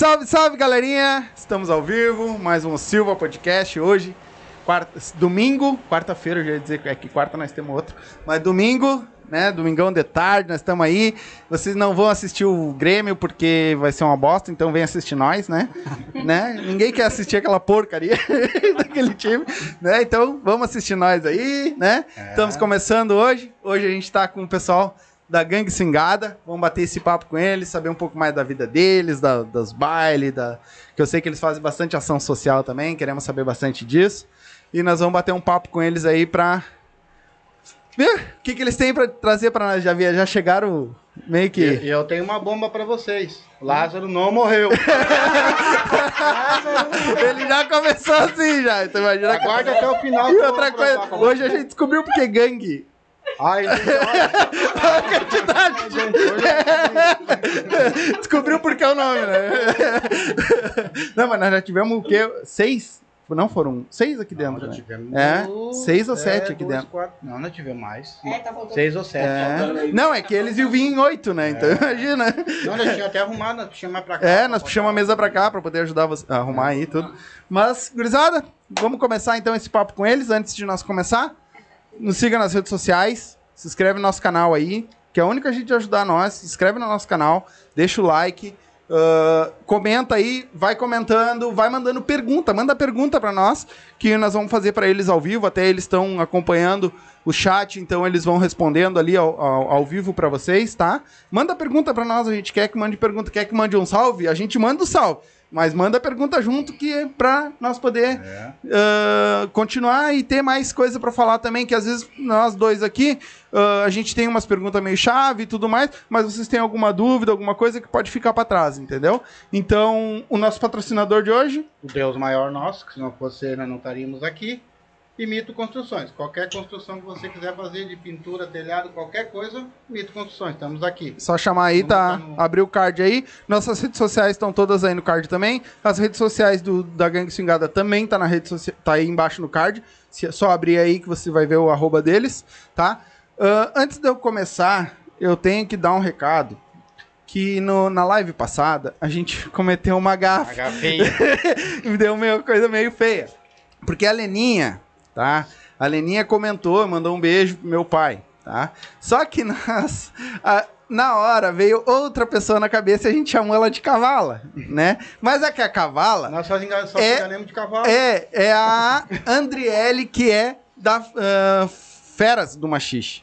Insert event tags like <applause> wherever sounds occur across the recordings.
Salve, salve, galerinha! Estamos ao vivo, mais um Silva Podcast hoje. Quarta, domingo, quarta-feira, eu já ia dizer é que quarta nós temos outro, mas domingo, né? Domingão de tarde, nós estamos aí. Vocês não vão assistir o Grêmio porque vai ser uma bosta, então vem assistir nós, né? <laughs> né? Ninguém quer assistir aquela porcaria <laughs> daquele time, né? Então vamos assistir nós aí, né? É. Estamos começando hoje. Hoje a gente está com o pessoal da Gangue Singada. Vamos bater esse papo com eles, saber um pouco mais da vida deles, da, das bailes, da... que eu sei que eles fazem bastante ação social também, queremos saber bastante disso. E nós vamos bater um papo com eles aí pra ver o que, que eles têm pra trazer pra nós. Já, já chegaram meio que. E, eu tenho uma bomba pra vocês. Lázaro não morreu. <laughs> Ele já começou assim já. Então imagina. Aguarde até o final. E outra coisa, hoje a gente descobriu porque gangue Ai, <laughs> a quantidade. <laughs> Descobriu porque é o nome, né? <laughs> Não, mas nós já tivemos o quê? Seis? Não, foram seis aqui dentro. Não, né? tivemos é, seis ou sete é, aqui dois, dentro. Quatro. Não, não tivemos mais. É, tá Seis ou sete. É. Não, é que eles iam vir em oito, né? Então é. imagina. Não, nós tínhamos até arrumado, nós puxamos mais pra cá. É, nós puxamos a mesa pra cá pra poder ajudar você a arrumar aí tudo. Mas, gurizada, vamos começar então esse papo com eles antes de nós começar. Nos siga nas redes sociais, se inscreve no nosso canal aí, que é a única gente de ajudar nós. Se inscreve no nosso canal, deixa o like, uh, comenta aí, vai comentando, vai mandando pergunta, manda pergunta para nós, que nós vamos fazer para eles ao vivo. Até eles estão acompanhando o chat, então eles vão respondendo ali ao, ao, ao vivo para vocês, tá? Manda pergunta para nós, a gente quer que mande pergunta, quer que mande um salve, a gente manda o salve. Mas manda pergunta junto que é para nós poder é. uh, continuar e ter mais coisa para falar também, que às vezes nós dois aqui, uh, a gente tem umas perguntas meio chave e tudo mais, mas vocês têm alguma dúvida, alguma coisa que pode ficar para trás, entendeu? Então, o nosso patrocinador de hoje... O Deus maior nosso, que se não fosse nós não estaríamos aqui e Mito Construções. Qualquer construção que você quiser fazer de pintura, telhado, qualquer coisa, Mito Construções. Estamos aqui. Só chamar aí, tá? No... Abrir o card aí. Nossas redes sociais estão todas aí no card também. As redes sociais do, da Gangue Swingada também tá na rede social, tá aí embaixo no card. Se, só abrir aí que você vai ver o arroba deles, tá? Uh, antes de eu começar, eu tenho que dar um recado que no, na live passada a gente <laughs> cometeu uma gafe. Uma feia. <laughs> Deu uma coisa meio feia. Porque a Leninha, tá? A Leninha comentou, mandou um beijo pro meu pai, tá? Só que nas, a, na hora veio outra pessoa na cabeça e a gente chamou ela de cavala, né? Mas é que a cavala... Nós só, engan só é, enganamos de cavalo. É, é a Andriele, que é da uh, Feras do Machixe,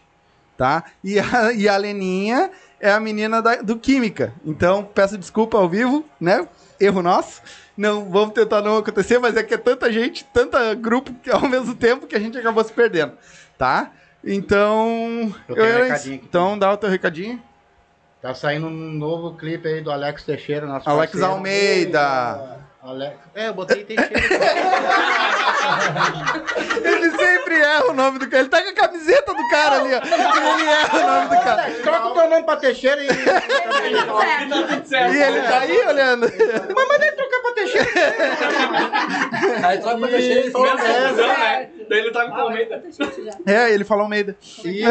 tá? E a, e a Leninha é a menina da, do Química. Então, peço desculpa ao vivo, né? Erro nosso não vamos tentar não acontecer, mas é que é tanta gente, tanta grupo ao mesmo tempo que a gente acabou se perdendo, tá? Então, eu, eu um. Então, dá o teu recadinho. Tá saindo um novo clipe aí do Alex Teixeira, nosso Alex parceiro. Almeida. Alex. É, eu botei Teixeira. <laughs> ele sempre erra o nome do cara. Ele tá com a camiseta do cara ali, ó. Ele erra o nome do cara. Troca o teu nome pra Teixeira e. <laughs> e ele tá aí olhando. Mas pra. Aí troca pra Teixeira e fala né? Daí ele tá com Almeida. É, ele falou Almeida. E,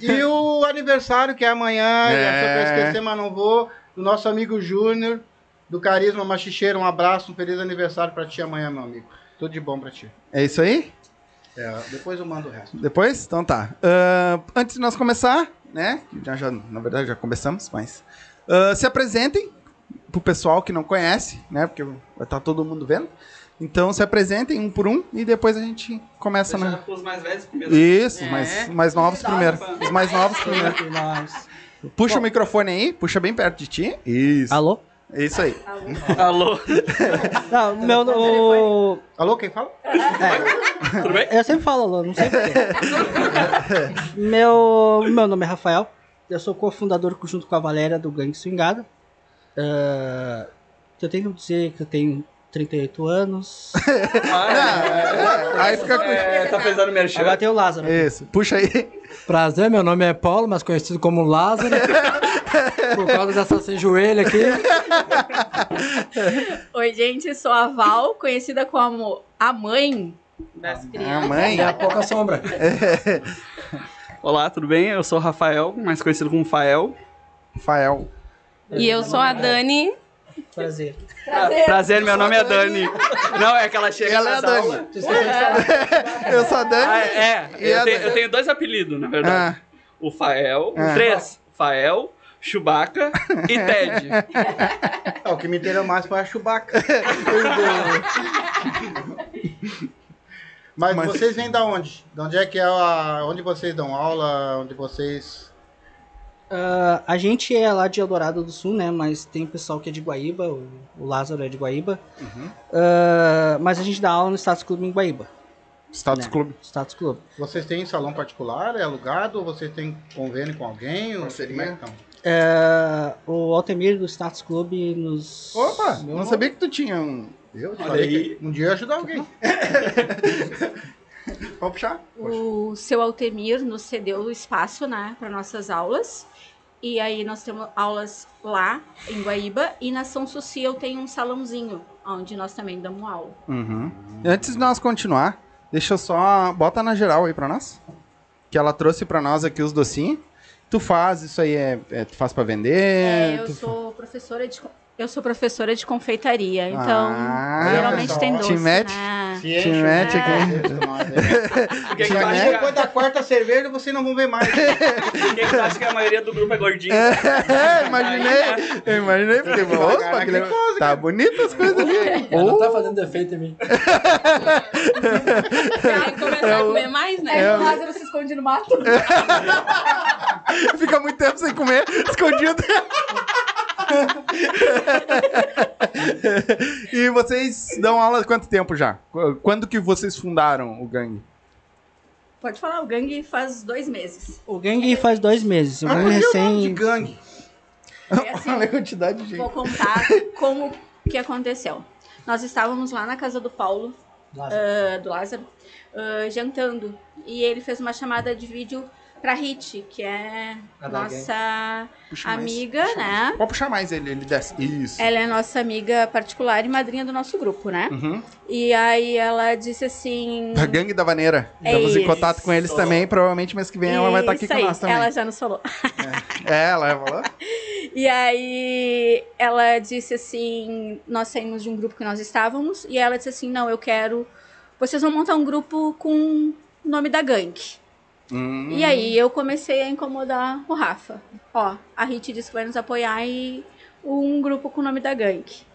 e o aniversário, que é amanhã, é. eu esquecer, mas não vou, do nosso amigo Júnior do Carisma Machicheiro. Um abraço, um feliz aniversário para ti amanhã, meu amigo. Tudo de bom para ti. É isso aí? É, depois eu mando o resto. Depois? Então tá. Uh, antes de nós começar, né? Já, já, na verdade já começamos, mas. Uh, se apresentem pro pessoal que não conhece, né? Porque vai estar tá todo mundo vendo. Então se apresentem um por um e depois a gente começa na. Os mais velhos primeiro. Isso, é. mais, mais novos primeiro. Os mais novos primeiro. Puxa Bom. o microfone aí, puxa bem perto de ti. Isso. Alô? É isso aí. Alô? <laughs> Não, meu. O... Alô, quem fala? É. Tudo bem? Eu sempre falo alô, não sei porquê. meu, meu nome é Rafael. Eu sou cofundador junto com a Valéria do Gangue Swingada. Uh, eu tenho que dizer que eu tenho 38 anos. Ah, é, é, aí fica com. É, tá pensando no merchan. Agora tem o Lázaro. Isso, puxa aí. Prazer, meu nome é Paulo, mas conhecido como Lázaro. <laughs> por causa dessa sem joelho aqui. Oi, gente, sou a Val, conhecida como a mãe das crianças. A mãe? É a pouca sombra. <laughs> Olá, tudo bem? Eu sou o Rafael, mais conhecido como Fael. Fael. E eu sou a Dani, Prazer. Prazer. Prazer, meu nome é Dani. Não, é que ela chega Ela é a Dani. aulas. <laughs> Eu sou a Dani. Ah, é, E eu a tenho, Dani? eu tenho dois apelidos, na verdade. Ah, O Fael, Ah. três. Fael, Chewbacca e <laughs> Ted. É, o que me interessa mais foi a Chewbacca. <laughs> Mas, Mas- vocês vêm da onde? De onde é que é a... Onde vocês dão aula? Onde vocês... Ah, a gente é lá de Eldorado do Sul, né? Mas tem o pessoal que é de Guaíba, o, o Lázaro é de Guaíba. Ah, mas a gente dá aula no Status Clube em Guaíba. Status né? Clube. Status Clube. Vocês têm salão particular? É alugado? Ou vocês têm convênio com alguém? Ou como é? Ah, o Altemir do Status Clube nos. Opa, Meu não sabia que tu tinha um. Eu Olha falei aí. que um dia eu ajudar alguém. <laughs> Pode puxar? O seu Altemir nos cedeu o espaço, né, para nossas aulas. E aí nós temos aulas lá em Guaíba e na São Suci eu tenho um salãozinho onde nós também damos aula. Uhum. Antes de nós continuar, deixa eu só. Bota na geral aí pra nós. Que ela trouxe pra nós aqui os docinhos. Tu faz, isso aí é. é- tu faz pra vender? É, eu tu sou professora de eu sou professora de confeitaria, então Ah, geralmente tem te doce, mete? né? Se Te mete aqui. Por que, que, tu Aí acha depois da quarta cerveja vocês não vão ver mais. <laughs> que, que que tu acha que a maioria do grupo é gordinho? É, <laughs> imaginei. Eu imaginei, porque opa, naquele Guilherme, tá bonito as coisas ali. É, não tá fazendo defeito em mim. Que começar É a comer mais, né? é o o- Lázaro se esconde no mato. <laughs> Fica muito tempo sem comer, escondido. <laughs> e vocês dão aula há quanto tempo já? Qu- Quando que vocês fundaram o gangue? Pode falar, o gangue faz dois meses. O gangue faz dois meses. O Ah, gangue o nome de recém. gangue? Foi assim, <laughs> Olha a quantidade de gente. Vou contar como que aconteceu. Nós estávamos lá na casa do Paulo, ah, do Lázaro, ah, jantando. E ele fez uma chamada de vídeo pra Hit, que é A da nossa mais, amiga, puxa mais. né? Pode puxar mais ele, ele desce. Isso. Ela é nossa amiga particular e madrinha do nosso grupo, né? Uhum. E aí ela disse assim. Da Gangue da Vaneira. É Estamos em isso. contato com eles também. Provavelmente mês que vem ela vai estar aqui Isso com aí, nós também. Ela já nos falou. <laughs> É, ela falou. <laughs> E aí ela disse assim, nós saímos de um grupo que nós estávamos e ela disse assim, não, eu quero, vocês vão montar um grupo com o nome da gangue. Hum. E aí eu comecei a incomodar o Rafa. Ó, a Rit disse que vai nos apoiar e um grupo com o nome da gangue.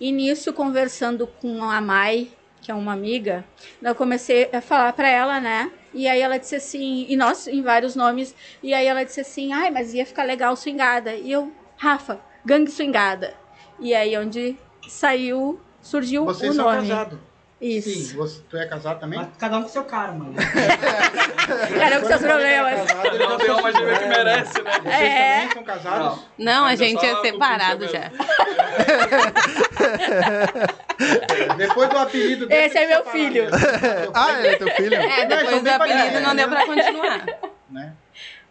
E nisso, conversando com a Mai, que é uma amiga, eu comecei a falar pra ela, né? E aí ela disse assim, e nós em vários nomes, e aí ela disse assim, ai, mas ia ficar legal swingada. E eu, Rafa, gangue swingada. E aí onde saiu, surgiu Vocês o são nome. casados. Isso. Sim. Você, tu é casado também? Mas Cada um com seu cara, mano. Era com seus problemas. Casado, ele Não tem uma gíria que merece, né? Vocês É. também são casados? Não, a Ainda gente é o separado já. <laughs> Depois do apelido dele. Esse é meu filho. Ah, ele é teu filho? É, Não, depois do apelido não deu né? pra continuar. <laughs> Né?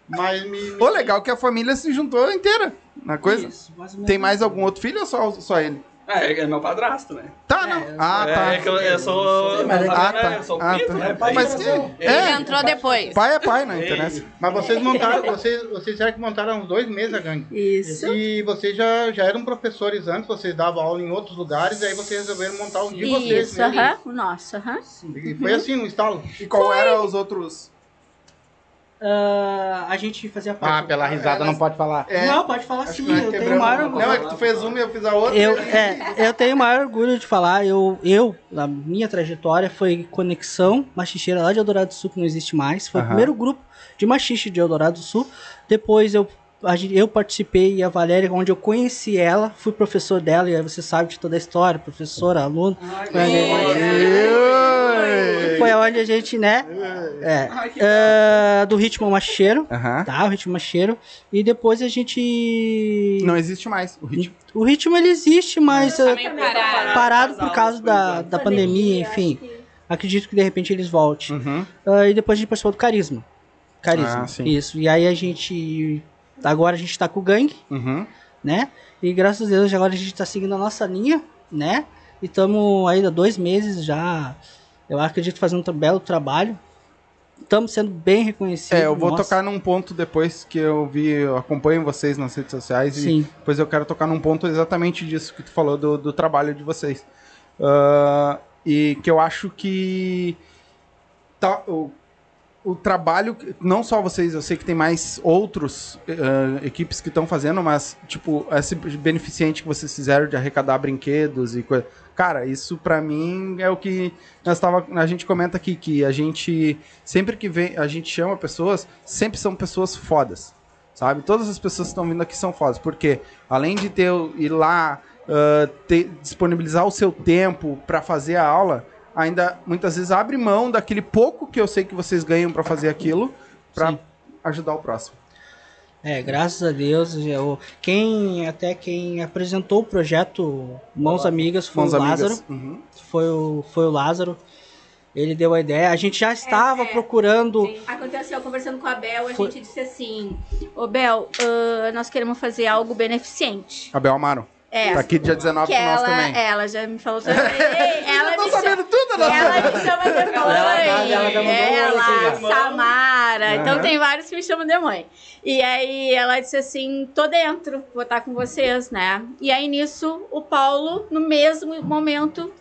Mas me. me- Ô, legal que a família se juntou inteira na coisa. Isso, mais ou menos. Tem mais algum outro filho ou só, só ele? É, é meu padrasto, né? Tá, não. Ah, tá. É que eu, eu sou. Mas é Ah, tá. Eu sou Ah, filho, tá. né? pai Mas que... Ele É, entrou depois. pai é pai, não Ei. interessa. Mas vocês montaram, vocês, vocês disseram que montaram há uns dois meses a gangue. Isso. E vocês já, já eram professores antes, vocês davam aula em outros lugares, e aí vocês resolveram montar o de vocês Isso, mesmo. aham. O nosso, aham. E foi assim, no estalo. E qual eram os outros... Ah, a gente fazia parte. Ah, pela risada não pode falar. É, Não, pode falar acho sim. Eu tenho maior orgulho. Não, é que tu fez uma e eu fiz a outra. Eu, é, eu tenho o maior orgulho de falar, eu, eu, na minha trajetória, foi Conexão Machicheira lá de Eldorado do Sul, que não existe mais. Foi Aham. o primeiro grupo de machixe de Eldorado do Sul. Depois eu, eu participei e a Valéria, onde eu conheci ela, fui professor dela, e aí você sabe de toda a história, professora, aluno. Foi, Oi. foi onde a gente, né? É, ah, do Ritmo Machicheiro, Aham. tá? O Ritmo Machicheiro. E depois a gente. Não existe mais o ritmo. O ritmo ele existe, mas. Tá ah, parado. parado por causa da, da pandemia, enfim. Acredito que de repente eles voltem. Uhum. Ah, e depois a gente participou do Carisma. Carisma. Ah. Isso. E aí a gente. Agora a gente tá com o gangue, Uhum. né? E graças a Deus agora a gente tá seguindo a nossa linha, né? E estamos ainda dois meses já. Eu acredito fazendo um belo trabalho. estamos sendo bem reconhecidos. É, eu vou Nossa, tocar num ponto depois que eu vi, eu acompanho vocês nas redes sociais e Sim. depois eu quero tocar num ponto exatamente disso que tu falou do, do trabalho de vocês. Ah, e que eu acho que tá, o, o trabalho, não só vocês, eu sei que tem mais outros ah, equipes que estão fazendo, mas tipo, esse beneficente que vocês fizeram de arrecadar brinquedos e coisa. Cara, isso pra mim é o que nós tava, a gente comenta aqui que a gente sempre que vem, a gente chama pessoas, sempre são pessoas fodas. Sabe? Todas as pessoas que estão vindo aqui são fodas, porque além de ter ir lá ah, ter- disponibilizar o seu tempo pra fazer a aula, ainda muitas vezes abre mão daquele pouco que eu sei que vocês ganham pra fazer aquilo pra Sim. ajudar o próximo. É, graças a Deus, eu, quem até quem apresentou o projeto Mãos Amigas foi Mãos o amigas. Lázaro. Uhum. Foi o, foi o Lázaro. Ele deu a ideia. A gente já estava é. procurando. Sim. Aconteceu, conversando com a Bel, a Foi- gente disse assim: Ô Bel, ah, nós queremos fazer algo beneficente. Abel Amaro. É. Tá aqui dia 19 que com nós ela, também. ela já me falou também. <laughs> ela me sabendo chama, tudo, né? ela me chama de mãe. Ela- ela oi aqui Ela, já. Samara. Então Aham. tem vários que me chamam de mãe. E aí ela disse assim: tô dentro, vou estar com vocês, né? E aí nisso, o Paulo, no mesmo momento,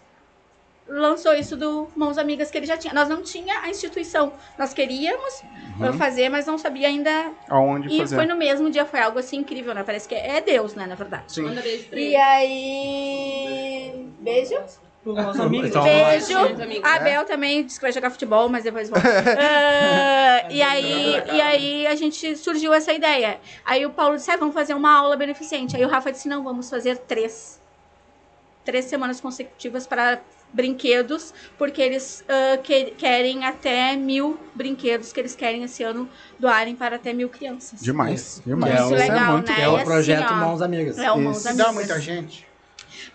lançou isso do Mãos Amigas que ele já tinha. Nós não tinha a instituição. Nós queríamos Uhum. uh, fazer, mas não sabia ainda. Aonde E fazer. foi no mesmo dia, foi algo assim incrível, né? Parece que é Deus, né, na verdade. Sim. Manda beijo pra E ele. aí. Beijo. Então, Beijo. A Bel também disse que vai jogar futebol, mas depois volta. <laughs> Ah, e, aí, e aí a gente surgiu essa ideia. Aí o Paulo disse: ah, vamos fazer uma aula beneficente. Aí o Rafa disse: não, vamos fazer três. Três semanas consecutivas para brinquedos, porque eles ah, que- querem até mil brinquedos que eles querem esse ano doarem para até mil crianças. Demais. Demais. é Isso o- legal, muito né? É E o assim, projeto ó, Mãos Amigas. É o Mãos Isso. Se dá Amigas. muita gente.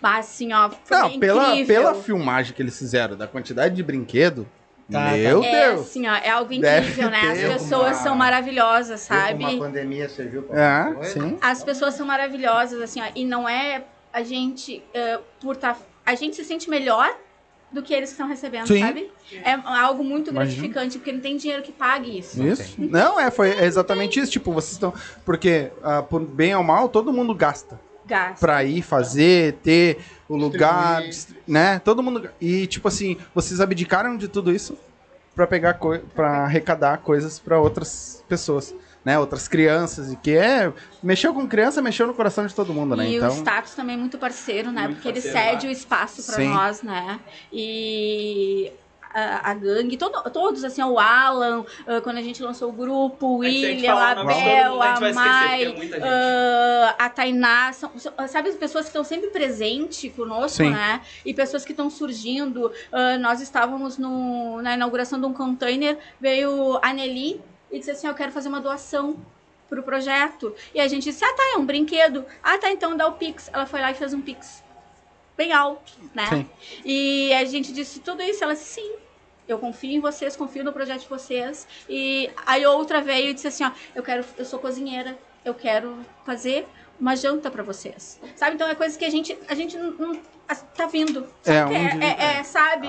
Mas assim, ó, foi Não, pela, incrível. pela filmagem que eles fizeram, da quantidade de brinquedo, Tá, meu É Deus. assim, ó, é algo Deve incrível, né? As pessoas uma- são maravilhosas, sabe? a pandemia serviu pra É, sim. As pessoas são maravilhosas, assim, ó, e não é a gente eh, por tá, a gente se sente melhor do que eles estão recebendo, Sim. sabe? É algo muito gratificante, porque não tem dinheiro que pague isso. Isso. Não, é, foi é exatamente isso. Tipo, vocês estão. Porque, ah, por bem ou mal, todo mundo gasta. Gasta. Pra ir fazer, ter o lugar, né? Todo mundo. E, tipo assim, vocês abdicaram de tudo isso pra pegar para arrecadar coisas pra outras pessoas, né? Outras crianças. E que é. Mexeu com criança, mexeu no coração de todo mundo, né? E então. o status também é muito parceiro, né? Muito Porque ele parceiro, cede o espaço Sim. nós, né? E a, a gangue, todo- todos, assim, o Alan, ah, quando a gente lançou o grupo, o A a William, a de todo Bel, a a esquecer, Mai, é gente. ah, a Tainá, são, são- sabe, as pessoas que estão sempre presentes conosco, Sim. né? E pessoas que estão surgindo. Ah, nós estávamos no, na inauguração de um container, veio a Nelly e disse assim: Eu quero fazer uma doação pro projeto. E a gente disse: Ah, tá, é um brinquedo. Ah, tá, então dá o Pix. Ela foi lá e fez um Pix bem alto, né? Sim. E a gente disse tudo isso. Ela disse: Sim. Eu confio em vocês, confio no projeto de vocês. E aí outra veio e disse assim, ó, eu quero, eu sou cozinheira, eu quero fazer uma janta pra vocês. Sabe? Então é coisa que a gente, a gente não, tá vindo. É, Sabe? onde- é, é, sabe?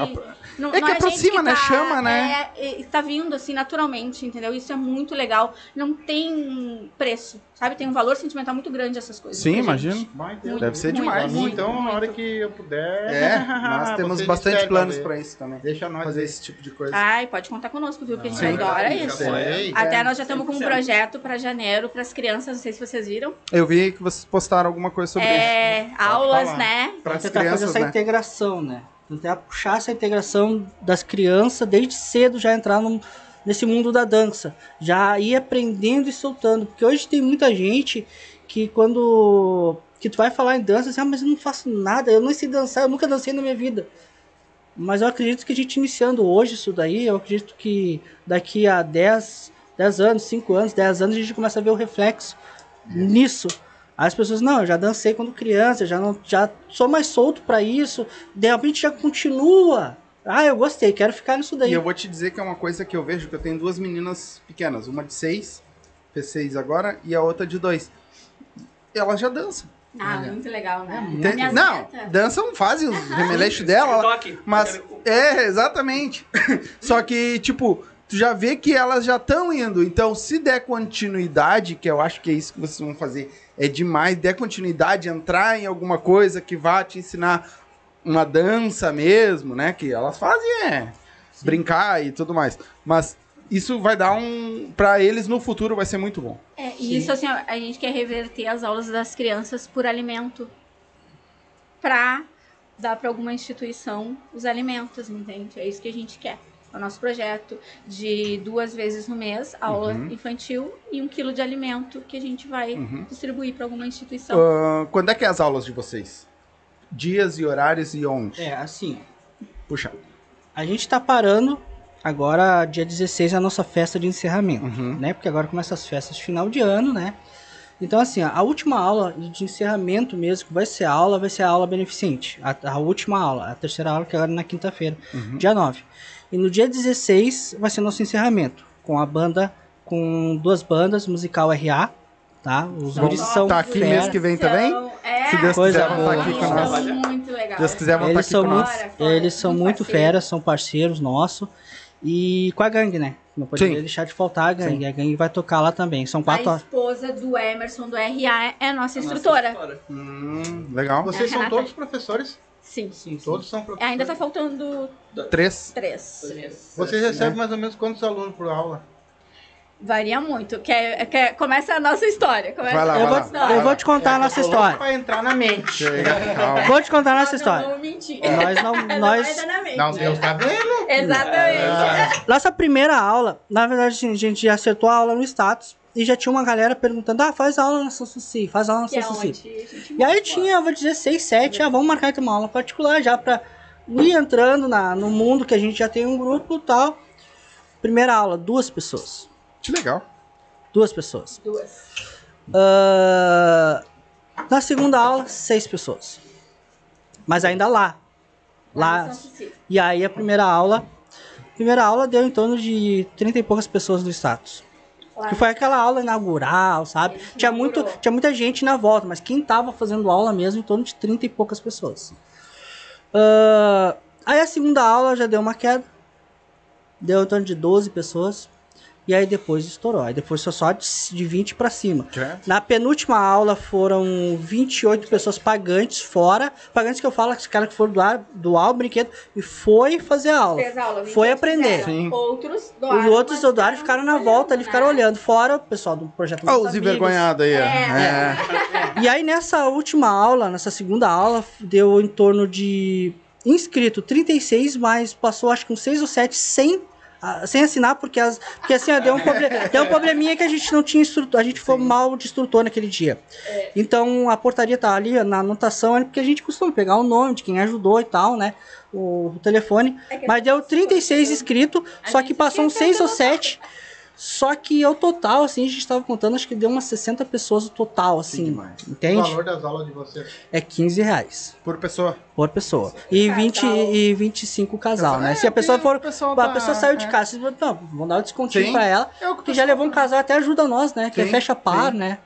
Não, É não que a gente aproxima, né? tá- Chama, né? É, é, tá vindo assim naturalmente, entendeu? Isso é muito legal. Não tem preço, sabe? Tem um valor sentimental muito grande essas coisas. Sim, gente. imagino. Ter. Deve ser Muito, demais. Muito, então, na muito. hora que eu puder. É, nós <laughs> temos bastante planos pra isso também. Deixa nós Fazer esse tipo de coisa. Ai, pode contar conosco, viu? Porque a gente Sim. adora isso. Até É, nós já estamos com um 100%. projeto para janeiro para as crianças, não sei se vocês viram. Eu vi que vocês postaram alguma coisa sobre isso. É, aulas, né? Para as tentar fazer crianças, essa né? integração, né? Tentar puxar essa integração das crianças desde cedo já entrar num- nesse mundo da dança, já ir aprendendo e soltando, porque hoje tem muita gente que quando que tu vai falar em dança, assim, ah, mas eu não faço nada, eu não sei dançar, eu nunca dancei na minha vida. Mas eu acredito que a gente iniciando hoje isso daí, eu acredito que daqui a 10, 10 anos, 5 anos, 10 anos a gente começa a ver o reflexo nisso. As pessoas, não, eu já dancei quando criança, já não já sou mais solto pra isso, de repente já continua. Ah, eu gostei, quero ficar nisso daí. E eu vou te dizer que é uma coisa que eu vejo que eu tenho duas meninas pequenas, uma de seis, fez seis agora, e a outra de dois. Ela já dança. Ah, muito legal, né? Tem- Minhas não, dançam, fazem os <laughs> remeleixos dela. ela- Toque. Mas, é, exatamente. <laughs> Só que, tipo, tu já vê que elas já estão indo. Então, se der continuidade, que eu acho que é isso que vocês vão fazer, é demais, der continuidade, entrar em alguma coisa que vá te ensinar uma dança mesmo, né? Que elas fazem é brincar e tudo mais. Mas isso vai dar um. Pra eles no futuro vai ser muito bom. É, e isso assim, a gente quer reverter as aulas das crianças por alimento. Pra dar pra alguma instituição os alimentos, entende? É isso que a gente quer. É o nosso projeto de duas vezes no mês, aula Uhum. infantil e um quilo de alimento que a gente vai Uhum. distribuir pra alguma instituição. Ah, quando é que é as aulas de vocês? Dias e horários e onde? É, assim, Puxa. a gente tá parando agora, dia 16, a nossa festa de encerramento, Uhum. né? Porque agora começa as festas de final de ano, né? Então, assim, a última aula de encerramento mesmo, que vai ser a aula, vai ser a aula beneficente. A, a última aula, a terceira aula, que é agora na quinta-feira, Uhum. dia 9. E no dia 16 vai ser nosso encerramento, com a banda, com duas bandas, musical RA, tá? Os Vão guris são tá aqui fera. mês que vem também? Então, é, Se Deus Coisa quiser, vão estar boa. aqui com nós. muito legal. Se Deus quiser, vão estar Eles aqui são com muito, nós. Eles são muito muito parceiro. feras, são parceiros nossos. E com a gangue, né? Não poderia Sim. deixar de faltar a gangue. A gangue vai tocar lá também. São quatro A horas. esposa do Emerson do RA é nossa instrutora. Hum, legal. Vocês É, são todos professores? Sim. Todos são professores. Ainda tá faltando Três. três. Vocês recebem mais ou menos quantos alunos por aula? Varia muito. Quer, quer, começa a nossa história. Começa Vai lá, Eu vai vou, lá. eu vou te contar a nossa história. Pra entrar na mente. Chega. Vou te contar a nossa Não, história. Não, mentir. Nós não. <laughs> Nós, vai na mente. Não, Deus tá vendo? Exatamente. nossa primeira aula, na verdade, a gente acertou a aula no status. E já tinha uma galera perguntando: ah, faz aula na São Suci, faz aula na São é Suci. gente E aí tinha, vou dizer, 6, 7, ah, vamos marcar então uma aula particular já pra ir entrando na, no mundo que a gente já tem um grupo e tal. Primeira aula, duas pessoas. Que legal. Duas pessoas. Duas. Ah, na segunda aula, seis pessoas. Mas ainda lá. Lá. São Suci. E aí a primeira aula. Primeira aula deu em torno de 30 e poucas pessoas no status. Lá. Que foi aquela aula inaugural, sabe? Tinha, muito, tinha muita gente na volta, mas quem tava fazendo aula mesmo, em torno de 30 e poucas pessoas. Ah, aí a segunda aula já deu uma queda. Deu em torno de 12 pessoas. E aí depois estourou. Aí depois foi só de de 20 pra cima. Na penúltima aula foram 28 pessoas pagantes fora. Pagantes que eu falo, os caras que foram doar, doar o brinquedo e foi fazer a aula. Fez aula, Foi 28 aprender. Outros Os doaram. outros mas doaram e ficaram na volta ali, ficaram olhando. Fora o pessoal do projeto Olha os envergonhados aí, ó. É. É. E aí nessa última aula, nessa segunda aula, deu em torno de inscrito 36, mas passou acho que uns 6 ou 7 sem ah, sem assinar, porque, as, porque assim, ó, deu, um proble- deu um probleminha que a gente não tinha instrutor, a gente foi mal de instrutor naquele dia. Então a portaria tá ali na anotação, porque a gente costuma pegar o nome de quem ajudou e tal, né? O, o telefone. É Mas deu 36 inscritos, só que passou uns esqueceu 6 de ou anotar. 7. Só que o total, assim, a gente tava contando, acho que deu umas 60 pessoas o total, assim. O entende? valor das aulas de vocês. É 15 reais Por pessoa. por pessoa. E, Casal. 20, e 25 casal, né? É, Se a pessoa porque for. o a tá- pessoa saiu de é. casa, vocês vão, não, vão dar um descontinho Sim. pra ela. É o que Porque já levou um casal, até ajuda nós, né? Que Sim, fecha par, sim. né?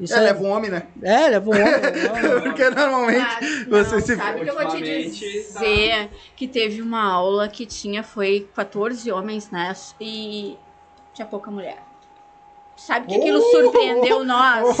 Isso É, leva um homem, né? É, leva um homem. <laughs> leva um- Porque normalmente Mas, você não, se. Sabe o que eu vou te dizer? Que teve uma aula que tinha, foi 14 homens, né? E tinha pouca mulher. Sabe que aquilo surpreendeu nós? <laughs>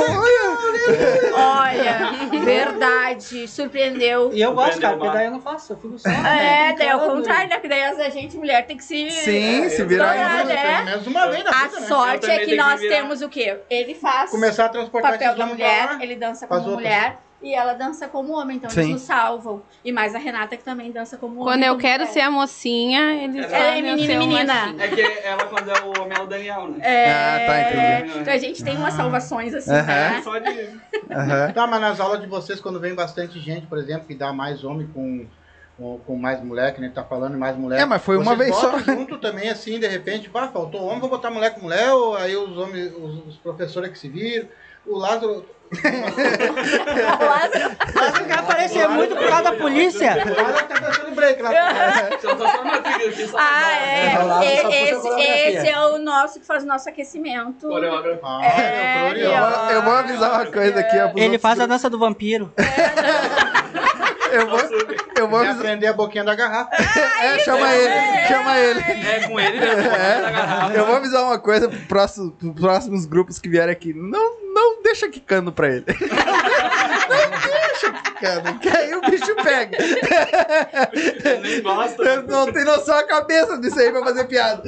Olha, verdade, surpreendeu. E eu gosto, cara, porque daí eu não faço, eu fico só. É, daí ao brincando. contrário, né? Que daí a gente, mulher, tem que se. Sim, se virar é. Menos uma vez na A né? Sorte é que nós temos o quê? Ele faz Começar a o transportar papel da mulher, ele dança como outras. mulher e ela dança como homem, então Sim. eles nos salvam. E mais a Renata que também dança como homem. Quando eu quero mulher. ser a mocinha, eles É, eu menina, menina. É que ela, quando é o homem, é o Daniel, né? É, Ah, tá, entendi. Então a gente tem umas salvações assim, Aham. né? Só de. Aham. Tá, mas nas aulas de vocês, quando vem bastante gente, por exemplo, que dá mais homem com, com, mais mulher, que nem tá falando, mais mulher. É, mas foi uma vocês vez só. junto também, assim, de repente, pá, faltou homem, vou botar mulher com mulher, ou aí os homens, os, os professores que se viram. O Lázaro. <laughs> Lázaro quer aparecer muito por causa da polícia. O Lázaro tá dançando break lá. Eu tô só na trilha aqui, só Ah, É, é. Lázaro só Esse, esse é o nosso que faz o nosso aquecimento. Coreógrafo. Ah, É, é, Eu o vou, eu vou avisar uma coisa aqui. Ele faz a dança do vampiro. <laughs> Eu vou, eu vou aprender a boquinha da garrafa. É, chama ele, chama ele. É com ele mesmo. É, eu vou avisar uma coisa pro próximo, pros próximos grupos que vierem aqui. Não, não deixa quicando pra ele. Não <laughs> deixa quicando, que aí o bicho pega. Nem gosta. Eu não tenho noção a cabeça disso aí pra fazer piada.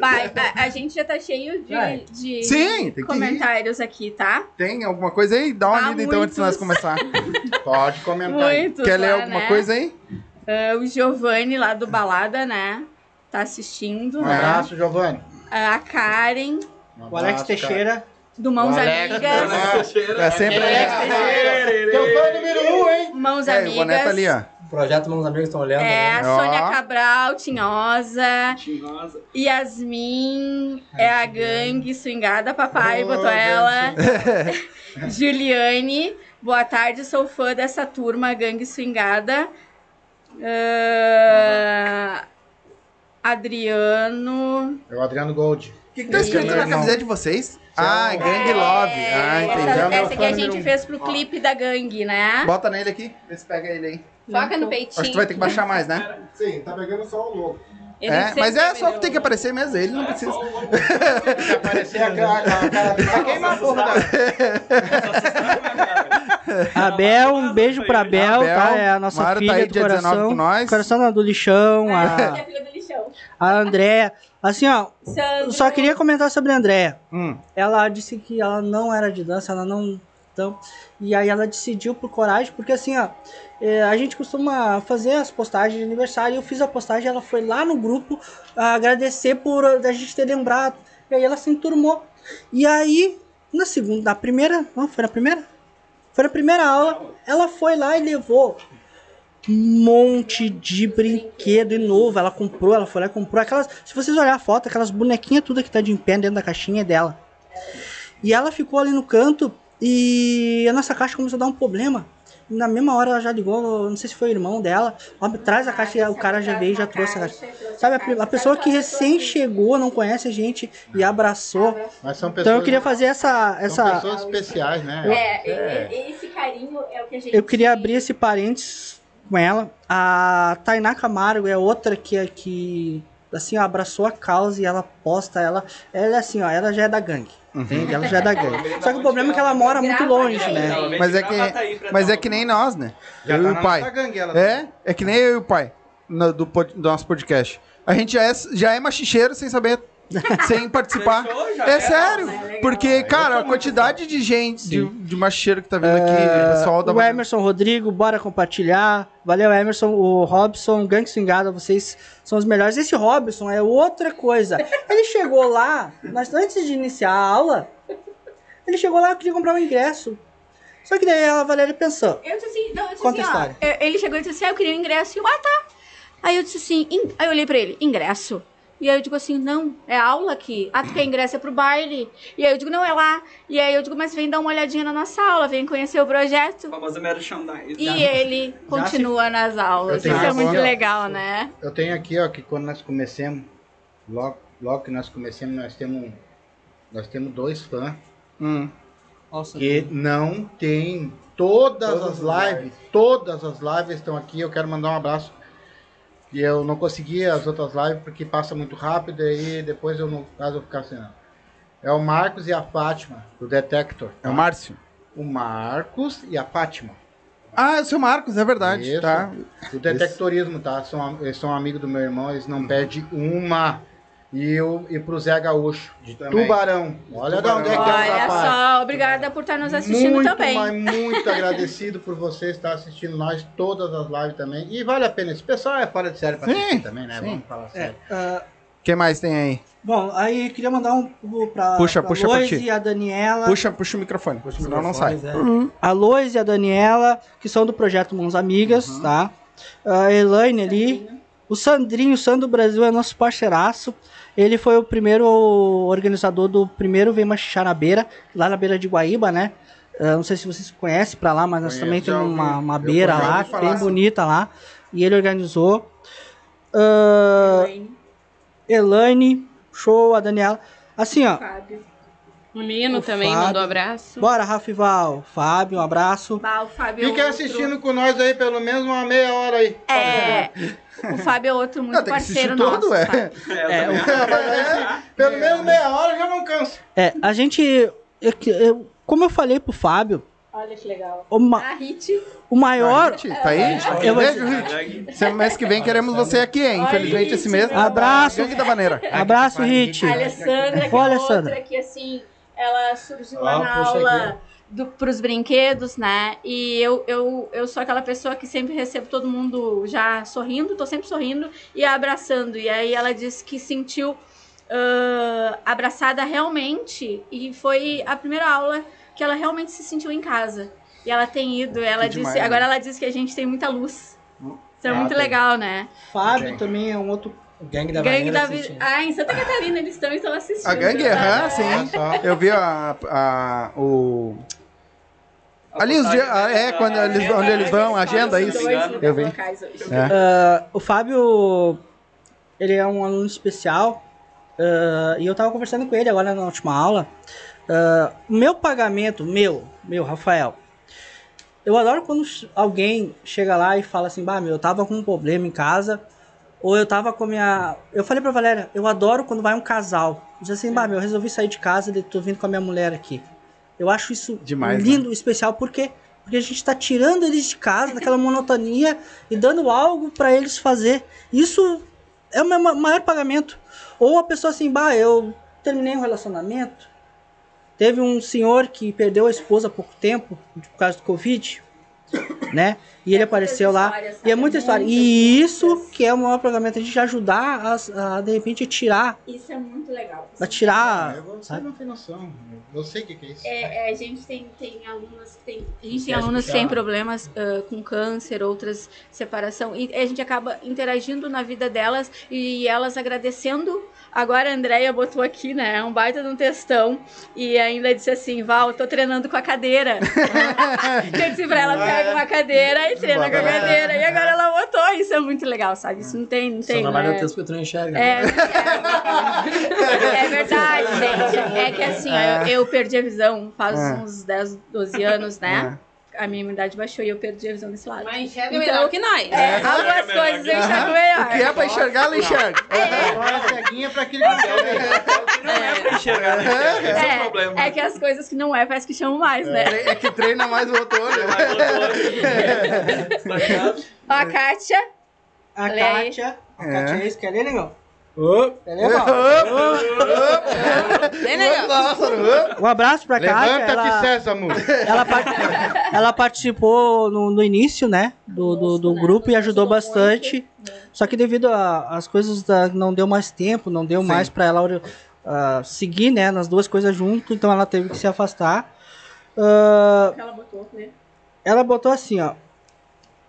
Vai, a, a gente já tá cheio de, de Sim, tem comentários aqui, tá? Tem alguma coisa aí? Dá uma Ah, lida então antes de nós começar. <laughs> Pode comentar. Muitos Quer ler lá, alguma né? coisa aí? Ah, o Giovanni lá do Balada, né? Tá assistindo. Um né? abraço, Giovanni. Ah, A Karen, Um O Alex abraço, Teixeira. Do Mãos O Alex, Amigas. É sempre. cara. Teu fã número um, hein? Mãos É, o boné tá Amigas. ali, ó. Projeto Mãos Amigos estão olhando. É, né? Sônia Cabral, Tinhosa. Tinhosa. Yasmin é a gangue swingada, papai Oh, botou ela. <laughs> Juliane, boa tarde, sou fã dessa turma, gangue swingada. Ah, Adriano. É o Adriano Gold. O que, que tá escrito na camiseta de vocês? Ah, é Gang Love. Ah, essa, entendi. É o meu essa que a gente um. fez pro clipe da gangue, né? Bota nele aqui, vê se pega ele aí. Foca no peitinho. Acho que tu vai ter que baixar mais, né? Sim, tá pegando só o logo. Ele É, mas é só tu tem que aparecer mesmo, ele não precisa. Se aparecer a cara, a cara dele, vai queimar a porra da... <laughs> <laughs> Abel, um beijo pra Abel, Abel, tá? É a nossa Mara tá filha aí do dia 19 coração. com nós. Coração do lixão, Ah, a, é a filha do lixão. a Andréia. Assim, ó, só queria comentar sobre a Andréia. Hum. Ela disse que ela não era de dança, ela não. Então, e aí ela decidiu por coragem, porque assim, ó, é, a gente costuma fazer as postagens de aniversário. Eu fiz a postagem, ela foi lá no grupo agradecer por a gente ter lembrado. E aí ela se enturmou. E aí, na segunda, na primeira, não, foi na primeira? Foi na primeira aula, ela foi lá e levou um monte de brinquedo novo. Ela comprou, ela foi lá e comprou aquelas. Se vocês olharem a foto, aquelas bonequinhas tudo que tá de pé dentro da caixinha é dela. E ela ficou ali no canto e a nossa caixa começou a dar um problema. Na mesma hora ela já ligou, não sei se foi o irmão dela. Ó, traz a caixa e o cara já veio e já trouxe a caixa. Sabe, a, a pessoa que recém chegou, não conhece a gente e abraçou. Mas são pessoas, Então eu queria fazer essa. são essa pessoas especiais, né? É, e- esse carinho é o que a gente. eu queria abrir esse parênteses com ela. A Tainá Camargo é outra que, que assim, ó, abraçou a causa e ela posta ela. Ela é assim, ó, ela já é da gangue. Entende? Ela já é da gangue. Só que o problema é que ela mora muito longe, né? Mas é que, mas é que nem nós, né? Eu tá e na o pai. ela. É, é que nem eu e o pai no- do, do nosso podcast. A gente já é, já é machicheiro sem saber, <laughs> sem participar. Fechou, É era. sério, porque, cara, a quantidade de gente, de, de machicheiro que tá vindo aqui, o pessoal da O Emerson Rodrigo, bora compartilhar. Valeu, Emerson. O Robson, Gang Swingada, vocês são os melhores. Esse Robson é outra coisa. Ele chegou lá, mas antes de iniciar a aula, ele chegou lá e queria comprar um ingresso. Só que daí a Valéria pensou. Eu disse assim, não, eu disse Conta assim, a ó, ele chegou e disse assim, ah, eu queria um ingresso. E eu, ah, tá. Aí eu disse assim, "In-" aí eu olhei pra ele, ingresso? E aí eu digo assim, não, é aula aqui. Ah, tu quer ingresso é pro baile. E aí eu digo, não, é lá. E aí eu digo, mas vem dar uma olhadinha na nossa aula, vem conhecer o projeto. Famosa merchandise. E ele continua nas aulas. Isso é muito legal, né? Eu tenho aqui, ó, que quando nós comecemos, logo, logo que nós comecemos, nós temos, nós temos dois fãs Hum. Nossa, que não tem todas, as lives, todas as lives estão aqui. Eu quero mandar um abraço. E eu não consegui as outras lives porque passa muito rápido e depois eu não caso eu ficar assim não. É o Marcos e a Fátima do Detector. É o Márcio. O Marcos e a Fátima. Ah, é o seu Marcos, é verdade, Isso. tá? O detectorismo, tá? São, eles são amigos do meu irmão, eles não perdem uma. E, eu, e pro Zé Gaúcho, de Também. Tubarão. Olha de onde é que é o Olha rapaz. só, obrigada por estar nos assistindo muito, também. mas <laughs> muito agradecido por você estar assistindo nós todas as lives também. E vale a pena. Esse pessoal é fora de série pra Sim, assistir também, né? sim. Vamos falar sério. Ah, Quem mais tem aí? bom, aí queria mandar um pra, Puxa, pra puxa pra Lois ti. e a Daniela. Puxa, puxa o microfone, senão não sai. A Lois e a Daniela, que são do projeto Mãos Amigas, tá? A Elaine ali. O Sandrinho, o Sandro Brasil é nosso parceiraço. Ele foi o primeiro organizador do primeiro Vem Machixar na Beira, lá na beira de Guaíba, né? Ah, não sei se vocês conhecem pra lá, mas nós também temos uma, uma Eu beira lá, bem sim. bonita lá. E ele organizou. Ah, Elaine, show, a Daniela. Assim, ó, Fábio. O Nino O também Fábio. mandou abraço. Bora, Rafa e Val. Fábio, um abraço. Bah, o Fábio é Fiquem outro- assistindo com nós aí pelo menos uma meia hora aí. É. <laughs> O Fábio é outro muito Não, parceiro todo, nosso. é. sabe? É, o- <laughs> Pelo menos meia hora já não cansa. é, a gente. eu- eu- como eu falei pro Fábio, Olha que legal. o, ma- A Hit. o maior. Rit, tá aí? Eu vou- Beijo, Rit. Semana mês que vem queremos você aqui, hein? Infelizmente esse mês. Abraço. Gangue da Maneira. Abraço, Hit. A Alessandra, que Olha, é Alessandra. outra que, assim, ela surgiu lá Ah, na aula do, pros brinquedos, né? E eu, eu, eu sou aquela pessoa que sempre recebo todo mundo já sorrindo, tô sempre sorrindo e abraçando. E aí ela disse que sentiu ah, abraçada realmente e foi a primeira aula que ela realmente se sentiu em casa. E ela tem ido, ela Que disse, demais, né? agora ela disse que a gente tem muita luz. Isso é Ah, muito tem. legal, né? Fábio também é um outro. O Gangue da Gangue da assistindo. Ah, em Santa Catarina eles estão, estão assistindo. A gangue, aham, né? sim. Olha só. Eu vi a, a- o. Ali os dias. ah, É, quando eles, onde eles vão, agenda, isso. Eu vi. É. Ah, o Fábio, ele é um aluno especial. ah, e eu tava conversando com ele agora na última aula. O meu pagamento, meu, meu, Rafael. Eu adoro quando alguém chega lá e fala assim, bah, meu, eu tava com um problema em casa. Ou eu tava com a minha. Eu falei pra Valéria, eu adoro quando vai um casal. Diz assim, bah, meu, eu resolvi sair de casa e tô vindo com a minha mulher aqui. Eu acho isso Demais, né? lindo, especial, por quê? Porque a gente tá tirando eles de casa, daquela monotonia, e dando algo pra eles fazer. Isso é o meu ma- maior pagamento. Ou a pessoa assim, bah, eu terminei um relacionamento. Teve um senhor que perdeu a esposa há pouco tempo, por causa do Covid, né? E ele apareceu lá. E é muita história. E isso muitas. que é o maior pagamento, a gente ajudar a, a, de repente, tirar. Isso é muito legal. A tirar. Você sabe? não tem noção. Eu sei o que, que é isso. É, é, a gente tem, tem alunas que tem. A gente tem acha alunas que têm problemas ah, com câncer, outras separação. E a gente acaba interagindo na vida delas e elas agradecendo. Agora a Andrea botou aqui, né? Um baita de um textão. E ainda disse assim: Val, tô treinando com a cadeira. <laughs> Eu disse pra ela: pega uma cadeira e treina com a cadeira. E agora ela botou. Isso é muito legal, sabe? Isso não tem. Não Só tem trabalha né? o texto que tu não enxerga. É, é, é verdade, gente. É que assim, ó, eu, eu perdi a visão faz É. uns 10, 12 anos, né? A minha imunidade baixou e eu perdi a visão desse lado. Mas enxerga Então- melhor que nós. É, algumas coisas eu enxergo O melhor. que é pra enxergar, ela enxerga. Agora a ceguinha pra aquele que não é pra enxergar, né? Esse é o problema. É, é que as coisas que não é, parece que chamam mais, né? É que treina mais o outro olho. Tá Ó, a Kátia, A. Kátia. A É. Kátia é isso, quer ler, negão? Um abraço pra Kátia. Levanta-te, Ela, Sésamo. ela, par- ela participou no, no início, né? Do, do, do né? grupo e ajudou bastante. Só que devido às coisas da, não deu mais tempo, não deu Sim. mais pra ela ah, seguir, né? Nas duas coisas junto, então ela teve que se afastar. Ah, ela botou, né? ela botou assim, ó.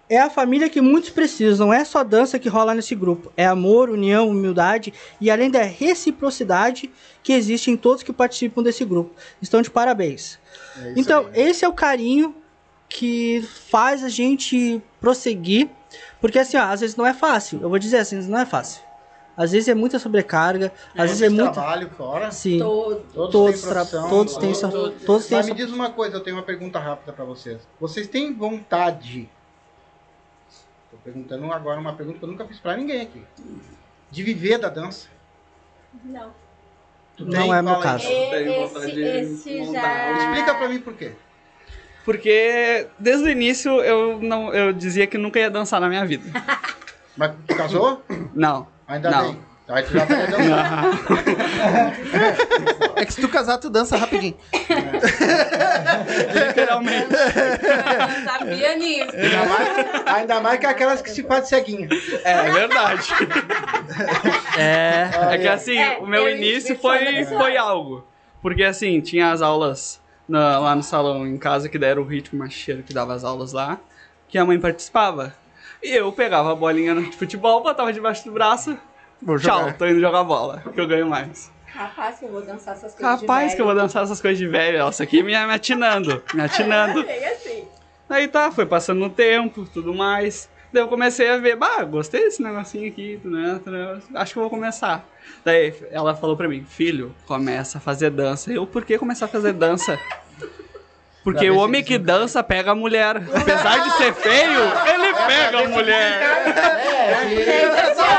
É a família que muitos precisam, não é só dança que rola nesse grupo. É amor, união, humildade e além da reciprocidade que existe em todos que participam desse grupo. Estão de parabéns. então, esse é o carinho que faz a gente prosseguir, porque assim, ó, às vezes não é fácil. Eu vou dizer assim, não é fácil. Às vezes é muita sobrecarga, às vezes é muito trabalho fora. sim. Todo. Todos, Todos, têm profissão, todos têm sua- todos- todos têm Mas me diz uma coisa, eu tenho uma pergunta rápida pra vocês. Vocês têm vontade? Perguntando agora uma pergunta que eu nunca fiz pra ninguém aqui. De viver da dança? Não. Tu Não tem? é meu aí. caso. Esse, esse já. Explica pra mim por quê. Porque desde o início eu não eu dizia que nunca ia dançar na minha vida. Mas tu casou? Não. Ainda Não. bem. Aí tu já tá. <laughs> É que se tu casar, tu dança rapidinho. Literalmente. Sabia nisso. Ainda mais, ainda mais que aquelas que se faz ceguinha. É verdade. É. É que assim, É, o meu eu início foi, foi algo. Porque assim, tinha as aulas na- lá no salão em casa que deram o ritmo macheiro que dava as aulas lá, que a mãe participava. E eu pegava a bolinha de futebol, botava debaixo do braço, Vou tchau, jogar. tô indo jogar bola, que eu ganho mais. Capaz que eu vou dançar essas coisas. Capaz de que eu vou velho. dançar essas coisas de velho, essa aqui me, me atinando, me atinando. <laughs> É assim. Aí tá, foi passando o tempo, tudo mais. Daí eu comecei a ver, bah, gostei desse negocinho aqui, né? Acho que eu vou começar. Daí ela falou pra mim, filho, começa a fazer dança. Eu, por que começar a fazer dança? Porque o homem que não- dança pega a mulher. <laughs> Apesar de ser feio, ele pega a mulher.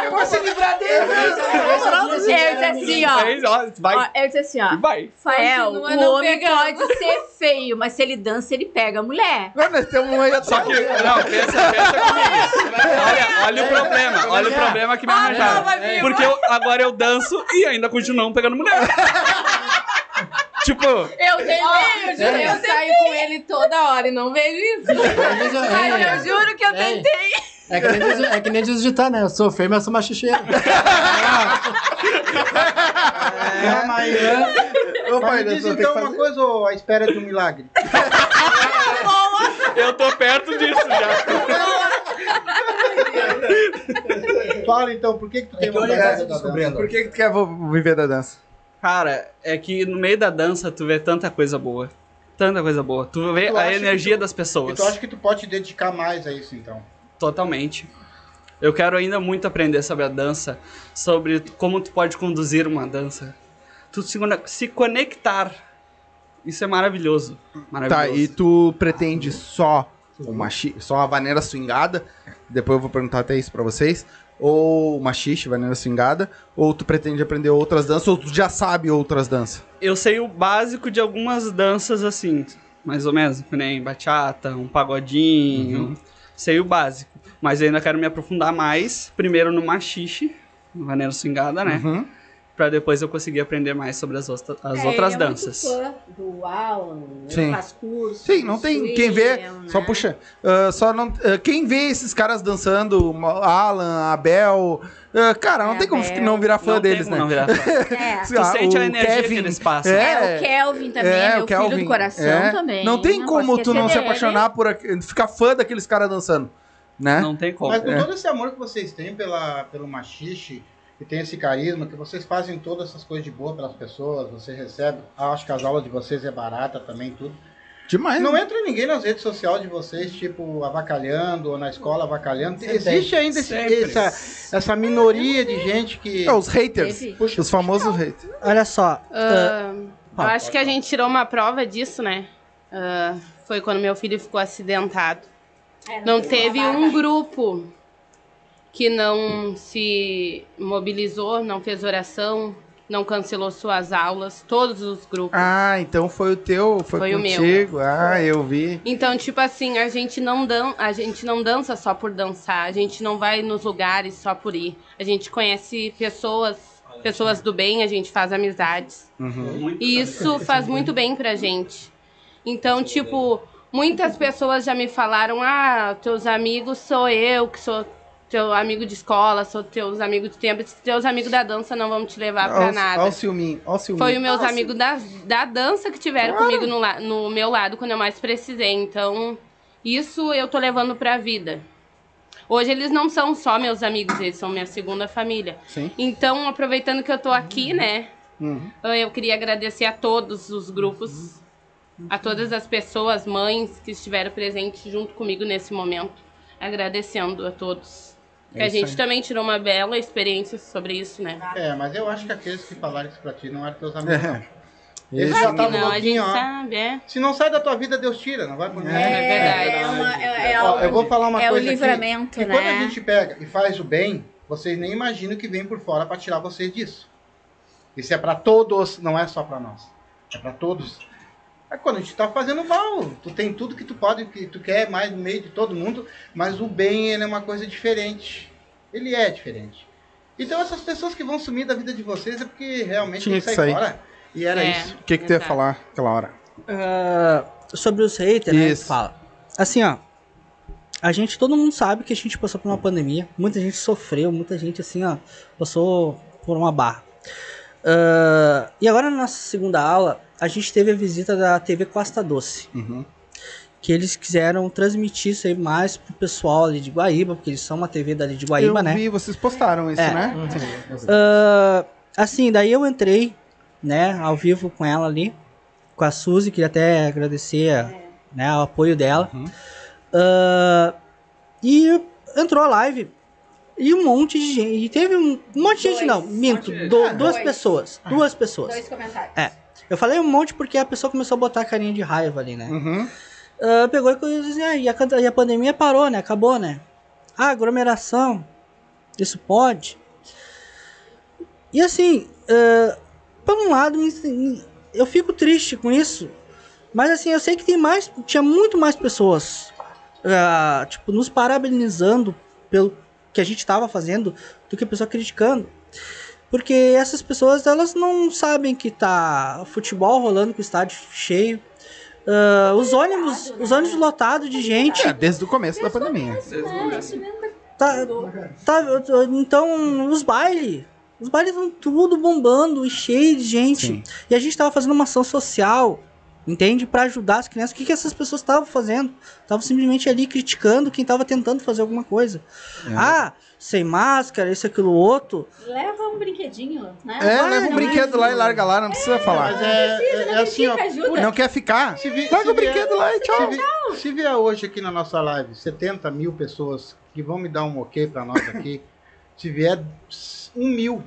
Eu Vou se livrar dele. Eu disse assim, ó. Vai, Eu disse assim, ó. vai. Fael, o não homem pode ser feio, mas se ele dança, ele pega a mulher. Agora nós temos um aí Só que, não, pensa, pensa comigo. Olha, olha o problema, olha o problema que me arranjaram. vai vir. Porque agora eu danço e ainda continuo pegando mulher. <laughs> Tipo, Eu tentei, eu juro, Eu eu saio com ele toda hora e não vejo isso. Mas eu juro que eu É. tentei. É que nem é que nem né? Eu sou feio, mas eu sou machicheiro. É, mas, Ô, mas pai, me nós diz então que uma coisa, ô, a espera de um milagre. eu tô perto disso já. Fala então, por que, que tu tem É que uma olha vontade da dança? Por que, que tu quer viver da dança? Cara, é que no meio da dança tu vê tanta coisa boa. Tanta coisa boa. Tu vê Tu a energia tu- das E pessoas. tu acha que tu pode te dedicar mais a isso, então? Totalmente. Eu quero ainda muito aprender sobre a dança, sobre como tu pode conduzir uma dança. Tu se, se conectar. Isso é maravilhoso. Maravilhoso. Tá, e tu pretende só uma só a vaneira swingada? Depois eu vou perguntar até isso pra vocês. Ou xixi, vaneira swingada? Ou tu pretende aprender outras danças? Ou tu já sabe outras danças? Eu sei o básico de algumas danças assim, mais ou menos, que nem bachata, um pagodinho. Sei o básico. Mas eu ainda quero me aprofundar mais, primeiro no machixe, maneira swingada, né? Uhum. Pra depois eu conseguir aprender mais sobre as, outra- as É, outras ele é danças. muito fã do Alan, Sim. faz curso. Sim, não tem. Quem vê, William, só né? puxa. ah, só não, ah, quem vê esses caras dançando, Alan, Abel. ah, cara, não É, tem como Abel. não virar fã Não tem deles, como né? não virar fã. <laughs> É. Tu sente a energia que eles passam. É, É, o Kelvin também, é, meu o Kelvin, filho do coração é. também. Não tem posso como tu não se dele. apaixonar por aqu- ficar fã daqueles caras dançando, né? Não tem como. Mas com É. todo esse amor que vocês têm pela, pelo machixe, e tem esse carisma, que vocês fazem todas essas coisas de boa pelas pessoas, você recebe, ah, acho que as aulas de vocês é barata também, tudo. Demais. Não entra ninguém nas redes sociais de vocês, tipo, avacalhando, ou na escola avacalhando. Sempre Existe ainda esse- essa, essa minoria de gente que... É, os haters. Puxa, Os famosos haters. Olha só. Ah, eu fala, acho que a gente tirou uma prova disso, né? Ah, foi quando meu filho ficou acidentado. É, Não tem teve um grupo que não se mobilizou, não fez oração, não cancelou suas aulas, todos os grupos. Ah, então foi o teu, foi, Foi o meu. contigo. Ah, eu vi. Então, tipo assim, a gente não dan a gente não dança só por dançar, a gente não vai nos lugares só por ir. A gente conhece pessoas, pessoas do bem, a gente faz amizades. Uhum. E isso faz muito bem pra gente. Então, tipo, muitas pessoas já me falaram: "Ah, teus amigos sou eu, que sou teu amigo de escola, sou teus amigos de tempo, teus amigos da dança não vão te levar pra nada". o ciúminho, olha o ciúminho. Foi os meus amigos da, da dança que tiveram comigo no, no meu lado quando eu mais precisei. Então, isso eu tô levando pra vida. Hoje eles não são só meus amigos, eles são minha segunda família. Sim. Então, aproveitando que eu tô aqui, né? Uhum. Eu queria agradecer a todos os grupos, a todas as pessoas, mães que estiveram presentes junto comigo nesse momento. Agradecendo a todos. É a gente aí. também tirou uma bela experiência sobre isso, né? É, mas eu acho que aqueles que falaram isso pra ti não eram teus amigos. não. É. Eles já estavam não, a gente louquinhos, ó. sabe, é. Se não sai da tua vida, Deus tira, não vai por mim. É verdade. É, uma, é, é, Ó, eu vou falar uma é o coisa aqui, livramento, que né? quando a gente pega e faz o bem, vocês nem imaginam que vem por fora pra tirar vocês disso. Isso é pra todos, não é só pra nós. É pra todos. É quando a gente tá fazendo mal, tu tem tudo que tu pode, que tu quer mais no meio de todo mundo, mas o bem ele é uma coisa diferente. Ele é diferente. Então essas pessoas que vão sumir da vida de vocês é porque realmente Tinha tem que sair sair. fora. E era É. isso. O que, que tu ia falar aquela hora? Ah, sobre os haters, né? Fala. Assim, ó. A gente, todo mundo sabe que a gente passou por uma pandemia. Muita gente sofreu, muita gente, assim, ó, passou por uma barra. Ah, e agora na nossa segunda aula, a gente teve a visita da TV Costa Doce. Uhum. Que eles quiseram transmitir isso aí mais pro pessoal ali de Guaíba, porque eles são uma TV dali de Guaíba, eu né? vi, vocês postaram isso, É. né? Ah, assim, daí eu entrei, né, ao vivo com ela ali, com a Suzy, queria até agradecer né, o apoio dela. Uhum. Ah, e entrou a live e um monte de gente. E teve um, um monte de gente, não, minto, do- Ah, duas dois. pessoas. Duas pessoas. Dois comentários. É. Eu falei um monte porque a pessoa começou a botar carinha de raiva ali, né? Uhum. Ah, pegou e assim, ah, e a, e a pandemia parou, né? Acabou, né? Ah, aglomeração. Isso pode. E assim, ah, por um lado, eu fico triste com isso. Mas assim, eu sei que tem mais. Tinha muito mais pessoas, ah, tipo, nos parabenizando pelo que a gente estava fazendo do que pessoa criticando. Porque essas pessoas, elas não sabem que tá futebol rolando com o estádio cheio. Ah, os ônibus, os ônibus lotados de gente. É, desde o começo da pandemia. Desde o começo. Tá, tá, então, os bailes. Os bailes estão tudo bombando e cheio de gente. Sim. E a gente tava fazendo uma ação social, entende? Pra ajudar as crianças. O que, que essas pessoas estavam fazendo? Estavam simplesmente ali criticando quem tava tentando fazer alguma coisa. É. Ah, sem máscara, isso, aquilo, outro. Leva um brinquedinho, né? É, Vai, leva um não brinquedo lá e larga lá, não precisa falar. Mas é, é, é assim, ó. Não quer ficar? Se vi- Larga se o brinquedo lá e tchau. Se, vi- se vier hoje aqui na nossa live 70 mil pessoas que vão me dar um ok pra nós aqui, <laughs> se vier um mil,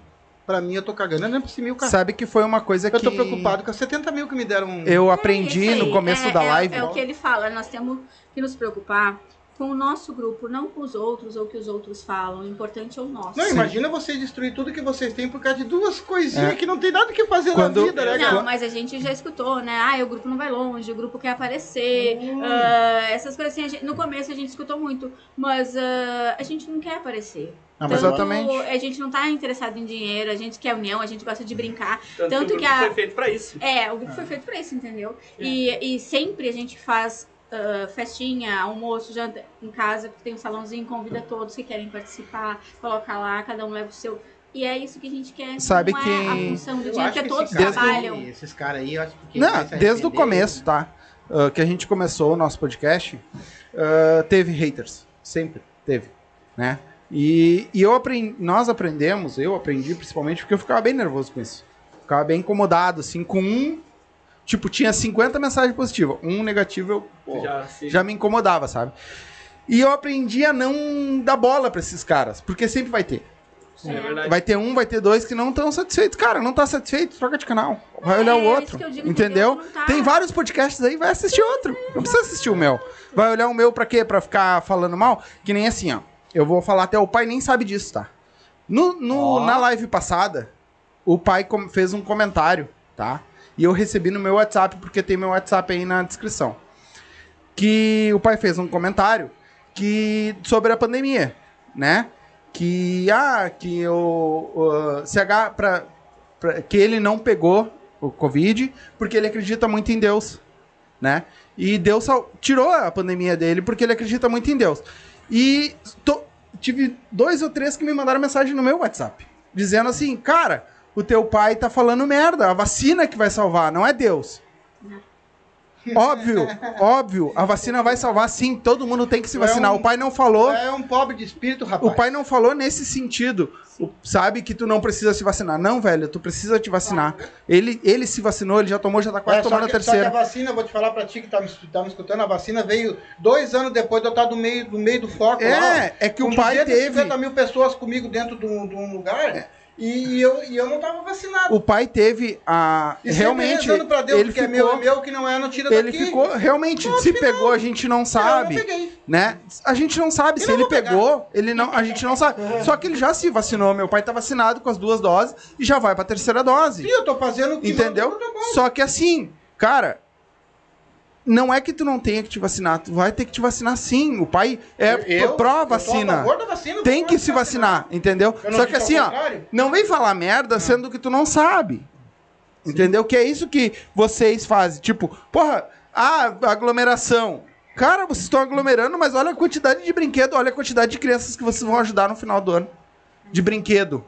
pra mim eu tô cagando. Eu não é pra esse mil, cara. Sabe que foi uma coisa que Eu tô preocupado com as 70 mil que me deram. eu aprendi aí, no começo é- da é- live. É, o que ele fala, nós temos que nos preocupar com o nosso grupo, não com os outros ou o que os outros falam. O importante é o nosso. Não, imagina vocês destruir tudo que vocês têm por causa de duas coisinhas É. que não tem nada que fazer Quando- na vida, né, cara? Não, mas a gente já escutou, né? Ah, o grupo não vai longe, o grupo quer aparecer. ah, essas coisas assim, a gente- no começo a gente escutou muito, mas ah, a gente não quer aparecer. Não, mas Tanto- Exatamente. A gente não tá interessado em dinheiro, a gente quer união, a gente gosta de brincar. Tanto, Tanto que o que grupo a- foi feito pra isso. É, o grupo foi feito pra isso, entendeu? E, e sempre a gente faz ah, festinha, almoço, janta em casa, porque tem um salãozinho, convida todos que querem participar, coloca lá, cada um leva o seu. E é isso que a gente quer. Sabe não que- é a função do Eu acho porque que todos esse cara trabalham. aí, esses caras aí, eu acho que quem Não, desde o arrepender- começo, tá? Ah, que a gente começou o nosso podcast, ah, teve haters. Sempre teve, né? E, e eu aprendi, nós aprendemos, eu aprendi principalmente porque eu ficava bem nervoso com isso. Ficava bem incomodado, assim, com um. Tipo, tinha 50 mensagens positivas, um negativo eu pô, Já, já me incomodava, sabe? E eu aprendi a não dar bola pra esses caras, porque sempre vai ter. é verdade. Vai ter um, vai ter dois que não estão satisfeitos. Cara, não tá satisfeito, troca de canal. Vai olhar É, o é isso outro. entendeu? tá- Tem vários podcasts aí, vai assistir outro. Não precisa assistir o meu. Vai olhar o meu pra quê? Pra ficar falando mal? Que nem assim, ó. Eu vou falar até o pai nem sabe disso, tá? No, no- Na live passada, o pai fez um comentário, tá? E eu recebi no meu WhatsApp, porque tem meu WhatsApp aí na descrição. Que o pai fez um comentário que sobre a pandemia, né? Que ah, que o, CH pra- que ele não pegou o Covid porque ele acredita muito em Deus, né? E Deus tirou a pandemia dele porque ele acredita muito em Deus. E to- tive dois ou três que me mandaram mensagem no meu WhatsApp dizendo assim, cara, o teu pai tá falando merda, a vacina que vai salvar, não é Deus. Óbvio, óbvio, a vacina vai salvar sim, todo mundo tem que se é vacinar. um- O pai não falou, É um pobre de espírito, rapaz. o pai não falou nesse sentido. O- sabe que tu não precisa se vacinar. Não, velho, tu precisa te vacinar. Ele, ele se vacinou, ele já tomou, já tá quase É, tomando que, a só que a terceira. vacina, vou te falar pra ti que tá me, tá me escutando, a vacina veio dois anos depois de eu estar do meio, do meio do foco lá. É, é que o pai 250 teve. mil pessoas comigo dentro de um, de um lugar e, eu, e eu não tava vacinado. O pai teve a. E realmente. rezando pra Deus, ele porque ficou, é meu, é meu, que não é, não tira ele daqui. ficou. Realmente, se pegou, a gente não Eu não sabe. peguei. né? A gente não sabe E se não ele pegar. pegou, ele não, a gente não sabe. Só que ele já se vacinou, meu pai tá vacinado com as duas doses e já vai pra terceira dose. Sim, eu tô fazendo o que Entendeu? Só que assim, cara, não é que tu não tenha que te vacinar, tu vai ter que te vacinar sim. O pai é Eu- pró a vacina. Tem que se vacinar, entendeu? Eu não Só que assim, ó, não vem falar merda sendo que tu não sabe. Entendeu? Que é isso que vocês fazem. Tipo, porra, ah, aglomeração. Cara, vocês estão aglomerando, mas olha a quantidade de brinquedo, olha a quantidade de crianças que vocês vão ajudar no final do ano. De brinquedo.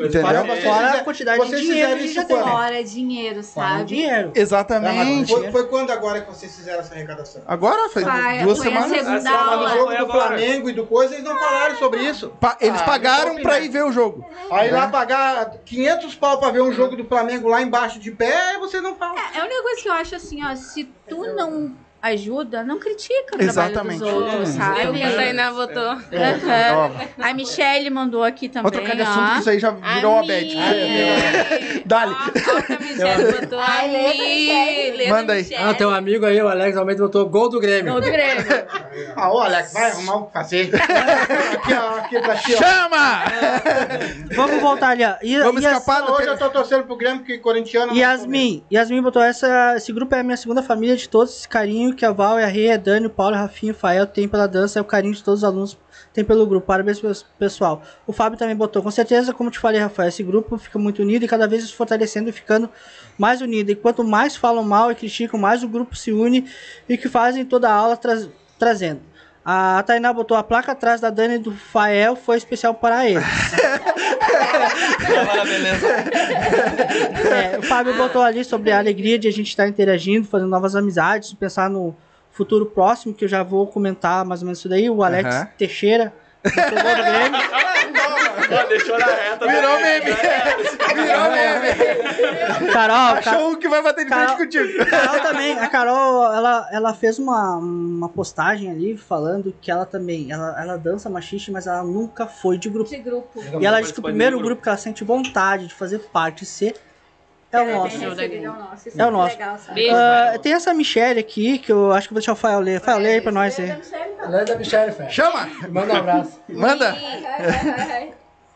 Entendeu? Fora Fora a quantidade de dinheiro que já tem. Fora dinheiro, Fora sabe? dinheiro. Exatamente. foi, foi quando agora que vocês fizeram essa arrecadação? Agora, faz Vai, duas foi a semanas. segunda Mas no aula. jogo Foi do. Flamengo e do coisa, eles não falaram sobre isso. Pa- eles Ah, pagaram pra né? ir ver o jogo. Aí lá pagar 500 pau pra ver um jogo do Flamengo lá embaixo de pé, você não fala. É a única coisa que eu acho assim, ó, se tu não ajuda, não critica o Exatamente. trabalho dos outros, Hum. sabe? Eu que a Tainá votou. Aham. Ó, A Michelle mandou aqui também, Vou trocar de ó. assunto que isso aí já virou a Beth. Dali. Que a Michelle <laughs> Mi. Manda aí. Ah, tem um amigo aí, o Alex Almeida botou gol do Grêmio. Gol do Grêmio. Ah, ô Alex, vai arrumar o que fazer. aqui, ó, aqui pra ti, ó. Chama! <laughs> Vamos voltar ali, ó. E, Vamos e escapar Hoje eu tô torcendo pro Grêmio, porque corintiano... Yasmin, Yasmin botou essa. Esse grupo é a minha segunda família de todos. Esse carinho que a Val, a Rê, a Dani, o Paulo, a Rafinha, o Fael tem pela dança, é o carinho de todos os alunos tem pelo grupo. Parabéns, pes- pessoal. O Fábio também botou. Com certeza, como te falei, Rafael, esse grupo fica muito unido e cada vez se fortalecendo e ficando mais unido. E quanto mais falam mal e criticam, mais o grupo se une e que fazem toda a aula traz- trazendo. A Tainá botou a placa atrás da Dani e do Fael, foi especial para eles. beleza. É, o Fábio botou ali sobre a alegria de a gente estar interagindo, fazendo novas amizades, pensar no futuro próximo, que eu já vou comentar mais ou menos isso daí. O Alex Aham. Teixeira, do Grêmio. Ó, Deixou na reta. Virou meme. Virou meme. Carol, Ca- Achou um que vai bater de frente Carol- contigo. Carol também, a Carol, ela, ela fez uma, uma postagem ali falando que ela também, ela, ela dança machiste, mas ela nunca foi de grupo. De grupo. E ela disse que o primeiro nenhum grupo que ela sente vontade de fazer parte, ser, é o nosso. É o nosso. Isso É o nosso. Ah, tem essa Michelle aqui, que eu acho que vou deixar o Fael ler. Fael, lê aí pra nós aí. Alex da Michelle, fé. Chama! Manda um abraço. Manda!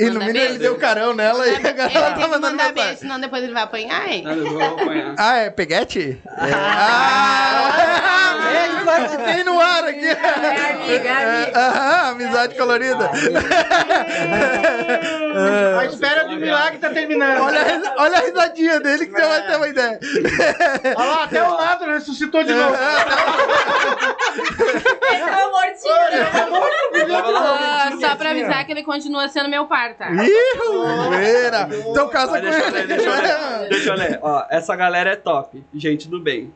E mínimo ele deu carão nela e agora Ele ela tem tá que mandando mandar mensagem. beijo, senão depois ele vai apanhar, hein? Nada, eu vou acompanhar. Ah, é peguete? Ah! Ele vai- Tem no ar aqui. É amiga, é amiga. Aham, amizade colorida. A espera do milagre tá terminando. Olha, a olha a risadinha dele que você vai ter uma ideia. Olha lá, até o lado ressuscitou de novo. Esse é o mortinho, né? Ah, só pra avisar que ele continua sendo meu par, tá? Ih. Então casa com deixa eu ler, deixa eu ler. ele. Deixa eu ler. Ó, essa galera é top. Gente do bem.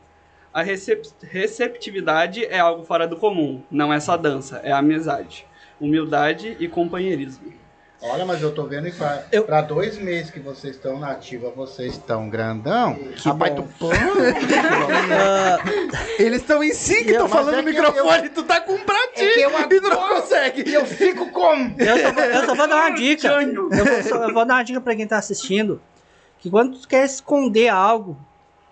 A recep- receptividade é algo fora do comum. Não é só dança, é amizade. Humildade e companheirismo. Olha, mas eu tô vendo que pra, Eu- pra dois meses que vocês estão na ativa, vocês estão grandão. Rapaz, bom. tu... <laughs> Eles estão em si que Eu- estão falando é no que microfone, tu tá com um pratinho É que eu <laughs> e tu não consegue. E eu fico como? eu, só, vou- eu só vou dar uma <laughs> dica. Eu vou, só- eu vou dar uma dica pra quem tá assistindo. Que quando tu quer esconder algo,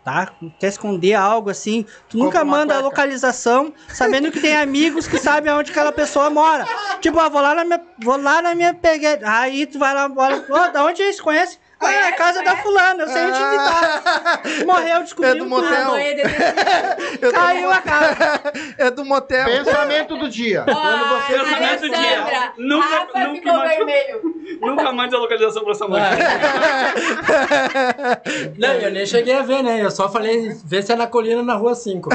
tá? Quer esconder algo assim, tu nunca manda a localização sabendo que tem amigos que sabem aonde aquela pessoa mora. Tipo, ah, vou lá na minha, vou lá na minha peguete. Aí tu vai lá, bora, ô, da onde eles conhecem? Ah, é a casa da fulana, eu sei onde ele tá. Morreu, descobriu É do motel. Mãe é <laughs> tô- Caiu a casa. <laughs> É do motel. Pensamento do dia. Quando você... Pensamento do dia. Nunca- Rafa nunca ficou mais- vermelho. <laughs> Nunca mande a localização pra essa mãe. Não, eu nem cheguei a ver, né? Eu só falei, vê se é na colina na rua 5.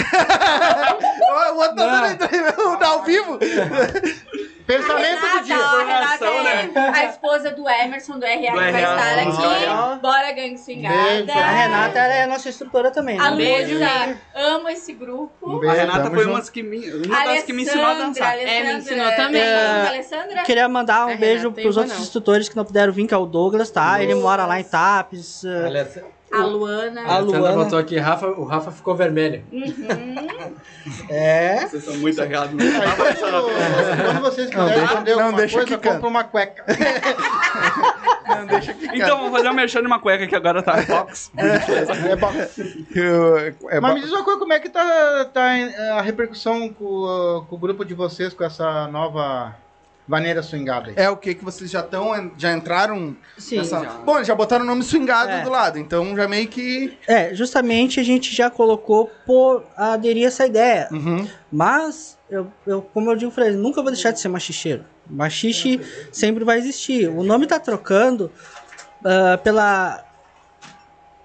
Ó, O outro tá dando ao vivo. Pensamento do Renata, dia. ó, a Renata é a esposa do Emerson, do RH, Do que vai estar aqui. Bora, gangue swingada. Beijo, A Renata ela é nossa instrutora também. A né? Beijo, Luísa, amo esse grupo. Um A beijo, Renata foi junto. uma das que me, uma das que me ensinou a dançar. Alessandra, É, me ensinou Alessandra, também. É. a Alessandra? Queria mandar um A beijo pros uma, outros não. instrutores que não puderam vir, que é o Douglas, tá? Ele mora lá em Tapes. uh, Aliás, A Luana. A Luana botou aqui, Rafa, o Rafa ficou vermelho. <laughs> É. Vocês são muito errados. Não na quando, vocês Não, quiserem deixa- esconder não, alguma deixa coisa, quicando. compra uma cueca. <laughs> Não, deixa. Então, vou fazer um merchan de uma cueca que agora tá box. É bom. Eu- é Mas me diz uma coisa, como é que tá, tá a repercussão com, uh, com o grupo de vocês com essa nova vaneira swingada? É o que que vocês já estão, já entraram Sim. nessa... Bom, já botaram o nome swingado É. do lado, então já meio que... É, justamente a gente já colocou por aderir a essa ideia. Uhum. Mas, eu, eu, como eu digo pra eles, nunca vou deixar de ser machicheiro. Machixe sempre vai existir. O nome tá trocando ah, pela.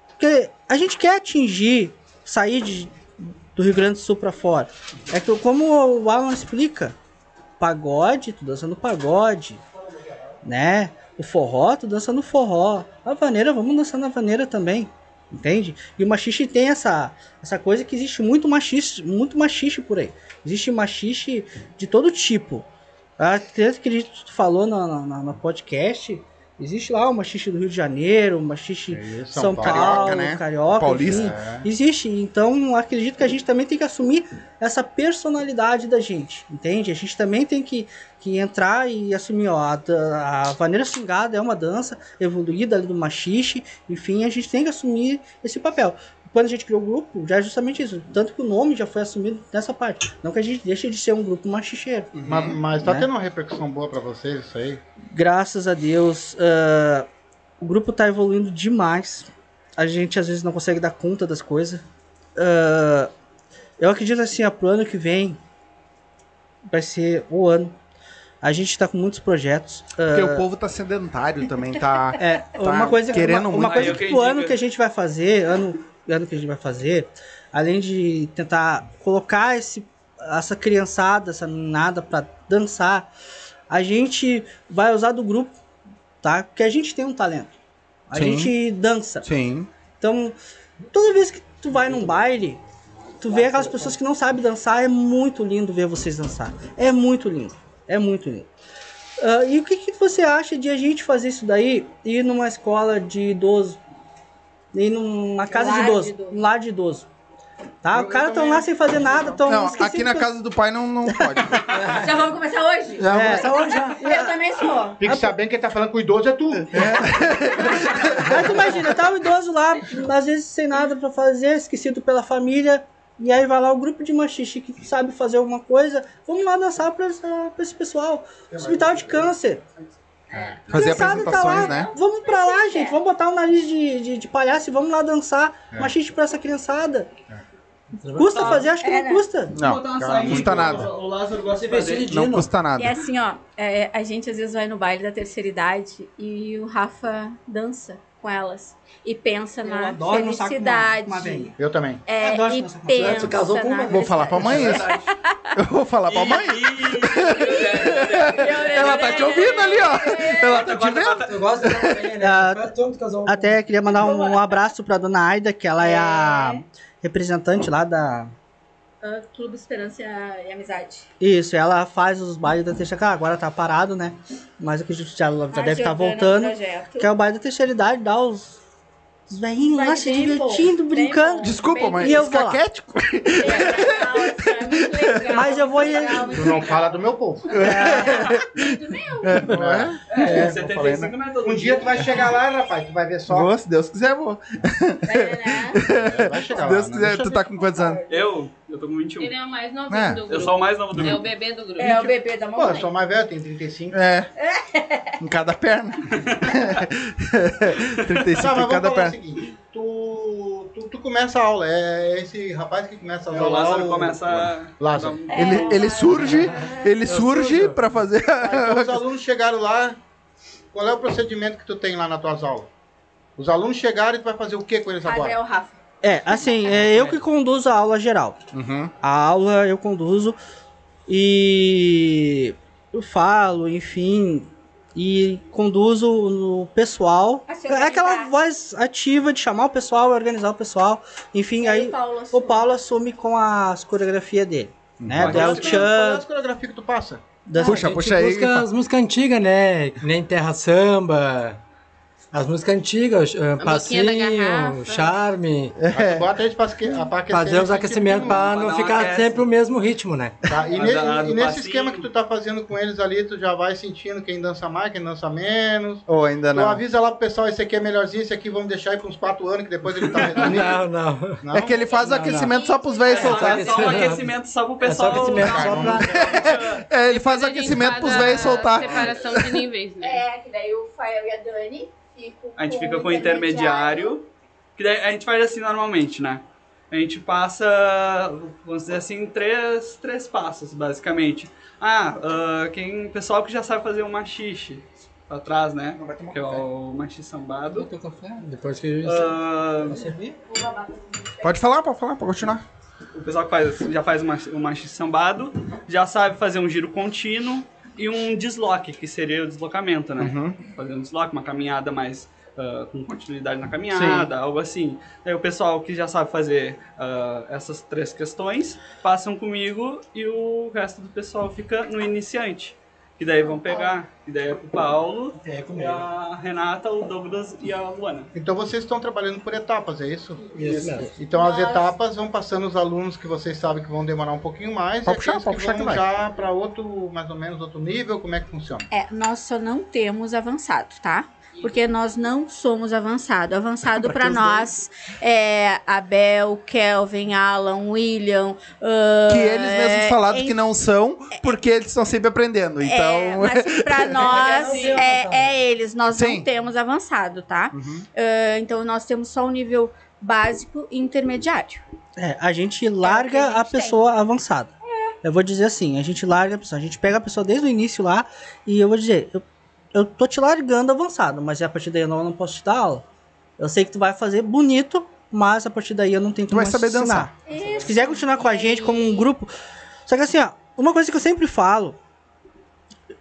Porque a gente quer atingir, sair de, do Rio Grande do Sul pra fora. É que, como o Alan explica, pagode, tu dança no pagode, né? O forró, tu dança no forró. A vaneira, vamos dançar na vaneira também. Entende? E o machixe tem essa, essa coisa que existe muito machixe, muito machixe por aí. Existe machixe de todo tipo. A criança que a gente falou no, no, no podcast, Existe lá o machixe do Rio de Janeiro, o machixe Isso, São, Paulo. Paulo, Carioca, Carioca, né? Paulista. enfim. É. Existe. Então, acredito que a gente também tem que assumir essa personalidade da gente, entende? A gente também tem que, que entrar e assumir, ó, a, a vaneira swingada é uma dança evoluída ali do machixe, enfim, a gente tem que assumir esse papel. Quando a gente criou o grupo, já é justamente isso. Tanto que o nome já foi assumido nessa parte. Não que a gente deixe de ser um grupo machicheiro. Mas, mas tá Né? tendo uma repercussão boa pra vocês isso aí? Graças a Deus, ah, o grupo tá evoluindo demais. A gente às vezes não consegue dar conta das coisas. Ah, eu acredito assim, ó, pro ano que vem vai ser o ano. A gente tá com muitos projetos. Ah, Porque o povo tá sedentário também, tá. <laughs> é, uma coisa, que- querendo uma, muito. uma coisa Ah, que pro ano que a gente vai fazer, ano, ano que a gente vai fazer, além de tentar colocar esse, essa criançada, essa nada pra dançar, a gente vai usar do grupo, tá? Porque a gente tem um talento. A Sim. gente dança. Sim. Então, toda vez que tu vai num baile, tu vê aquelas pessoas que não sabem dançar, é muito lindo ver vocês dançar. É muito lindo. É muito lindo. Ah, e o que, que você acha de a gente fazer isso daí e ir numa escola de idoso? Ir numa casa de Lar de idoso. idoso. Um lar de idoso. Tá? Eu- caras eu estão lá sem fazer nada, estão Não, aqui na casa do pai não, não pode. <laughs> Já vamos começar hoje? Já É. vamos hoje já. Eu também sou. Fique sabendo que quem tá falando com o idoso é tu. Mas tu imagina, tá o idoso lá, às vezes sem nada pra fazer, esquecido pela família, e aí vai lá o grupo de machixe que sabe fazer alguma coisa, vamos lá dançar pra esse pessoal. Hospital de câncer. Fazer Criançada apresentações, né? Vamos pra lá, gente, vamos botar um nariz de, de, de palhaço e vamos lá dançar machixe pra essa criançada. Custa fazer? Acho que É, não né? custa. Não, não custa nada. O Lázaro gosta de fazer. de Não custa E nada. assim, ó, é, a gente às vezes vai no baile da terceira idade e o Rafa dança com elas. E pensa Eu na adoro dançar com uma- felicidade. uma velha. Eu também. É, Adoro e uma pensa Você casou com uma, Vou falar pra mãe isso. Eu vou falar pra mãe. Ela tá te ouvindo ali, ó. Ela tá te vendo. Eu gosto dela né? Ah. Até queria mandar um, um abraço pra dona Aida, que ela é a representante lá da. Ah, Clube Esperança e Amizade. Isso, ela faz os bailes da terceira. Cara, agora tá parado, né? Mas eu acredito que já, já deve estar o voltando. Que é o baile da terceira idade, dá os, os velhinhos lá se bom, divertindo, bem brincando. Desculpa, mas E eu vou? <laughs> É legal, Mas eu vou Tu não fala do meu povo. Não é? É, eu falei, 75 não é todo Um dia tu vai chegar lá, rapaz, tu vai ver só. Vou, se Deus quiser, vou. né? Vai chegar Se lá. Deus não quiser, deixa tu tá com quantos anos? Eu? Eu tô com 21. Ele é o mais novinho É, do grupo. Eu sou o mais novo do É o grupo. bebê do grupo. É o bebê da Pô, mamãe. eu sou mais velho, tenho 35. É. <laughs> Em cada perna. <laughs> 35 Tá, mas em vamos cada falar o perna. seguinte. Tu, tu, tu começa a aula, é esse rapaz que começa a O aula. Lázaro o- começa a... Lázaro. Ele, ele surge, ele surge pra fazer. Então os <laughs> alunos chegaram lá, qual é o procedimento que tu tem lá nas tuas aulas? Os alunos chegaram e tu vai fazer o que com eles agora? é o Rafa. É, assim, é eu que conduzo a aula geral. Uhum. A aula eu conduzo e eu falo, enfim, e conduzo no pessoal. É aquela voz ativa de chamar o pessoal, organizar o pessoal. Enfim, aí o Paulo o assume. Paulo assume com as coreografias dele. Né? Pode Daí o Qual é as coreografias que tu passa? das- Puxa, puxa aí. busca as músicas antigas, né? Que Nem Terra Samba. As músicas antigas, uh, Passinho. Charme. Tu bota pra, esque- pra aquecer. Fazer os aquecimentos pra não ficar aquece. sempre o mesmo ritmo, né? Tá, e, A ne- e nesse passinho. esquema que tu tá fazendo com eles ali, tu já vai sentindo quem dança mais, quem dança menos. Ou ainda Tu não. avisa lá pro pessoal, esse aqui é melhorzinho, esse aqui vamos deixar aí por uns 4 anos, que depois ele tá. <laughs> Não, não. Não? É que ele faz o aquecimento só pros velhos É soltar. é só um aquecimento só pro É só pessoal. aquecimento só pra. É, ele faz o A gente aquecimento pros a velhos soltar. separação de níveis, né? É, que daí o Fael e a Dani A gente fica o com o intermediário. Que daí a gente faz assim normalmente, né? A gente passa, vamos dizer assim, três, três passos, basicamente. Ah, ah, quem, pessoal que já sabe fazer um machixe pra trás, né? Que é o machixe sambado. Depois que. Servir? Pode falar, pode falar, pode continuar. o pessoal que faz, já faz um machi- um machixe sambado já sabe fazer um giro contínuo e um desloque, que seria o deslocamento, né? Uhum. fazer um desloque, uma caminhada mais ah, com continuidade na caminhada, algo assim. Aí o pessoal que já sabe fazer ah, essas três questões passam comigo e o resto do pessoal fica no iniciante. Que E daí vão pegar. E daí é pro Paulo, É comigo. a Renata, o Douglas e a Luana. Então vocês estão trabalhando por etapas, é isso? Isso mesmo. Então as Nós- etapas vão passando os alunos que vocês sabem que vão demorar um pouquinho mais. Pode e puxar, pode puxar vão que vai. já para outro, mais ou menos, outro nível, como é que funciona? É, nós só não temos avançado, tá? Porque nós não somos avançado. Avançado <laughs> Pra para nós é Abel, Kelvin, Alan, William. ah, Que eles mesmos falaram em- que não são, porque eles estão sempre aprendendo. É, Então. mas pra <laughs> nós é, é eles, nós Sim. não temos avançado, tá? Uhum. Ah, então nós temos só o nível básico e intermediário. É, a gente larga a gente a, tem. pessoa avançada. Eu vou dizer assim, a gente larga a pessoa, a gente pega a pessoa desde o início lá e eu vou dizer, eu, eu tô te largando avançado, mas a partir daí eu não, eu não posso te dar aula. Eu sei que tu vai fazer bonito, mas a partir daí eu não tenho como vai saber te ensinar. dançar. Se quiser continuar com a gente como um grupo. Só que assim, ó, uma coisa que eu sempre falo.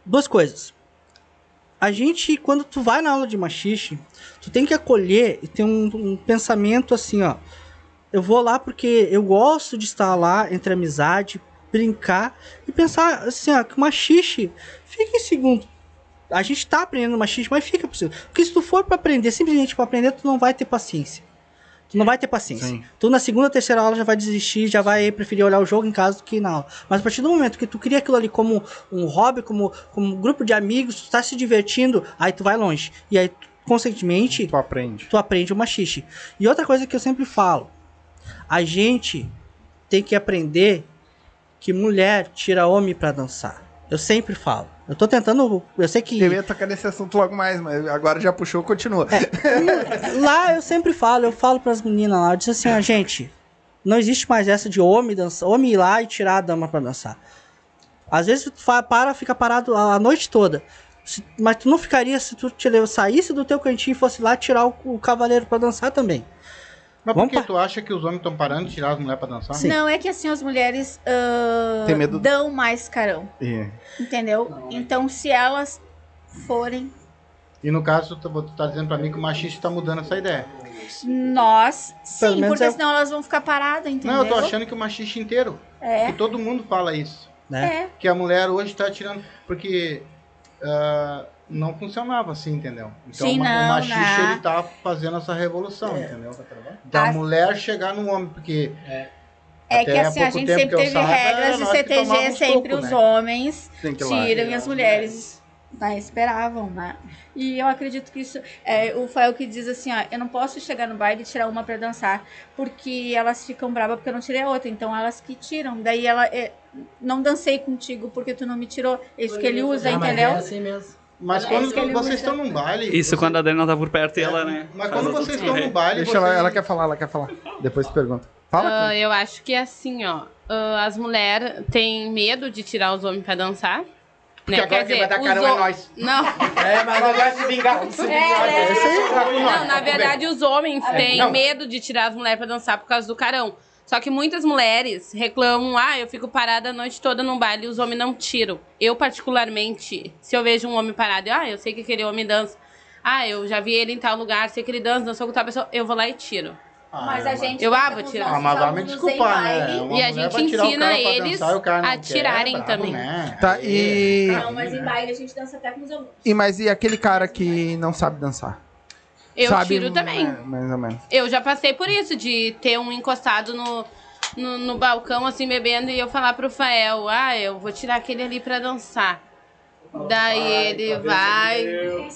Duas coisas. A gente, quando tu vai na aula de machixe, tu tem que acolher e ter um, um pensamento assim, ó. Eu vou lá porque eu gosto de estar lá entre amizade, brincar e pensar assim, ó, que o machixe fica em segundo. A gente tá aprendendo machixe, mas fica por segundo. Porque se tu for para aprender, simplesmente para aprender, tu não vai ter paciência. Tu não vai ter paciência. Sim. Tu na segunda, terceira aula já vai desistir, já vai preferir olhar o jogo em casa do que na aula. Mas a partir do momento que tu cria aquilo ali como um hobby, como, como um grupo de amigos, tu tá se divertindo, aí tu vai longe. E aí, tu, consequentemente, Tu aprende. tu aprende o machixe. E outra coisa que eu sempre falo, a gente tem que aprender que mulher tira homem pra dançar. Eu sempre falo. Eu tô tentando, eu sei que Eu ia tocar nesse assunto logo mais, mas agora já puxou, continua. <laughs> lá eu sempre falo, eu falo pras meninas lá, eu disse assim, ó, gente, não existe mais essa de homem dançar, homem ir lá e tirar a dama pra dançar. Às vezes tu para, fica parado a noite toda. Mas tu não ficaria se tu te saísse do teu cantinho e fosse lá tirar o, o cavaleiro pra dançar também. Mas Vamos por que pa- tu acha que os homens estão parando de tirar as mulheres pra dançar? Sim. Não, é que assim as mulheres Tem medo- dão mais carão, E- entendeu? Então se elas forem E no caso, tu, tu tá dizendo pra mim que o machista tá mudando essa ideia. nós, sim, porque é- senão elas vão ficar paradas, entendeu? Não, eu tô achando que o machista inteiro. É, Que todo mundo fala isso. Né? é. Que a mulher hoje tá tirando. Porque ah, não funcionava assim, entendeu? Então Sim, o não, o machista né? ele tá fazendo essa revolução, entendeu? Da As- mulher chegar no homem, porque. É que Até há assim, a gente sempre que teve saiba, regras de que CTG, sempre soco, os né? homens que tiram e as mulheres né, esperavam, né? E eu acredito que isso. É, o Fael que diz assim, ó, eu não posso chegar no baile e tirar uma pra dançar, porque elas ficam bravas porque eu não tirei a outra. Então elas que tiram. Daí ela. é, não dancei contigo porque tu não me tirou. É Isso que ele usa, Ah, mas entendeu? É assim mesmo. Mas É quando ele vocês estão num baile. Isso vocês- quando a Dani não tá por perto e ela, né? Mas quando vocês outras estão correr. baile, Deixa vocês... ela, ela quer falar, ela quer falar. Depois tu pergunta. Fala, Cris. eu acho que é assim, ó. ah, as mulheres têm medo de tirar os homens pra dançar. Porque né? agora quem vai dar os carão é nós. Não, <laughs> É, mas agora se vingar. Se não, na verdade os homens têm Não. medo de tirar as mulheres pra dançar por causa do carão. Só que muitas mulheres reclamam, ah, eu fico parada a noite toda num baile e os homens não tiram. Eu, particularmente, se eu vejo um homem parado, eu, ah, eu sei que aquele homem dança. Ah, eu já vi ele em tal lugar, sei que ele dança, dançou com tal pessoa, eu vou lá e tiro. Mas a gente. Eu, ah, vou tirar. Ah, mas vai me desculpar, né? Uma E a gente ensina eles dançar a quer, tirarem bravo, também. né? Tá, e. Não, mas em baile a gente dança até com os alunos. E mas e aquele cara que não sabe dançar? Eu sabe, tiro também. é, Mais ou menos. Eu já passei por isso, de ter um encostado no, no, no balcão, assim, bebendo, e eu falar pro Fael, ah, eu vou tirar aquele ali pra dançar. Daí ele vai.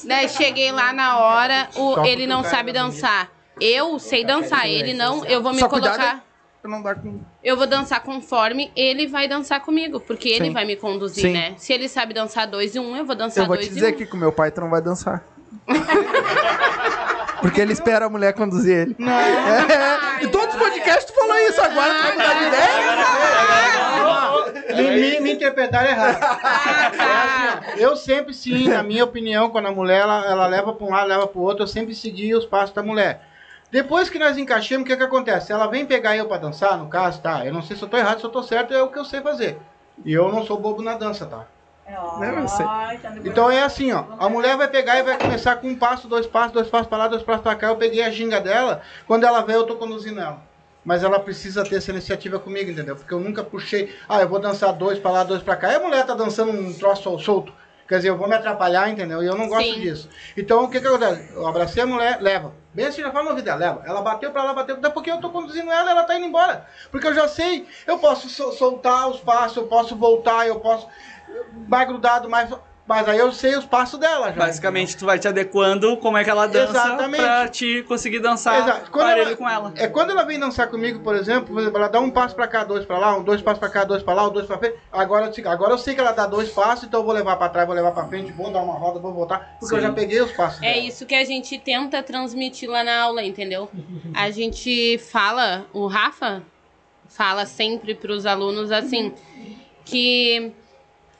Daí cheguei lá na hora, o, Só ele não sabe dançar. Eu sei dançar, ele não, eu vou me Só colocar. Dar com. Eu vou dançar conforme ele vai dançar comigo, porque ele Sim. vai me conduzir, Sim. né? Se ele sabe dançar dois e um, eu vou dançar Eu vou dois te e dizer um. que com meu pai tu não vai dançar. Porque ele espera a mulher conduzir ele. É, em todos os podcasts tu falou isso, agora tu vai mudar de ideia? Me, me, me interpretaram errado. É assim, ó, eu sempre sim, na minha opinião, quando a mulher ela, ela leva para um lado, leva para o outro, eu sempre segui os passos da mulher. Depois que nós encaixamos, o que que acontece? Ela vem pegar eu para dançar, no caso, tá? Eu não sei se eu tô errado, se eu tô certo, é o que eu sei fazer. E eu não sou bobo na dança, tá? Não, eu sei. Então é assim, ó. A mulher vai pegar e vai começar com um passo, dois passos, dois passos para lá, dois passos para cá. Eu peguei a ginga dela. Quando ela vê, eu tô conduzindo ela. Mas ela precisa ter essa iniciativa comigo, entendeu? Porque eu nunca puxei. Ah, eu vou dançar dois para lá, dois para cá. E a mulher tá dançando um troço solto. Quer dizer, eu vou me atrapalhar, entendeu? E eu não gosto Sim. disso. Então, o que que acontece? Eu abracei a mulher, leva. Bem assim, já fala vida dela, leva. Ela bateu pra lá, bateu, até porque eu tô conduzindo ela, ela tá indo embora. Porque eu já sei, eu posso sol- soltar os passos, eu posso voltar, eu posso... Mais grudado, mais... Mas aí eu sei os passos dela já. Basicamente, tu vai te adequando como é que ela dança Exatamente. pra te conseguir dançar Exato. Quando parelho ela- com ela. É quando ela vem dançar comigo, por exemplo, por exemplo, ela dá um passo pra cá, dois pra lá, um dois passos pra cá, dois pra lá, um dois pra frente. Agora, eu sei- agora eu sei que ela dá dois passos, então eu vou levar pra trás, vou levar pra frente, vou dar uma roda, vou voltar, porque eu Sim. já peguei os passos. É dela. isso que a gente tenta transmitir lá na aula, entendeu? A gente fala, o Rafa fala sempre para os alunos assim, que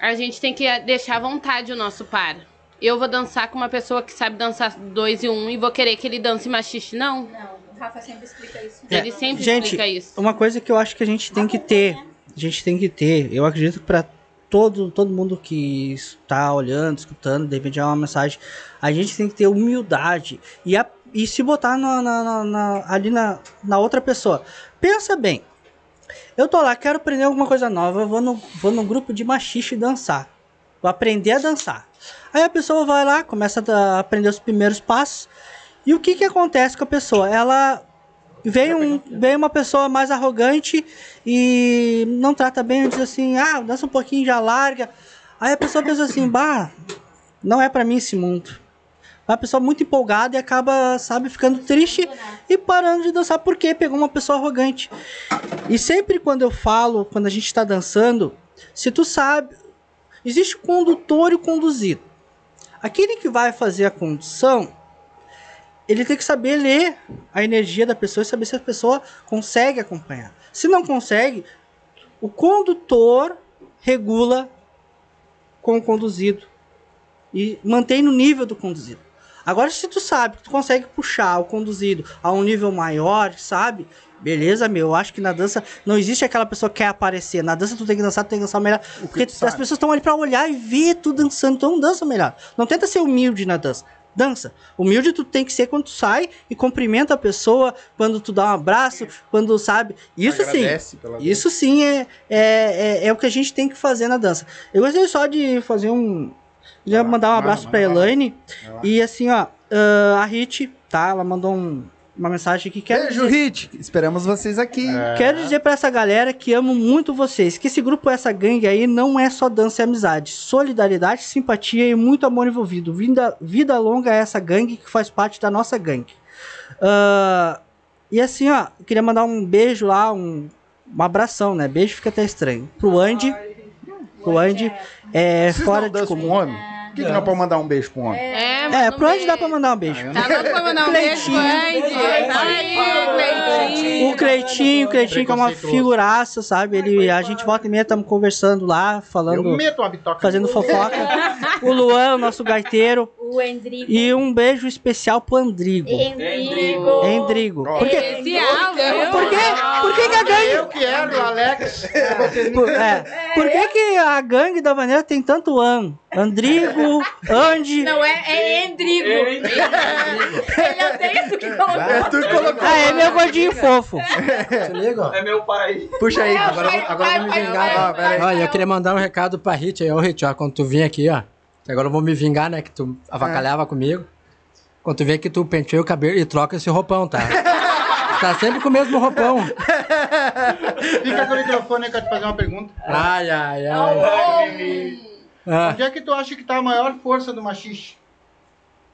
a gente tem que deixar à vontade o nosso par. Eu vou dançar com uma pessoa que sabe dançar dois e um e vou querer que ele dance machiste, não. Não, o Rafa sempre explica isso. Ele sempre Gente, explica isso. Uma coisa que eu acho que a gente tem que ter, a gente tem que ter, eu acredito que pra todo, todo mundo que está olhando, escutando, de repente é uma mensagem, a gente tem que ter humildade e, a- e se botar na- na- na- na- ali na, na outra pessoa. Pensa bem, eu tô lá, quero aprender alguma coisa nova, eu vou no, vou no grupo de machiste dançar, vou aprender a dançar. Aí a pessoa vai lá, começa a aprender os primeiros passos, e o que que acontece com a pessoa? Ela Vem, um, vem uma pessoa mais arrogante e não trata bem, diz assim, ah, dança um pouquinho, já larga. Aí a pessoa pensa assim, bah, não é pra mim esse mundo. A pessoa muito empolgada e acaba, sabe, ficando triste e parando de dançar porque pegou uma pessoa arrogante. E sempre quando eu falo, quando a gente tá dançando, se tu sabe, existe condutor e conduzido. Aquele que vai fazer a condução, ele tem que saber ler a energia da pessoa e saber se a pessoa consegue acompanhar. Se não consegue, o condutor regula com o conduzido e mantém no nível do conduzido. Agora, se tu sabe que tu consegue puxar o conduzido a um nível maior, sabe? Beleza, meu. Eu acho que na dança não existe aquela pessoa que quer aparecer. Na dança tu tem que dançar, tu tem que dançar melhor. Porque tu as pessoas estão ali pra olhar e ver tu dançando. Então dança melhor. Não tenta ser humilde na dança. Dança. Humilde tu tem que ser quando tu sai e cumprimenta a pessoa, quando tu dá um abraço, quando sabe. Isso sim. Agradece pela Isso sim é, é, é, é o que a gente tem que fazer na dança. Eu gostaria só de fazer um. Já mandar um abraço manda pra lá. Elaine. E assim, ó, ah, a Rit, tá? Ela mandou um- uma mensagem aqui. Quero Beijo, dizer, Hit. Esperamos vocês aqui. quero dizer pra essa galera que amo muito vocês. Que esse grupo, essa gangue aí, não é só dança e amizade. Solidariedade, simpatia e muito amor envolvido. Vida, vida longa a essa gangue que faz parte da nossa gangue. Ah, e assim, ó, queria mandar um beijo lá, um, um abração, né? Beijo fica até estranho. Pro Andy. Pro Andy. É, Vocês fora de comum. homem? Por que, que não pode mandar um beijo pro homem? É, É, um pro Andy dá beijo. pra mandar um beijo. Tá louco pra mandar um beijo pro Andy? Aí, Cleitinho. O Cleitinho, o Cleitinho que é uma figuraça, sabe? Ele, a gente volta e meia, estamos conversando lá, Eu falando, meto uma bitoca. fazendo fofoca. O Luan, o nosso gaiteiro. O Endrigo. E um beijo especial pro Andrigo. Endrigo. Endrigo. Por quê? Especial, viu? Por quê? Por que, que a gangue. Eu quero, Alex. Por, é, por que, que a gangue da maneira tem tanto an? Andrigo, Andy. Não é, é Endrigo. Ele odeia tu que colocou. É, tu colocou. Ah, é meu gordinho fofo. Se liga. É meu pai. Puxa aí. Agora, eu vou- agora eu vou me vingar. Olha, eu queria mandar um recado pra Hit aí, ô Hit, ó, quando tu vir aqui, ó. que Agora eu vou me vingar, né? Que tu avacalhava comigo. Quando tu vem aqui, tu penteia o cabelo e troca esse roupão, tá? <laughs> tá sempre com o mesmo roupão. Fica com o microfone aí que eu te fazer uma pergunta. Ai, ai, ai. Ah, Onde é que tu acha que tá a maior força do machixe?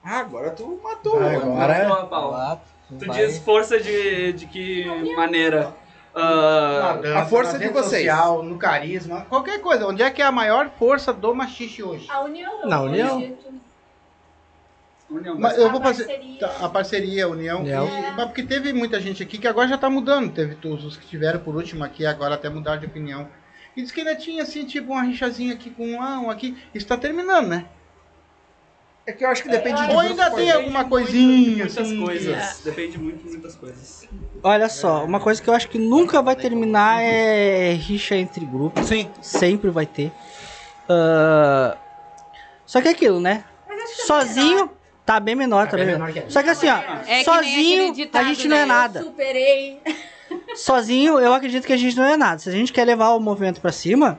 Ah, agora tu matou. agora Toma, Paulo. é. Tu diz força de, de que maneira? Ah, a força de vocês. Social, no carisma, qualquer coisa. Onde é que é a maior força do machixe hoje? A união. Na união. União Mas eu A vou fazer parceria. tá, a parceria, a união. União. E- mas porque teve muita gente aqui que agora já tá mudando. Teve todos os que tiveram por último aqui, agora até mudaram de opinião. E diz que ainda tinha assim, tipo, uma rixazinha aqui com um lá, um aqui. Isso tá terminando, né? É que eu acho que depende de Ou ainda tem alguma Depende coisinha, muito de muitas assim, coisas. Depende muito de muitas coisas. Olha só, uma coisa que eu acho que nunca vai terminar é rixa entre grupos. Sim. Sempre vai ter. Ah, Só que é aquilo, né? Sozinho tá bem menor, tá bem menor. Só que assim, ó, É que sozinho aquele ditado, a gente não é né? nada. Superei. <laughs> Sozinho eu acredito que a gente não é nada. Se a gente quer levar o movimento pra cima,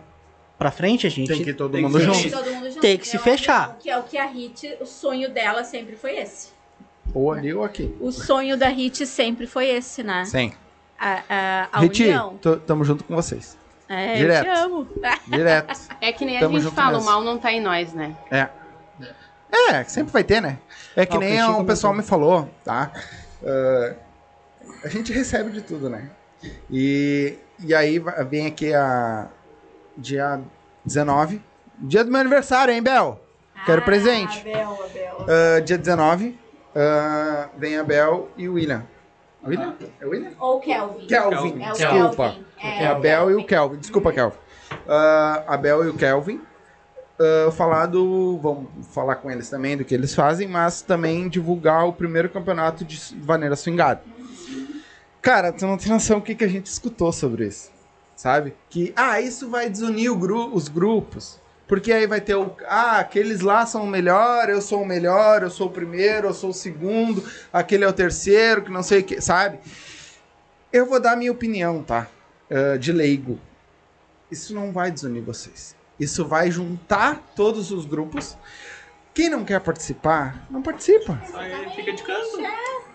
pra frente, a gente Tem que ir todo Tem que mundo ser junto. Todo mundo junto. Tem que se fechar. Que é o que a Hit, o sonho dela sempre foi esse. Ou ali ou aqui. O sonho da Hit sempre foi esse, né? Sim. A, a, a Riti, união. tamo junto com vocês. É, direto. eu te amo. Direto. É que nem Tamo a gente fala, mesmo. o mal não tá em nós, né? É. É, sempre vai ter, né? É que Ah, nem o comentou. pessoal me falou, tá? Ah, a gente recebe de tudo, né? E, e aí vem aqui a dia 19, dia do meu aniversário, hein, Bel? Quero Ah, presente. Abel, Abel. Ah, dia 19, ah, vem a Bel e o William. William? É o William? Ou Kelvin. Kelvin, É o desculpa. Kelvin. É, a Bel e o Kelvin. Kelvin. Desculpa, Kelvin. Ah, a Bel e o Kelvin. Ah, falar do. Vamos falar com eles também do que eles fazem, mas também divulgar o primeiro campeonato de vaneira swingada. Cara, tu não tem noção o que, que a gente escutou sobre isso. Sabe? Que, ah, isso vai desunir gru- os grupos. Porque aí vai ter o. Ah, aqueles lá são o melhor, eu sou o melhor, eu sou o primeiro, eu sou o segundo, aquele é o terceiro, que não sei o que, sabe? Eu vou dar a minha opinião, tá? Ah, de leigo. Isso não vai desunir vocês. Isso vai juntar todos os grupos. Quem não quer participar, não participa. Aí fica de canto.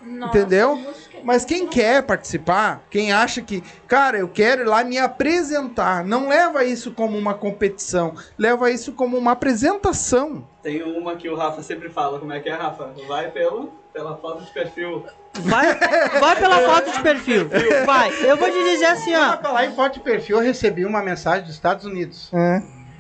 Entendeu? Mas quem quer participar, quem acha que, cara, eu quero ir lá me apresentar, não leva isso como uma competição, leva isso como uma apresentação. Tem uma que o Rafa sempre fala. Como é que é, Rafa? Vai pelo, pela foto de perfil. Vai, vai pela <laughs> foto de perfil. Vai. Eu vou te dizer assim, ó. lá em foto de perfil, eu recebi uma mensagem dos Estados Unidos.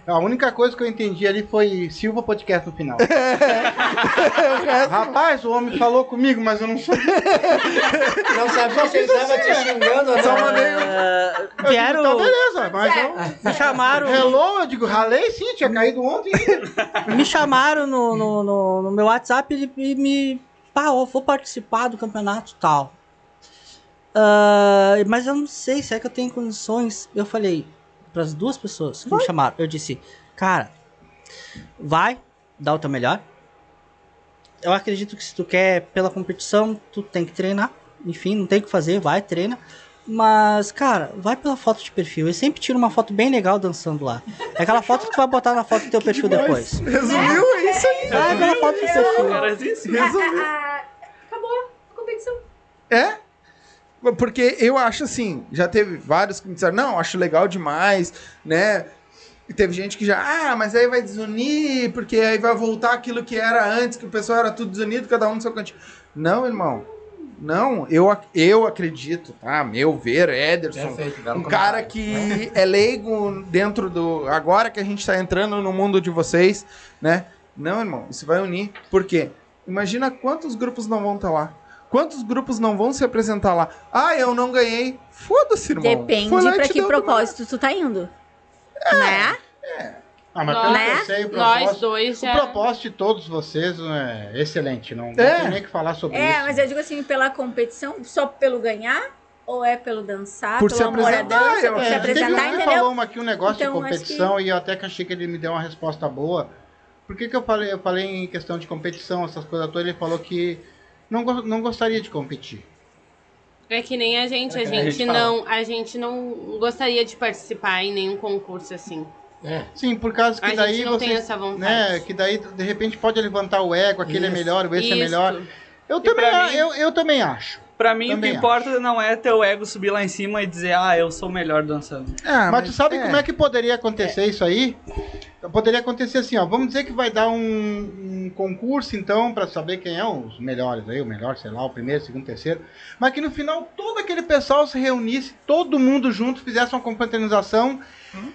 A única coisa que eu entendi ali foi Silva Podcast no final. <laughs> Rapaz, o homem falou comigo, mas eu não sou. Não sabia se ele tava te xingando ou Só não. mandei Ah, digo, quero. Então, beleza, mas eu. Me chamaram. Hello, eu digo, ralei sim, tinha caído ontem. Me chamaram no, no, no, no meu WhatsApp e e me. Pá, eu vou participar do campeonato tal. Ah, mas eu não sei se é que eu tenho condições. Eu falei para as duas pessoas que me chamaram. Eu disse, cara, vai, dá o teu melhor. Eu acredito que se tu quer pela competição, tu tem que treinar. Enfim, não tem o que fazer, vai, treina. Mas, cara, vai pela foto de perfil. Eu sempre tiro uma foto bem legal dançando lá. É aquela foto que tu vai botar na foto do teu <laughs> perfil depois. Resumiu é isso aí. Vai pela foto do perfil. Isso? Resumiu. Ah, acabou a competição. É? Porque eu acho assim, já teve vários que me disseram, não, acho legal demais, né? E teve gente que já, ah, mas aí vai desunir, porque aí vai voltar aquilo que era antes, que o pessoal era tudo desunido, cada um no seu cantinho. Não, irmão. Não, eu, eu acredito, tá? Meu ver, Ederson, Perfeito, um cara comentário. que é leigo dentro do. Agora que a gente tá entrando no mundo de vocês, né? Não, irmão, isso vai unir. Por quê? Imagina quantos grupos não vão estar lá. Quantos grupos não vão se apresentar lá? Ah, eu não ganhei. Foda-se, irmão. Depende Foi e pra que propósito tu tá indo. Né? Ah, mas Nós- pelo né? que eu sei, o Nós dois o propósito de todos vocês é excelente. Não, não É. tem nem o que falar sobre É, isso. mas eu digo assim, pela competição, só pelo ganhar? Ou é pelo dançar, Por pelo se amor à apresentar, dança, eu por se. É, teve um apresentar, que entendeu? falou uma aqui um negócio Então, de competição e eu até que achei que ele me deu uma resposta boa. Por que, que eu falei? Eu falei em questão de competição, essas coisas todas. Ele falou que não, não gostaria de competir. É que nem a gente, a É nem a gente gente não, a gente não gostaria de participar em nenhum concurso assim. É. Sim, por causa que A daí gente não você. tem essa vontade. né, que daí de repente pode levantar o ego, aquele é Isso. melhor, o esse é Isso. melhor. Eu E também, mim- eu, eu também acho. Pra mim, Também o que importa não é teu ego subir lá em cima e dizer, ah, eu sou o melhor dançando. Ah, mas, tu sabe como é que poderia acontecer isso aí? Poderia acontecer assim, ó. Vamos dizer que vai dar um, um concurso, então, pra saber quem é os melhores aí, o melhor, sei lá, o primeiro, segundo, terceiro. Mas que no final todo aquele pessoal se reunisse, todo mundo junto, fizesse uma confraternização.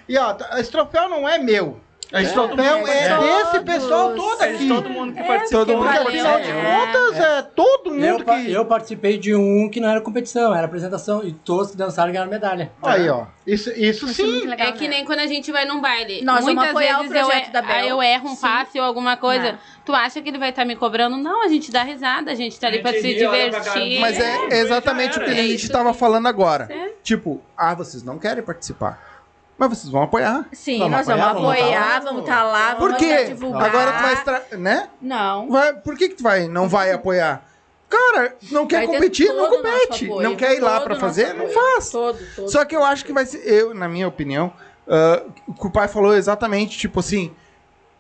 E ó, esse troféu não é meu. É de mundo. é Todos. desse pessoal todo É de aqui. todo mundo que É, participou. todo mundo que afinal de É. contas, é todo mundo Eu, que. eu participei de um que não era competição, era apresentação. E todos que dançaram ganharam medalha. Aí, ó. Isso, isso Isso é sim. legal, É que né? nem quando a gente vai num baile. Nós Muitas apoiar o vezes eu, projeto er- da Bel. aí eu erro um Sim. passe ou alguma coisa. Não. Tu acha que ele vai estar me cobrando? Não, a gente dá risada, a gente tá ali pra gente se pra cara divertir. Mas é exatamente o que a É gente tava falando agora. É. Tipo, ah, vocês não querem participar. Mas vocês vão apoiar. Sim, Vamos nós vamos apoiar, vamos tá apoiar, lá. vamos estar lá, Por vamos quê? ajudar a divulgar. Agora tu vai estra... né? Não. Vai- Por que que tu vai, não vai apoiar? Cara, não quer competir, não compete. Não quer ir lá nosso fazer, não faz. Todo, todo. Só que eu acho que vai ser, eu, na minha opinião, ah, o que o pai falou exatamente, tipo assim,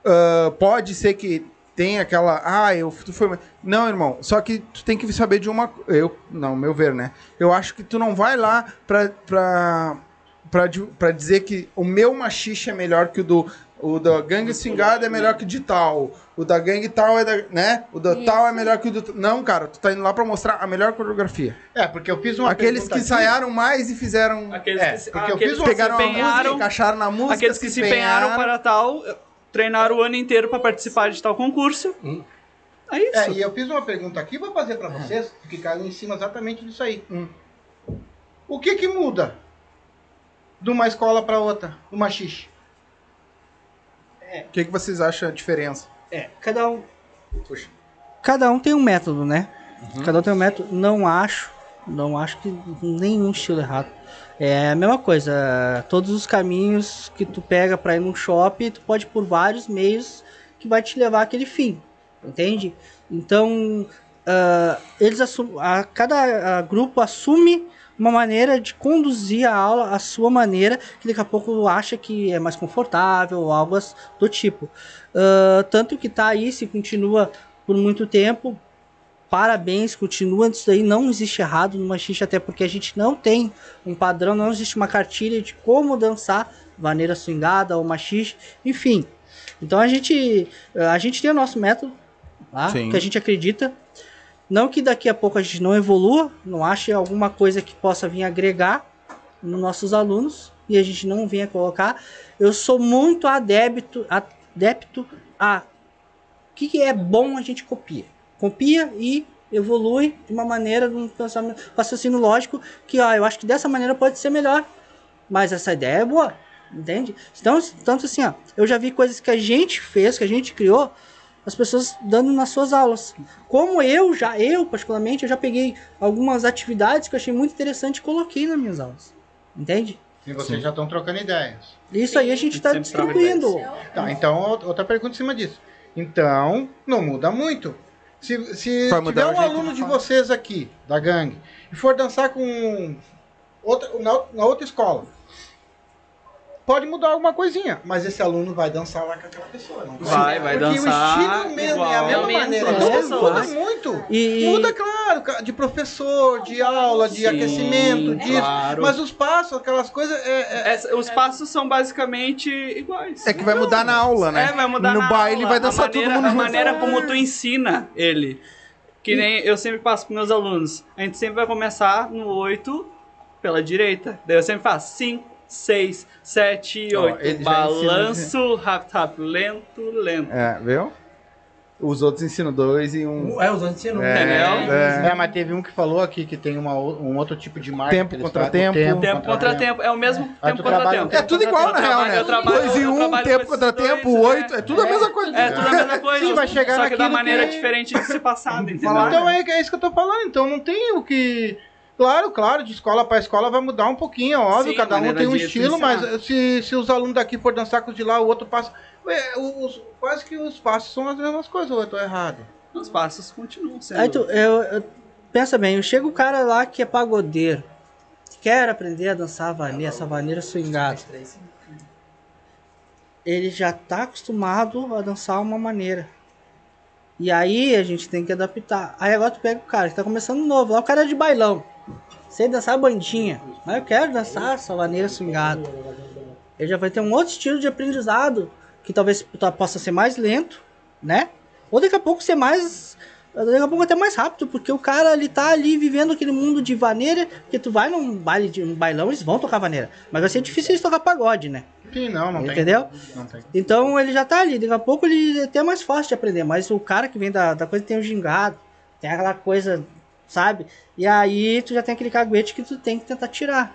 ah, pode ser que tenha aquela. Ah, eu tu foi. Não, irmão. Só que tu tem que saber de uma. Eu, não, meu ver, né? Eu acho que tu não vai lá pra. pra Pra dizer que o meu machixe é melhor que o do. O da gangue swingada é melhor que o de tal. O da gangue tal é da. né? O da Isso. tal é melhor que o do. Não, cara, tu tá indo lá pra mostrar a melhor coreografia. É, porque eu fiz uma Aqueles que ensaiaram mais e fizeram. Aqueles É, que se, porque eu aqueles fiz que se pegaram a música, empenharam, encaixaram na música. aqueles que se empenharam para tal, treinaram o ano inteiro para participar de tal concurso. É isso. É, e eu fiz uma pergunta aqui, vou fazer pra vocês, que caiu em cima exatamente disso aí. Hum. O que que muda de uma escola pra outra, do machixe? O que, que vocês acham a diferença? É, cada um. Puxa. Cada um tem um método, né? Cada um tem um método. Não acho, não acho que nenhum estilo errado. É a mesma coisa. Todos os caminhos que tu pega pra ir num shopping, tu pode ir por vários meios que vai te levar àquele fim. Entende? Então, ah, eles assum- a, cada ah, grupo assume uma maneira de conduzir a aula à sua maneira, que daqui a pouco acha que é mais confortável ou algo do tipo. Ah, tanto que tá aí, se continua por muito tempo, parabéns, continua isso aí, não existe errado no machixe, até porque a gente não tem um padrão, não existe uma cartilha de como dançar maneira swingada ou machixe, enfim. Então a gente, a gente tem o nosso método, tá? Que a gente acredita. Não que daqui a pouco a gente não evolua, não ache alguma coisa que possa vir agregar nos nossos alunos e a gente não venha colocar. Eu sou muito adepto, adepto a o que, que é bom a gente copia. Copia e evolui de uma maneira, de um pensamento, raciocínio lógico, que ó, eu acho que dessa maneira pode ser melhor. Mas essa ideia é boa, entende? Então, tanto assim, ó, eu já vi coisas que a gente fez, que a gente criou, as pessoas dando nas suas aulas. Como eu já, eu particularmente, eu já peguei algumas atividades que eu achei muito interessante e coloquei nas minhas aulas. Entende? E vocês já estão trocando ideias. Isso aí a gente está distribuindo. Tá, então outra pergunta em cima disso. Então, não muda muito. Se, se tiver um aluno de vocês aqui, da gangue, e for dançar com outra, na, na outra escola, pode mudar alguma coisinha, mas esse aluno vai dançar lá com aquela pessoa. Não Vai, vai Porque dançar o estilo mesmo é a igual. mesma maneira. as muda muito. E, Muda, claro, de professor, de aula, de Sim, aquecimento, disso. claro. Mas os passos, aquelas coisas. É, é- Essa- os passos são basicamente iguais. É que vai mudar na aula, né? É, vai mudar No na baile aula. vai dançar a maneira, todo mundo A junto. maneira como tu ensina ele. Que nem eu sempre passo com meus alunos. A gente sempre vai começar no 8 pela direita. Daí eu sempre faço 5, 6, 7, Ó, 8. ele já Balanço, rápido, rápido, lento, lento. É, viu? Os outros ensinam dois e um. É, os dois ensinam. É, Entendeu? é. É, mas teve um que falou aqui que tem uma, um outro tipo de marca. Tempo contra fazem. tempo. Tempo contra tempo. É o mesmo Aí tempo contra trabalha- tempo. É tudo igual, na real, né? trabalho- Dois e um, tempo contra tempo, é. oito. É tudo a mesma coisa. É tudo a mesma coisa. Sim, vai chegar Só que da maneira que- diferente de ser passado, <laughs> entendeu? Então é, é isso que eu tô falando. Então não tem o que. Claro, claro, de escola para escola vai mudar um pouquinho, é óbvio. Sim, cada a um tem um estilo, mas se, se os alunos daqui for dançar com os de lá, o outro passa. Ué, os, quase que os passos são as mesmas coisas, ou eu tô errado? Os passos continuam sendo. Aí tu, eu, eu- pensa bem, chega o cara lá que é pagodeiro, que quer aprender a dançar vaneira, essa vaneira swingada. Ele já tá acostumado a dançar uma maneira. E aí a gente tem que adaptar. Aí agora tu pega o cara que tá começando novo, lá o cara é de bailão. Sei dançar bandinha, mas eu quero dançar essa vaneira swingada. Ele já vai ter um outro estilo de aprendizado que talvez possa ser mais lento, né? Ou daqui a pouco ser mais. Daqui a pouco até mais rápido, porque o cara ele tá ali vivendo aquele mundo de vaneira, que tu vai num baile de um bailão, eles vão tocar vaneira. Mas vai ser difícil eles tocar pagode, né? Sim, não, não tem. Entendeu? Tem. Então ele já tá ali, daqui a pouco ele é até mais fácil de aprender, mas o cara que vem da, da coisa tem o gingado, tem aquela coisa, sabe? E aí tu já tem aquele caguete que tu tem que tentar tirar.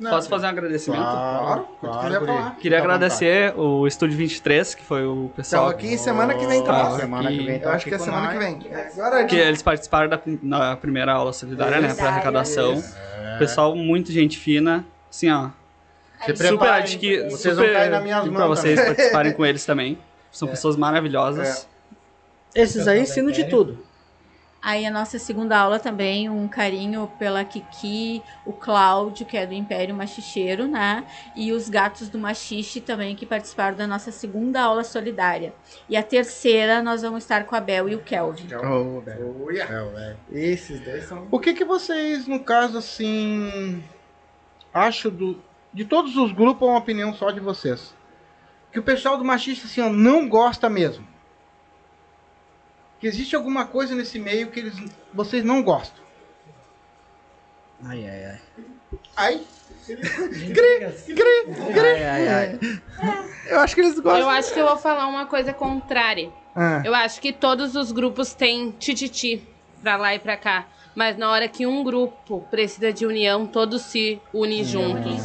Não, Posso fazer um agradecimento? Claro, Quando quiser guri. falar. Queria agradecer o Estúdio 23, que foi o Então, pessoal aqui semana que vem Tá, tá. Semana que vem Eu acho que é semana que vem. Agora que eles participaram da na primeira aula solidária, né, para arrecadação. Pessoal muito gente fina, assim, ó, Se super preparem, adqui, Vocês vão super cair nas minhas para mãos. vocês participarem com eles também. São pessoas maravilhosas. Esses aí ensinam de tudo. Aí a nossa segunda aula também, um carinho pela Kiki, o Cláudio, que é do Império Machicheiro, né? E os gatos do Machixe também, que participaram da nossa segunda aula solidária. E a terceira, nós vamos estar com a Bel e o Kelvin. Oh, velho. Oh, yeah. É, velho. Esses dois são. O que que vocês, no caso, assim, acham do... De todos os grupos, uma opinião só de vocês. Que o pessoal do machista, assim, ó, não gosta mesmo. Que existe alguma coisa nesse meio que eles, vocês não gostam. Ai, ai, ai. Ai, Ai, ai, ai. Eu acho que eles gostam. Eu acho que eu vou falar uma coisa contrária. Ah, Eu acho que todos os grupos têm tititi pra lá e pra cá. Mas na hora que um grupo precisa de união, todos se unem juntos.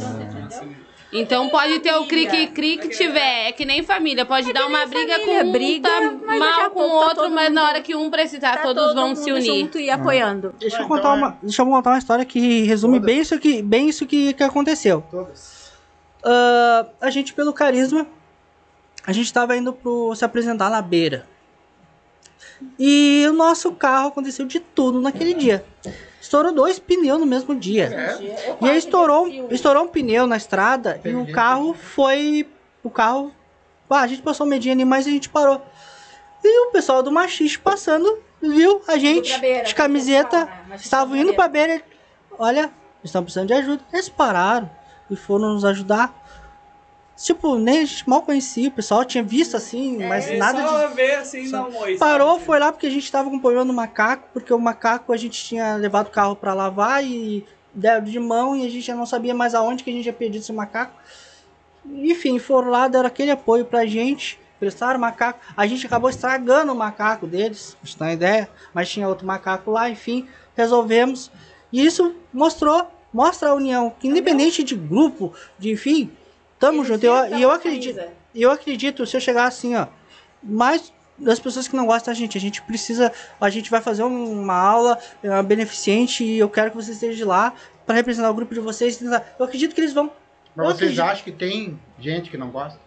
Então pode ter o cri-cri-cri que tiver. É que nem família. Pode dar uma briga família, com um, briga, tá mal com o tá outro, todo mas na mundo- hora que um precisar, Tá todos todo vão se unir. junto e apoiando. Deixa eu então contar é- uma, deixa eu contar uma história que resume Todas. bem isso que, bem isso que, que aconteceu. Ah, a gente, pelo carisma, a gente tava indo pro, se apresentar na beira. E o nosso carro aconteceu de tudo naquele dia. Estourou dois pneus no mesmo dia. E aí estourou, estourou um pneu na estrada e o carro foi. O carro. Ah, a gente passou um medinho ali, mas a gente parou. E o pessoal do Machixe passando, viu a gente beira, de camiseta, pra Machixe estavam pra indo beira. pra beira. Olha, eles estão precisando de ajuda. Eles pararam e foram nos ajudar. Tipo, nem a gente mal conhecia, o pessoal tinha visto assim, mas nada de Só ver assim, não, Moisés. Parou, foi lá porque a gente tava com problema no macaco, porque o macaco a gente tinha levado o carro pra lavar e deram de mão e a gente já não sabia mais aonde que a gente ia perdido esse macaco. Enfim, foram lá, deram aquele apoio pra gente, prestaram o macaco. A gente acabou estragando o macaco deles, ter uma ideia, mas tinha outro macaco lá, enfim, resolvemos. E isso mostrou, mostra a união, que independente de grupo, de enfim, tamo junto. Eu- E eu acredito, e eu acredito, se eu chegar assim, ó, mais das pessoas que não gostam da gente, a gente precisa, a gente vai fazer um- uma aula é, beneficente e eu quero que você esteja lá para representar o grupo de vocês. Eu acredito que eles vão. mas vocês acredito. acham que tem gente que não gosta?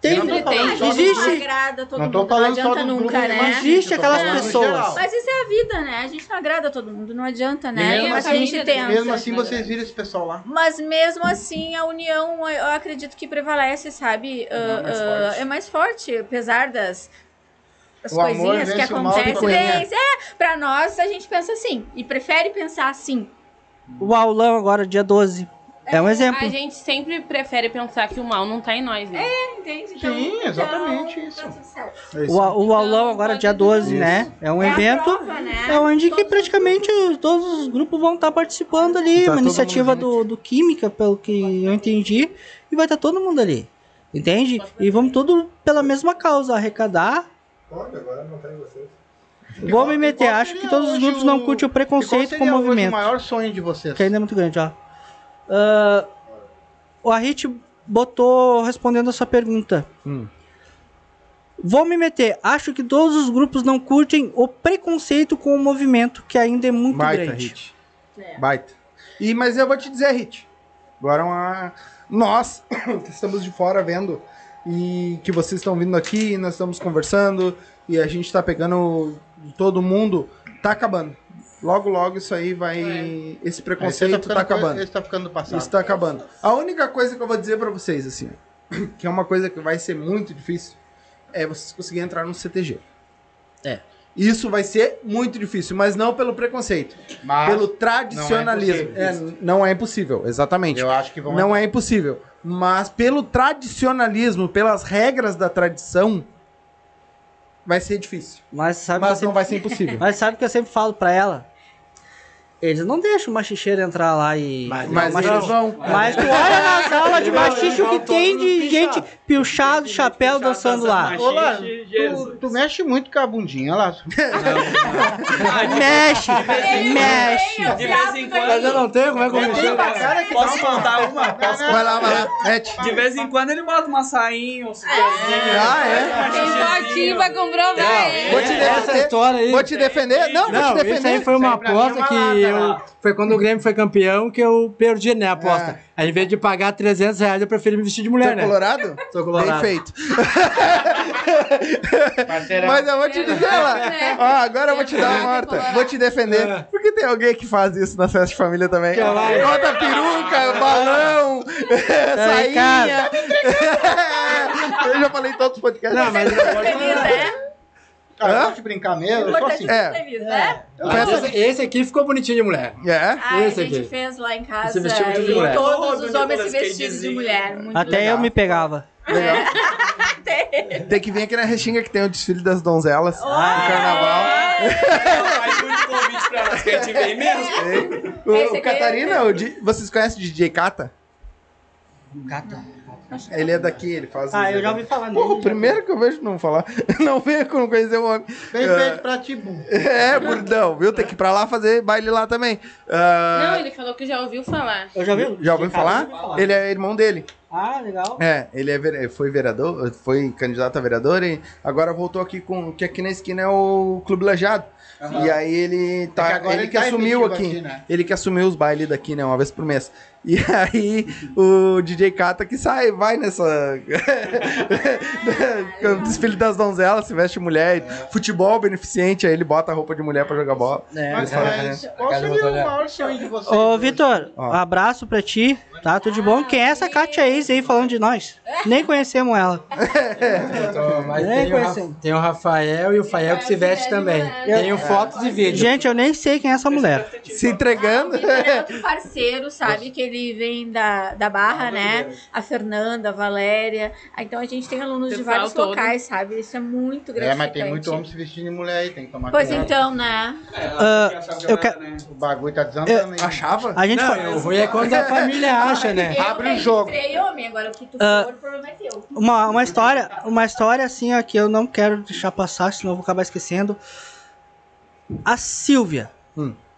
Tem, Eu não tô falando A só gente do não existe, agrada todo Não tô mundo, não falando só adianta nunca, grupos, né? mas Existe aquelas pessoas. Mas isso é a vida, né? A gente não agrada todo mundo, não adianta, né? mesmo a assim- gente tenta. Mesmo assim, vocês viram esse pessoal lá. Mas mesmo assim, a união, eu acredito que prevalece, sabe? Ah, mais forte. é mais forte, apesar das, das O coisinhas que acontecem. coinha. vence. É, pra nós, a gente pensa assim. E prefere pensar assim. o aulão agora, dia 12. É um exemplo. A gente sempre prefere pensar que o mal não tá em nós, né? Entende? Sim, exatamente isso. tá tudo certo. O, o aulão Então, agora, pode dia ser 12, isso. né? É um É evento. prova, né? É onde que Todos- praticamente todos os grupos vão estar participando ali. Tá uma iniciativa do, do Química, pelo que eu entendi. E vai estar todo mundo ali. Entende? E vamos tudo pela mesma causa, arrecadar. Olha, agora não tem vocês. Vou me meter. Acho que todos os grupos não curtem o preconceito com o movimento. o maior sonho de vocês? Que ainda é muito grande, ó. Ah, o Arrit botou respondendo a sua pergunta. Hum. Vou me meter. Acho que todos os grupos não curtem o preconceito com o movimento, que ainda é muito Baita, grande. Hit. Baita. E, mas eu vou te dizer, Hit. Agora uma... Nós, <coughs> que estamos de fora vendo, e que vocês estão vindo aqui, nós estamos conversando, e a gente tá pegando todo mundo, tá acabando. Logo, logo isso aí vai... Esse Aí você preconceito tá, ficando co- acabando. Esse tá ficando do passado. Isso tá acabando. A única coisa que eu vou dizer pra vocês, assim, <clears throat> que é uma coisa que vai ser muito difícil, é vocês conseguirem entrar no CTG. É. Isso vai ser muito difícil, mas não pelo preconceito, Mas pelo tradicionalismo. não é É, não é impossível, exatamente. eu acho que vão Não é impossível. Mas pelo tradicionalismo, pelas regras da tradição, vai ser difícil. Mas sabe, Mas não vai ser impossível. sempre, <laughs> mas sabe que eu sempre falo pra ela? Eles não deixam o machicheiro entrar lá e. Mas, Não, eles vão. Mas tu olha nas aulas de machixe o que tem de gente pilchado, chapéu dançando lá. Ô, lá, Machixe, tu, tu mexe muito com a bundinha, lá. <laughs> Mexe, mexe. De vez em Mas eu quando. não tenho, como é que eu que Posso uma- contar uma? Posso Vai lá, vai lá. Mete. De vez em quando ele bota uma sainha, um superzinho. Ah, é? Tem fotinho pra comprovar? Vou te Essa defender. história aí. Vou te defender? Não, Não, vou te isso aí defender. foi uma Isso aí pra mim é aposta uma que eu. Foi quando o Grêmio foi campeão que eu perdi, né, a aposta. É. Aí, em vez de pagar 300 reais, eu preferi me vestir de mulher, Tá né? colorado? Sou colorado. Bem feito. Mas eu vou te dizer lá. Né? Ó, agora eu vou te dar uma morta. Colorado. Vou te defender. É. Porque tem alguém que faz isso na festa de família também. Bota peruca, balão, <laughs> sainha. <laughs> eu já falei em todos os podcasts. Não, mas Feliz, né? Cara, eu gosto de brincar mesmo, eu sou assim. É. feliz, né? Mas esse, esse aqui ficou bonitinho de mulher. É? Ah, Esse a gente aqui. fez lá em casa Se vestiu de e mulher. todos os homens se vestidos de mulher. Muito até Legal. eu me pegava. Legal. <laughs> Tem que vir aqui na Restinga que tem o desfile das donzelas Oh! do carnaval. Faz muito convite pra nós que a gente vem mesmo. O, Esse o aqui Catarina, o Di- vocês conhecem o DJ Cata? Gata. Ele é daqui, ele faz. Ah, eu já ouvi falar Porra, o nele. primeiro que eu vejo não falar. <laughs> Não venha com conhecer o homem. Bem Ah, feito pra ti, bum. <laughs> É, burdão, viu? Tem que ir pra lá fazer baile lá também. Ah, Não, ele falou que já ouviu falar. Eu já ouvi? já ouviu falar? Ele é irmão dele. Ah, legal. É, ele é, vere- foi vereador, foi candidato a vereador e agora voltou aqui com. Que aqui na esquina é o Clube Lajado. E aí ele tá. É que agora ele, ele que tá assumiu aqui. aqui, né? Ele que assumiu os bailes daqui, né? Uma vez por mês. E aí o DJ Kata que sai, vai nessa. <laughs> Desfile das donzelas, se veste mulher. Futebol beneficente, aí ele bota a roupa de mulher pra jogar bola. É, Mas, mas fazem, qual seria o maior sonho de vocês? Ô? Vitor, um abraço pra ti, tá? Tudo de bom? Quem é essa Kátia Ace aí falando de nós? Nem conhecemos ela. Então, mas Nem tem, o, Ra- conhecemos. tem o Rafael e o Fael que se veste também. Tenho fotos e vídeos. Gente, eu nem sei quem é essa mulher. Se entregando. Vitor é outro parceiro, sabe? Que ele vem da, da Barra, né? A Fernanda, a Valéria. Ah, Então a gente tem alunos de Pessoal vários todo. locais, sabe? Isso é muito É, gratificante. mas tem muito homem se vestindo de mulher aí, tem que tomar Pois cuidado. então, né? Ah, eu quero- O bagulho tá desandando aí. Achava? A gente Não, fa- o ruim é quando a família acha, né? Eu Abre o jogo. homem, agora o que tu Ah. for, o problema é teu. uma, uma história, uma história assim ó, que eu não quero deixar passar, senão eu vou acabar esquecendo. A Silvia.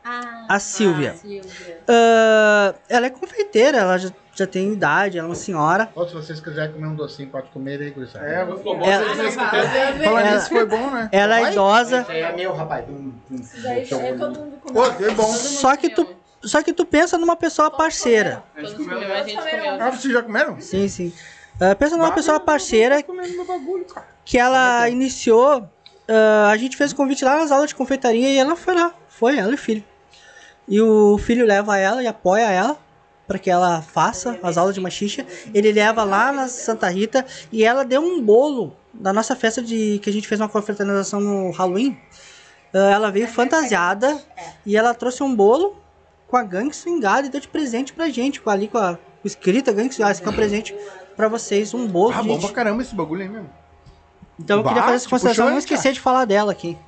Ah, A Silvia. Silvia. Ah, ela é confeiteira, ela já, já tem idade, ela é uma senhora. Ou se vocês quiserem comer um docinho, pode comer aí, gurizada. É, Ficou bom Ela- vocês escutando. Falando Ela- nisso, foi bom, né? Ela é idosa, Esse aí é meu, rapaz. Hum, hum, Daí é todo mundo Pô, comeu. foi bom. só que tu, só que tu pensa numa pessoa parceira. Todos comeu, a gente comeu. Ah, vocês já comeram? Sim, sim. Ah, pensa numa pessoa parceira bagulho, que ela iniciou. ah, a gente fez o convite lá nas aulas de confeitaria e ela foi lá. Foi, ela e o filho. E o filho leva ela e apoia ela para que ela faça as aulas de machixa. Ele leva lá na Santa Rita e ela deu um bolo da nossa festa de que a gente fez uma confraternização no Halloween. Ah, ela veio fantasiada e ela trouxe um bolo com a gangue swingada e deu de presente pra gente, com ali com a escrita gangue swingada, aqui é um presente pra vocês, um bolo, Ah, bom pra caramba esse bagulho aí mesmo. Então eu queria fazer essa te consideração, puxou, não esquecer de falar dela aqui.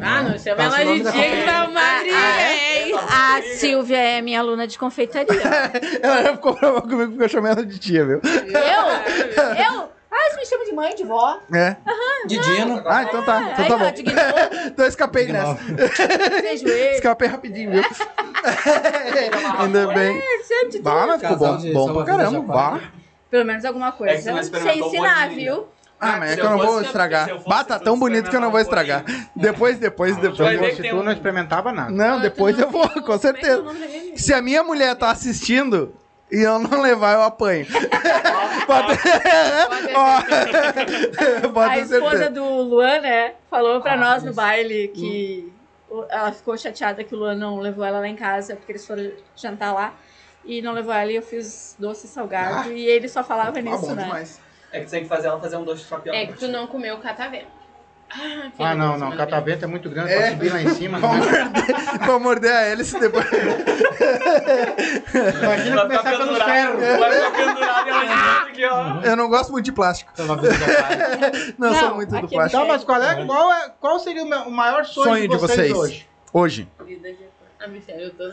Ah, não chama ela de da briga, hein? A Silvia é minha aluna de confeitaria. <laughs> Ela ficou brava comigo porque eu chamei ela de tia, viu? eu? <laughs> Eu? Ah, você me chama de mãe, de vó. É. De Dino. Ah, então tá. Então Aí, tá ó, bom. gnomo, <laughs> Então eu escapei nessa. <laughs> beijo ele. Escapei rapidinho, viu? <laughs> Ainda bem. Sempre de Bah, mas ficou Casal bom, de bom pra caramba. Bah. Pelo menos alguma É que coisa. você não Sem experimentou ensinar, viu? Ah, mas é Se que eu não vou fosse- estragar. se eu fosse, Bah, tá tão bonito que eu não vou experimentava um estragar. Depois, depois, vai depois. ver Se que tem tu um- não experimentava nada. Não, depois eu vou, com certeza. Se a minha mulher tá assistindo e eu não levar, eu apanho. <laughs> Pode Ó, A Pode ter <laughs> esposa do Luan, né, falou Ah, pra nós no baile que o- ela ficou chateada que o Luan não levou ela lá em casa, porque eles foram jantar lá. E não levou ela e eu fiz doce salgado. e ele só falava Ah, nisso, bom né? demais. É que você tem que fazer ela fazer um doce só pior. É que tu não comeu catavento. Ah, não, não. Catavento é muito grande É. pra subir lá em cima. Pra Né? morder, pra morder a hélice depois. <laughs> Imagina Vai começar pelos ferros. De aqui, ó. Eu não gosto muito de plástico. <laughs> Não, Não, sou muito do plástico. Tá, mas qual, é, qual, é, qual seria o, o maior sonho, Sonho de vocês. hoje? Hoje. Ah,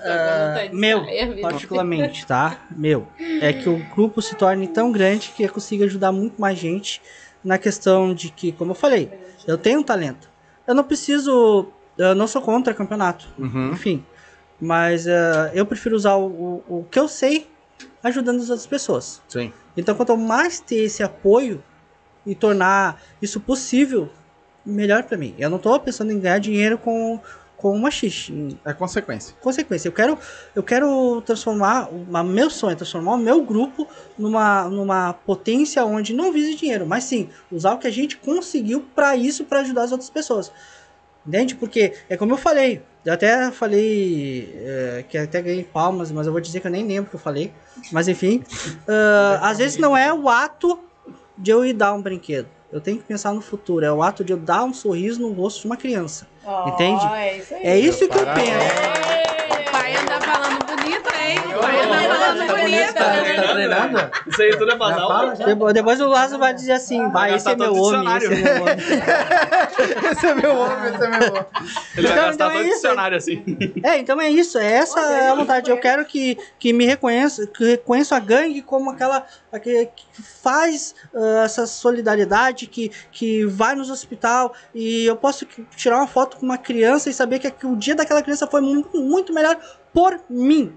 Ah, tá meu, particularmente, tá? Meu, é que o grupo se torne tão grande que eu consiga ajudar muito mais gente na questão de que, como eu falei, eu tenho talento. Eu não preciso, eu não sou contra campeonato, Uhum. enfim, mas eh, eu prefiro usar o, o, o que eu sei ajudando as outras pessoas. Sim. Então, quanto mais ter esse apoio e tornar isso possível, melhor pra mim. Eu não tô pensando em ganhar dinheiro com, com o machiste. É consequência. consequência. Eu quero, eu quero transformar, o meu sonho é transformar o meu grupo numa, numa potência onde não vise dinheiro, mas sim usar o que a gente conseguiu para isso, para ajudar as outras pessoas. Entende? Porque é como eu falei, eu até falei é, que até ganhei palmas, mas eu vou dizer que eu nem lembro o que eu falei. Mas enfim, <laughs> ah, às vezes não é o ato de eu ir dar um brinquedo. Eu tenho que pensar no futuro. É o ato de eu dar um sorriso no rosto de uma criança. Entende? É isso aí. É isso que eu penso. O pai anda falando bonito, hein? O pai anda falando bonito. Tá treinando? Isso aí tudo é basal. fala já? Depois, depois o Lázaro vai dizer assim, vai, esse é gastar meu homem, esse é meu homem. <laughs> esse é meu homem, esse é meu homem. Ele vai Então, gastar então é isso. dicionário assim. É, então é isso, é essa é a vontade. Eu quero que, que me reconheça, que reconheça a gangue como aquela aquele que faz ah, essa solidariedade, que, que vai nos hospital e eu posso tirar uma foto com uma criança e saber que, que o dia daquela criança foi muito, muito melhor por mim.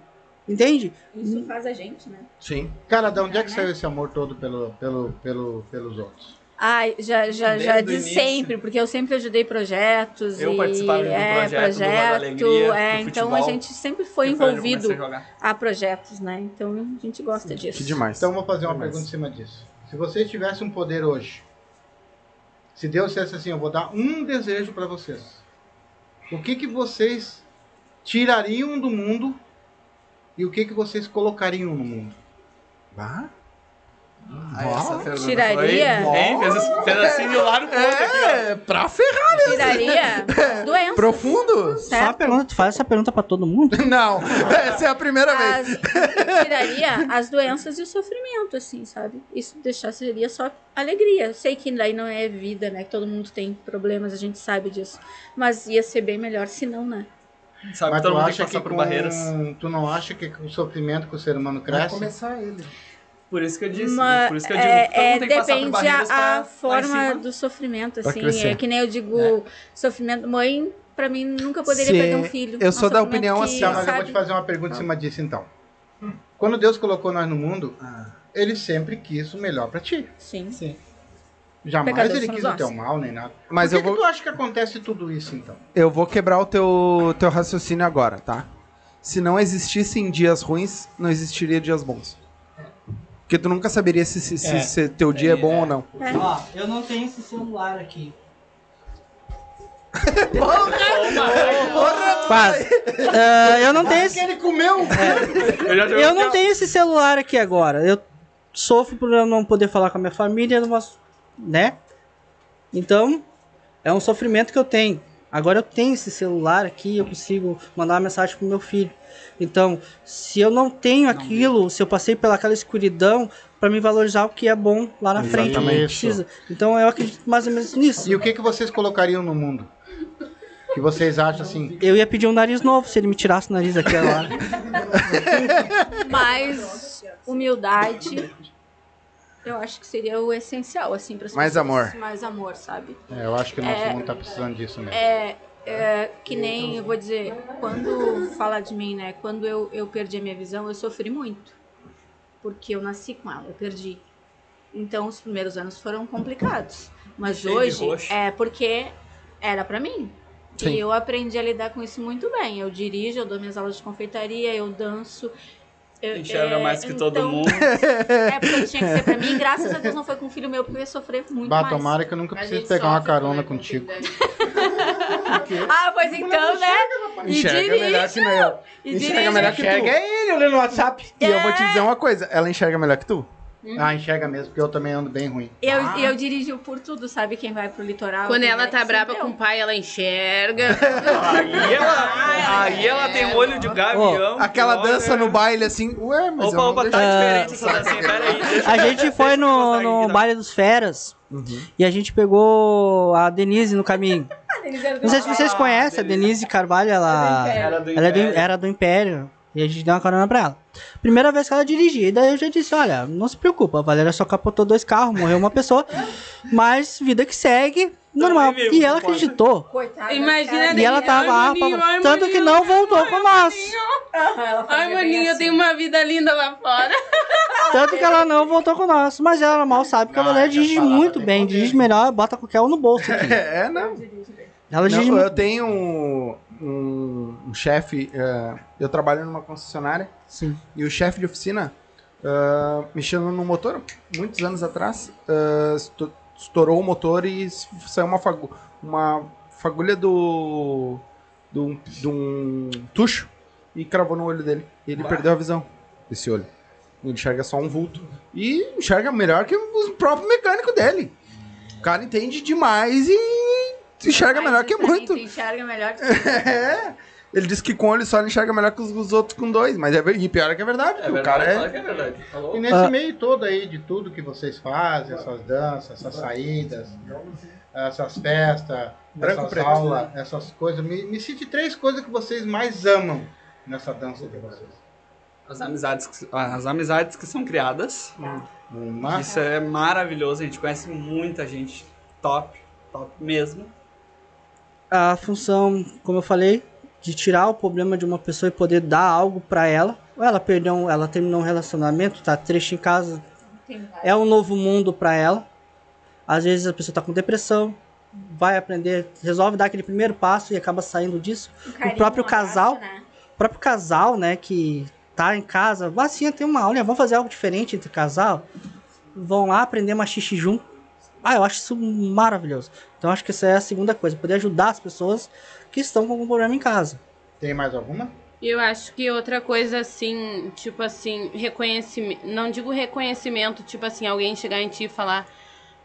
Entende? Isso faz a gente, né? Sim. Cara, de onde é que saiu esse amor todo pelo, pelo, pelo, pelos outros? Ai, já, já, Desde já de início. sempre, porque eu sempre ajudei projetos. Eu e, participava de um é, projeto do Alegria, é, do então a futebol, gente sempre foi envolvido a a projetos, né? Então a gente gosta disso. Que demais. Então vou fazer uma Demais. pergunta em cima disso. Se você tivesse um poder hoje, se Deus dissesse assim, eu vou dar um desejo para vocês, o que que vocês tirariam do mundo e o que que vocês colocariam no mundo? Ah, Aí essa pergunta Tiraria? Foi, hein? Fez, esse- assim de lado pro outro aqui, ó. é, pra ferrar. Tiraria <laughs> as doenças. Profundo? Só uma pergunta, tu faz essa pergunta pra todo mundo? <laughs> Não, essa é a primeira vez. As, <laughs> tiraria as doenças e o sofrimento, assim, sabe? Isso deixar seria só alegria. Eu sei que daí não é vida, né? Que todo mundo tem problemas, a gente sabe disso. Mas ia ser bem melhor se não, né? Sabe Mas que todo tu mundo tem que acha passar que por com, barreiras. tu não acha que com o sofrimento que o ser humano Vai cresce? começar ele. Por isso que eu disse. Uma- por isso que eu digo é, que todo é, mundo tem que passar por depende barreiras pra- a, a forma do sofrimento, Pra assim. É que nem eu digo, sofrimento. Mãe, pra mim, nunca poderia Se- perder um filho. eu É um sou da opinião que, assim, Tá, mas eu vou sabe? te fazer uma pergunta em cima disso então. Quando Deus colocou nós no mundo, ele sempre quis o melhor para ti. Sim. Sim. Jamais Pecadores ele quis o teu mal nem nada. Mas Por eu que, vou, que tu acha que acontece tudo isso então? eu vou quebrar o teu, teu raciocínio agora, tá? Se não existissem dias ruins, não existiria dias bons. Porque tu nunca saberia se, se, se- É. se teu dia é bom ou não. Ó, eu não tenho esse celular aqui. <laughs> Quase. Ah, eu não tenho esse, ele comeu! Eu, já eu não tenho esse celular aqui agora. Eu sofro por eu não poder falar com a minha família, não posso- né? Então, é um sofrimento que eu tenho. Agora eu tenho esse celular aqui, eu consigo mandar uma mensagem pro meu filho. Então, se eu não tenho aquilo, se eu passei pelaquela escuridão, para me valorizar o que é bom lá na frente, Exatamente. precisa. Então, eu acredito mais ou menos nisso. E o que, que vocês colocariam no mundo? Que vocês acham assim? Eu ia pedir um nariz novo se ele me tirasse o nariz aqui agora. <laughs> Mas humildade, eu acho que seria o essencial, assim, para Mais amor. Mais amor, sabe? É, eu acho que o nosso É, mundo tá precisando disso mesmo. É, é, que nem, eu vou dizer, quando falar de mim, né? Quando eu, eu perdi a minha visão, eu sofri muito. Porque eu nasci com ela, eu perdi. Então, os primeiros anos foram complicados. Mas Cheio de hoje, é porque era pra mim. Sim. E eu aprendi a lidar com isso muito bem. Eu dirijo, eu dou minhas aulas de confeitaria, eu danço. Eu, Enxerga é, mais que todo então, mundo. <laughs> É porque tinha que ser pra mim. Graças a Deus não foi com um filho meu, porque eu ia sofrer muito Bah, mais. tomara que eu nunca precise pegar uma carona com <laughs> Ah, pois então, né? E Enxerga melhor que eu. E Enxerga melhor que tu. Enxerga ele olhando no WhatsApp. E eu vou te dizer uma coisa, ela enxerga melhor que tu. Ah, enxerga mesmo, porque eu também ando bem ruim. Eu, eu dirijo por tudo, sabe? Quem vai pro litoral. Quando ela tá brava com o pai, ela enxerga. <laughs> Aí ela, aí ela tem olho de gavião. Aquela que olha- dança no baile assim, ué, mas Opa, eu não opa, tá diferente essa dancinha. Pera aí. deixa A gente foi no, no baile dos feras e a gente pegou a Denise no caminho. Não sei se vocês conhecem, a Denise Carvalho, ela, Era do ela é do- Império. era do Império. E a gente deu uma carona pra ela. Primeira vez que ela dirigia. E daí eu já disse: olha, não se preocupa, a Valéria só capotou dois carros, morreu uma pessoa. <laughs> Mas vida que segue, normal. vivo, E ela não pode. acreditou. Coitada. Imagina E ela Ai, tava lá, maninho, ai, tanto que maninho, não voltou com nós. Ela Ai, bem maninho, eu assim. tenho uma vida linda lá fora. <laughs> Tanto que ela não voltou com nós. Mas ela mal sabe que a Ah, Valéria dirige muito tem bem, poder. dirige melhor, bota qualquer um no bolso aqui. <laughs> É, não. Não, eu tenho um, um- um chefe, eh, eu trabalho numa concessionária, Sim. e o chefe de oficina, ah, mexendo no motor, muitos anos atrás, esto- estourou o motor e saiu uma, fagu- uma fagulha do, do, de um tucho e cravou no olho dele. E ele perdeu a visão desse olho. Ele enxerga só um vulto. E enxerga melhor que o próprio mecânico dele. O cara entende demais e enxerga Mas melhor que muito. Enxerga melhor que <laughs> É. Ele disse que com olho só ele enxerga melhor que os, os outros com dois. Mas é, e pior é que é verdade. É o verdade, cara claro é. que é verdade. Falou? E nesse Ah. meio todo aí de tudo que vocês fazem, essas danças, essas saídas, essas festas, Branco, essas preto. aulas, essas coisas, me, me cite três coisas que vocês mais amam nessa dança de vocês. As amizades, que- as amizades que são criadas. Uma, Isso é maravilhoso. A gente conhece muita gente top, top mesmo. A função, como eu falei, de tirar o problema de uma pessoa e poder dar algo pra ela. Ou ela perdeu, um- ela terminou um relacionamento, tá triste em casa, é um novo mundo pra ela. Às vezes a pessoa tá com depressão, vai aprender, resolve dar aquele primeiro passo e acaba saindo disso. um carinho, próprio abraço, casal. né? O próprio casal, né, que tá em casa, assim, tem uma aula, vamos fazer algo diferente entre casal. Vão lá aprender machixe junto. Ah, eu acho isso maravilhoso. Então acho que essa é a segunda coisa, poder ajudar as pessoas que estão com algum problema em casa. tem mais alguma? E eu acho que outra coisa assim, tipo assim, reconhecimento. Não digo reconhecimento, tipo assim, alguém chegar em ti e falar,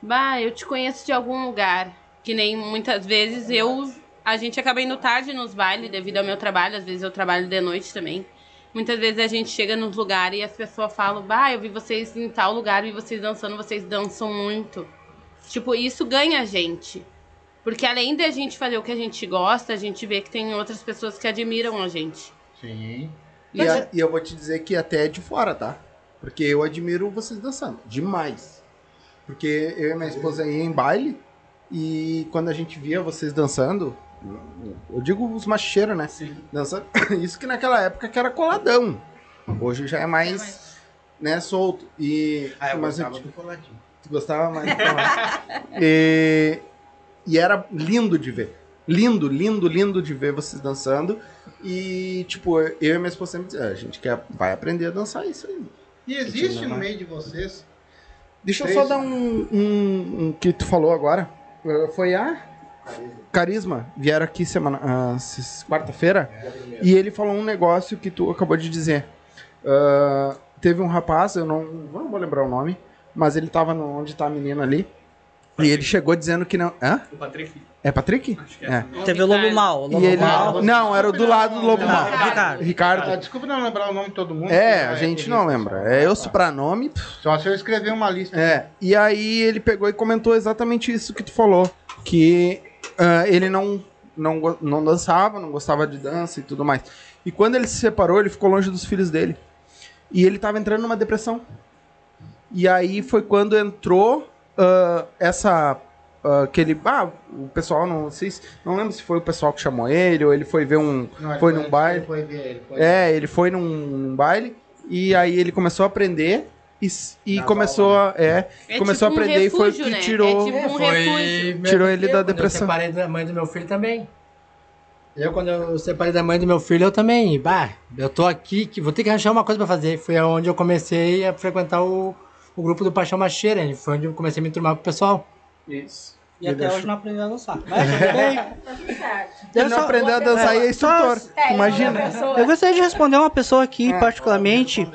bah, eu te conheço de algum lugar. Que nem muitas vezes eu. A gente acaba indo tarde nos bailes devido ao meu trabalho, às vezes eu trabalho de noite também. Muitas vezes a gente chega nos lugares e as pessoas falam, bah, eu vi vocês em tal lugar, vi vocês dançando, vocês dançam muito. Tipo, isso ganha a gente. Porque além de a gente fazer o que a gente gosta, a gente vê que tem outras pessoas que admiram a gente. Sim. E, a- e eu vou te dizer que até é de fora, tá? Porque eu admiro vocês dançando. Demais. Porque eu e minha esposa ia em baile e quando a gente via vocês dançando, eu digo os macheiros, né? Dançando. <coughs> Isso que naquela época que era coladão. Hoje já é mais, né, solto. E, Ah, eu mas gostava eu- do coladinho. Gostava mais e, e era lindo de ver. Lindo, lindo, lindo de ver vocês dançando. E, tipo, eu e minha esposa sempre dizia, "Ah, a gente quer, vai aprender a dançar isso aí. E existe no meio de vocês Deixa eu Três. só dar um, um, um que tu falou agora. Uh, Foi a Carisma. Vieram aqui semana, ah, s- quarta-feira. E ele falou um negócio que tu acabou de dizer. Ah, teve um rapaz, eu não, não vou lembrar o nome, mas ele tava no, onde tá a menina ali. E ele chegou dizendo que não. Hã? O Patrick. É Patrick? Acho que É. Teve o Lobo Mal. o Lobo E ele. Mal. Não, era o do lado do Lobo Mal. Ricardo. Ah, Ricardo. desculpa não lembrar o nome de todo mundo. É, a gente é não lembra. É eu supranome. Só se eu escrever uma lista. É, e aí ele pegou e comentou exatamente isso que tu falou. Que ah, ele não, não, não dançava, não gostava de dança e tudo mais. E quando ele se separou, ele ficou longe dos filhos dele. E ele tava entrando numa depressão. E aí foi quando entrou ah, essa. ah, aquele. Ah, o pessoal, não sei se. Não lembro se foi o pessoal que chamou ele ou ele foi ver um. Não, foi num baile. Ele foi ver, ele foi É, ele foi num, num baile e aí ele começou a aprender e, e começou a. É, É começou tipo a um aprender e foi o refúgio, que né? tirou. É tipo um refúgio. meu Tirou ele da depressão. Eu separei da mãe do meu filho também. Eu, quando eu separei da mãe do meu filho, eu também. Bah, eu tô aqui, que vou ter que arranjar uma coisa pra fazer. Foi onde eu comecei a frequentar o, o grupo do Paixão Macheira. né? Foi onde eu comecei a me enturmar com o pessoal. Isso. E até hoje não aprendeu a dançar. <laughs> Mas tudo bem. Ele Eu não aprendeu a dançar e é instrutor. É, Imagina. Eu gostaria de responder uma pessoa aqui, particularmente.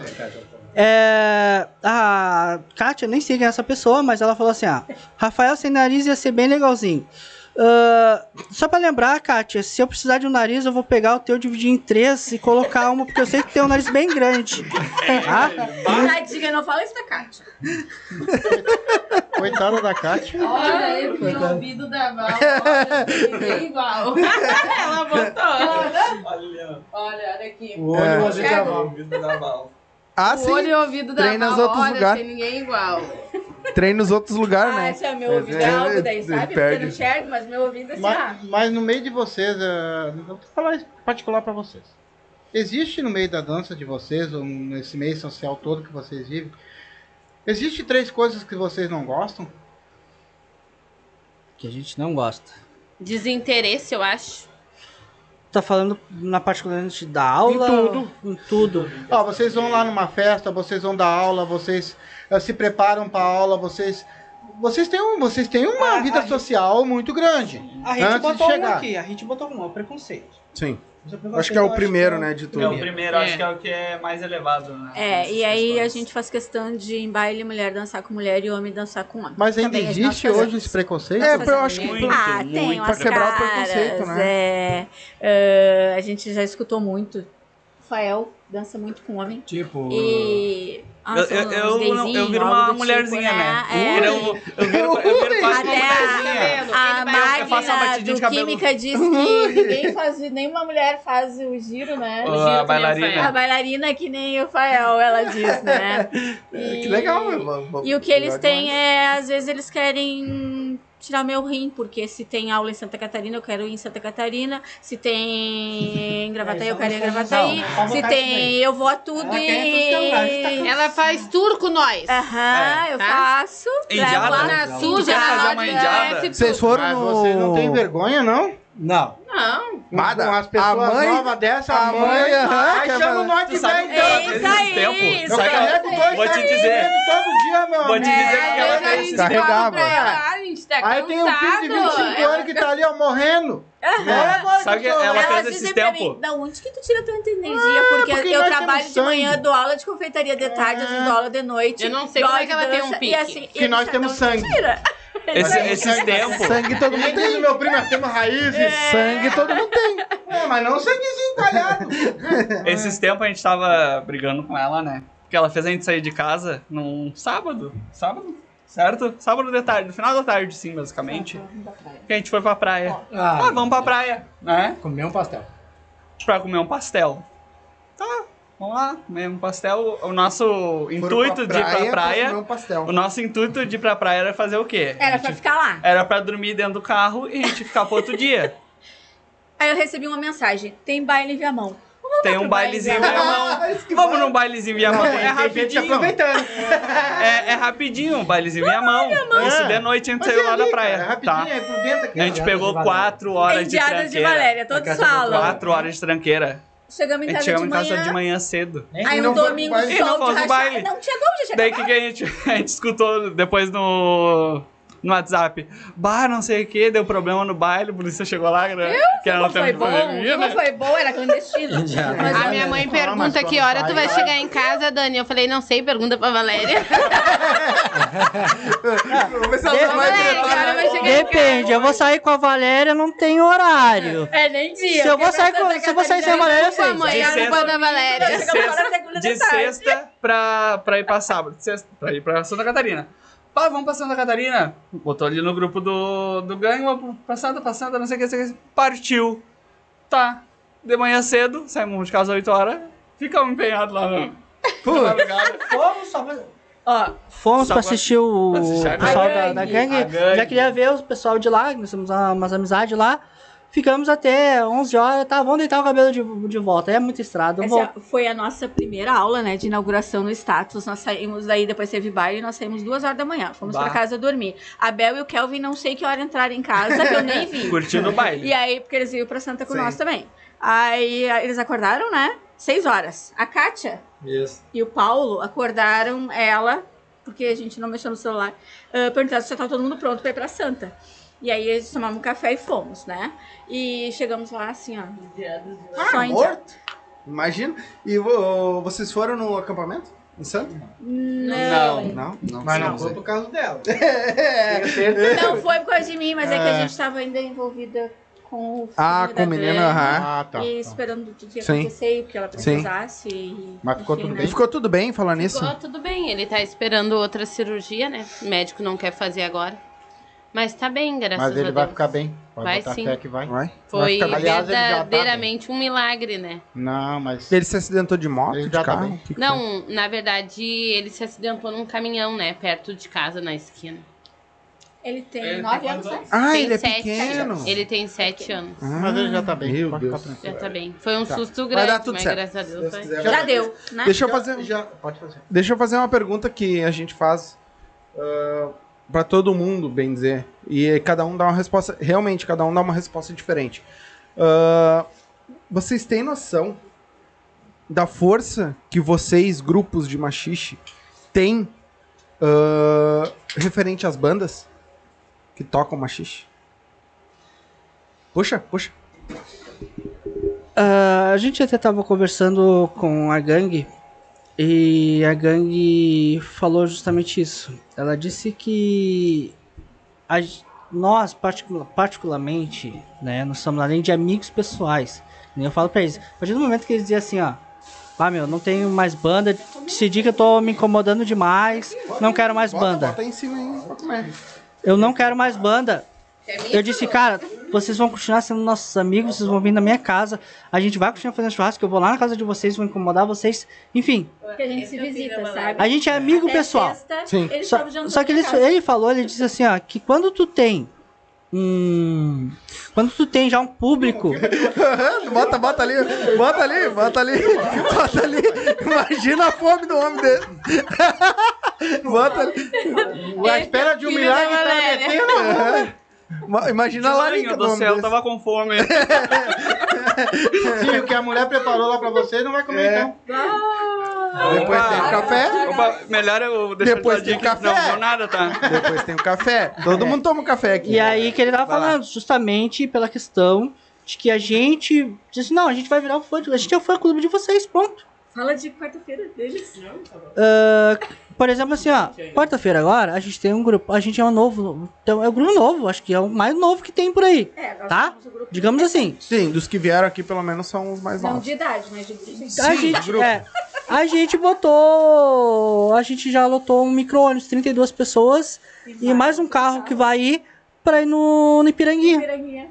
É, a Kátia, nem sei quem é essa pessoa, mas ela falou assim: ah, Rafael sem nariz ia ser bem legalzinho. Ah, só pra lembrar, Kátia, se eu precisar de um nariz, eu vou pegar o teu, dividir em três e colocar uma, porque eu sei que tem um nariz bem grande. Tá? Tadinha, não fala isso da Kátia. Coitada da Kátia. Olha aí, o ouvido da Val, olha, <laughs> igual. Ela botou. Olha, Olha, aqui. O olho É. e o ouvido da. Val. Ah, o sim. olho e o ouvido da Treina nos Val, outros olha, lugares. tem ninguém igual. Treina nos outros lugares, Ah, né? esse é meu ouvido é algo daí, sabe? Porque eu perde. não enxergo, mas meu ouvido é assim, ah. Mas, no meio de vocês, eh, eu vou falar particular pra vocês. Existe no meio da dança de vocês, ou nesse meio social todo que vocês vivem, existe três coisas que vocês não gostam? Que a gente não gosta. Desinteresse, eu acho. Tá falando na particularmente da aula? tudo. Em tudo. Ó, vocês vão lá numa festa, vocês vão dar aula, vocês eh, se preparam para aula, vocês vocês têm, um, vocês têm uma Ah, vida a gente- social muito grande. A gente antes de botou um chegar. aqui, a gente botou um, é o preconceito. Sim. Acho que é o primeiro, que né, de É o tudo. primeiro, acho que é o que é mais elevado, né? É, e aí a gente faz questão de em baile mulher dançar com mulher e homem dançar com homem. Mas ainda existe fazemos. hoje esse preconceito? É, eu acho que Muito, ah, muito. tem Pra quebrar o preconceito, né? É, é, a gente já escutou muito. Rafael dança muito com homem. Tipo. E. ah, Eu, eu, eu, gayzinhos, eu viro uma do mulherzinha, tipo, né? É. Eu, eu, eu, viro, eu viro <laughs> quase uma Até mulherzinha. a, a batidinha do. Química diz que ninguém faz, nenhuma mulher faz o giro, né? Ah, giro a o bailarina. A bailarina que nem o Fael, ela diz, né? E- <laughs> Que legal. E o que eles têm é, às vezes eles querem tirar meu rim, porque se tem aula em Santa Catarina, eu quero ir em Santa Catarina. Se tem em <laughs> Gravataí, eu quero ir em Gravataí. Não, Se tem, eu vou a tudo Ela quer tudo ela e... Faz tour com nós. Aham, eu tá? faço. Indiada? lá Na suja, indiada? F, Vocês foram Mas no... vocês não têm vergonha, não? Não. Não. Nada. Com as pessoas A mãe- novas dessa, a mãe, mãe, aham, aí chama que ela Isso aí, tempo? isso Eu que ela- carrego dois Vou te dizer. todo dia, meu Vou te amigo. dizer que ela É, gente Carregava. Ela, gente tá Aí tem um filho de cansado. 25 Ela anos que tá ali, ó, morrendo. Agora Sabe que eu ela Elas fez esse tempo. mim, da onde que tu tira tanta energia? porque, porque eu trabalho de manhã, dou aula de confeitaria de tarde, às vezes dou aula de noite. Eu não sei como é que ela tem um pique. E assim, Que nós temos sangue. tira? Esse, esses tempos. Sangue todo mundo tem. meu primo, nós temos raízes. Sangue todo mundo tem. É, mas não sanguezinho talhado. <laughs> Esses tempos a gente tava brigando com ela, né? Porque ela fez a gente sair de casa num sábado. Sábado? Certo? Sábado de tarde, no final da tarde, sim, basicamente. Que a gente foi pra praia. Ah, Ah, vamos pra praia, né? comer um pastel. Pra comer um pastel. Tá, vamos lá, comer um pastel. O nosso Foram intuito de ir pra comer praia. um pastel. O nosso intuito de ir pra praia era fazer o quê? Era pra ficar lá. Era pra dormir dentro do carro e a gente ficar pro outro dia. <laughs> Aí eu recebi uma mensagem, tem baile em Viamão. Tem um bailezinho em Viamão. <laughs> Vamos num bailezinho em Viamão. É gente rapidinho. aproveitando. É, é rapidinho um bailezinho em Viamão. Isso de noite a gente saiu é lá da praia. É Tá. é. A gente pegou quatro horas de Indiadas de tranqueira. Valéria, todos falam. Quatro horas de tranqueira. Chegamos em gente casa chegamos de em casa manhã. de manhã cedo. Aí um domingo sol de pro rachar. baile. Não tinha como chegar Daí que, que a, gente, <laughs> a gente escutou depois no, no WhatsApp. Bah, não sei o que, deu problema no baile, a polícia chegou lá, né? Que ela Não foi bom, pandemia, não né? foi bom, era clandestino. <laughs> A eu- minha mãe pergunta que hora tu vai chegar em casa, Dani. Eu falei, não sei, pergunta pra Valéria. Né? Depende, eu vou sair com a Valéria, não tem horário. É, nem dia. Se eu vou porque sair com- se eu vou sair sem Catarina, Valéria, eu com sei. a mãe, De a sexta- culpa da De Valéria. de sexta pra, pra ir pra sábado. De sexta, pra ir pra Santa Catarina. Pá, vamos pra Santa Catarina. Botou ali no grupo do, do ganho, passada, passada, não sei o que, não sei o que. Partiu. Tá. De manhã cedo, saímos de casa às 8 horas. Ficamos empenhados lá no. Fomos só pra... Ó, Fomos Só pra assistir o assistir a pessoal gangue. da, da gangue. Gangue. Já queria ver o pessoal de lá, que nós temos uma- umas amizades lá. Ficamos até 11 horas, tá? Vamos deitar o cabelo de, de volta. É muita estrada. Vou... foi a nossa primeira aula, né, de inauguração no status. Nós saímos daí, depois teve baile, nós saímos duas horas da manhã. Fomos Bah. pra casa dormir. A Bel e o Kelvin não sei que hora entraram em casa, que eu nem vi. <laughs> Curtindo o baile. E aí, porque eles iam pra Santa com Sim. nós também. Aí a- eles acordaram, né? Seis horas. A Kátia Isso. e o Paulo acordaram ela, porque a gente não mexeu no celular, uh, perguntaram se já tava todo mundo pronto pra ir pra Santa. E aí eles tomaram um café e fomos, né? E chegamos lá assim, ó. Só Ah, em morto? Imagina. E ô, vocês foram no acampamento? Em Santo? Não. Não, não. Mas não não foi por causa dela. <laughs> Não foi por causa de mim, mas é, que a É. gente tava ainda envolvida com o filho Ah, com o menino, aham. Ah, tá. E tá. esperando o que ia Sim. acontecer, o que ela precisasse. e- Mas ficou enfim, tudo né? E ficou tudo bem falando nisso? Ficou tudo bem, ele tá esperando outra cirurgia, né? O médico não quer fazer agora. Mas tá bem, graças Mas a ele vai Deus. ficar bem. Pode Vai botar sim. fé que vai. Vai? Foi Vai. Aliás, já tá verdadeiramente um milagre, né? Não, mas. Ele se acidentou de moto, Ele de já tá carro? bem. O que que foi? Não, na verdade, ele se acidentou num caminhão, né? Perto de casa, na esquina. Ele tem Ele nove tem anos, né? Ah, tem ele é sete. pequeno. Ele tem sete anos. Ah, Mas ele já tá bem. Meu Deus. Já tá bem. Foi um Tá. susto Vai grande, dar tudo mas certo. graças a Deus Deus Já vai. deu, né? Deixa eu Já- fazer... Já, pode fazer. Deixa eu fazer uma pergunta que a gente faz. ah, Pra todo mundo, bem dizer. E cada um dá uma resposta. Realmente, cada um dá uma resposta diferente. Ah, vocês têm noção da força que vocês, grupos de machixe, têm ah, referente às bandas que tocam machixe? Puxa, puxa. Ah, a gente até tava conversando com a gangue e a gangue falou justamente isso. Ela disse que a nós, particula- particularmente, né, nós somos além de amigos pessoais. Eu falo pra eles. A partir do momento que eles dizem assim, ó. Ah, meu, não tenho mais banda. Decidi que eu tô me incomodando demais. Não quero mais banda. Eu não quero mais banda. Eu disse, cara, vocês vão continuar sendo nossos amigos, vocês vão vir na minha casa, a gente vai continuar fazendo churrasco, eu vou lá na casa de vocês, vou incomodar vocês. Enfim, Porque a gente se visita, sabe? a gente é amigo Até pessoal. sexta, Sim. Só, só que ele, ele falou, ele disse assim, ó, que quando tu tem um. Quando tu tem já um público. <laughs> Bota, bota ali, bota ali, bota ali, bota ali. Imagina a fome do homem dele. <laughs> Bota ali. À espera de um milagre tá Valéria. <laughs> É. Ma- Imagina a larica do céu, desse. tava com fome. Sim, o que a mulher preparou lá pra você não vai comer É. então. Depois tem o café, Opa, melhor eu deixar Depois de tem aqui. café. Não, não nada, tá? depois tem o café. Todo mundo toma um café aqui. E aí que ele tava Vai lá. falando, justamente pela questão de que a gente. Disse, não, a gente vai virar o fã. A gente é o fã clube de vocês, pronto. Fala de quarta-feira deles. Ah, por exemplo, assim, ó, quarta-feira agora, a gente tem um grupo, a gente é um novo, então é um grupo novo, acho que é o mais novo que tem por aí, É, nós tá? grupo Digamos assim, Sim, dos que vieram aqui, pelo menos, são os mais Não novos. de idade, mas de grupo. a gente, é, a gente botou, a gente já lotou um micro-ônibus, 32 pessoas, e mais um carro que vai ir pra ir no, no Ipiranguinha, Piranguinha.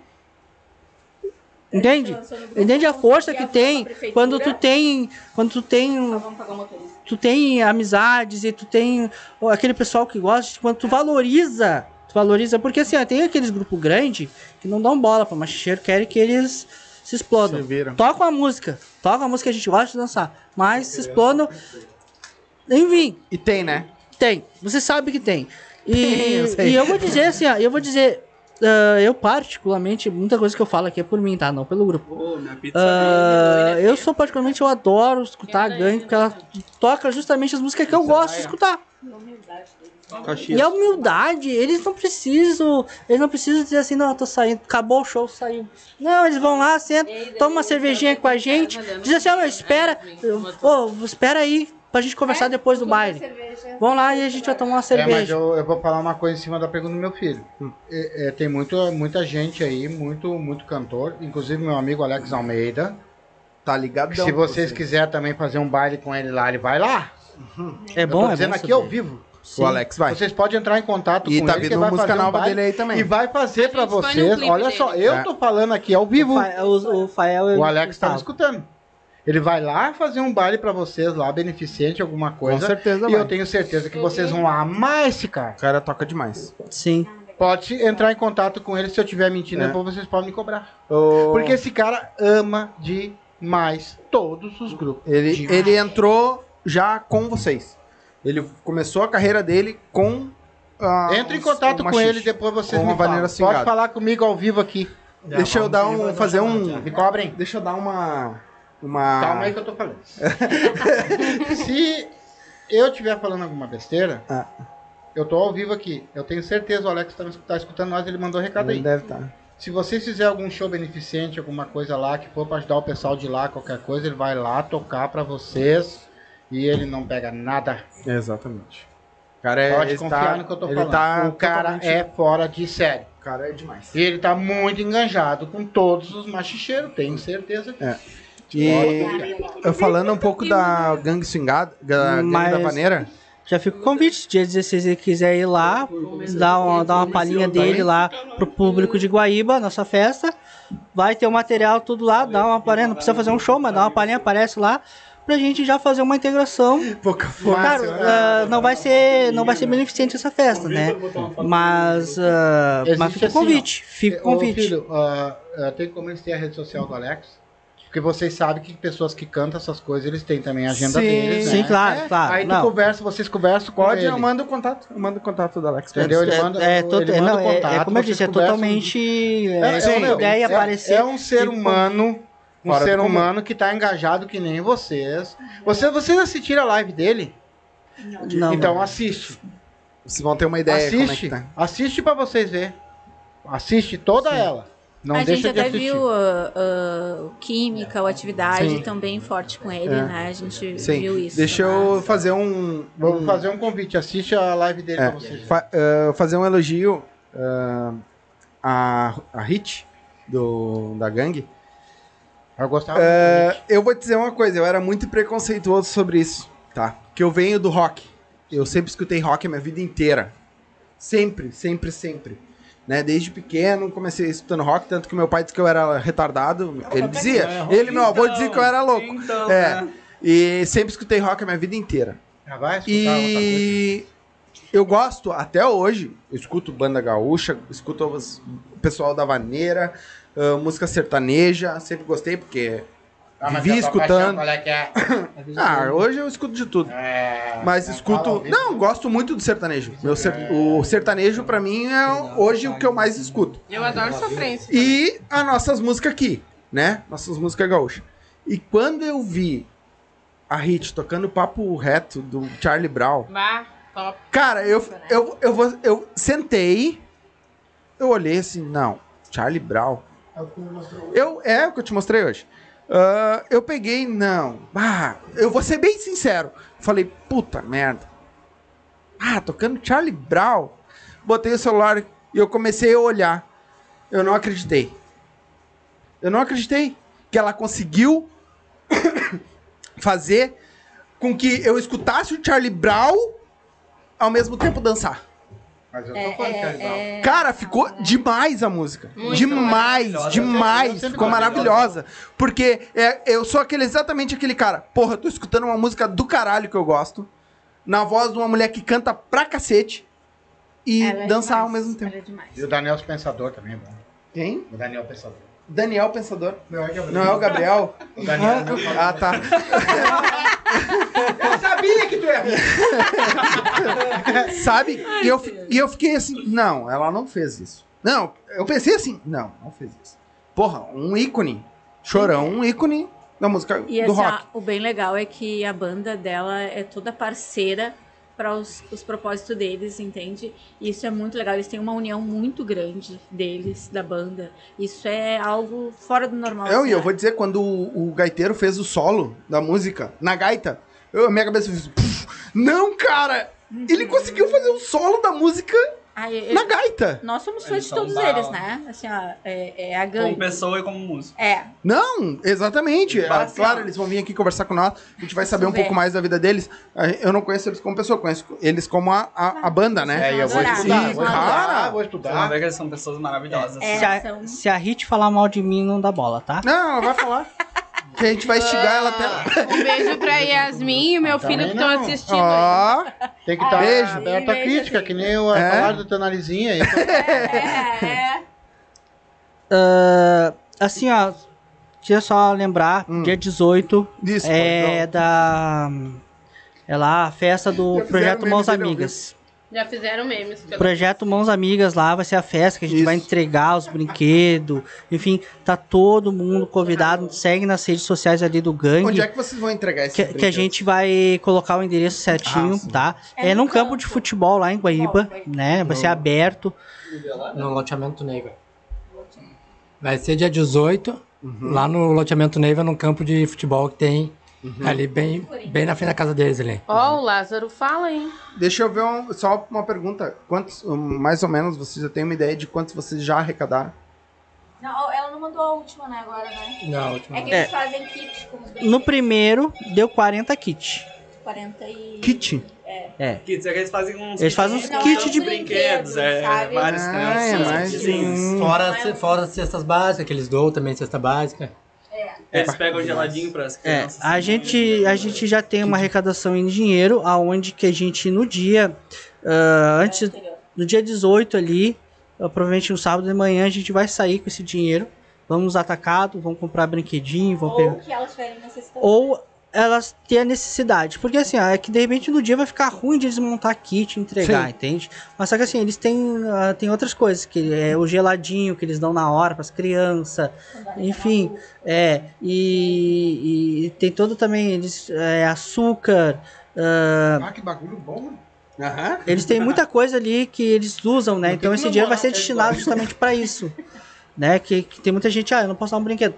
entende? Entende a força que tem quando tu tem, quando tu tem Vamos pagar o motorista. Tu tem amizades e tu tem aquele pessoal que gosta, quando tu valoriza, tu valoriza, porque assim, ó, tem aqueles grupos grandes que não dão bola pra machicheiro, querem que eles se explodam. Se. Tocam a música, tocam a música que a gente gosta de dançar, mas se explodam. Enfim, E tem, né? tem, você sabe que tem. Tem, E, <laughs> eu e eu vou dizer assim, ó, eu vou dizer, ah, eu particularmente, muita coisa que eu falo aqui é por mim, tá? Não pelo grupo. Pizza. Ah, eu sou particularmente, eu adoro escutar a gangue, porque ela toca justamente as músicas que eu gosto de escutar. E a humildade, eles não precisam, eles não precisam dizer assim, não, eu tô saindo, acabou o show, saiu. Não, eles vão lá, sentam, tomam uma cervejinha com a gente, diz assim, ó, meu, espera, ô, espera aí, pra gente conversar depois do baile. Cerveja. Vão lá e a gente vai tomar uma É, mas cerveja. eu, eu vou falar uma coisa em cima da pergunta do meu filho. É, é, tem muito, muita gente aí, muito, muito cantor, inclusive meu amigo Alex Almeida. Tá ligado? Se vocês quiserem também fazer um baile com ele lá, ele vai lá. É eu bom, tô é dizendo bom aqui saber. ao vivo. O Alex vai. Vocês podem entrar em contato E com tá ele, que vindo vai música um nova baile dele aí também. E vai fazer pra vocês. Olha dele. só, eu É. tô falando aqui ao vivo. O, Fa- o, o Fael... O Alex tá me tá. escutando. Ele vai lá fazer um baile pra vocês lá, beneficente, alguma Com coisa. certeza E vai. eu tenho certeza que vocês vão amar esse cara. O cara toca demais. Sim. Pode entrar em contato com ele se eu estiver mentindo, É. depois vocês podem me cobrar. O- Porque esse cara ama demais todos os grupos. Ele, Demais. ele entrou já com vocês. Ele começou a carreira dele com. ah, Entre em contato com ele, depois vocês Com me falam. Pode falar comigo ao vivo aqui. Deixa eu dar um. fazer um. Me cobrem. Deixa eu dar uma. Uma. Calma aí que eu tô falando. <laughs> Se eu estiver falando alguma besteira, Ah. eu tô ao vivo aqui. Eu tenho certeza o Alex tá, tá escutando nós, ele mandou recado Ele aí. deve estar. Se vocês fizerem algum show beneficente, alguma coisa lá, que for pra ajudar o pessoal de lá, qualquer coisa, ele vai lá tocar pra vocês e ele não pega nada. Exatamente. O cara é. Pode ele confiar tá- no que eu tô falando. Tá o cara totalmente- é fora de série. O cara é demais. E ele tá muito enganjado com todos os machicheiros, tenho certeza. É. E eu falando um pouco da gangue swingada, da gangue Mas- da vaneira. Já fica o convite, dia 16 ele quiser ir lá, dar uma, dar uma palhinha dele lá pro público de Guaíba, nossa festa. Vai ter o material tudo lá, dá uma palhinha, não precisa fazer um show, mas dá uma palhinha, aparece lá, pra gente já fazer uma integração. Pouca Claro, ah, não vai ser, não vai ser beneficente essa festa, né? Mas, ah, mas fica o assim, convite, fica o Ô, convite. filho, ah, ah, tem como a rede social do Alex? Porque vocês sabem que pessoas que cantam essas coisas, eles têm também a agenda Sim, deles, né? Sim, claro, É, claro. Aí tu não. conversa, vocês conversam com Pode, ele. eu mando o contato. Eu mando o contato do Alex. Entendeu? Ele É, manda, é, ele é, manda não, o é- contato, é como eu disse, é totalmente. É, É, essa é, meu, ideia é- aparecer. é um ser e- humano, um Fora ser humano que tá engajado que nem vocês. Vocês, vocês assistiram a live dele? Não, então não. assiste. Vocês vão ter uma ideia como é assiste. que tá. Assiste pra vocês ver. Assiste toda ela. Não a deixa gente até viu ah, ah, Química, o Atividade, Sim. também forte com ele, É. né? A gente Sim. viu isso. Deixa eu fazer um. Vou um- fazer um convite. Assiste a live dele É, pra vocês. fa- ah, fazer um elogio à, à Hit do, da gangue. Eu gostava muito. eu vou te dizer uma coisa, eu era muito preconceituoso sobre isso, tá? Que eu venho do rock. Eu sempre escutei rock a minha vida inteira. Sempre, sempre, sempre. Né? Desde pequeno comecei escutando rock, tanto que meu pai disse que eu era retardado. Ele dizia, ele e meu avô diziam que eu era louco. Então, É. né? E sempre escutei rock a minha vida inteira. Já vai escutar. E eu gosto, até hoje, eu escuto banda gaúcha, escuto o pessoal da vaneira, ah, música sertaneja, sempre gostei, porque Ah, mas vivi paixão, escutando. qual é que é? <coughs> Ah, hoje eu escuto de tudo. É, Mas não escuto. Não, gosto muito do sertanejo. Meu ser- O sertanejo, pra mim, é hoje o que eu mais escuto. Eu adoro sofrência. E as nossas músicas aqui, né? Nossas músicas gaúchas. E quando eu vi a Hit tocando papo reto do Charlie Brown, Bah, top. cara, eu, eu, eu, vou, eu sentei, eu olhei assim, não, Charlie Brown. Eu, é o que eu te mostrei hoje. Ah, eu peguei, não. Ah, eu vou ser bem sincero. Falei, puta merda. Ah, tocando Charlie Brown. Botei o celular e eu comecei a olhar. Eu não acreditei. Eu não acreditei que ela conseguiu <coughs> fazer com que eu escutasse o Charlie Brown ao mesmo tempo dançar. Mas eu É, tô falando que é legal. é, Cara, ficou demais a música. Muito demais, demais. Ficou maravilhosa. Porque é, eu sou aquele, exatamente aquele cara. Porra, eu tô escutando uma música do caralho que eu gosto. Na voz de uma mulher que canta pra cacete. E é dançar ao demais, mesmo tempo. é. E o Daniel Pensador também é bom. Quem? O Daniel Pensador. Daniel Pensador. Não é Gabriel. Não é o Gabriel? <laughs> O Daniel é pai. ah, tá. <laughs> Eu sabia que tu ia rir. <laughs> Sabe? E eu, e eu fiquei assim, não, ela não fez isso. Não, eu pensei assim, não, não fez isso. Porra, um ícone. Chorão, um ícone da música E do assim, rock. o bem legal é que a banda dela é toda parceira para os, os propósitos deles, entende? E isso é muito legal. Eles têm uma união muito grande deles, da banda. Isso é algo fora do normal. Eu, e eu ó. vou dizer, quando o, o gaiteiro fez o solo da música na gaita, eu, a minha cabeça fez. "Puf, Não, cara! Ele conseguiu fazer o solo da música Ai, eu- na gaita. Nós somos fãs de todos eles, né? Assim, ó, é, é a Como gangue. pessoa e como músico. É, Não, exatamente. Ah, claro, eles vão vir aqui conversar com nós. A gente vai saber um pouco mais da vida deles. Ah, Eu não conheço eles como pessoa, conheço eles como a, a, a banda, né? É, e eu vou estudar, Sim, vou cara. estudar, vou Você vai estudar. ver que eles são pessoas maravilhosas. É. Se a, são- se a Hit falar mal de mim, não dá bola, tá? Não, ela vai falar. <laughs> Que a gente vai estigar ela até. Um beijo pra Yasmin e meu Também filho que estão não. assistindo. Ó, Tem que estar Beijo. aberto Beijo, crítica, assim. que nem o É. falar do teu narizinho aí. é, é. Ah, assim, ó, deixa eu só lembrar, Hum. dia 18 isso. é da. É lá a festa do Já fizeram Projeto meme Mãos dele ao Amigas. Já fizeram memes. pelo- Projeto Mãos Amigas lá vai ser a festa que a gente Isso. vai entregar os brinquedos. Enfim, tá todo mundo convidado. Segue nas redes sociais ali do Gangue. Onde é que vocês vão entregar esse que, que a gente vai colocar o endereço certinho, Ah, tá? É É, no num campo de campo. futebol lá em Guaíba, Guaíba. né? Vai ser aberto. No loteamento Neiva. Vai ser dia 18, lá no loteamento Neiva, num campo de futebol que tem ali bem, bem na frente da casa deles ali. Ó, o Lázaro fala, hein? Deixa eu ver um- só uma pergunta. Quantos, mais ou menos, vocês já têm uma ideia de quantos vocês já arrecadaram? Não, ela não mandou a última, né, agora, né? Não, última É que É. eles fazem kit com os No brinquedos. primeiro, deu 40 kits. 40 e... Kit? É. Kits, é que eles fazem uns Eles fazem uns kits é de uns brinquedos, é, sabe? vários Ah, né, é assim, mais de sim. um- Fora, fora as cestas básicas, que eles doam também cesta básica. Eles pegam geladinho pras É, crianças. a gente, a gente já tem uma arrecadação em dinheiro, aonde que a gente no dia, ah, antes, no dia 18 ali, ah, provavelmente no sábado de manhã, a gente vai sair com esse dinheiro. vão nos atacado, vão comprar brinquedinho, vão pegar Ou que elas tiverem necessidade. ou elas têm a necessidade. Porque assim, ó, é que de repente no dia vai ficar ruim de eles montar kit e entregar, Sim. entende? Mas só que assim, eles têm, ah, tem outras coisas, que é o geladinho que eles dão na hora para as crianças, enfim, é, e, e tem todo também, eles, é, açúcar, ah, Ah, que bagulho bom, mano. Aham. eles têm muita coisa ali que eles usam, né? Não Então esse dinheiro vai ser destinado justamente para isso, né? Que, que tem muita gente, ah, eu não posso dar um brinquedo.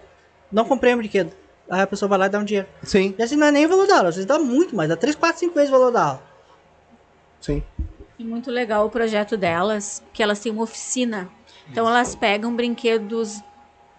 Não comprei um brinquedo. Aí a pessoa vai lá e dá um dinheiro. Sim, E assim, não é nem o valor da aula, às vezes dá muito mais, dá 3, 4, 5 vezes o valor da aula. sim. E muito legal o projeto delas, que elas têm uma oficina. Então elas pegam brinquedos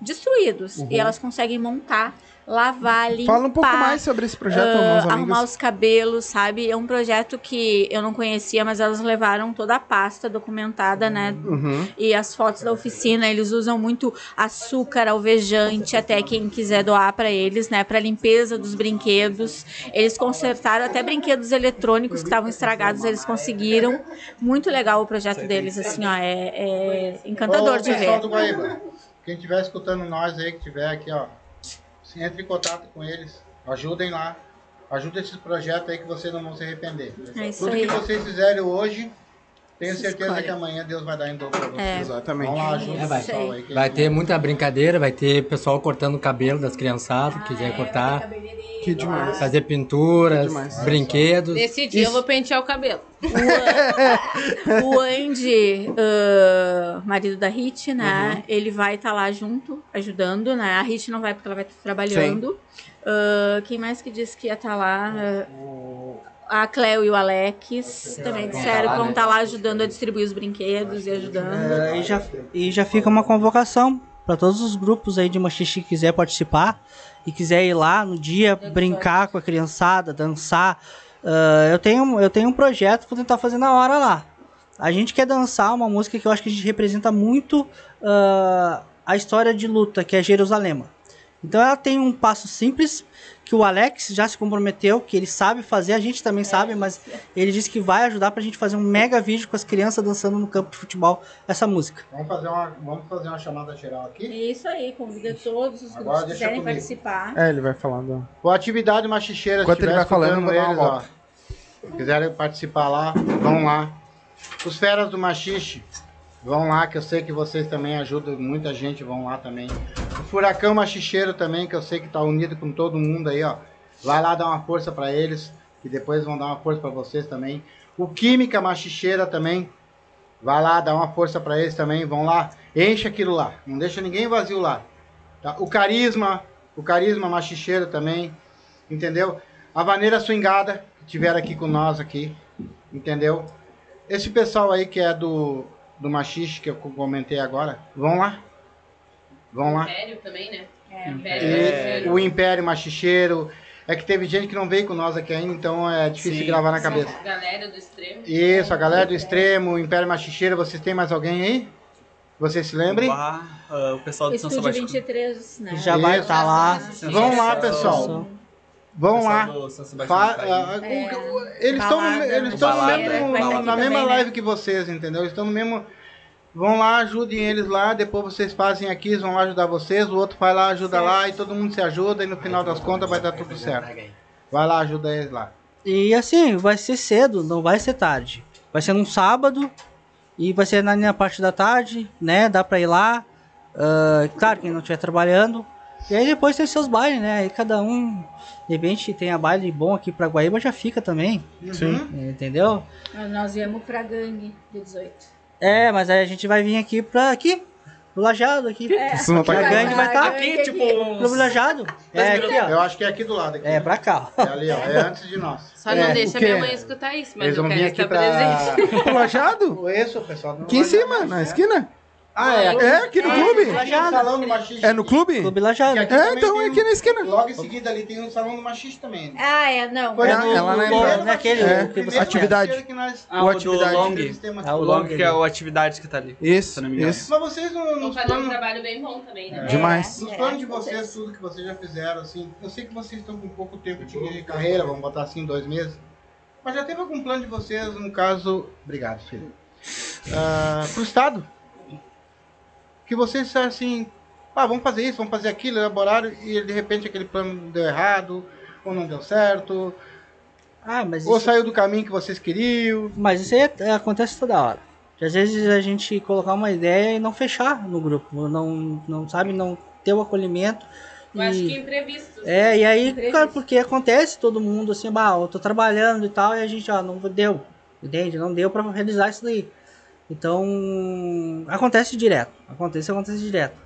destruídos e elas conseguem montar, lavar, limpar. Fala um pouco mais sobre esse projeto, meus arrumar amigos. os cabelos, sabe? É um projeto que eu não conhecia, mas elas levaram toda a pasta documentada, né? Uhum. E as fotos da oficina, eles usam muito açúcar, alvejante, até quem quiser doar para eles, né? Para limpeza dos brinquedos. Eles consertaram até brinquedos eletrônicos que estavam estragados, eles conseguiram. Muito legal o projeto deles, assim, ó, é, é encantador Ô, de pessoal ver. do Guaíba, quem estiver escutando nós aí, que tiver aqui, ó, entre em contato com eles, ajudem lá. Ajudem esses projetos aí que vocês não vão se arrepender. É Tudo aí. que vocês fizerem hoje, tenho certeza Escolhe. que amanhã Deus vai dar em dobro pra vocês. É. Exatamente. Vamos lá, ajuda É, o vai. pessoal aí. que Vai ter muita brincadeira, vai ter pessoal cortando o cabelo das criançadas, que quiser cortar, Que demais. fazer pinturas, demais. brinquedos. Nesse dia eu vou pentear o cabelo. <laughs> O Andy, ah, marido da Hit, né? Ele vai estar lá junto, ajudando, né? A Hit não vai porque ela vai estar trabalhando. Ah, quem mais que disse que ia estar lá? Ah, a Cleo e o Alex também disseram que vão estar lá ajudando a distribuir os brinquedos e ajudando. É, e, já, e já fica uma convocação para todos os grupos aí de machixe que quiser participar e quiser ir lá no dia brincar com a criançada, dançar. Ah, eu, tenho, eu tenho um projeto para tentar fazer na hora lá. A gente quer dançar uma música que eu acho que a gente representa muito ah, a história de luta, que é Jerusalema. Então ela tem um passo simples que o Alex já se comprometeu, que ele sabe fazer, a gente também sabe, mas ele disse que vai ajudar pra gente fazer um mega vídeo com as crianças dançando no campo de futebol essa música. Vamos fazer, uma, vamos fazer uma chamada geral aqui. É isso aí, convida todos os Agora grupos que quiserem participar. É, ele vai falando. O Atividade Machicheira, se Enquanto ele vai falando, escutando eu vou dar uma eles, ó, quiserem participar lá, vão lá. Os Feras do Machixe, vão lá, que eu sei que vocês também ajudam, muita gente vão lá também. O Furacão Machicheiro também, que eu sei que tá unido com todo mundo aí, ó. Vai lá dar uma força para eles, que depois vão dar uma força para vocês também. O Química Machicheira também, vai lá dar uma força para eles também, vão lá, enche aquilo lá, não deixa ninguém vazio lá. Tá? O Carisma, o Carisma Machicheiro também, entendeu? A Vaneira Swingada, que tiveram aqui com nós aqui, entendeu? Esse pessoal aí que é do, do Machixe, que eu comentei agora, vão lá. Vão lá. Império também, né? É. Império. E o Império Machicheiro. É que teve gente que não veio com nós aqui ainda, então é difícil Sim. gravar na cabeça. Galera do extremo. Isso, a galera do Extremo, o Império Machicheiro, vocês têm mais alguém aí? Vocês se lembrem? Ah, o pessoal do São Estúdio Sebastião. 23, né? Já vai estar lá. Vão lá, pessoal. Vão lá. Fa- tá ah, É, o- eles estão no, eles estão no mesmo- é, na- mesma também, né? live que vocês, entendeu? Eles estão no mesmo. Vão lá, ajudem eles lá, depois vocês fazem aqui, eles vão lá ajudar vocês, o outro vai lá, ajuda lá, e todo mundo se ajuda, e no final das contas vai dar tudo certo. Vai lá, ajuda eles lá. E assim, vai ser cedo, não vai ser tarde. Vai ser num sábado e vai ser na minha parte da tarde, né? Dá pra ir lá. Ah, claro, quem não estiver trabalhando. E aí depois tem seus bailes, né? Aí cada um, de repente, tem a baile bom aqui pra Guaíba, já fica também. Sim. Entendeu? Nós viemos pra gangue de 18. É, mas aí a gente vai vir aqui pra aqui, pro Lajado aqui. Isso não tá A aqui. gangue vai estar Aqui, tipo, pro uns... Lajado. É aqui, ó. Eu acho que é aqui do lado. Aqui. É pra cá. É ali, ó. É antes de nós. Só não É, deixa o minha mãe escutar isso, mas Eles eu vão quero vir aqui estar pra. presente. O Lajado? Esse, o pessoal. do Aqui em cima, na esquina? Ah, é. Aqui, É, aqui no clube? aqui no salão do machiste. É no clube? Clube É, então é aqui na esquina. Logo em seguida ali tem um salão do machiste também. né? Ah, é, não. Foi É, na é aquele machiste, que primeiro você Atividade. machiste que nós- Ah, o atividade. Ah, o O Long que é o atividade que tá ali. Isso, isso. Mas vocês não, fazer um trabalho bem bom também, né? Demais. nos É, planos de é, vocês, tudo que vocês já fizeram, assim, eu sei que vocês estão com pouco tempo de carreira, vamos botar assim, dois meses. Mas já teve algum plano de vocês, no caso. Obrigado, filho. Ah, pro Estado. Que vocês, assim, Ah, vamos fazer isso, vamos fazer aquilo, elaboraram, e de repente aquele plano deu errado, ou não deu certo, Ah, mas ou isso, saiu do caminho que vocês queriam. mas isso aí é- acontece toda hora. Às vezes a gente colocar uma ideia e não fechar no grupo, não, não sabe, não ter o acolhimento. Eu acho que imprevistos. É, e aí, Imprevisto. cara, porque acontece todo mundo assim, bah, eu tô trabalhando e tal, e a gente, ó, não deu, entende? Não deu pra realizar isso daí. Então, acontece direto, acontece, acontece direto.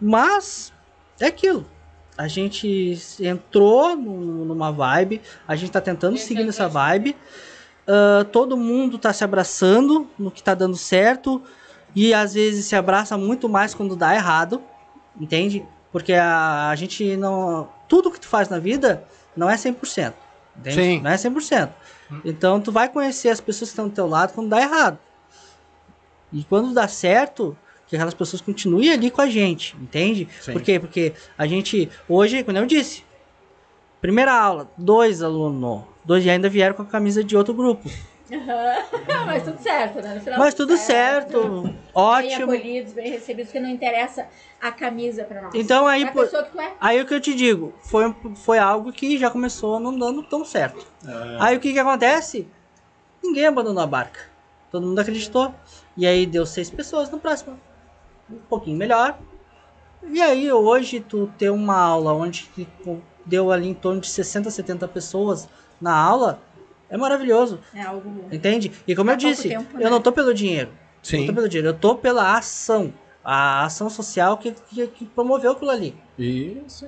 Mas, é aquilo. A gente entrou num- numa vibe, a gente tá tentando Esse seguir é o nessa vibe. ah, todo mundo tá se abraçando no que tá dando certo, e às vezes se abraça muito mais quando dá errado, entende? Porque a, a gente não. Tudo que tu faz na vida não é 100%. Entende? Sim. Não é 100%. Então tu vai conhecer as pessoas que estão do teu lado quando dá errado. E quando dá certo, que aquelas pessoas continuem ali com a gente, entende? Sim. Por quê? Porque a gente, hoje, como eu disse, primeira aula, dois alunos, dois e ainda vieram com a camisa de outro grupo. <laughs> Mas tudo certo, né? No final, Mas tudo certo, Bem ótimo. acolhidos, bem recebidos, porque não interessa a camisa pra nós. Então aí, É a pô- pessoa que tu é. Aí o que eu te digo, foi, foi algo que já começou não dando tão certo. Aí o que que acontece? Ninguém abandonou a barca. Todo mundo acreditou. E aí deu seis pessoas no próximo. Um pouquinho melhor. E aí hoje tu ter uma aula onde que deu ali em torno de 60, 70 pessoas na aula, é maravilhoso. É algo. Entende? E como Há eu disse, tempo, eu né? não tô pelo dinheiro. Eu Sim. tô pelo dinheiro, eu tô pela ação. A ação social que, que, que promoveu aquilo ali. Isso.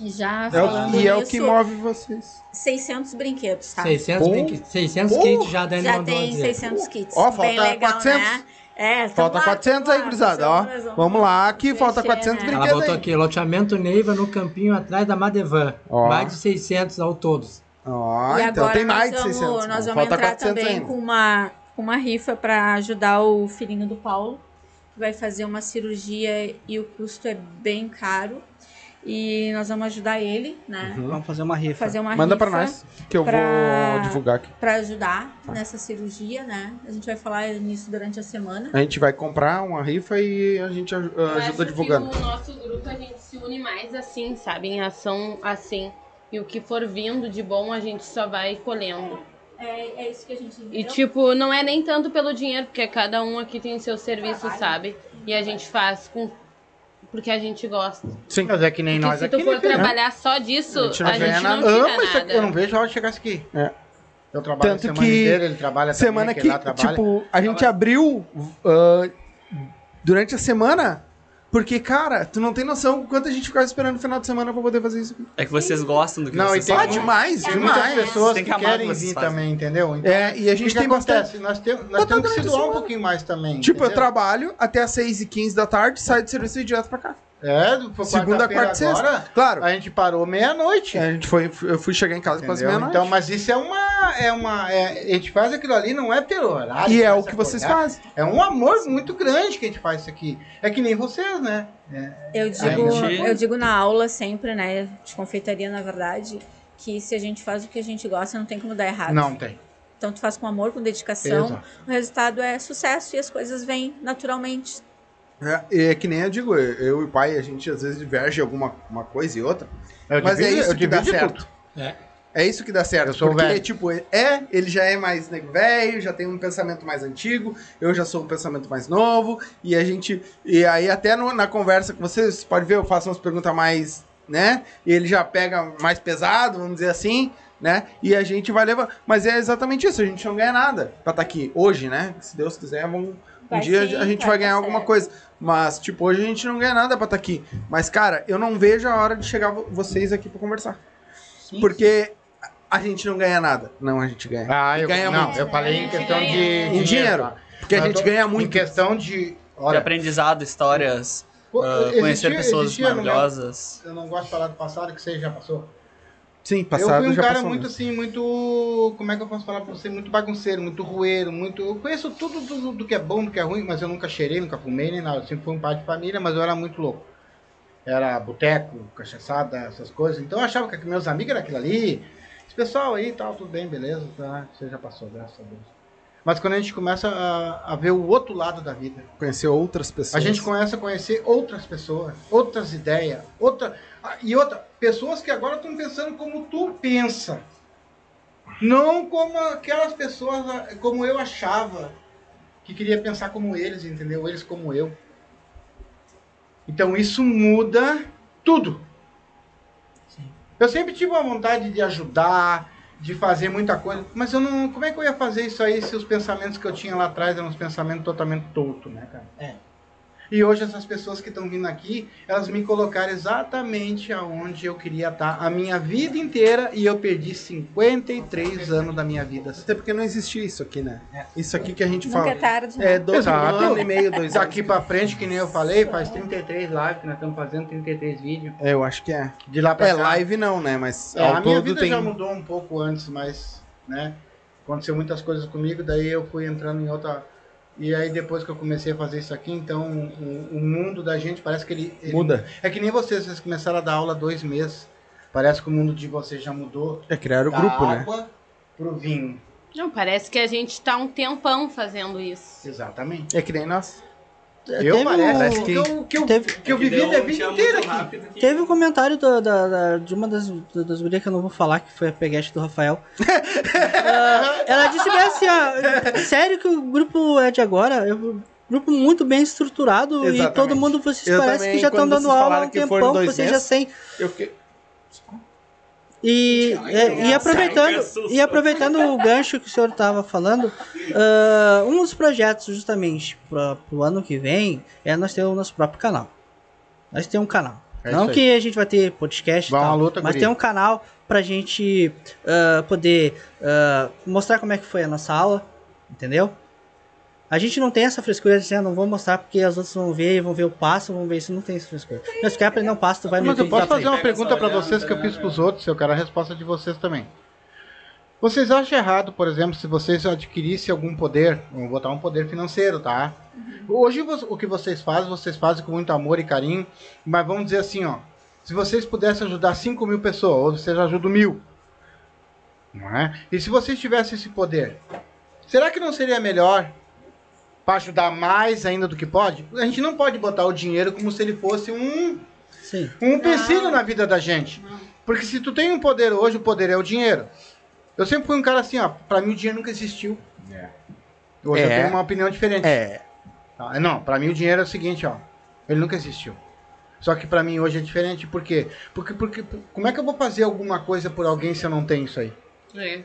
E já É falando o, e é o que move vocês. 600 brinquedos, tá? 600, Pô. brinque- 600 Pô. kits já Dani Já tem dizer. 600 kits. Ó, falta legal, 400. Né? É, Falta lá, 400 tamo aí, gurizada, ó. Vamos lá, aqui falta preencher, 400 né? Ela brinquedos botou aí. aqui, loteamento Neiva no campinho atrás da Madevan. Ó. Mais de 600 ao todos. Ó, E então tem mais de nós vamos, 600. Nós vamos falta entrar 400 também ainda. com uma, com uma rifa para ajudar o filhinho do Paulo, que vai fazer uma cirurgia e o custo é bem caro. E nós vamos ajudar ele, né? Vamos fazer uma rifa. Fazer uma Uhum. Manda pra nós, que eu pra- vou divulgar aqui. para ajudar nessa cirurgia, né? A gente vai falar nisso durante a semana. A gente vai comprar uma rifa e a gente Eu ajuda acho divulgando. Que o nosso grupo a gente se une mais assim, sabe? Em ação assim. E o que for vindo de bom a gente só vai colhendo. É, é isso que a gente E tipo, não é nem tanto pelo dinheiro, porque cada um aqui tem seu serviço, sabe? E a gente faz com porque a gente gosta. Sim. Mas é que nem Porque nós se aqui, tu for trabalhar só disso, A a gente gente não não, ganha nada. tira aqui, nada. eu não vejo a hora de chegar isso aqui. É. Eu trabalho Tanto a semana que inteira, ele trabalha Semana também, que, lá trabalha. tipo, a gente abriu ah, durante a semana, porque, cara, tu não tem noção quanto a gente ficava esperando o final de semana pra poder fazer isso aqui. É que vocês gostam do que Não, vocês e tem- Ah, fazem. demais, Tem demais. muitas pessoas Tem que, que querem vir fazem. também, entendeu? Então, É, e a gente que tem que bastante. Nós, temos, nós temos que se doar um semana. pouquinho mais também. Tipo, eu entendeu? trabalho até as 6h15 da tarde, saio do serviço e direto pra cá. É, foi Segunda, quarta-feira quarta e sexta. agora, Claro. a gente parou meia-noite. A gente foi, eu fui chegar em casa quase meia-noite. Então, mas isso é uma. É uma é- a gente faz aquilo ali, não é pelo horário. e é o que acordar. vocês fazem. É um amor muito grande que a gente faz isso aqui. É que nem vocês, né? É, Eu digo, gente- eu digo na aula sempre, né? De confeitaria, na verdade, que se a gente faz o que a gente gosta, não tem como dar errado. não tem. Então tu faz com amor, com dedicação, Exato. o resultado é sucesso e as coisas vêm naturalmente. É, é que nem eu digo, eu, e o pai, a gente às vezes diverge alguma uma coisa e outra. Eu mas é divido- isso que dá certo. É. É isso que dá certo. Eu sou porque, velho. tipo, é, ele já é mais nego velho, já tem um pensamento mais antigo, eu já sou um pensamento mais novo, e a gente. E aí, até no- na conversa com vocês, pode ver, eu faço umas perguntas mais, né? E ele já pega mais pesado, vamos dizer assim, né? E a gente vai levar. Mas é exatamente isso, a gente não ganha nada pra estar aqui hoje, né? Se Deus quiser, vamos. Um Vai dia sim, a gente vai ganhar alguma certo. coisa. Mas, tipo, hoje a gente não ganha nada pra estar aqui. Mas, cara, eu não vejo a hora de chegar vo- vocês aqui pra conversar. Porque a gente não ganha nada. Não, a gente ganha. Ah, eu, ganha não, muito. eu falei em questão de, Em dinheiro. tá? Porque a gente tô- ganha Em muito. questão de. De Olha, aprendizado, histórias, pô, ah, existia- conhecer pessoas existia maravilhosas. Eu não gosto de falar do passado, que você já passou. Sim, eu passado fui um já cara muito né? assim, muito. Como é que eu posso falar pra você? Muito bagunceiro, muito rueiro, muito. Eu conheço tudo do, do que é bom, do que é ruim, mas eu nunca cheirei, nunca fumei nem nada. Eu sempre fui um pai de família, mas eu era muito louco. Era boteco, cachaçada, essas coisas. Então eu achava que meus amigos eram aquilo ali. Esse pessoal aí tal, tudo bem, beleza, tá? Você já passou, graças a Deus. Mas quando a gente começa a, a ver o outro lado da vida, Conhecer outras pessoas. a gente começa a conhecer outras pessoas, outras ideias, outra e outra pessoas que agora estão pensando como tu pensa, não como aquelas pessoas ah, como eu achava que queria pensar como eles, entendeu? Eles como eu. Então isso muda tudo. Eu sempre tive uma vontade de ajudar, de fazer muita coisa, mas eu não. Como é que eu ia fazer isso aí se os pensamentos que eu tinha lá atrás eram uns pensamentos totalmente tortos, né, cara? É. E hoje essas pessoas que estão vindo aqui, elas me colocaram exatamente aonde eu queria estar a minha vida inteira e eu perdi 53 anos da minha vida. Até porque não existia isso aqui, né? Isso aqui que a gente Nunca fala. é tarde. É, dois Exato. um ano e meio, dois anos. Daqui pra frente, que nem eu falei, faz 33 lives que nós estamos fazendo, 33 vídeos. É, eu acho que é. De lá pra É, cá. live não, né? Mas É, ao a minha todo vida tem... já mudou um pouco antes, mas, né? Aconteceu muitas coisas comigo, daí eu fui entrando em outra. E aí depois que eu comecei a fazer isso aqui, então o, o mundo da gente parece que ele, ele- Muda. É que nem vocês, vocês começaram a dar aula dois meses. Parece que o mundo de vocês já mudou. É criar o da grupo, né? água pro vinho. Não, parece que a gente tá um tempão fazendo isso. Exatamente. É que nem nós. Eu Teve parece um- que, eu, que, eu, teve- que eu vivi a vida inteira aqui. que... Teve um comentário da, da- da- de uma das, das gurias que eu não vou falar, que foi a peguete do Rafael. <laughs> Ah, ela disse bem assim, ó, sério que o grupo é de agora? Um grupo muito bem estruturado e Exatamente. todo mundo, vocês Eu parece também, que já estão dando aula há um tempão, vocês já sem... Eu fiquei... E, é, e aproveitando, e aproveitando o gancho que o senhor estava falando, ah, um dos projetos justamente para o ano que vem é nós ter o nosso próprio canal. Nós temos um canal. É Não que a gente vai ter podcast e Vai tal, luta, mas tem um canal pra gente ah, poder ah, mostrar como é que foi a nossa aula, entendeu? A gente não tem essa frescura de dizer, ah, não vou mostrar porque as outras vão ver, vão ver o passo, vão ver isso, não tem essa frescura. Mas se quer aprender um passo, tu vai no Mas eu posso fazer uma pergunta pra vocês que eu fiz pros outros, eu quero a resposta de vocês também. Vocês acham errado, por exemplo, se vocês adquirissem algum poder, vamos botar um poder financeiro, tá? Hoje vo- o que vocês fazem, vocês fazem com muito amor e carinho, mas vamos dizer assim, ó, se vocês pudessem ajudar 5 mil pessoas, ou vocês ajudam mil, não é? E se vocês tivessem esse poder, será que não seria melhor para ajudar mais ainda do que pode? A gente não pode botar o dinheiro como se ele fosse um Sim. um empecilho na vida da gente. Porque se tu tem um poder hoje, o poder é o dinheiro. Eu sempre fui um cara assim, ó, pra mim o dinheiro nunca existiu. Hoje eu É. tenho uma opinião diferente. É. Tá? Não, pra mim o dinheiro é o seguinte, ó. Ele nunca existiu. Só que pra mim hoje é diferente, por quê? Porque, porque como é que eu vou fazer alguma coisa por alguém se eu não tenho isso aí? É.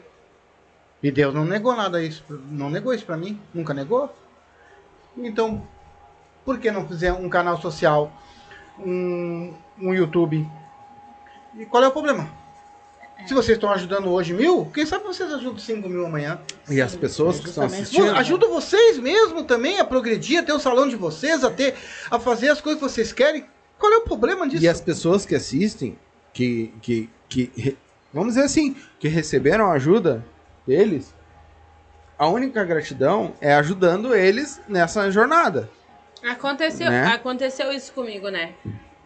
E Deus não negou nada isso, não negou isso pra mim, nunca negou. Então, por que não fazer um canal social, um, um YouTube? E qual é o problema? Se vocês estão ajudando hoje mil, quem sabe vocês ajudam cinco mil amanhã? E as pessoas que estão assistindo... Ajuda vocês mesmo também a progredir, a ter o salão de vocês, a ter, a fazer as coisas que vocês querem. Qual é o problema disso? E as pessoas que assistem, que, que, que vamos dizer assim, que receberam ajuda deles, a única gratidão é ajudando eles nessa jornada. Aconteceu, Né? aconteceu isso comigo, né?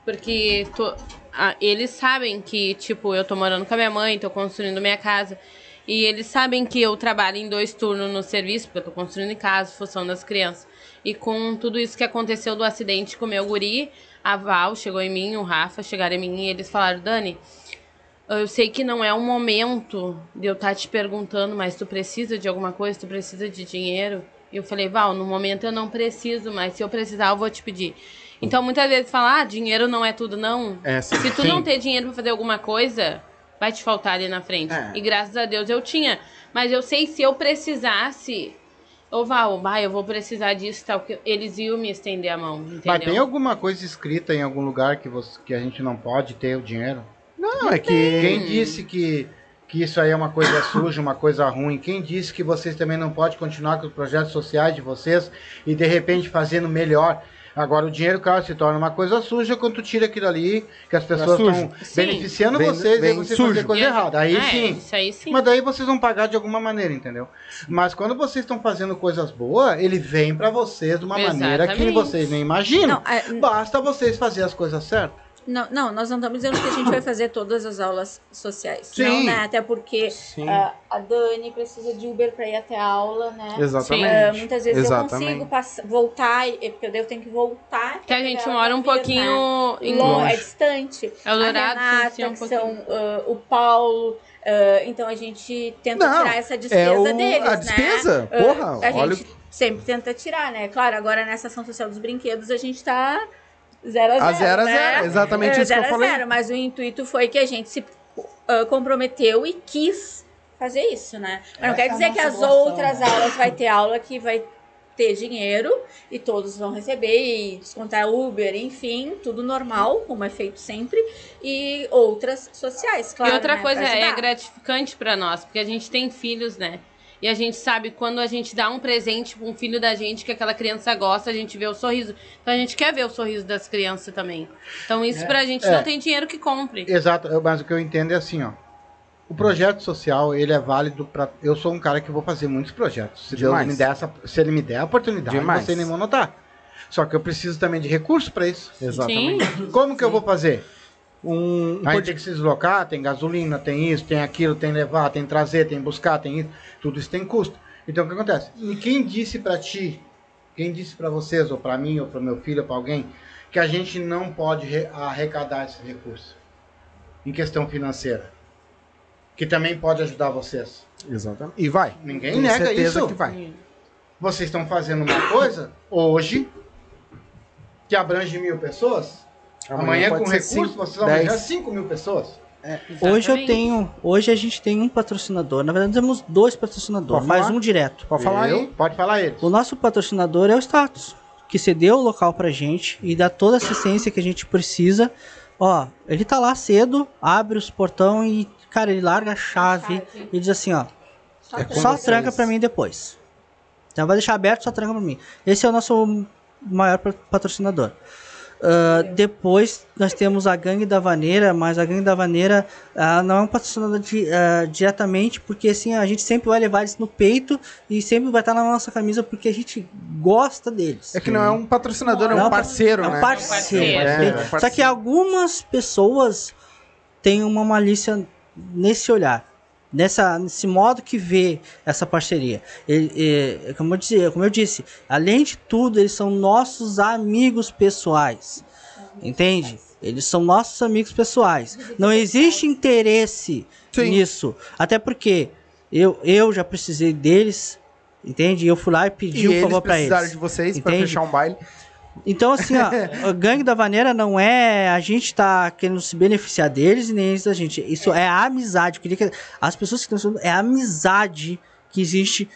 Porque tô- a- eles sabem que, tipo, eu tô morando com a minha mãe, tô construindo minha casa. E eles sabem que eu trabalho em dois turnos no serviço, porque eu tô construindo em casa, função das crianças. E com tudo isso que aconteceu do acidente com o meu guri, a Val chegou em mim, o Rafa chegaram em mim e eles falaram, Dani, eu sei que não é o momento de eu estar te perguntando, mas tu precisa de alguma coisa, tu precisa de dinheiro. E eu falei, Val, no momento eu não preciso, mas se eu precisar, eu vou te pedir. Então muitas vezes fala, ah, dinheiro não é tudo, não. É, sim. Se tu não ter dinheiro pra fazer alguma coisa, vai te faltar ali na frente. É. E graças a Deus eu tinha. Mas eu sei se eu precisasse, ô Val, vai, eu vou precisar disso, tal, que eles iam me estender a mão, entendeu? Mas tem alguma coisa escrita em algum lugar que, você, que a gente não pode ter o dinheiro? Não, é que... Quem disse que, que isso aí é uma coisa suja, uma coisa ruim? Quem disse que vocês também não podem continuar com os projetos sociais de vocês e de repente fazendo melhor? Agora o dinheiro, claro, se torna uma coisa suja quando tu tira aquilo ali, que as pessoas sujo. estão beneficiando Vem- vocês e vem aí vocês sujo. fazer coisa E a- errada. Aí É, sim. Isso aí sim. Mas daí vocês vão pagar de alguma maneira, entendeu? Mas quando vocês estão fazendo coisas boas, ele vem pra vocês de uma maneira que Exatamente. vocês nem imaginam. Não, é- Basta vocês fazerem as coisas certas. Não, não, nós não estamos dizendo que a gente vai fazer todas as aulas sociais. Sim. Não, né? Até porque ah, a Dani precisa de Uber para ir até a aula, né? Exatamente. Ah, muitas vezes eu Exatamente. consigo passar, voltar, e- porque eu ter que voltar. Que a gente mora um vir, né? pouquinho em Longe, é distante. A Renata, sim, um pouquinho. são ah, o Paulo. então a gente tenta Não, tirar essa despesa é o- deles, a né? despesa, porra, a olha gente sempre tenta tirar, né? Claro, agora nessa ação social dos brinquedos a gente tá zero a zero. A zero a né? zero, exatamente É, isso que eu zero a falei. zero, mas o intuito foi que a gente se ah, comprometeu e quis fazer isso, né? Mas não Essa quer é dizer que as doação, outras né? aulas vai ter aula que vai ter dinheiro e todos vão receber e descontar Uber, enfim, tudo normal, como é feito sempre, e outras sociais, claro. e outra né, coisa é gratificante pra nós, porque a gente tem filhos, né? E a gente sabe quando a gente dá um presente pra um filho da gente que aquela criança gosta, a gente vê o sorriso. Então a gente quer ver o sorriso das crianças também. Então isso pra gente É. não tem dinheiro que compre. Exato, mas o que eu entendo é assim, ó. O projeto social, ele é válido para Eu sou um cara que vou fazer muitos projetos. Se, Deus me der essa, se ele me der a oportunidade, Demais. vocês nem vão notar. Só que eu preciso também de recursos para isso. Exatamente. Como que eu vou fazer? Um, um A gente tem que se deslocar, tem gasolina, tem isso, tem aquilo, tem levar, tem trazer, tem buscar, tem isso. Tudo isso tem custo. Então o que acontece? E quem disse pra ti, quem disse pra vocês, ou pra mim, ou pro meu filho, ou pra alguém, que a gente não pode re- arrecadar esse recurso em questão financeira? Que também pode ajudar vocês. Exatamente. E vai. Ninguém Tenho nega certeza isso. que vai. Vocês estão fazendo uma coisa hoje que abrange mil pessoas. Amanhã, pode com ser recurso, cinco, vocês vão arranjar dez. 5 mil pessoas. Hoje eu tenho. Hoje a gente tem um patrocinador. Na verdade, temos dois patrocinadores, Pode mais falar? um direto. Pode falar Eu? aí. Pode falar eles. O nosso patrocinador é o Status, que cedeu o local pra gente e dá toda a assistência que a gente precisa. Ó, ele tá lá cedo, abre os portão e, cara, ele larga a chave Chave. e diz assim, ó, Só É só vocês. tranca pra mim depois. Então vai deixar aberto, só tranca pra mim. Esse é o nosso maior pa- patrocinador. Ah, depois nós temos a Gangue da Vaneira, mas a Gangue da Vaneira ah, não é um patrocinador di- ah, diretamente, porque assim a gente sempre vai levar eles no peito e sempre vai estar na nossa camisa porque a gente gosta deles. É que não é um patrocinador, é Não, um parceiro, é um né? parceiro. É, entende? é um parceiro. Só que algumas pessoas têm uma malícia nesse olhar. Nessa, nesse modo que vê essa parceria. Ele, é, como, eu disse, como eu disse, além de tudo, eles são nossos amigos pessoais. Entende? Eles são nossos amigos pessoais. Não existe interesse Sim. nisso. Até porque eu, eu já precisei deles. Entende? Eu fui lá e pedi E um favor precisaram eles. de vocês pra Entende? fechar um baile. Então, assim, ó, a gangue da vaneira não é a gente tá querendo se beneficiar deles e nem eles da gente. Isso é, a amizade. Eu queria que as pessoas que estão é a amizade que existe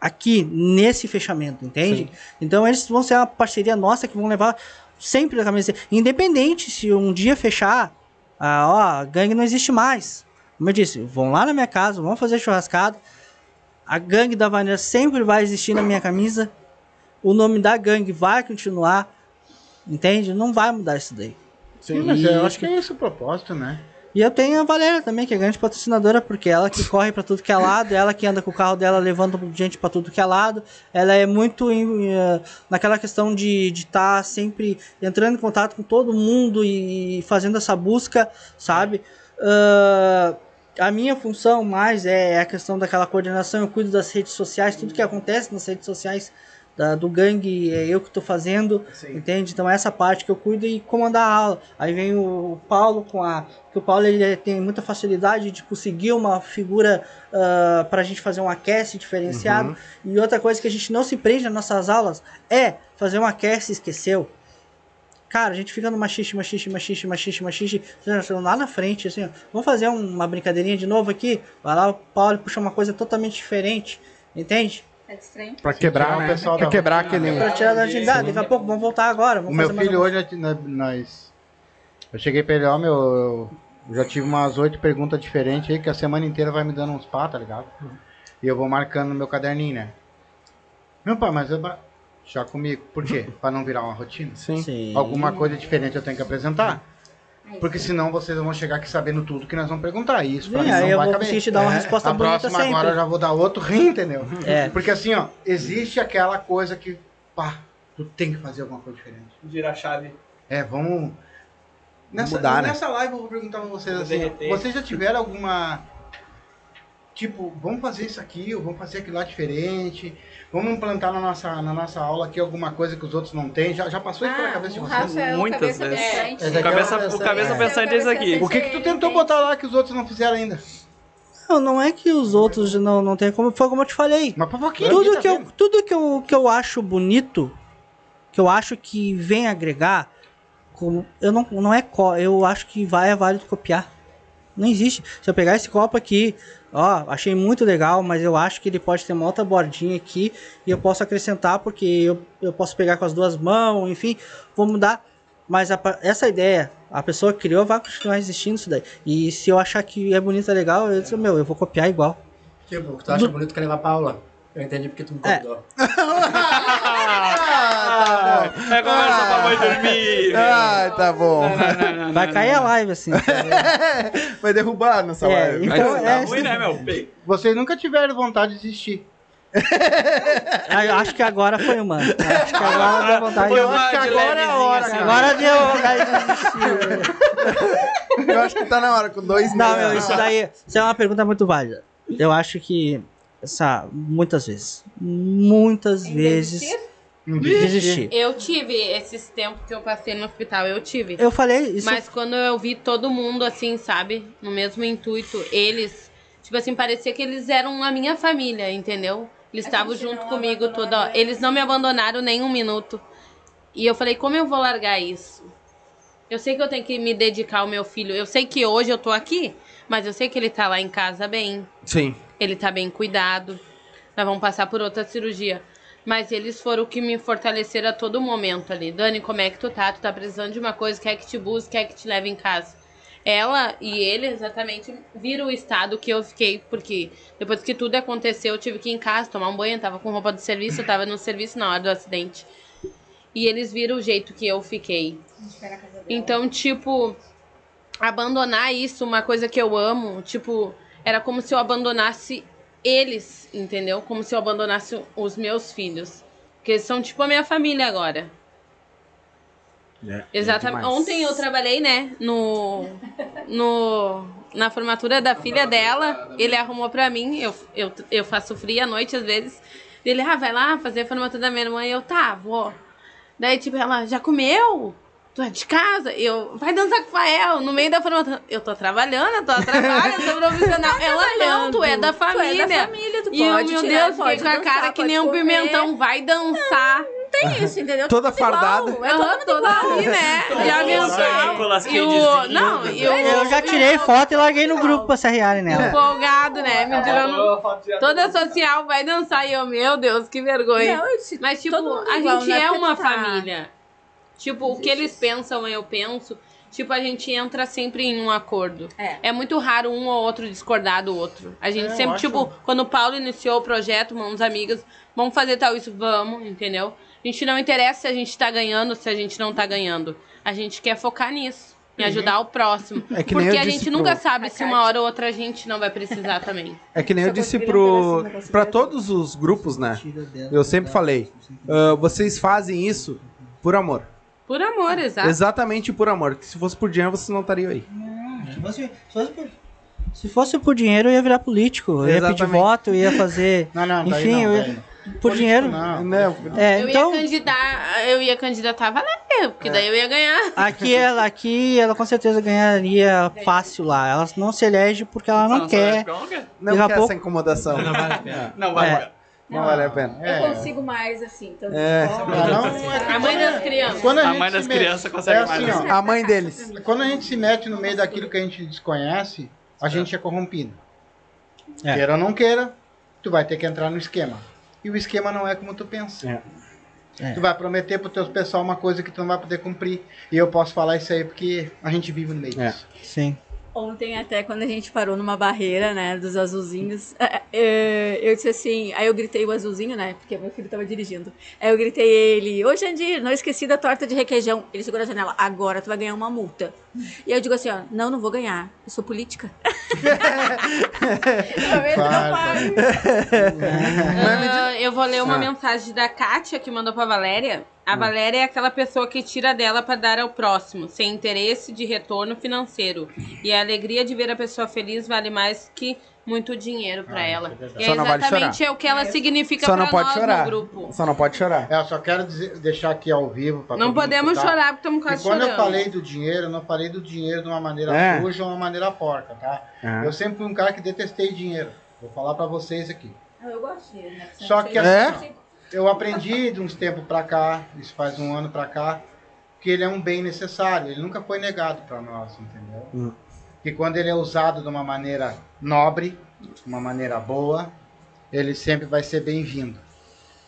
aqui nesse fechamento, entende? Então, eles vão ser uma parceria nossa que vão levar sempre a camisa. Independente se um dia fechar, ah, ó, a gangue não existe mais. Como eu disse, vão lá na minha casa, vão fazer churrascada. A gangue da vaneira sempre vai existir na minha camisa o nome da gangue vai continuar, entende? Não vai mudar isso daí. Sim, mas E- eu acho que é esse o propósito, né? E eu tenho a Valéria também, que é grande patrocinadora, porque ela que corre pra tudo que é lado, ela que anda com o carro dela levando gente pra tudo que é lado. Ela é muito em, eh, naquela questão de estar sempre entrando em contato com todo mundo e fazendo essa busca, sabe? Ah, a minha função mais é a questão daquela coordenação, eu cuido das redes sociais, tudo que acontece nas redes sociais da- do gangue é eu que estou fazendo, entende? Então essa parte que eu cuido e comandar a aula. Aí vem o Paulo com a. Que o Paulo ele tem muita facilidade de conseguir uma figura para a gente fazer um aquece diferenciado. E outra coisa que a gente não se prende nas nossas aulas é fazer um aquece esqueceu. Cara, a gente fica no machixe, machixe, machixe, machixe, machixe, lá na frente, assim, ó, vamos fazer uma brincadeirinha de novo aqui? Vai lá, o Paulo puxa uma coisa totalmente diferente, entende? É estranho. Pra quebrar, o né? pessoal Pra da quebrar aquele... né? Pra tirar da agilidade, daqui a pouco vamos voltar agora. O Vamos meu fazer mais filho hoje, né, nós. Eu cheguei pra ele, ó, meu. Eu já tive umas oito perguntas diferentes aí, que a semana inteira vai me dando uns pá, tá ligado? E eu vou marcando no meu caderninho, né? Meu pai, mas eu. ba- Já comigo. Por quê? pra não virar uma rotina? Sim. Sim. Alguma coisa diferente eu tenho que apresentar. Porque senão vocês vão chegar aqui sabendo tudo que nós vamos perguntar. E isso pra Sim, mim aí não eu vai vou caber. te dar uma É, resposta a bonita próxima sempre. agora eu já vou dar outro rim, entendeu? É. Porque assim, ó, existe aquela coisa que, pá, tu tem que fazer alguma coisa diferente. Vira a chave. É, vamos. Nessa, mudar, né? nessa live eu vou perguntar pra vocês assim, derreter. vocês já tiveram alguma tipo, vamos fazer isso aqui, ou vamos fazer aquilo lá diferente, vamos implantar na nossa, na nossa aula aqui alguma coisa que os outros não têm, já, já passou isso pela cabeça de vocês? É Muitas cabeça vezes. Essa O cabeça, É. o cabeça É. pensante é isso aqui. O que que tu tentou botar lá que os outros não fizeram ainda? Não, não é que os outros não, não tem como. Foi como eu te falei. Mas pra pouquinho, Tudo, aqui, que tá eu, tudo que, eu, que eu acho bonito, que eu acho que vem agregar, como, eu não, não é eu acho que vai é válido copiar. Não existe. Se eu pegar esse copo aqui, ó, achei muito legal, mas eu acho que ele pode ter uma outra bordinha aqui e eu posso acrescentar porque eu, eu posso pegar com as duas mãos, enfim, vou mudar. Mas a essa ideia, a pessoa que criou vai continuar existindo isso daí. E se eu achar que é bonito, é legal, eu disse, meu, eu vou copiar igual. Tipo, tu acha bonito que levar pra aula. Eu entendi porque tu me É. <laughs> Ah, tá bom. É conversa pra mãe dormir. Ah, tá bom. Vai cair a live assim. <laughs> Vai derrubar nessa É, live. então, Tá é, ruim, né, meu? Vocês nunca tiveram vontade de desistir. Eu acho que agora foi uma. Acho que agora deu vontade uma acho que agora é a hora, assim. Agora deu <laughs> vontade de desistir. Eu acho que tá na hora, com dois Não, meu, isso daí isso é uma pergunta muito válida. Eu acho que essa, muitas vezes, muitas vezes desistir? Desistir. Eu tive esses tempos que eu passei no hospital, eu tive. Eu falei isso. Mas quando eu vi todo mundo assim, sabe? No mesmo intuito, eles, tipo assim, parecia que eles eram a minha família, entendeu? Eles estavam junto comigo toda hora. Eles não me abandonaram nem um minuto. E eu falei, como eu vou largar isso? Eu sei que eu tenho que me dedicar ao meu filho. Eu sei que hoje eu tô aqui, mas eu sei que ele tá lá em casa bem. Sim. Ele tá bem cuidado. Nós vamos passar por outra cirurgia. Mas eles foram o que me fortaleceram a todo momento ali. Dani, como é que tu tá? Tu tá precisando de uma coisa, quer que te busque, quer que te leve em casa. Ela e ele exatamente viram o estado que eu fiquei, porque depois que tudo aconteceu, eu tive que ir em casa, tomar um banho, tava com roupa do serviço, eu tava no serviço na hora do acidente. E eles viram o jeito que eu fiquei. Então, tipo, abandonar isso, uma coisa que eu amo, tipo, era como se eu abandonasse eles, entendeu? Como se eu abandonasse os meus filhos. Porque eles são tipo a minha família agora. Exatamente. demais. Ontem eu trabalhei, né, no, no na formatura da filha dela. Ele arrumou pra mim. Eu, eu, eu faço frio à noite às vezes. Ele, ah, vai lá fazer a formatura da minha irmã. E eu, tá, vou. Daí, tipo, ela, já comeu? Tu é de casa? Eu, vai dançar com o Fael no meio da formatura. Eu tô trabalhando, eu tô a trabalho, eu sou <laughs> profissional. Ela, não, tu é da Tu é família. da família, tu E eu, pode meu tirar, Deus, fiquei com a cara que nem um comer. pimentão. Vai dançar. Tem isso, entendeu? Toda Tudo igual, fardada. É todo mundo toda igual. ali, né? Já Igual. E o... Não, e o... Eu já tirei foto e larguei no grupo pra se arriarem nela. Empolgado, né? Me tirando... Toda social vai dançar e eu, meu Deus, que vergonha. Não, eu Mas, tipo, a igual, gente não é é uma tá- família. Tipo, o que eles pensam, eu penso. Tipo, a gente entra sempre em um acordo. É. É muito raro um ou outro discordar do outro. A gente É, eu sempre, tipo, quando o Paulo iniciou o projeto, uns amigas, vamos fazer tal isso, vamos, entendeu? A gente não interessa se a gente tá ganhando, se a gente não tá ganhando. A gente quer focar nisso. Em ajudar o próximo. É que nem Porque eu a gente pro- nunca sabe se uma hora ou outra a gente não vai precisar também. <laughs> É que nem eu Só disse pro para todos os grupos, né? Eu sempre falei, ah, vocês fazem isso por amor. Por amor, exato. Exatamente por amor. Que se fosse por dinheiro, vocês não estariam aí. Se fosse, se fosse por... Se fosse por dinheiro, eu ia virar político. Eu ia pedir Exatamente. voto, eu ia fazer. <laughs> Não, não, Enfim, não, eu ia- não. Por dinheiro. Não. Né? É, Eu então. ia candidatar, eu ia candidatar a valer, porque daí eu ia ganhar. Aqui ela, aqui ela com certeza ganharia fácil lá. Ela não se elege porque ela não, quer. Não Daqui a quer pouco- essa incomodação. Não vale a pena. Não vai. É. Não vale a pena. É. Eu consigo mais, assim. Tanto É. Ah, não, é que A mãe das crianças. Quando a, A mãe das crianças consegue é assim, mais. ó, A mãe deles. Quando a gente se mete no meio daquilo que a gente desconhece, a gente é corrompido. É. Queira ou não queira, tu vai ter que entrar no esquema. E o esquema não é como tu pensa. É. É. Tu vai prometer pro teu pessoal uma coisa que tu não vai poder cumprir. E eu posso falar isso aí porque a gente vive no meio É. disso. Sim. Ontem, até quando a gente parou numa barreira, né, dos azulzinhos, <laughs> é, é, eu disse assim, aí eu gritei o azulzinho, né, porque meu filho tava dirigindo. Aí eu gritei ele, ô Jandir, não esqueci da torta de requeijão. Ele segurou a janela, agora tu vai ganhar uma multa. E eu digo assim, ó, não, não vou ganhar, eu sou política. <laughs> Vendo? Não Claro, pago. Ah, eu vou ler uma Ah. mensagem da Kátia que mandou pra Valéria. A Valéria é aquela pessoa que tira dela para dar ao próximo, sem interesse de retorno financeiro. E a alegria de ver a pessoa feliz vale mais que muito dinheiro para Ah, ela. é. E Só é não vale exatamente é o que ela significa Só para não pode nós chorar. no grupo. Só não pode chorar. É, eu só quero dizer- deixar aqui ao vivo para Não podemos chorar porque estamos quase quando chorando. eu falei do dinheiro, eu não falei do dinheiro de uma maneira É. suja ou uma maneira porca, tá? É. Eu sempre fui um cara que detestei dinheiro. Vou falar pra vocês aqui. Eu gosto de né? Só que É? assim, eu aprendi de uns tempos pra cá, isso faz um ano pra cá, que ele é um bem necessário. Ele nunca foi negado pra nós, entendeu? Hum. Que quando ele é usado de uma maneira nobre, de uma maneira boa, ele sempre vai ser bem-vindo.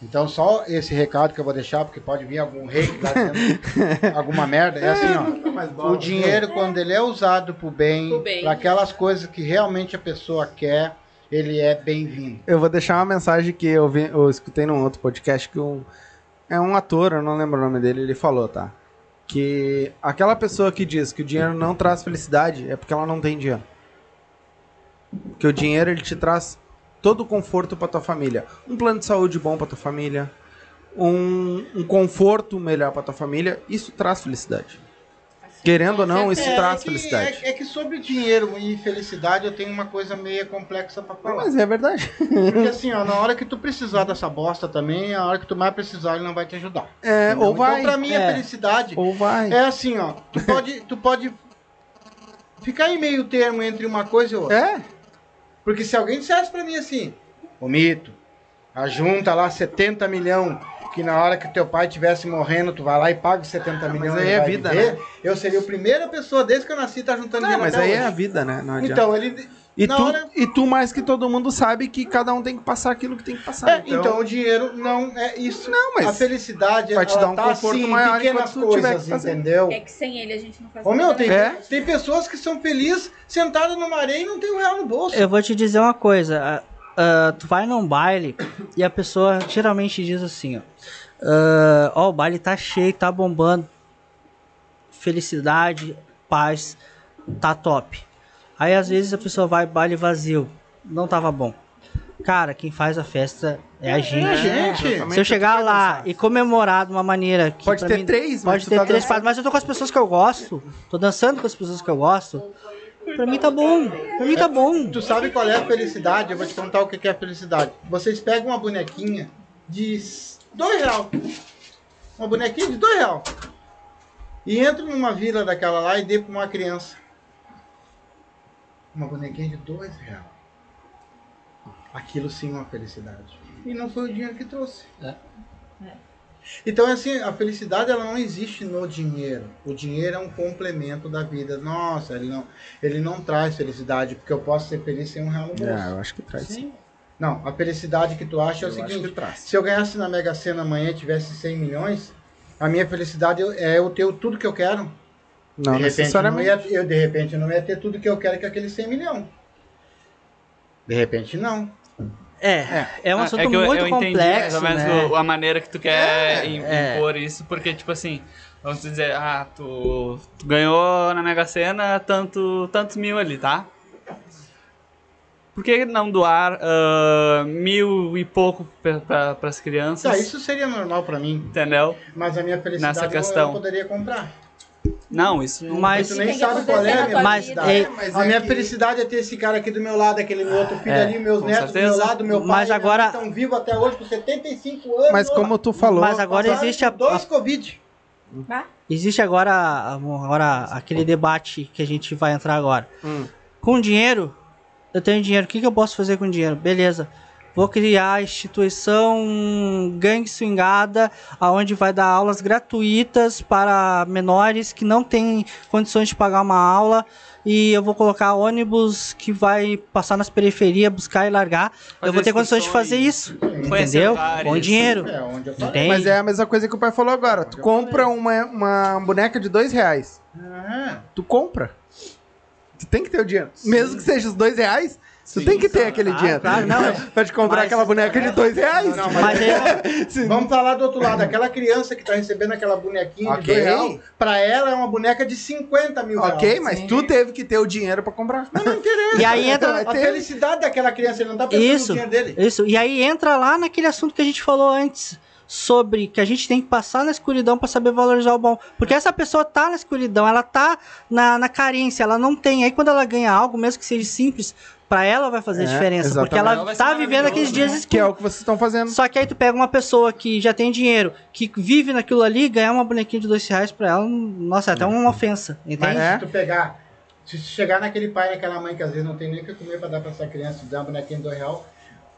Então só esse recado que eu vou deixar, porque pode vir algum rei que tá dizendo <laughs> alguma merda, é assim, ó. O dinheiro, quando ele é usado pro bem, Pro bem. para aquelas coisas que realmente a pessoa quer, ele é bem-vindo. Eu vou deixar uma mensagem que eu, vi, eu escutei num outro podcast que um, é um ator, eu não lembro o nome dele, ele falou, tá? Que aquela pessoa que diz que o dinheiro não traz felicidade é porque ela não tem dinheiro. Porque o dinheiro ele te traz todo o conforto pra tua família. Um plano de saúde bom pra tua família, um, um conforto melhor pra tua família, isso traz felicidade. Querendo ou não, isso É, traz é que, felicidade. É, é que sobre dinheiro e felicidade eu tenho uma coisa meio complexa pra falar. Mas é verdade. Porque assim, ó, na hora que tu precisar dessa bosta também, a hora que tu mais precisar, ele não vai te ajudar. É, entendeu? ou vai. Então, pra mim, a É. felicidade Ou vai. é assim, ó. Tu pode, tu pode ficar em meio termo entre uma coisa e outra. É. Porque se alguém dissesse pra mim assim, ô mito, ajunta lá 70 milhão, que na hora que teu pai estivesse morrendo, tu vai lá e paga os 70 milhões aí e é vida, viver, né? eu seria a primeira pessoa desde que eu nasci tá juntando Não, dinheiro mas até aí hoje. é a vida, né? Então, ele... E tu, hora- e tu, mais que todo mundo, sabe que cada um tem que passar aquilo que tem que passar. É, então, o dinheiro não é isso. Não, mas a felicidade vai te dar um tá, conforto assim, em maior pequenas coisas, que fazer. entendeu? É que sem ele a gente não faz Ô meu, nada. tem, É? tem pessoas que são felizes sentadas numa areia e não tem um real no bolso. Eu vou te dizer uma coisa. ah, ah, tu vai num baile e a pessoa geralmente diz assim, ó. ah, Ó, o baile tá cheio, tá bombando. Felicidade, paz, tá top. Aí às vezes a pessoa vai baile vazio. Não tava bom. Cara, quem faz a festa é a gente. a gente. Se eu chegar lá e comemorar de uma maneira que Pode ter mim- três, mas pode ter tá três dançando. partes, mas eu tô com as pessoas que eu gosto, tô dançando com as pessoas que eu gosto. Pra mim tá bom, pra mim tá bom. Tu sabe qual é a felicidade? Eu vou te contar o que é a felicidade. Vocês pegam uma bonequinha de dois real. Uma bonequinha de dois real. E entram numa vila daquela lá e dê pra uma criança. Uma bonequinha de dois real. Aquilo sim é uma felicidade. E não foi o dinheiro que trouxe. É. Então, assim, a felicidade ela não existe no dinheiro. O dinheiro é um complemento da vida. Nossa, ele não, ele não traz felicidade, porque eu posso ser feliz sem um real no bolso. É, eu acho que traz. sim. Não, a felicidade que tu acha é o Eu seguinte: se eu ganhasse na Mega Sena amanhã e tivesse 100 milhões, a minha felicidade é eu ter tudo que eu quero. Não de repente, eu não necessariamente. ia, eu, de repente eu não ia ter tudo que eu quero, que é aqueles 100 milhões. De repente, não. É, é um Ah, assunto que eu- muito eu entendi complexo, mais ou menos né? a maneira que tu quer im- é. impor isso, porque, tipo assim, vamos dizer, ah, tu, tu ganhou na Mega Sena tanto, tantos mil ali, tá? Por que não doar ah, mil e pouco para as crianças? Tá, isso seria normal pra mim, Entendeu? mas a minha felicidade Nessa eu- questão. eu poderia comprar. Não, isso não. Mas, tu nem sabe qual é a minha Mas, vida. é, Mas a é minha que- felicidade é ter esse cara aqui do meu lado, aquele meu outro filho É, ali, meus netos do meu certeza. lado, meu pai. Mas agora- estão vivos até hoje com 75 anos. Mas como tu falou, Mas agora existe a, dois Covid. existe agora, agora aquele debate que a gente vai entrar agora. Hum. Com dinheiro, eu tenho dinheiro, o que, que eu posso fazer com dinheiro? Beleza. Vou criar a instituição Gangue Swingada, aonde vai dar aulas gratuitas para menores que não têm condições de pagar uma aula. E eu vou colocar ônibus que vai passar nas periferias, buscar e largar. eu Fazer vou ter condições de fazer isso. Entendeu? Com dinheiro. É, onde eu? Mas é a mesma coisa que o pai falou agora. Tu Eu compra uma, uma boneca de dois reais. Ah, Tu compra. Tu tem que ter o dinheiro. Mesmo que seja os dois reais, tu Sim, tem que ter aquele dinheiro. claro, não, mas- pra te comprar mas- aquela boneca de dois reais. Não, Mas é, <laughs> Vamos falar do outro lado. Aquela criança que tá recebendo aquela bonequinha Ok. de dois reais, pra ela é uma boneca de 50 mil reais. Ok, mas tu teve que ter o dinheiro pra comprar. e aí entra, <laughs> A felicidade daquela criança, ele não tá pensando Isso. no dinheiro dele. Isso, e aí entra lá naquele assunto que a gente falou antes. sobre que a gente tem que passar na escuridão para saber valorizar o bom. Porque essa pessoa tá na escuridão, ela tá na, na carência, ela não tem. Aí quando ela ganha algo, mesmo que seja simples, para ela vai fazer É, diferença. Porque exatamente. ela Ela ser tá vivendo aqueles dias maravilhosa, Que é escuros. o que vocês estão fazendo. Só que aí tu pega uma pessoa que já tem dinheiro, que vive naquilo ali, ganhar uma bonequinha de dois reais pra ela, nossa, é até uma ofensa, Mas entende? É. se tu pegar, se chegar naquele pai, naquela mãe que às vezes não tem nem o que comer pra dar pra essa criança, dar uma bonequinha de dois real,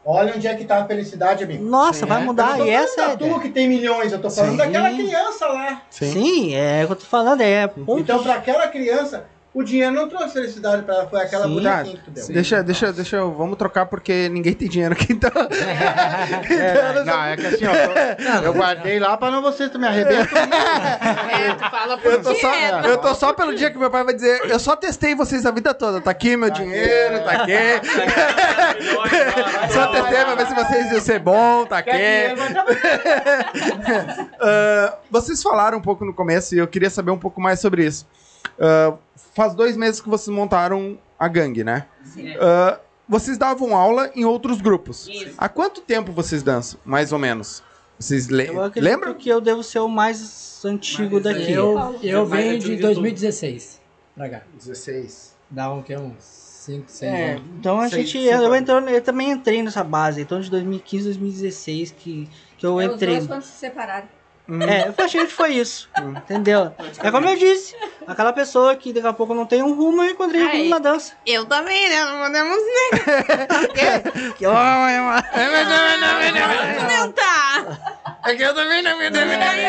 olha onde é que tá a felicidade, amigo. Nossa, vai Eu mudar, e essa é tu que tem milhões, eu tô falando Sim. daquela criança lá. Sim. é o que eu tô falando, é ponto. Então, pra aquela criança, o dinheiro não trouxe felicidade pra ela, foi aquela Sim. Tá, bonequinha que tu deu. deixa, deixa, deixa eu. Vamos trocar porque ninguém tem dinheiro aqui, então. <laughs> É, não, é que assim, ó, eu, eu guardei lá pra não vocês me arrebentam. <laughs> É, tu fala por Eu tô, só, dinheiro. eu tô só pelo dia que meu pai vai dizer, eu só testei vocês a vida toda. Tá aqui meu dinheiro, tá aqui. Só testei pra ver se vocês iam ser bom, tá aqui. <laughs> Ah, vocês falaram um pouco no começo e eu queria saber um pouco mais sobre isso. Ah, faz dois meses que vocês montaram a gangue, né? Ah, vocês davam aula em outros grupos. Isso. Há quanto tempo vocês dançam, mais ou menos? Vocês le Eu acredito lembram? que eu devo ser o mais antigo daqui. Eu, eu venho de de 2016 pra cá. 16. Dá um que uns 5, 6 É, anos. então a gente. Eu, é. eu também entrei nessa base, então de 2015, 2016 que, que eu É, os entrei. dois quando se separaram. É, eu achei que foi isso. Entendeu? É como eu disse, aquela pessoa que daqui a pouco não tem um rumo, eu encontrei um Ai. rumo na dança. Eu também, né? Não podemos <laughs> Que eu amo, comentar. É que eu também não me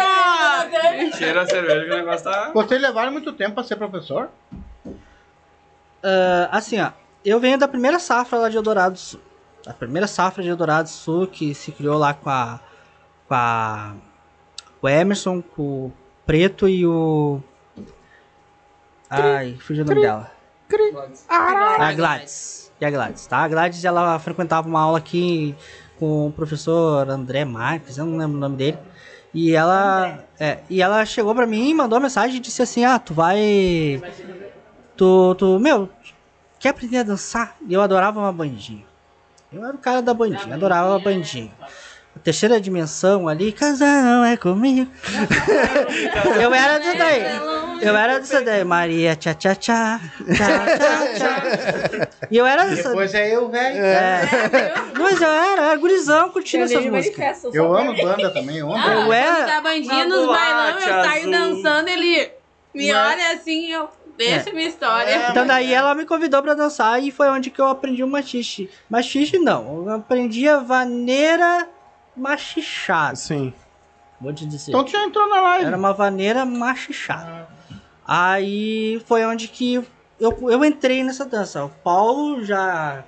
ó. Cheira a cerveja que o negócio tá. Vocês levaram muito tempo pra ser professor? Ah, assim, ó, eu venho da primeira safra lá de Eldorado do Sul. A primeira safra de Eldorado do Sul que se criou lá com a. com a. com o Emerson, com o Preto e o. Ai, fugiu o nome dela. A Gladys. E a Gladys, tá? A Gladys, ela frequentava uma aula aqui com o professor André Marques, eu não lembro o nome dele. E ela, é, e ela chegou pra mim, mandou uma mensagem e disse assim: Ah, tu vai. Tu, tu, meu, quer aprender a dançar? E eu adorava uma bandinha. Eu era o cara da bandinha, adorava uma bandinha. Terceira dimensão ali, casar não é comigo. <laughs> eu era disso daí. Eu era disso daí. Maria, tchá, tchá, tchá. Tchá, tchá, tchá. E eu era dessa. Depois é eu, velho. É. Mas eu era, eu era gurizão curtindo essas músicas. Eu amo banda também, eu amo. Ah, Eu era- tá bandinha nos bailão, eu saio dançando, ele me olha assim, eu deixa minha história. É. Então daí ela me convidou pra dançar e foi onde que eu aprendi o machixe. Machixe não, eu aprendi a vaneira machichada. Sim. Vou te dizer. Então tu já entrou na live. Era uma vaneira machichada. Aí foi onde que eu, eu entrei nessa dança. O Paulo já,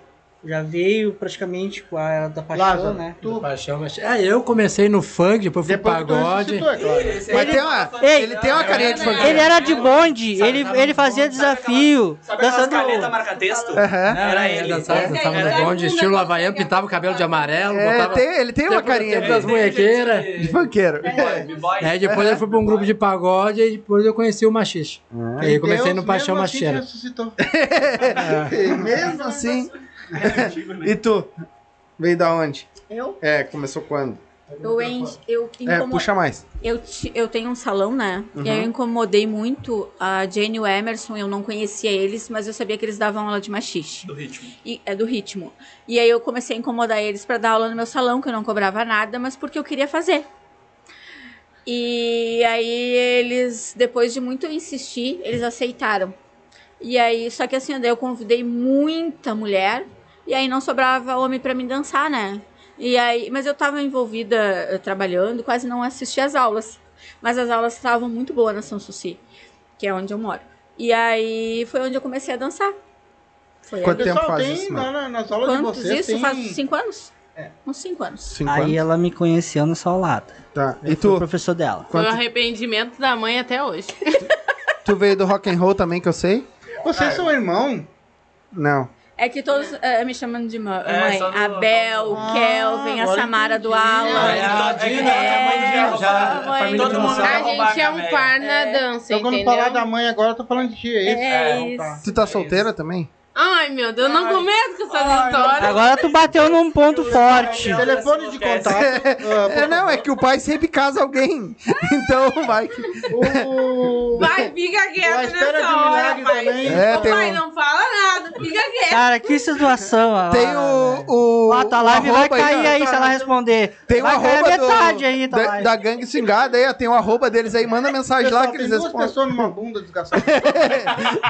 já veio praticamente com a era da paixão, Lázaro, né? tu, Paixão, mas... É, eu comecei no funk, depois fui pro depois pagode. ressuscitou, é claro. Mas tem uma, ele tem uma carinha de funk. Ele era de bonde, ele, ele fazia desafio. Sabe aquelas dançando- canetas marca-texto? Aham. Era ele. Dançava, aí dançava era no bonde, estilo havaiano, pintava o cabelo de amarelo, É, botava... tem- ele tem uma carinha sempre de, as munhequeiras. de funkeiro. Aí depois eu fui pra um grupo de pagode e depois eu conheci o machixe. Aí eu comecei Deus no Paixão mesmo assim <laughs> ressuscitou. Mesmo assim. e tu? Veio da onde? Eu? É, começou quando? Eu, en- eu, É, incomo- puxa mais. eu, eu tenho um salão, né? E aí eu incomodei muito a Jane e o Emerson. Eu não conhecia eles, mas eu sabia que eles davam aula de machixe. Do ritmo. E, é do ritmo. E aí eu comecei a incomodar eles pra dar aula no meu salão, que eu não cobrava nada, mas porque eu queria fazer. E aí eles, depois de muito insistir, eles aceitaram. E aí, só que assim, eu convidei muita mulher, e aí não sobrava homem pra me dançar, né? E aí, mas eu tava envolvida eh, trabalhando, quase não assistia às aulas. Mas as aulas estavam muito boas na São Suci, que é onde eu moro. E aí foi onde eu comecei a dançar. Foi aí. Quanto tempo Pessoal, faz tem isso, na- nas aulas Quantos de vocês isso? tem... Faz cinco anos? É. Uns cinco anos. Cinco Aí anos? ela me conheceu nessa aulada. Tá. Eu E tu? professor dela. Foi o Quanto- arrependimento da mãe até hoje. Tu veio do rock and roll também, que eu sei? Vocês são irmão? Não. É que todos eh, me chamam de mãe. É, mãe. só do- Abel, Ah, Kelvin, a Samara do. Alan. É, é, Dina, é, a mãe de- já- já- a a todo mundo. A gente é um par na dança, Então quando entendeu? falar da mãe agora, eu tô falando de ti, é isso? É isso. Tu tá solteira também? Ai, meu Deus, eu não começo com essas histórias. Agora tu bateu num ponto forte. Telefone de contato. ah, É, não, é que o pai sempre casa alguém. <laughs> Então vai que. o... Vai, fica A quieto espera nessa um hora, pai. também. É, tem pai, um- não fala nada, fica quieto. Cara, que situação. ó. Tem o. o tua live vai cair ó. aí se ela responder. Tem o vai cair a arroba do, metade aí, tua da, da gangue swingada aí, tem o arroba deles aí, manda mensagem lá Pessoal, que tem eles duas respondem. pessoas numa bunda desgastada. <laughs>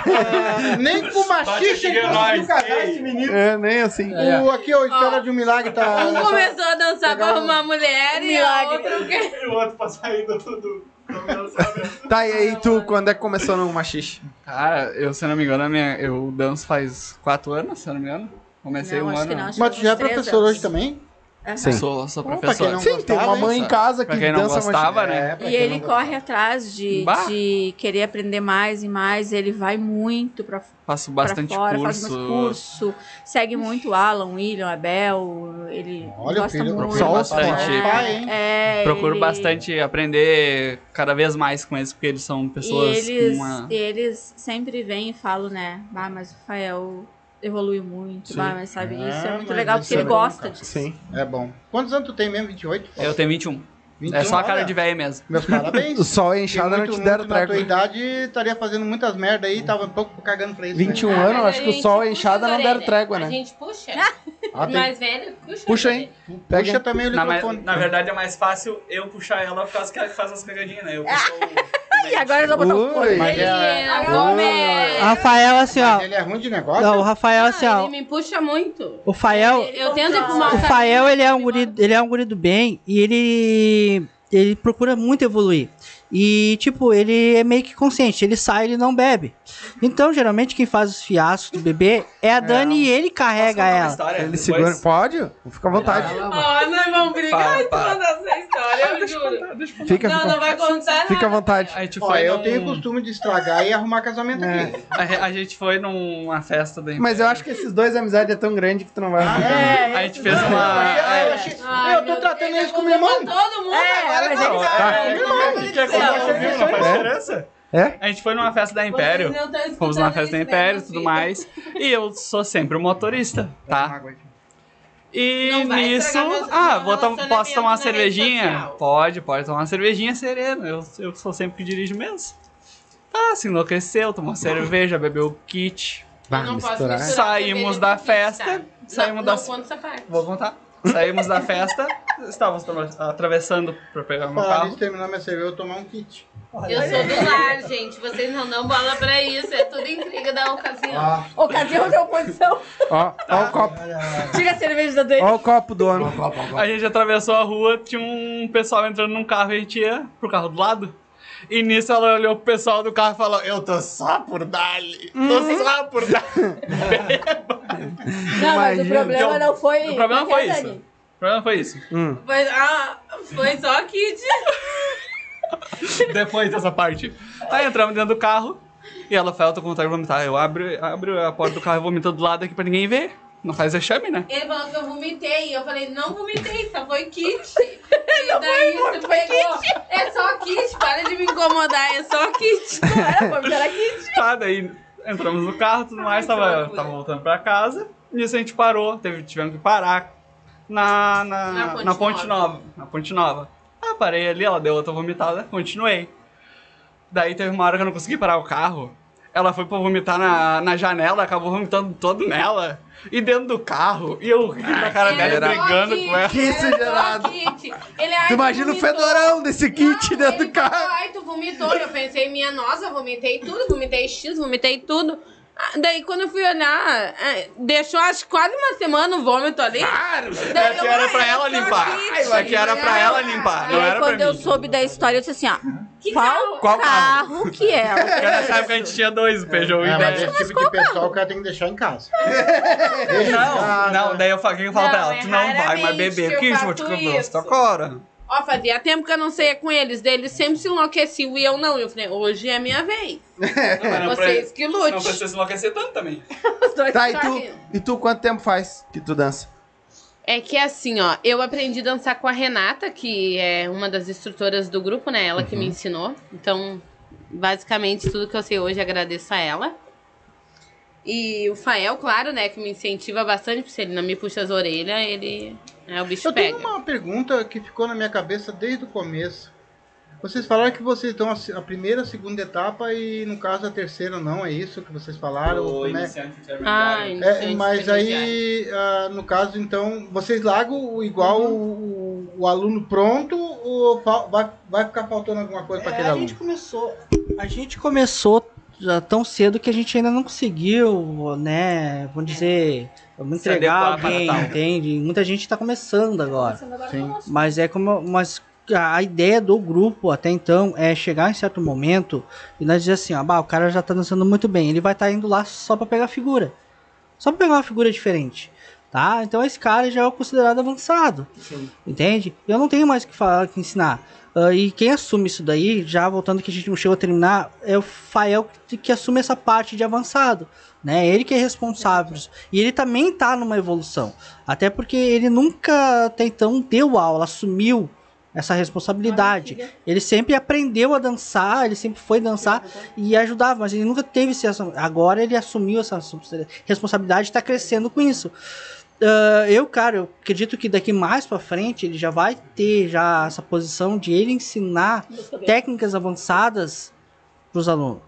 Ah, nem com machixe casar esse menino. É, nem assim. O, aqui, ó, Espera de um Milagre tá... Um começou a dançar pra um- arrumar mulher e a Milagre. outra o quê? <laughs> E o outro pra sair do. do, do lançamento. Tá, e aí tu, quando é que começou no machixe? Cara, eu, se eu não me engano, a minha, eu danço faz quatro anos, se eu não me engano. Comecei Não, um ano. não. Mas tu já é professor anos. hoje também? Aham. Sim. Sou, sou Opa, professor. quem não Sim, tem uma mãe em casa que não dança gostava, né? pra E ele não corre atrás de, de querer aprender mais e mais. Ele vai muito pra, Faço pra bastante fora, curso. faz curso. Segue muito o Alan, o William, o Abel. Ele Olha gosta filho, muito. procura só bastante. pai? É, Procuro ele- bastante aprender cada vez mais com eles, porque eles são pessoas E eles, com uma... eles sempre vêm e falam, né? Ah, mas o Rafael evoluiu muito. Mas sabe, É, isso é muito mas legal porque ele é bom, gosta disso. Sim. É bom. Quantos anos tu tem mesmo? 28? Eu tenho 21. 21, é só a cara olha. de velho mesmo. Meus parabéns. O sol e a enxada não te deram muito na tua treco. idade estaria fazendo muitas merda aí, tava um pouco cagando pra isso. 21 né? anos, Ah, acho a que o sol e a enxada não deram trégua, A né? gente puxa. Ah, <laughs> tem- Mais velho, puxa. Puxa orelhas. Pega Puxa também o Na, microfone. na verdade é mais fácil eu puxar ela por causa que ela faz as cagadinhas, né? Eu puxo o... <laughs> E agora eu vou botar o Ui. Mas é-. Rafael, assim, ó. Mas ele é ruim de negócio? Não, o Rafael, assim, Ah, ó. ele me puxa muito. O Fael, Eu tento empurrar o Fael, ele é um guri, ele é um guri do bem e ele ele procura muito evoluir. E tipo, ele é meio que consciente, ele sai, ele não bebe. Então, geralmente quem faz os fiascos do bebê é a Dani e ele carrega ela. Ele segura. Pode? Fica à vontade. Ó, nós vamos brigar Para, e tu para. manda essa história, eu juro. Fica, Não, não vai contar fica à vontade. A gente foi eu num- tenho o costume de estragar e arrumar casamento É. aqui. A, a gente foi numa festa da Mas eu acho que esses dois, a amizade é tão grande que tu não vai. É, A gente fez uma... Ah, eu é, achei- Ai, eu tô tratando eles como irmão. Todo mundo É, agora mas tá- ele tá. É, céu. contar Viu? Não faz diferença? É? A gente foi numa festa da Império. Escutando Fomos numa festa da né, Império e tudo mais. E eu sou sempre o motorista, tá? E vai nisso. Ah, vou tom- posso tomar uma cervejinha? Pode, pode tomar uma cervejinha sereno. Eu, eu sou sempre que dirijo mesmo. Tá, se enlouqueceu, tomou cerveja, bebeu o kit. Ah, posso misturar. Saímos da festa, saímos não, da- Não conta essa parte. Vou contar. Saímos da festa, estávamos tra- atravessando pra pegar meu Para carro. de terminar minha cerveja, eu vou tomar um kit. Eu sou do lar, gente. Vocês não dão bola pra isso. É tudo intriga da ocasião. Ah, Ocasião de oposição. Ó, ó o copo. Tira a cerveja da doente. Ó o copo do homem. A gente atravessou a rua, tinha um pessoal entrando num carro e a gente ia pro carro do lado. E nisso ela olhou pro pessoal do carro e falou: Eu tô só por Dali. Tô só por Dali. Não, mas o problema não foi. O problema foi isso. Dani? O problema foi isso. Hum. Foi, ah, foi só kit. <laughs> Depois dessa parte. Aí entramos dentro do carro e ela falou: Eu tô com vontade de vomitar. Eu abro, abro a porta do carro e vomito do lado aqui pra ninguém ver. Não faz exame, né? Ele falou que eu vomitei. Eu falei, não vomitei, só foi kit. <laughs> E daí você pegou. É só kit, para de me incomodar, é só kit. <laughs> Não era vômito, era kit. Tá, daí entramos no carro tudo mais, tava, tava voltando pra casa. Nisso a gente parou, teve, tivemos que parar na, na, Na Ponte na Ponte Nova. Na Ponte Nova. Ah, parei ali, ela deu outra vomitada, continuei. Daí teve uma hora que eu não consegui parar o carro. Ela foi pra vomitar na, na janela, acabou vomitando todo nela. E dentro do carro. E eu ri na cara dela, brigando com ela. Que exagerado. Ele, ai, Tu imagina o vomitou. fedorão desse kit Não, dentro ele do carro. falou, Ai, tu vomitou. Eu pensei, minha nossa, vomitei tudo, vomitei X, vomitei tudo. Ah, Daí quando eu fui olhar, é, deixou acho que quase uma semana o vômito ali. Daí É que era ai, pra é ela só limpar. Isso que era pra ela limpar, E não aí, era pra quando eu mim. soube da história, eu disse assim, ó. Que Qual, carro? Qual carro? carro que é? Porque nessa época a gente tinha dois, o Peugeot e é, mas 10. esse tipo de pessoal o cara tem que deixar em casa. <laughs> Não, não, daí eu falo, que eu falo pra Não, ela? Tu é não vai mais beber, que porque eu vou te cobrar isso. Ó, fazia tempo que eu não saía com eles. Deles sempre se enlouqueciam e eu não. Eu falei, hoje é minha vez. <laughs> Vocês que Não lute. precisa se enlouquecer tanto também. <laughs> Os dois Tá, e tu, rindo. e tu quanto tempo faz que tu dança? É que assim, ó, eu aprendi a dançar com a Renata, que é uma das instrutoras do grupo, né? Ela que me ensinou. Então, basicamente, tudo que eu sei hoje agradeço a ela. E o Fael, claro, né, que me incentiva bastante, porque se ele não me puxa as orelhas, ele. É, o bicho Eu tenho pega. uma pergunta que ficou na minha cabeça desde o começo. Vocês falaram que vocês estão a a primeira, a segunda etapa e no caso a terceira não, é isso que vocês falaram? O Como é? iniciante Ah, intermediário. iniciante É, mas aí, ah, no caso, então, vocês largam o- igual o, o aluno pronto ou vai, vai ficar faltando alguma coisa para É, aquele a aluno? gente começou. A gente começou já tão cedo que a gente ainda não conseguiu, né? Vamos dizer, vamos entregar para alguém, entende? Muita gente tá começando agora. Sim. Mas é como. Mas a ideia do grupo até então é chegar em certo momento e nós dizer assim, ó, bah, o cara já tá dançando muito bem, ele vai estar indo lá só pra pegar figura. Só pra pegar uma figura diferente. Tá? Então esse cara já é considerado avançado. Entende? Eu não tenho mais o que falar, o que ensinar. Ah, e quem assume isso daí, já voltando que a gente não chegou a terminar, é o Fael que, que assume essa parte de avançado. Né? Ele que é responsável. E ele também tá numa evolução. Até porque ele nunca até então deu aula, assumiu essa responsabilidade. Ele sempre aprendeu a dançar, ele sempre foi dançar e ajudava, mas ele nunca teve esse. Agora ele assumiu essa responsabilidade e está crescendo com isso. Ah, eu, cara, eu acredito que daqui mais pra frente ele já vai ter já essa posição de ele ensinar técnicas avançadas pros alunos.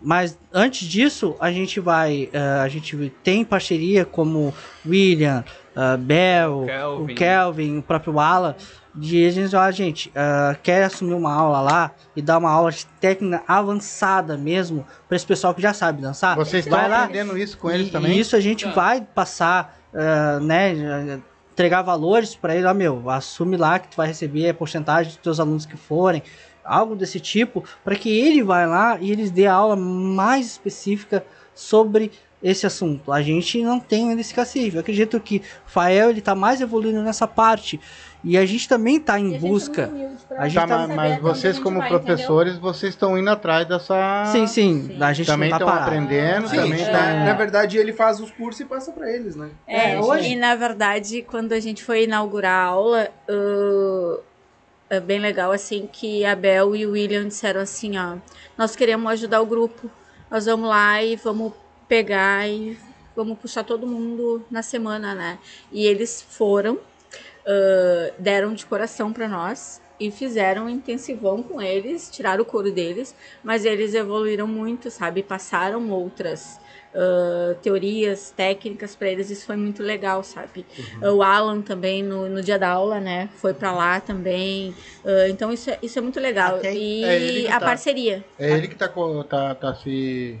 Mas antes disso, a gente vai, ah, a gente tem parceria como William, ah, Bel, Kelvin. o Kelvin, o próprio Alan, de a gente, ó, gente, ah, quer assumir uma aula lá e dar uma aula de técnica avançada mesmo para esse pessoal que já sabe dançar. Vocês estão vai lá, aprendendo isso com eles e, também? e isso a gente vai passar, ah, né, entregar valores para ele, ó, meu, assume lá que tu vai receber a porcentagem dos teus alunos que forem, algo desse tipo, para que ele vai lá e eles dê aula mais específica sobre esse assunto. A gente não tem ainda esse cacife. Eu acredito que o Fael ele tá mais evoluindo nessa parte e a gente também tá em busca. A gente Tá, tá- mas, mas vocês como professores, vocês estão indo atrás dessa... Sim, sim, a gente Também tá parado. aprendendo, Sim, também é, tá... na verdade ele faz os cursos e passa pra eles, né? É, É, hoje- E na verdade, quando a gente foi inaugurar a aula, uh, é bem legal assim que a Bel e o William disseram assim, ó, nós queremos ajudar o grupo. Nós vamos lá e vamos pegar e vamos puxar todo mundo na semana, né? E eles foram, uh, deram de coração para nós e fizeram um intensivão com eles, tiraram o couro deles, mas eles evoluíram muito, sabe? Passaram outras uh, teorias, técnicas para eles, isso foi muito legal, sabe? O Alan também, no, no dia da aula, né? Foi para lá também. Uh, então isso é, isso é muito legal. Até- e é a tá. parceria. É ele que tá, tá, tá se,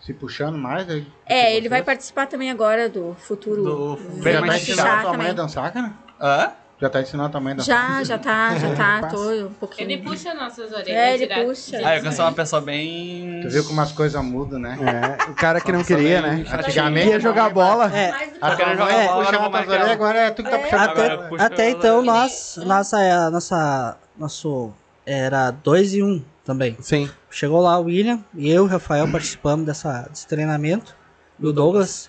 se puxando mais? né, É, ele vocês? vai participar também agora do futuro. Do Vem mais a também. dançar, cara? Hã? Já tá ensinando a tua mãe a dançar? Já, já tá, já tá, <laughs> tô um pouquinho. Ele puxa nossas orelhas. É, ele direto. puxa. Ah, eu sou uma pessoa bem. Tu viu como as coisas mudam, né? É, o cara que não queria, bem né? Antigamente Ia jogar bola. É, Mais do que A Eu quero tua jogar mãe bola, puxava marcar orelhas, agora é tu que tá puxando. até, Agora, até então nós nossa nossa nosso era 2 e 1 um também. Sim. Chegou lá o William e eu e o Rafael participamos dessa, desse treinamento do Douglas.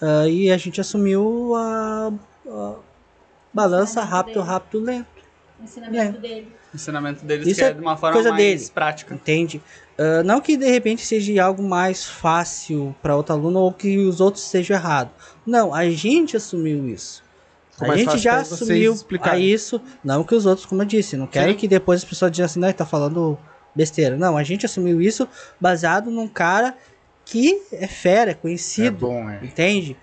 Ah, e a gente assumiu a, a balança rápido, rápido, lento. O ensinamento dele. O ensinamento deles Isso que é é de uma forma coisa mais dele. prática. Entende? Ah, não que de repente seja algo mais fácil para outro aluno ou que os outros sejam errado. Não, a gente assumiu isso. Ficou A gente já assumiu a isso, não que os outros, como eu disse, não quero Sim. que depois as pessoas digam assim, não, ele tá falando besteira. Não, a gente assumiu isso baseado num cara que é fera, é É conhecido, bom, é. entende?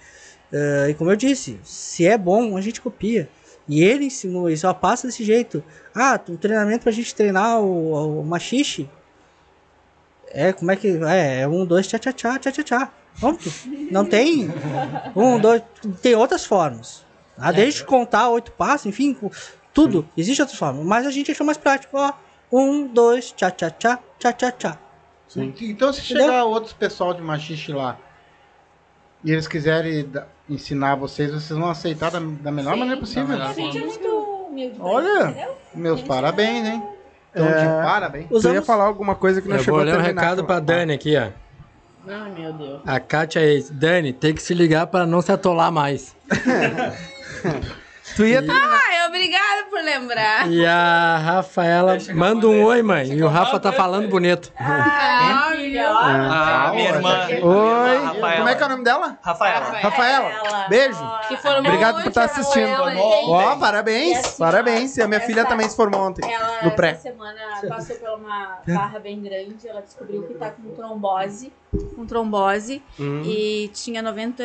Ah, e como eu disse, se é bom, a gente copia. E ele ensinou isso, ó, passa desse jeito. Ah, um treinamento pra gente treinar o, o machixe. É, como é que. É, é um, dois, tchá, tchá, tchá, tchá, tchá, tchá. Pronto. Não tem. Um, dois. Tem outras formas. Ah, desde contar oito passos, enfim, tudo. Existe outras formas. Mas a gente achou mais prático. Ó, um, dois, tchá, tchá, tchá, tchá, tchá, tchá. Então se Entendeu? chegar outros pessoal de machixe lá e eles quiserem ensinar vocês, vocês vão aceitar da, da melhor Sim. maneira possível. A gente é muito humilde. pra Olha. entendeu? Meus parabéns, hein? Então, É. de parabéns. Tu ia Usamos- falar alguma coisa que não Eu chegou vou ler um recado pra Dani aqui, ó. Ai, meu Deus. A Kátia é Dani, tem que se ligar pra não se atolar mais. <laughs> Tu ia. Ah, Obrigada por lembrar. E a Rafaela manda um oi, mãe. E o Rafa tá falando bonito. Ah, melhor. Ah, minha irmã. Oi. Como é que é o nome dela? Rafaela. Rafaela. Beijo. Que formou Obrigado por estar assistindo. ela, Ó, parabéns. Parabéns. E a minha filha também se formou ontem. Ela No pré. essa semana passou por uma barra bem grande. Ela descobriu que tá com trombose. Com trombose. Hum. E tinha 90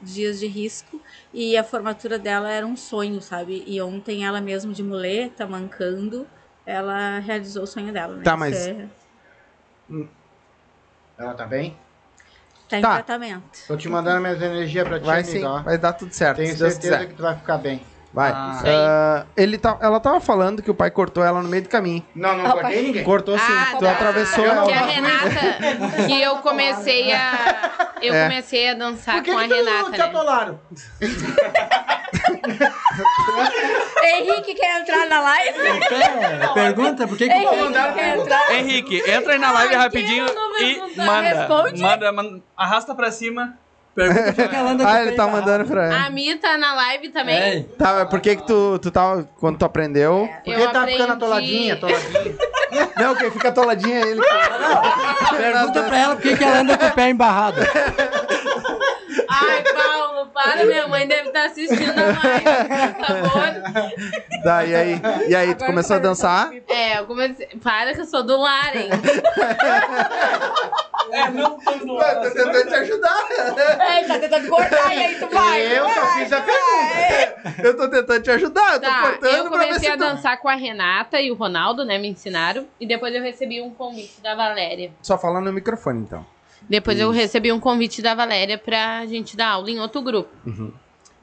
dias de risco. E a formatura dela era um sonho, sabe? E ontem ela mesmo de muleta, mancando, ela realizou o sonho dela, né? Tá, mas- é- Ela tá bem? tá em Tá. tratamento. Tô te mandando minhas energias pra ti, Vai sim, vai dar tudo certo. Tenho certeza que tu vai ficar bem. Vai. Ah. Ah, ele tá, ela tava falando que o pai cortou ela no meio do caminho. Não, não Ah, cortei ninguém. Cortou sim. Ah, tu tá. atravessou Eu ela. Que a Renata, que eu comecei a. Eu É. comecei a dançar Por que, com a que tu Renata, te né? atolaram? <laughs> Henrique quer entrar na live? É, pergunta por que, que Henrique quer entrar? Henrique, entra aí na live Ai, rapidinho e manda, manda. manda. Arrasta pra cima. Pergunta por que ela <laughs> anda com Ah, ele tá mandando pra ela. A Mi tá na live também. É, Tá, mas por que que tu, tu tava, quando tu aprendeu? Por Eu que tá ficando aprendi- atoladinha, atoladinha? <laughs> Não, quem fica atoladinha é ele. pergunta pra ela por que, que ela anda com o pé embarrado. Ai, Paulo, para, minha mãe deve estar assistindo a live, por favor. Tá, e aí? E aí, tu começou a dançar? É, eu comecei. Para que eu sou do lar, hein? É, não tô no Ué, tô tentando te ajudar. Ei, tá tentando cortar e aí tu vai. Eu só fiz a pergunta. Eu tô tentando te ajudar, eu tô Tá, cortando eu pra ver comecei a tu... dançar com a Renata e o Ronaldo, né? Me ensinaram. E depois eu recebi um convite da Valéria. Só fala no microfone, então. Depois eu recebi um convite da Valéria pra gente dar aula em outro grupo. Uhum.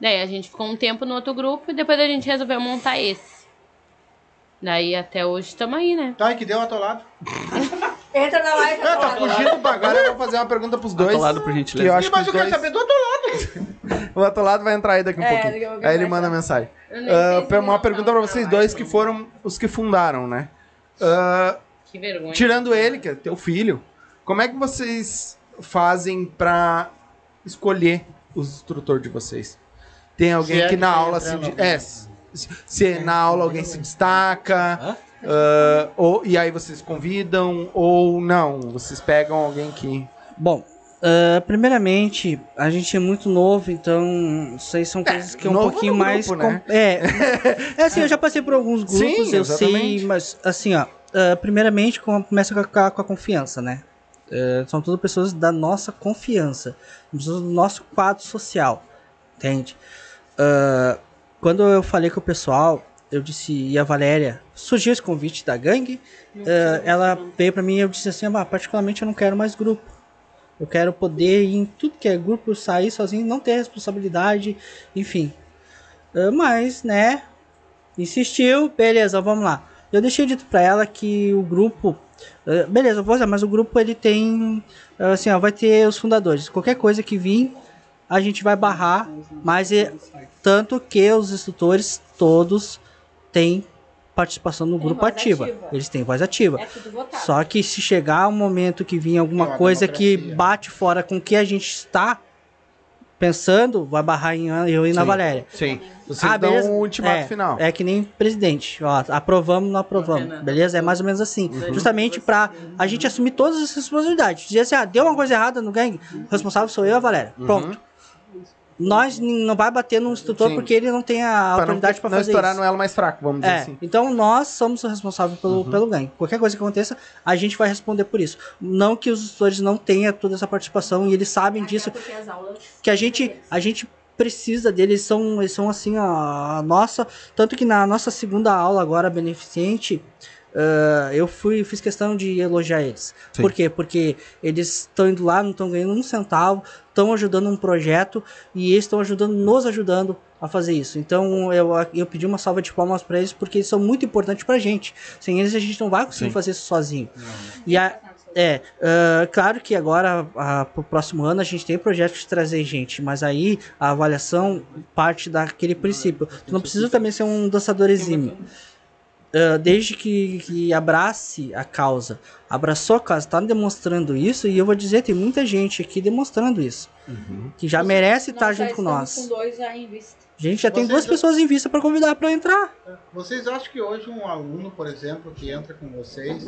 Daí a gente ficou um tempo no outro grupo e depois a gente resolveu montar esse. Daí até hoje estamos aí, né? Tá, e que deu atolado. <laughs> Entra na live. Ah, tá fugindo do bagulho. Agora eu vou fazer uma pergunta pros dois. Atolado, por Que eu gentileza. acho que Mas os eu quero dois... saber do atolado. <laughs> O atolado vai entrar aí daqui um É, pouquinho. daqui a pouco Aí ele manda entrar. mensagem. Eu se uma não pergunta tá pra vocês dois que foram os que fundaram, né? Ah, Que vergonha. tirando ele, que é teu filho, como é que vocês fazem pra escolher o instrutor de vocês? Tem alguém Se é que na aula se... entrando de- É, se, se na aula alguém se destaca, ah, ou, e aí vocês convidam, ou não, vocês pegam alguém que... Bom, ah, primeiramente, a gente é muito novo, então isso aí são coisas que é um pouquinho mais. grupo, com- né? É, é assim, eu já passei por alguns <laughs> grupos, Sim, eu exatamente. sei, mas assim, ó, ah, primeiramente com- começa com a, com a confiança, né? Ah, são todas pessoas da nossa confiança, pessoas do nosso quadro social, entende? Ah, quando eu falei com o pessoal, eu disse, e a Valéria, surgiu esse convite da gangue, ah, ela veio pra mim e eu disse assim, ah, particularmente eu não quero mais grupo. Eu quero poder ir em tudo que é grupo, sair sozinho, não ter responsabilidade, enfim. Ah, mas, né, insistiu, beleza, vamos lá. Eu deixei dito pra ela que o grupo, beleza, eu vou usar, mas o grupo ele tem, ah, assim, ó, vai ter os fundadores. Qualquer coisa que vir, a gente vai barrar, mas é, tanto que os instrutores todos têm participação no Tem grupo ativa. ativa. Eles têm voz ativa. É tudo votado. Só que se chegar um momento que vir alguma É coisa que democracia. bate fora com o que a gente está pensando, vai barrar em eu e na. Valéria. Sim. Vocês Ah, dão beleza? um ultimato é, final. É que nem presidente. Ó, aprovamos, não aprovamos. Beleza? É mais ou menos assim. Justamente pra a gente assumir todas as responsabilidades. Dizer assim, ah, deu uma coisa errada no gangue, o responsável sou eu e a Valéria. Pronto. Nós não vai bater no instrutor Sim. porque ele não tem a Pra não, autoridade pra não fazer estourar isso. no elo mais fraco, vamos dizer É, assim. então nós somos os responsáveis pelo, Uhum. pelo ganho. Qualquer coisa que aconteça, a gente vai responder por isso. Não que os instrutores não tenham toda essa participação e eles sabem disso, as aulas. que a gente, a gente precisa deles, são, eles são assim a, a nossa, tanto que na nossa segunda aula agora beneficente, ah, eu fui fiz questão de elogiar eles. Sim. Por quê? Porque eles estão indo lá, não estão ganhando um centavo, estão ajudando um projeto e eles estão ajudando, nos ajudando a fazer isso. Então eu, eu pedi uma salva de palmas para eles porque eles são muito importantes pra gente. Sem eles a gente não vai conseguir Sim. fazer isso sozinho. E a, é, ah, claro que agora, ah, pro próximo ano, a gente tem projeto de trazer gente, mas aí a avaliação parte daquele princípio. Tu não precisa também ser um dançador exímio. Ah, desde que, que abrace a causa. Abraçou a causa, tá demonstrando isso, e eu vou dizer, tem muita gente aqui demonstrando isso. Que já merece estar Nós já junto com nós. com dois já em vista. A gente já tem Vocês- duas pessoas em vista para convidar para entrar. Vocês acham que hoje um aluno, por exemplo, que entra com vocês,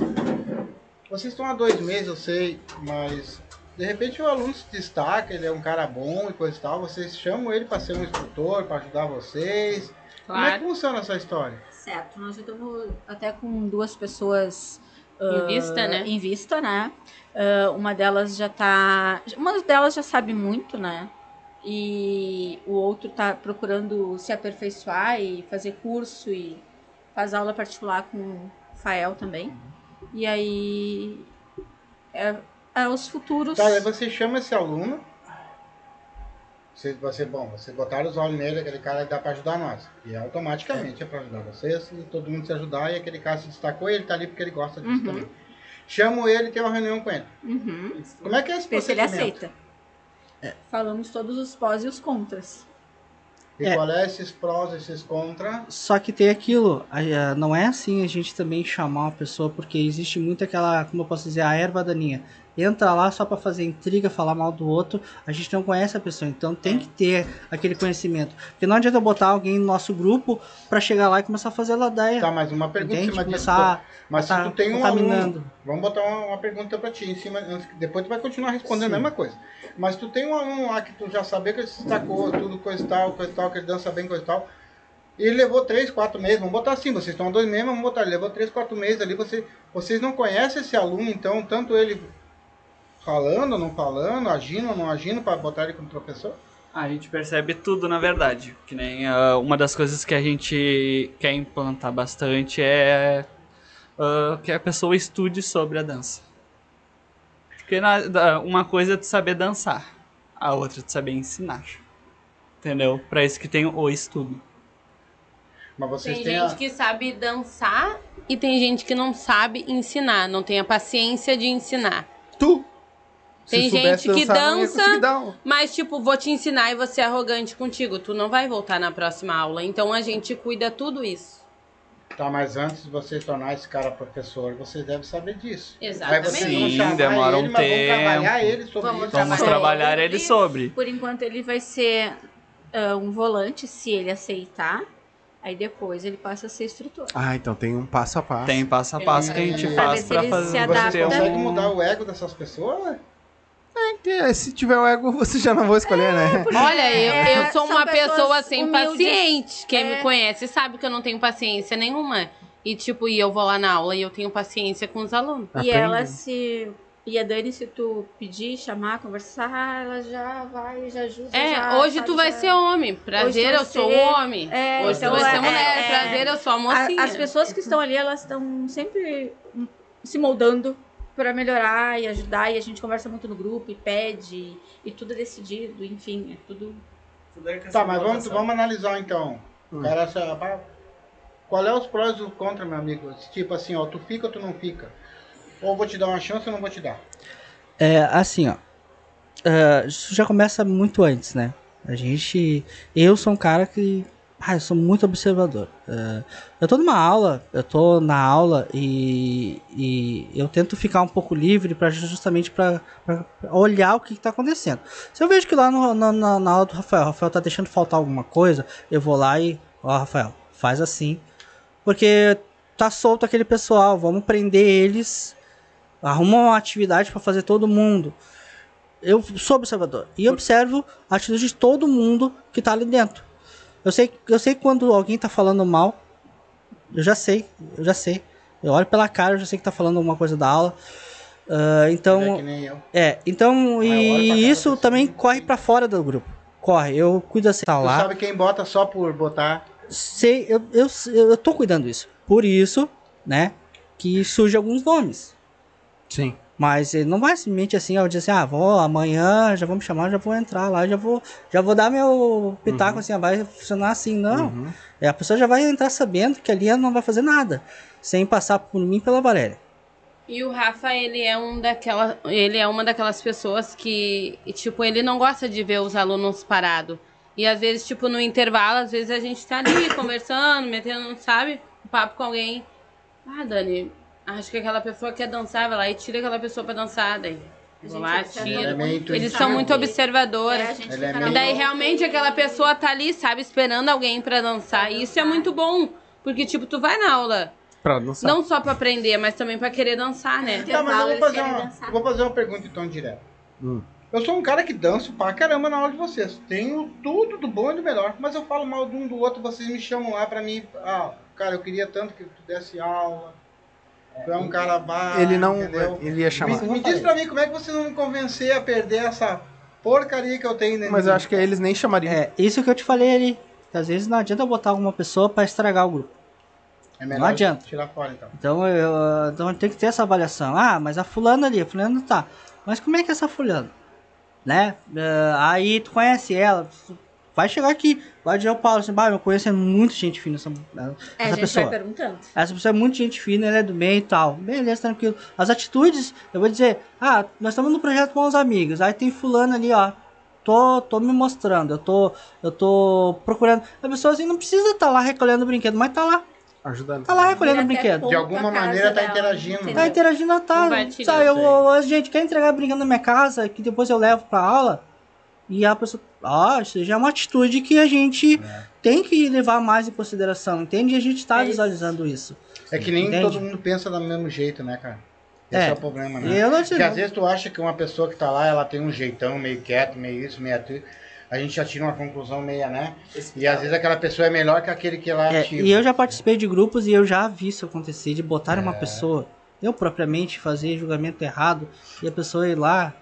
vocês estão há dois meses, eu sei, mas de repente o aluno se destaca, ele é um cara bom e coisa e tal, vocês chamam ele para ser um instrutor, para ajudar vocês. Como é que Claro. funciona essa história? Certo, nós já estamos até com duas pessoas Em vista, né? Em vista, né? Ah, uma delas já tá. Uma delas já sabe muito, né? E o outro tá procurando se aperfeiçoar e fazer curso e faz aula particular com o Fael também. E aí. É, é os futuros. Tá, você chama esse aluno. Você, você, bom, vocês botaram os olhos nele, aquele cara que dá para ajudar nós. E automaticamente é, para ajudar vocês e todo mundo se ajudar. E aquele cara se destacou e ele tá ali porque ele gosta disso Uhum. também. Chamo ele e tenho uma reunião com ele. Uhum. Como é que é esse Ver se ele aceita. Falamos todos os pós e os contras. E É. qual é esses prós, esses contra? Só que tem aquilo, não é assim a gente também chamar uma pessoa, porque existe muito aquela, como eu posso dizer, a erva daninha. Entra lá só pra fazer intriga, falar mal do outro, a gente não conhece a pessoa, então tem que ter aquele conhecimento. Porque não adianta botar alguém no nosso grupo pra chegar lá e começar a fazer ladaia. Tá, mas uma pergunta em cima disso. Começar Mas se tá tu tem um aluno, vamos botar uma, uma pergunta pra ti em cima, depois tu vai continuar respondendo Sim. a mesma coisa. Mas tu tem um aluno lá que tu já sabia que ele se destacou, tudo coisa e tal, coisa e tal, que ele dança bem, coisa e tal. E ele levou 3, 4 meses, vamos botar assim, vocês estão dois meses, vamos botar, ele levou 3, 4 meses ali, você, vocês não conhecem esse aluno, então, tanto ele falando ou não falando, agindo ou não agindo, pra botar ele como professor? A gente percebe tudo, na verdade. Que nem ah, uma das coisas que a gente quer implantar bastante é ah, que a pessoa estude sobre a dança. Porque na- uma coisa é tu saber dançar, a outra é tu saber ensinar. Entendeu? Pra isso que tem o estudo. Mas vocês Tem têm gente a... que sabe dançar e tem gente que não sabe ensinar, não tem a paciência de ensinar. Tu! Tem gente que dançar, dança- Mas, tipo, vou te ensinar e você é arrogante contigo. Tu não vai voltar na próxima aula. Então a gente cuida tudo isso. Tá, mas antes de você tornar esse cara professor, vocês devem saber disso. Exatamente. Sim, demora um ele, mas vão trabalhar tempo. ele sobre Vamos isso. Vamos Trabalhar ele sobre. Por enquanto ele vai ser ah, um volante, se ele aceitar. Aí depois ele passa a ser instrutor. Ah, então tem um passo a passo. Tem passo a passo que a gente Pra ver faz ele fazer Você consegue mudar o ego dessas pessoas? Né? É, Se tiver o ego, <laughs> você já não vou escolher, né? Olha, eu, É, eu sou uma pessoa sem humildes. paciente. Quem É. me conhece sabe que eu não tenho paciência nenhuma. E, tipo, e eu vou lá na aula e eu tenho paciência com os alunos. E Aprende. ela se. E a Dani, se tu pedir, chamar, conversar, ela já vai, já ajuda. É, já, hoje sabe, tu vai já- ser homem. Prazer, vai eu sou ser- homem. É, hoje então tu vai é- ser mulher. é- Prazer, eu sou a A- mocinha. As pessoas que estão ali, elas estão sempre se moldando para melhorar e ajudar. E a gente conversa muito no grupo e pede. E tudo é decidido, enfim, é tudo. Tá, mas vamos, vamos analisar então. Hum. Cara, essa- qual é os prós e os contras, meu amigo? Tipo assim, ó, tu fica ou tu não fica? Ou vou te dar uma chance ou não vou te dar? É, assim, ó. ah, isso já começa muito antes, né? A gente. Eu sou um cara que. Ah, eu sou muito observador. Ah, eu tô numa aula, eu tô na aula e, e eu tento ficar um pouco livre para justamente para olhar o que, que tá acontecendo. Se eu vejo que lá no- na, na- na aula do Rafael, o Rafael tá deixando faltar alguma coisa, eu vou lá e. Ó, Rafael, faz assim. Porque tá solto aquele pessoal, vamos prender eles arruma uma atividade para fazer todo mundo. Eu sou observador e observo a atitude de todo mundo que tá ali dentro. Eu sei, eu sei quando alguém tá falando mal. Eu já sei, eu já sei. Eu olho pela cara, eu já sei que tá falando alguma coisa da aula. Ah, é então, que nem eu. é, então pra e isso também pessoa. corre para fora do grupo. Corre, eu cuido assim, tá Tu lá. sabe quem bota só por botar. Sei, eu, eu, eu tô cuidando disso. Por isso, né, que surge alguns nomes. Sim. Mas ele não vai simplesmente assim, eu dizer assim, ah, vou amanhã, já vou me chamar, já vou entrar lá, já vou, já vou dar meu pitaco assim, ah, vai funcionar assim, não. Uhum. É, a pessoa já vai entrar sabendo que ali ela não vai fazer nada, sem passar por mim e pela Valéria. E o Rafa, ele é um daquela, ele é uma daquelas pessoas que, tipo, ele não gosta de ver os alunos parados. E às vezes, tipo, no intervalo, às vezes a gente tá ali conversando, metendo, sabe, um papo com alguém. Ah, Dani, acho que aquela pessoa quer dançar, vai lá e tira aquela pessoa pra dançar, daí. Vou lá, é meio muito, Eles são muito observadores. É, é E daí realmente aquela pessoa tá ali, sabe, esperando alguém pra dançar. E isso é muito bom. Porque, tipo, tu vai na aula, Pra dançar. não só pra aprender, mas também pra querer dançar, né? Tá, mas eu vou fazer, uma, dançar. vou fazer uma pergunta então direta. Hum. Eu sou um cara que danço pra caramba na aula de vocês. Tenho tudo do bom e do melhor. Mas eu falo mal de um do outro, vocês me chamam lá pra mim. Ah, cara, eu queria tanto que tu desse aula. Tu é um cara baixo. Ele não. Entendeu? Ele ia chamar. Me, me diz pra mim como é que vocês vão me convencer a perder essa porcaria que eu tenho dentro Mas eu acho que eles nem chamariam. É, isso que eu te falei ali. Que às vezes não adianta botar alguma pessoa pra estragar o grupo. É melhor não adianta. tirar fora então. Então, eu, então tem que ter essa avaliação. Ah, mas a fulana ali, a fulana tá. Mas como é que é essa fulana? Né? Eh, aí tu conhece ela, tu vai chegar aqui, vai dizer o Paulo assim, bah, eu conheço muita gente fina essa, É, a essa gente pessoa. vai perguntando. Essa pessoa é muito gente fina, ela é do bem e tal. Beleza, tranquilo. As atitudes, eu vou dizer, ah, nós estamos no projeto com os amigos. Aí tem fulano ali, ó. Tô, tô me mostrando, eu tô, eu tô procurando. A pessoa assim não precisa estar lá recolhendo brinquedo, mas tá lá, Ajudando. tá lá recolhendo até brinquedo. De alguma maneira tá dela, interagindo, entendeu? Tá interagindo, tá. Sabe, eu, eu- gente quer entregar brinquedo na minha casa, que depois eu levo pra aula. E a pessoa. Ah, isso já é uma atitude que a gente tem que levar mais em consideração, entende? E a gente tá É isso. visualizando isso. É que nem Entende? todo mundo pensa do mesmo jeito, né, cara? Esse é, É. o problema, né? eu não sei. Porque às vezes tu acha que uma pessoa que tá lá, ela tem um jeitão meio quieto, meio isso, meio aquilo. A gente já tira uma conclusão meia, né? E às vezes aquela pessoa é melhor que aquele que lá É, ativa. e eu já participei de grupos e eu já vi isso acontecer, de botar É. uma pessoa, eu propriamente fazer julgamento errado, e a pessoa ir lá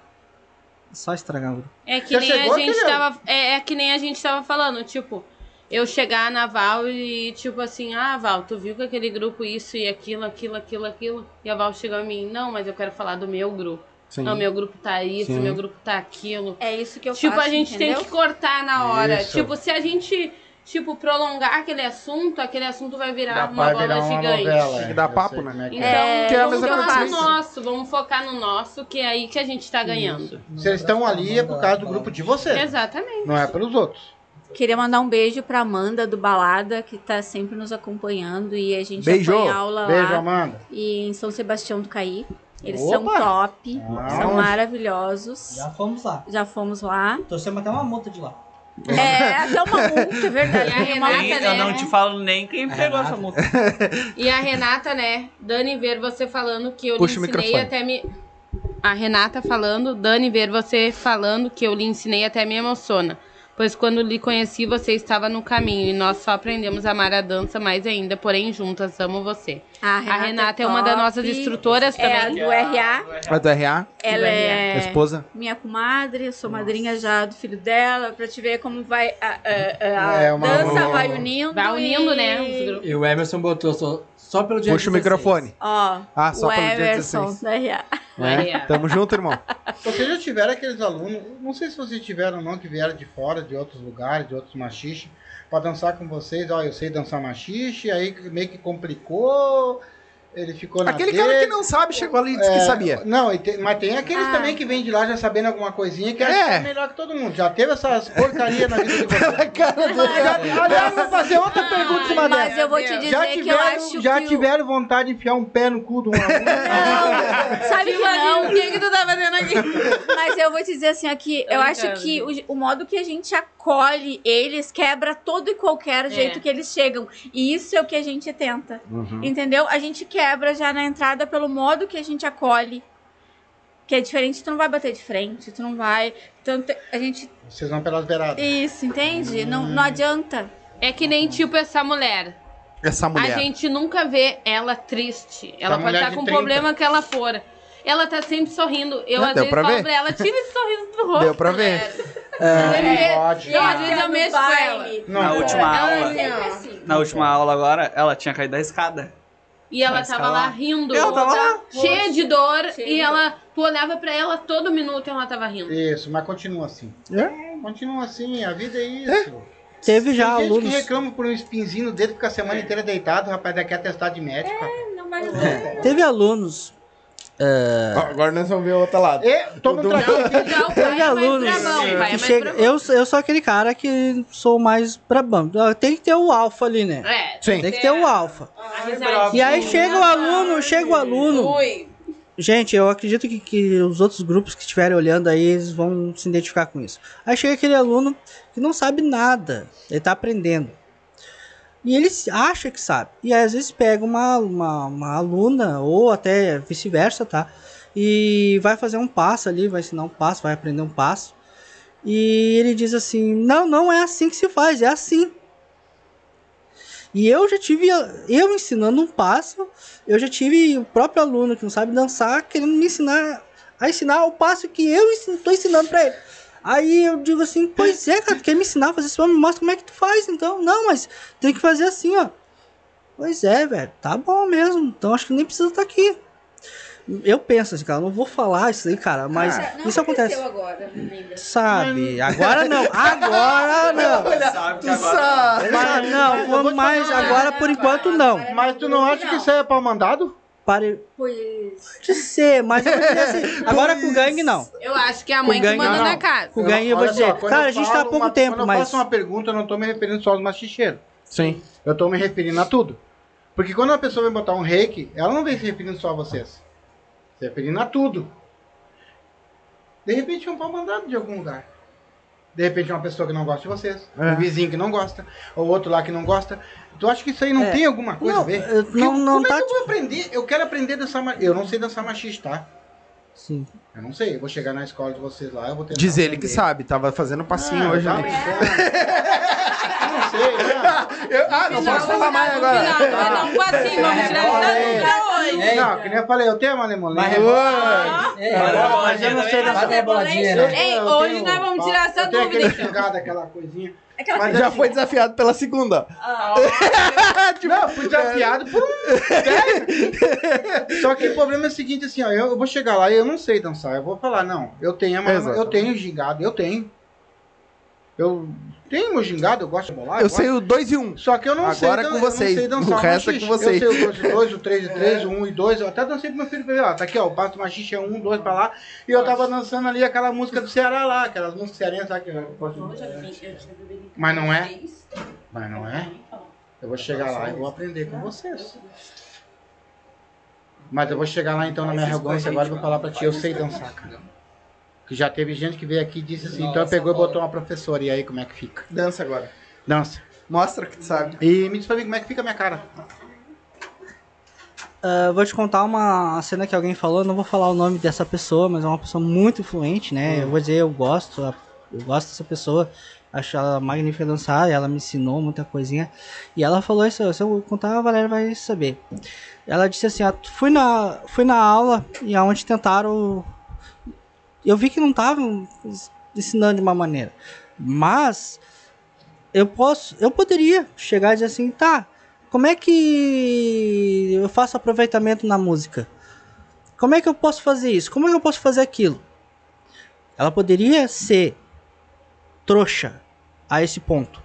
só estragar o grupo. É que Já nem chegou a gente aquele- tava. É, é que nem a gente tava falando, tipo, eu chegar na Val e, tipo assim, ah, Val, tu viu que aquele grupo isso e aquilo, aquilo, aquilo, aquilo. E a Val chegou a mim, não, mas eu quero falar do meu grupo. Sim. Não, meu grupo tá isso, Sim. meu grupo tá aquilo. É isso que eu tipo, faço, a gente entendeu? tem que cortar na hora. Isso. Tipo, se a gente, tipo, prolongar aquele assunto, aquele assunto vai virar Dá uma bola virar uma gigante. novela. Tem que é. dar papo, né? é que Então, é. Que é a vamos focar no que- nosso, vamos focar no nosso, que é aí que a gente tá ganhando. Vocês estão ali é por causa do grupo de vocês. Exatamente. Não é pelos outros. Queria mandar um beijo pra Amanda do Balada, que tá sempre nos acompanhando. E a gente Beijo. já foi em aula Beijo, lá Amanda. e em São Sebastião do Caí. Eles Opa! são top, Ah. são maravilhosos. Já fomos lá. Já fomos lá. Torcemos até uma multa de lá. É, até uma <laughs> multa, é verdade. E a Renata, multa, né? Eu não te falo nem quem pegou essa multa. <laughs> E a Renata, né? Dani ver você falando que eu Puxa lhe ensinei até me. A Renata falando, Dani ver você falando que eu lhe ensinei até me emociona. Pois quando lhe conheci, você estava no caminho e nós só aprendemos a amar a dança mais ainda, porém juntas amo você. A A Renata é uma das nossas instrutoras É também. do RA. A do RA, Ela a é esposa. minha comadre, eu sou madrinha já do filho dela, pra te ver como vai a, a- a É uma- dança vai unindo. Vai unindo, e- né? E o Emerson botou só, pelo dia Puxa o 16. microfone. Ó, Ah, só o pelo dia Everson 16. da RA. É. Tamo junto, irmão. Vocês já tiveram aqueles alunos, não sei se vocês tiveram ou não, que vieram de fora, de outros lugares, de outros machixe, pra dançar com vocês. Ó, eu sei dançar machixe, aí meio que complicou, ele ficou na Aquele dele. cara que não sabe chegou ali e disse que É, sabia. Não, mas tem aqueles Ah. também que vêm de lá já sabendo alguma coisinha que É. é melhor que todo mundo. Já teve essas porcarias na vida de vocês. cara Já- Aliás, vou fazer outra pergunta em cima Mas eu vou te dizer Já que eu tiveram, acho já que tiveram vontade de enfiar um pé no cu de um aluno? Não, sabe que não. O que, que tu tá fazendo aqui? Mas eu vou te dizer assim aqui, eu acho brincando. que o, o modo que a gente acolhe eles quebra todo e qualquer jeito que eles chegam. E isso é o que a gente tenta. Uhum. Entendeu? A gente quebra já na entrada pelo modo que a gente acolhe. Que é diferente, tu não vai bater de frente, tu não vai. Tanto a gente. Vocês vão pelas beiradas. Isso, entende? Não, não adianta. É que nem tipo essa mulher. Essa mulher. A gente nunca vê ela triste. Ela pode mulher estar de com o 30. problema que ela for. Ela tá sempre sorrindo. Eu, Não, às deu vezes, pra falo ver? pra ela, tira esse sorriso do rosto. Deu pra ver. mulher. Não pode. Eu, às vezes, eu mexo com ela. Não Na pode. última Ela aula, é assim. na última aula agora, ela tinha caído da escada. E ela Mas tava lá rindo. Ela tava lá. Cheia de dor. Cheia e de ela, tu olhava pra ela todo minuto e ela tava rindo. Isso, mas continua assim. É? Continua assim, a vida é isso. Teve já Tem gente alunos. que reclama por um espinzinho no dedo, fica a semana inteira deitado, o rapaz daqui é atestado de médico. rapaz. Não vai Teve alunos. Ó, agora nós vamos ver o outro lado. Já o pai é mais alunos brabão. O pai é que mais chega. Eu, eu sou aquele cara que sou mais brabão. Tem que ter o alfa ali, né? É. Sim. Tem que ter o alfa. E aí chega o aluno, chega o aluno. Ui. Gente, eu acredito que, que os outros grupos que estiverem olhando aí, eles vão se identificar com isso. Aí chega aquele aluno que não sabe nada, ele tá aprendendo. E ele acha que sabe. E às vezes pega uma, uma, uma aluna, ou até vice-versa, tá? E vai fazer um passo ali, vai ensinar um passo, vai aprender um passo. E ele diz assim: Não, não é assim que se faz, é assim. E eu já tive, eu ensinando um passo, eu já tive o próprio aluno que não sabe dançar querendo me ensinar a ensinar o passo que eu estou ensinando pra ele. Aí eu digo assim, pois é, cara, tu quer me ensinar a fazer isso? Me mostra como é que tu faz, então. Não, mas tem que fazer assim, ó. Pois é, velho, tá bom mesmo. Então acho que nem precisa estar aqui. Eu penso assim, cara, eu não vou falar isso aí, cara, mas Não isso acontece. aconteceu agora ainda. Sabe? Agora não, agora <laughs> não. Sabe que Tu agora... sabe. Mas não, mas agora por enquanto não. Mas tu não acha que isso aí é pau mandado? Pare Pois. de ser, mas eu vou dizer assim, <laughs> agora com o gangue não. Eu acho que é a mãe gangue, que manda não. na casa. Com o gangue eu vou dizer, só, quando cara, eu a gente tá há pouco uma- tempo, Quando eu mas. faço uma pergunta, eu não tô me referindo só aos machicheiros. Sim. Eu tô me referindo a tudo. Porque quando uma pessoa vem botar um reiki, ela não vem se referindo só a vocês. Se referindo a tudo. De repente é um pau mandado de algum lugar. De repente é uma pessoa que não gosta de vocês. É. Um vizinho que não gosta. Ou outro lá que não gosta. Tu acha que isso aí não É. tem alguma coisa Não, a ver? eu- Porque não- não como tá é que eu vou aprender? Eu quero aprender a dançar machista. Eu não sei dançar machista, tá? Sim. Eu não sei. Eu vou chegar na escola de vocês lá, eu vou tentar Diz ele que sabe, tava fazendo passinho Ah, hoje tá <laughs> Eu não? Eu- ah, não posso falar mais Não, agora. vai dar um passinho, vamos tirar É. essa pra hoje. Não, que nem eu falei, eu tenho uma lemonade. Mas Agora, mas eu não sei Vai dançar. dar boladinha, né? Ei, hoje nós vamos tirar essa eu tenho dúvida, aquele aquela coisinha. Aquela Mas Já foi desafiado pela segunda. <laughs> Tipo, Não, fui desafiado por um. Só que o problema é o seguinte, assim, ó, eu, eu vou chegar lá e eu não sei dançar. Eu vou falar, não, eu tenho, mas eu tenho gingado, eu tenho. Eu tenho meu gingado, eu gosto de bolar. Eu gosto. sei o 2 e 1. Um. Só que eu não sei. Agora é dan- com eu não vocês. sei dançar O resto é com vocês. Eu sei o 2 <laughs> e 2, o 3 e 3, o 1 e 2. Eu até dancei pro meu filho pra ver, ó. Tá aqui, ó. O passo machixe é 1, 2 pra lá. E eu tava dançando ali aquela música do Ceará lá, aquelas músicas cearenses lá que eu posso. Mas não é? Mas não é? Eu vou chegar lá e vou aprender com vocês. Mas eu vou chegar lá então na minha arrogância agora e vou falar pra ti, eu sei dançar, cara. Que já teve gente que veio aqui e disse assim, então pegou e botou uma professora. E aí, como é que fica? Dança agora. Dança. Mostra que tu sabe. E me diz pra mim como é que fica a minha cara. Ah, vou te contar uma cena que alguém falou, não vou falar o nome dessa pessoa, mas é uma pessoa muito influente, né? Eu vou dizer, eu gosto, eu gosto dessa pessoa, acho ela magnífica dançar, ela me ensinou muita coisinha. E ela falou isso, se eu contar, a Valéria vai saber. Ela disse assim, ó, fui na, fui na aula e aonde tentaram. Eu vi que não estavam ensinando de uma maneira. Mas eu posso, eu poderia chegar e dizer assim, tá, como é que eu faço aproveitamento na música? Como é que eu posso fazer isso? Como é que eu posso fazer aquilo? Ela poderia ser trouxa a esse ponto.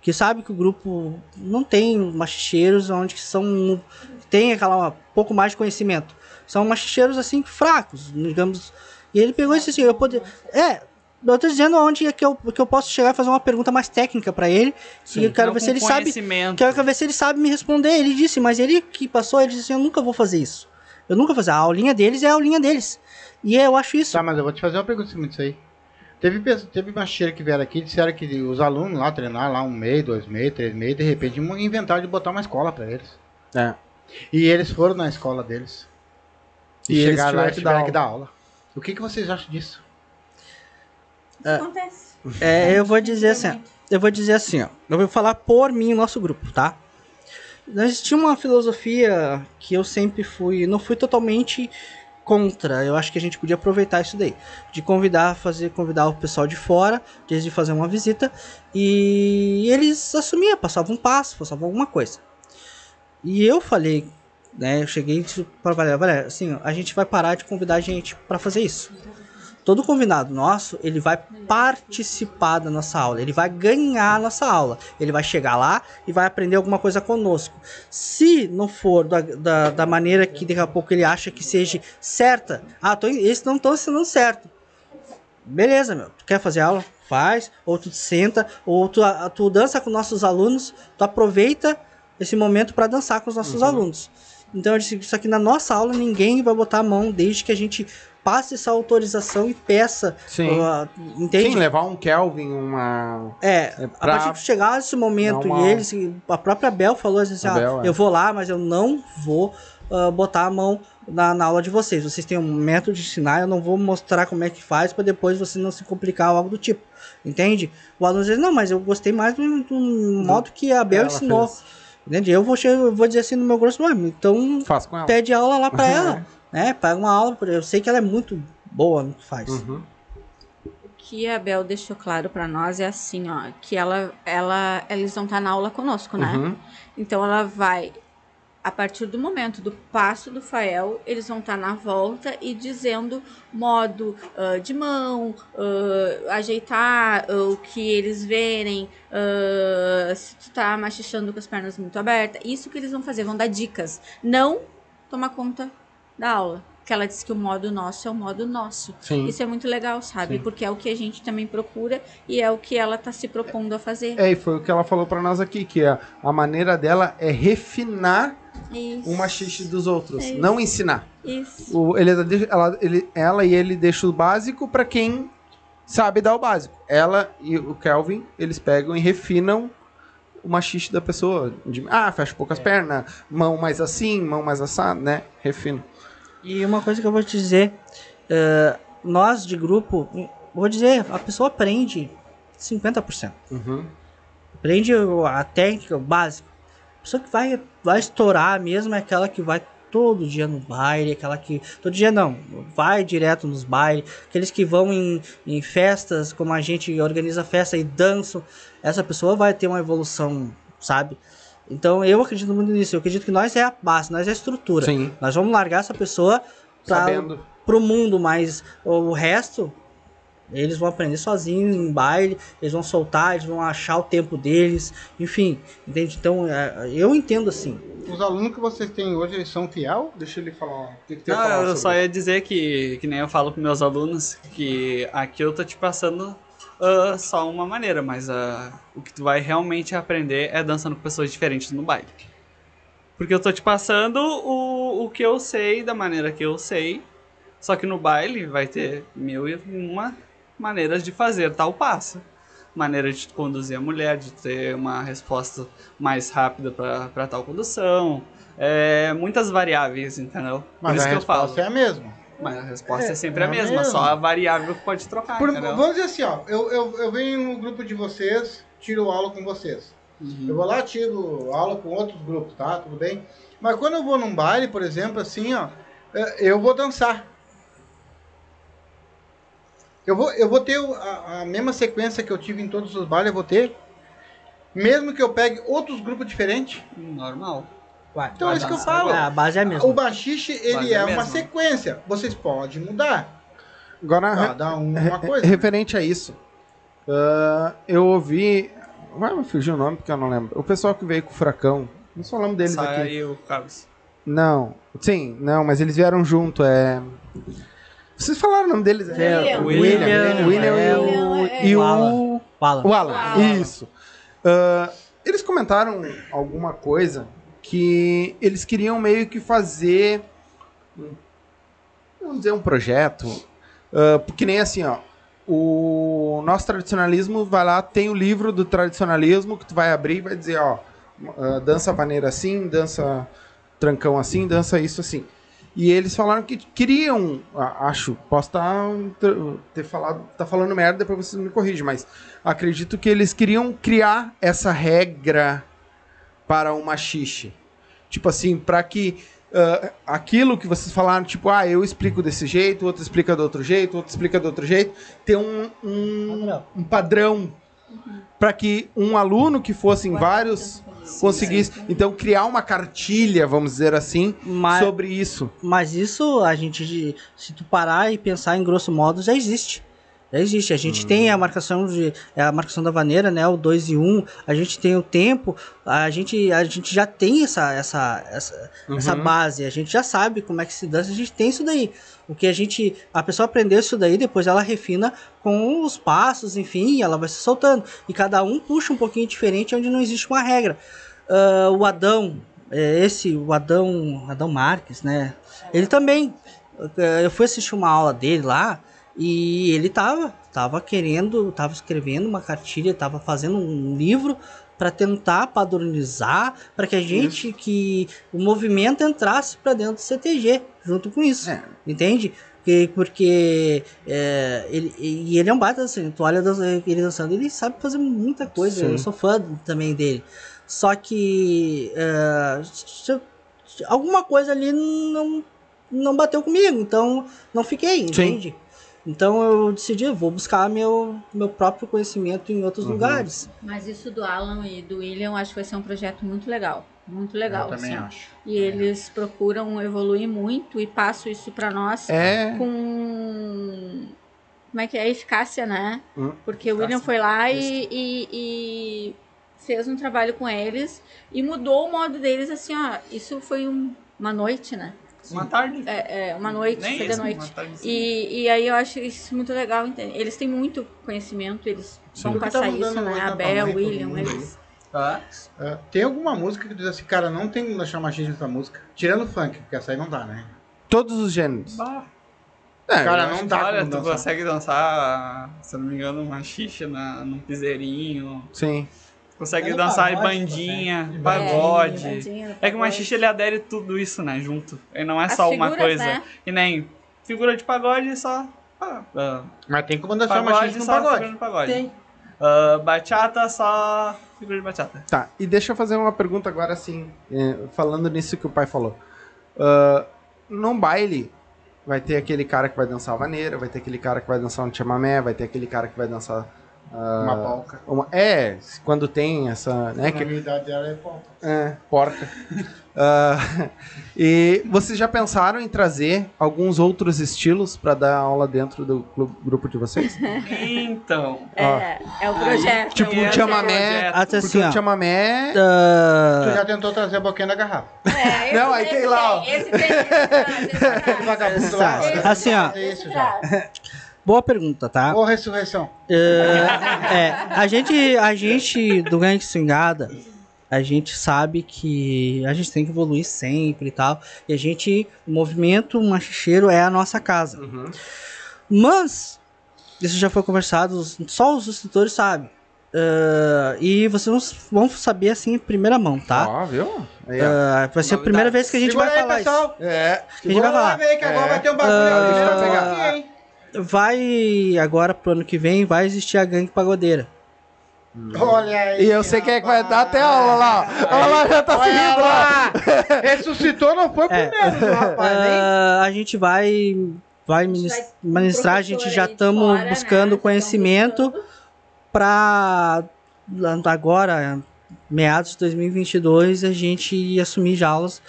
Que sabe que o grupo não tem machicheiros onde que são tem aquela pouco mais de conhecimento. São machicheiros assim fracos, digamos. E ele pegou e disse assim, eu poder é, eu tô dizendo onde é que eu, que eu posso chegar e fazer uma pergunta mais técnica pra ele. e eu quero ver se ele sabe Quero ver se ele sabe me responder. Ele disse, mas ele que passou, ele disse assim, eu nunca vou fazer isso. Eu nunca vou fazer. A aulinha deles é a aulinha deles. E eu acho isso. Tá, mas eu vou te fazer uma pergunta cima disso aí. Teve, teve macheira que vieram aqui e disseram que os alunos lá treinaram lá um mês, dois meses, três meses, de repente inventaram de botar uma escola pra eles. É. E eles foram na escola deles. E, E eles chegaram lá tiveram e que tiveram dar que dar aula. O que, que vocês acham disso? Acontece. É, eu vou dizer assim, eu vou dizer assim, ó, eu vou falar por mim, nosso grupo, tá? Nós tinha uma filosofia que eu sempre fui, não fui totalmente contra. Eu acho que a gente podia aproveitar isso daí, de convidar, fazer convidar o pessoal de fora, de fazer uma visita e eles assumiam, passavam um passo, passavam alguma coisa. E eu falei, né, eu cheguei e disse pra Valéria, Valéria, assim, a gente vai parar de convidar a gente para fazer isso todo convidado nosso, ele vai participar da nossa aula, ele vai ganhar a nossa aula, ele vai chegar lá e vai aprender alguma coisa conosco. Se não for da, da, da maneira que daqui a pouco ele acha que seja certa, ah, tô, eles não estão ensinando certo. Beleza, meu, tu quer fazer aula? Faz, ou tu senta, ou tu, tu dança com nossos alunos, tu aproveita esse momento para dançar com os nossos alunos. Então isso aqui na nossa aula ninguém vai botar a mão desde que a gente passe essa autorização e peça. Sim. uh, entende? Sim, levar um Kelvin, uma. É, É a pra- partir que chegar esse momento uma e eles, a própria Bel falou assim, A ah, Bel, é. eu vou lá, mas eu não vou ah, botar a mão na, na aula de vocês. Vocês têm um método de ensinar, eu não vou mostrar como é que faz para depois você não se complicar ou algo do tipo. Entende? O aluno diz, não, mas eu gostei mais do, do modo que a Bel Ela ensinou. fez. Entende? Eu vou, eu vou dizer assim no meu grosso, "Ué, então Faz com ela. pede aula lá pra <laughs> ela, né? Paga uma aula, eu sei que ela é muito boa no que faz. Uhum. O que a Bel deixou claro pra nós é assim, ó, que ela, ela, eles vão estar na aula conosco, né? Uhum. Então ela vai, a partir do momento do passo do Fael, eles vão estar na volta e dizendo modo ah, de mão, ah, ajeitar ah, o que eles verem, se tu tá machichando com as pernas muito abertas. Isso que eles vão fazer, vão dar dicas. Não tomar conta da aula. Que ela disse que o modo nosso é o modo nosso. Sim. Isso é muito legal, sabe? Porque é o que a gente também procura e é o que ela tá se propondo a fazer. É, e foi o que ela falou pra nós aqui, que a, a maneira dela é refinar Isso. o machixe dos outros, É isso. não ensinar. Isso. O, ele, ela, ele- ela e ele deixam o básico pra quem sabe dar o básico. Ela e o Kelvin, eles pegam e refinam o machixe da pessoa. De, ah, fecha poucas pernas, mão mais assim, mão mais assado, né? Refino. E uma coisa que eu vou te dizer, eh, nós de grupo, vou dizer, a pessoa aprende 50%. Uhum. Aprende a técnica, o básico. A pessoa que vai, vai estourar mesmo é aquela que vai todo dia no baile, aquela que. Todo dia não, vai direto nos bailes, aqueles que vão em, em festas, como a gente organiza festa e dançam. Essa pessoa vai ter uma evolução, sabe? Então eu acredito muito nisso. Eu acredito que nós é a base, nós é a estrutura. Sim. Nós vamos largar essa pessoa pra, Sabendo. pro mundo, mas o resto eles vão aprender sozinhos em baile, eles vão soltar, eles vão achar o tempo deles, enfim, entende? Então é, eu entendo assim. Os alunos que vocês têm hoje, eles são fiel? Deixa ele falar. O que, Não, falar eu sobre só ia dizer que, que nem eu falo pros meus alunos, que aqui eu tô te passando ah, só uma maneira, mas ah, o que tu vai realmente aprender é dançando com pessoas diferentes no baile. Porque eu tô te passando o, o que eu sei, da maneira que eu sei, só que no baile vai ter mil e uma maneiras de fazer tal passo. Maneira de conduzir a mulher, de ter uma resposta mais rápida para tal condução. É, muitas variáveis, entendeu? Por Mas isso a que eu falo. resposta é a mesma. Mas a resposta é, É, sempre é a mesma, mesma. só a variável que pode trocar, Por- vamos dizer assim, ó. Eu, eu, eu venho no grupo de vocês, tiro aula com vocês. Uhum. Eu vou lá, tiro aula com outros grupos, tá? Tudo bem? Mas quando eu vou num baile, por exemplo, assim, ó, é, eu vou dançar. Eu vou, eu vou ter a, a mesma sequência que eu tive em todos os bailes, eu vou ter. Mesmo que eu pegue outros grupos diferentes. Normal. Vai. Então é Vai isso que eu falo. É, a base é a mesma. O bachiche, ele é é, uma sequência. Vocês podem mudar. Agora, dá um- uma coisa. referente a isso, ah, eu ouvi. Vai me fugir o nome porque eu não lembro. O pessoal que veio com o furacão. Não sou o nome deles aqui. Saiu, Carlos. Não. Sim, não, mas eles vieram junto. É. Vocês falaram o nome deles? É, William. William, William é, e o. E o o, Alan. O Alan. Isso. Ah, eles comentaram alguma coisa que eles queriam meio que fazer. Vamos dizer, um projeto. ah, porque nem assim, ó. O nosso tradicionalismo vai lá, tem o livro do tradicionalismo que tu vai abrir e vai dizer, ó, ah, dança vaneira assim, dança trancão assim, dança isso assim. E eles falaram que queriam, acho, posso estar ter falado, tá falando merda, depois vocês me corrigem, mas acredito que eles queriam criar essa regra para o machixe. Tipo assim, para que ah, aquilo que vocês falaram, tipo, ah, eu explico desse jeito, outro explica do outro jeito, outro explica do outro jeito, ter um, um, Padrão. um padrão para que um aluno que fosse em vários conseguisse, então, criar uma cartilha, vamos dizer assim, Mas, sobre isso. mas isso a gente, se tu parar e pensar em grosso modo, já existe. Já existe. A gente tem a marcação de é a marcação da vaneira, né? O 2 e 1. Um, a gente tem o tempo. A gente, a gente já tem essa, essa, essa, essa Uhum. base. A gente já sabe como é que se dança. A gente tem isso daí. O que a gente. A pessoa aprendeu isso daí, depois ela refina com os passos, enfim, ela vai se soltando. E cada um puxa um pouquinho diferente onde não existe uma regra. Ah, o Adão, é, esse, o Adão, Adão Marques, né? Ele também, é, eu fui assistir uma aula dele lá e ele tava, tava querendo, tava escrevendo uma cartilha, tava fazendo um livro para tentar padronizar, para que a gente, que o movimento entrasse para dentro do CTG, junto com isso, É. entende? Porque, porque é, ele, e ele é um baita assim, tu olha ele dançando, ele sabe fazer muita coisa, Sim. eu sou fã também dele. Só que é, alguma coisa ali não, não bateu comigo, então não fiquei, entende? Então eu decidi, eu vou buscar meu, meu próprio conhecimento em outros lugares. Mas isso do Alan e do William, acho que vai ser um projeto muito legal. Muito legal, Eu também assim. acho. E eles procuram evoluir muito e passam isso pra nós É. com. Como é que é? Eficácia, né? Hum, Porque o William foi lá e, e- e fez um trabalho com eles e mudou o modo deles, assim, ó. Isso foi um- uma noite, né? Uma tarde. É, é, uma noite, Nem isso, noite. uma tarde sim. E, e aí eu acho isso muito legal, entende? Eles têm muito conhecimento, eles vão Porque passar tá isso, né? muito A a Bel, tamanho, todo William, mundo eles. Ah, É, tem alguma música que tu diz assim, cara, não tem como deixar machismo nessa música. Tirando o funk, porque essa aí não dá, né? Todos os gêneros. bah. É, Cara, não dá Olha, tu dançar. consegue dançar, se eu não me engano, uma xixa na, num piseirinho. Sim. Consegue É dançar pagode, bandinha, consegue. pagode. bandinha, É que o machixe ele adere tudo isso, né, junto. Ele não é As só uma figuras, coisa. né? E nem figura de pagode só. Ah, ah, Mas tem como dançar pagode machismo no só pagode. figura de pagode. Tem. Ah, bachata só figura de bachata. Tá, e deixa eu fazer uma pergunta agora assim, é, falando nisso que o pai falou. Ah, num baile, vai ter aquele cara que vai dançar a vaneira, vai ter aquele cara que vai dançar um chamamé, vai ter aquele cara que vai dançar. Ah, Uma polca. uma- é, quando tem essa. Né, Na que, minha idade dela é polca. é, porca. <laughs> Ah, e vocês já pensaram em trazer alguns outros estilos pra dar aula dentro do clube- grupo de vocês? <laughs> Então. É, é o projeto. Tipo, é o um projeto. chamamé. Até Porque assim, o ó, chamamé. ah, Tu já tentou trazer a boquinha da garrafa. É, esse <laughs> Não, aí esse tem lá, ó. Esse tem, esse traz, esse traz. Vagabundo lá. Exato. esse Assim, ó. Esse Isso já. Boa pergunta, tá? Ô, ressurreição. É, é, a gente, a gente do Gangue Swingada, a gente sabe que a gente tem que evoluir sempre e tal. E a gente, o movimento machicheiro é a nossa casa. Uhum. Mas, isso já foi conversado, só os instrutores sabem. Ah, e vocês vão- vão saber assim em primeira mão, tá? Ó, viu? Aí, ó. Ah, vai ser a primeira vez que a gente Segura vai aí, falar isso. pessoal. É. Que a gente vai falar. ver que agora É. vai ter um bagulho Ah, pegar. aqui, hein? Vai agora pro ano que vem, vai existir a gangue pagodeira. Olha aí. E eu sei quem é que vai dar até aula lá. Olha lá, já tá seguindo lá. lá. <laughs> Ressuscitou, não foi É. primeiro, viu, <laughs> rapaz. Ah, a gente vai vai minis- vai- ministrar, a gente já estamos né? buscando tão conhecimento para agora, meados de 2022, a gente ir assumir já aulas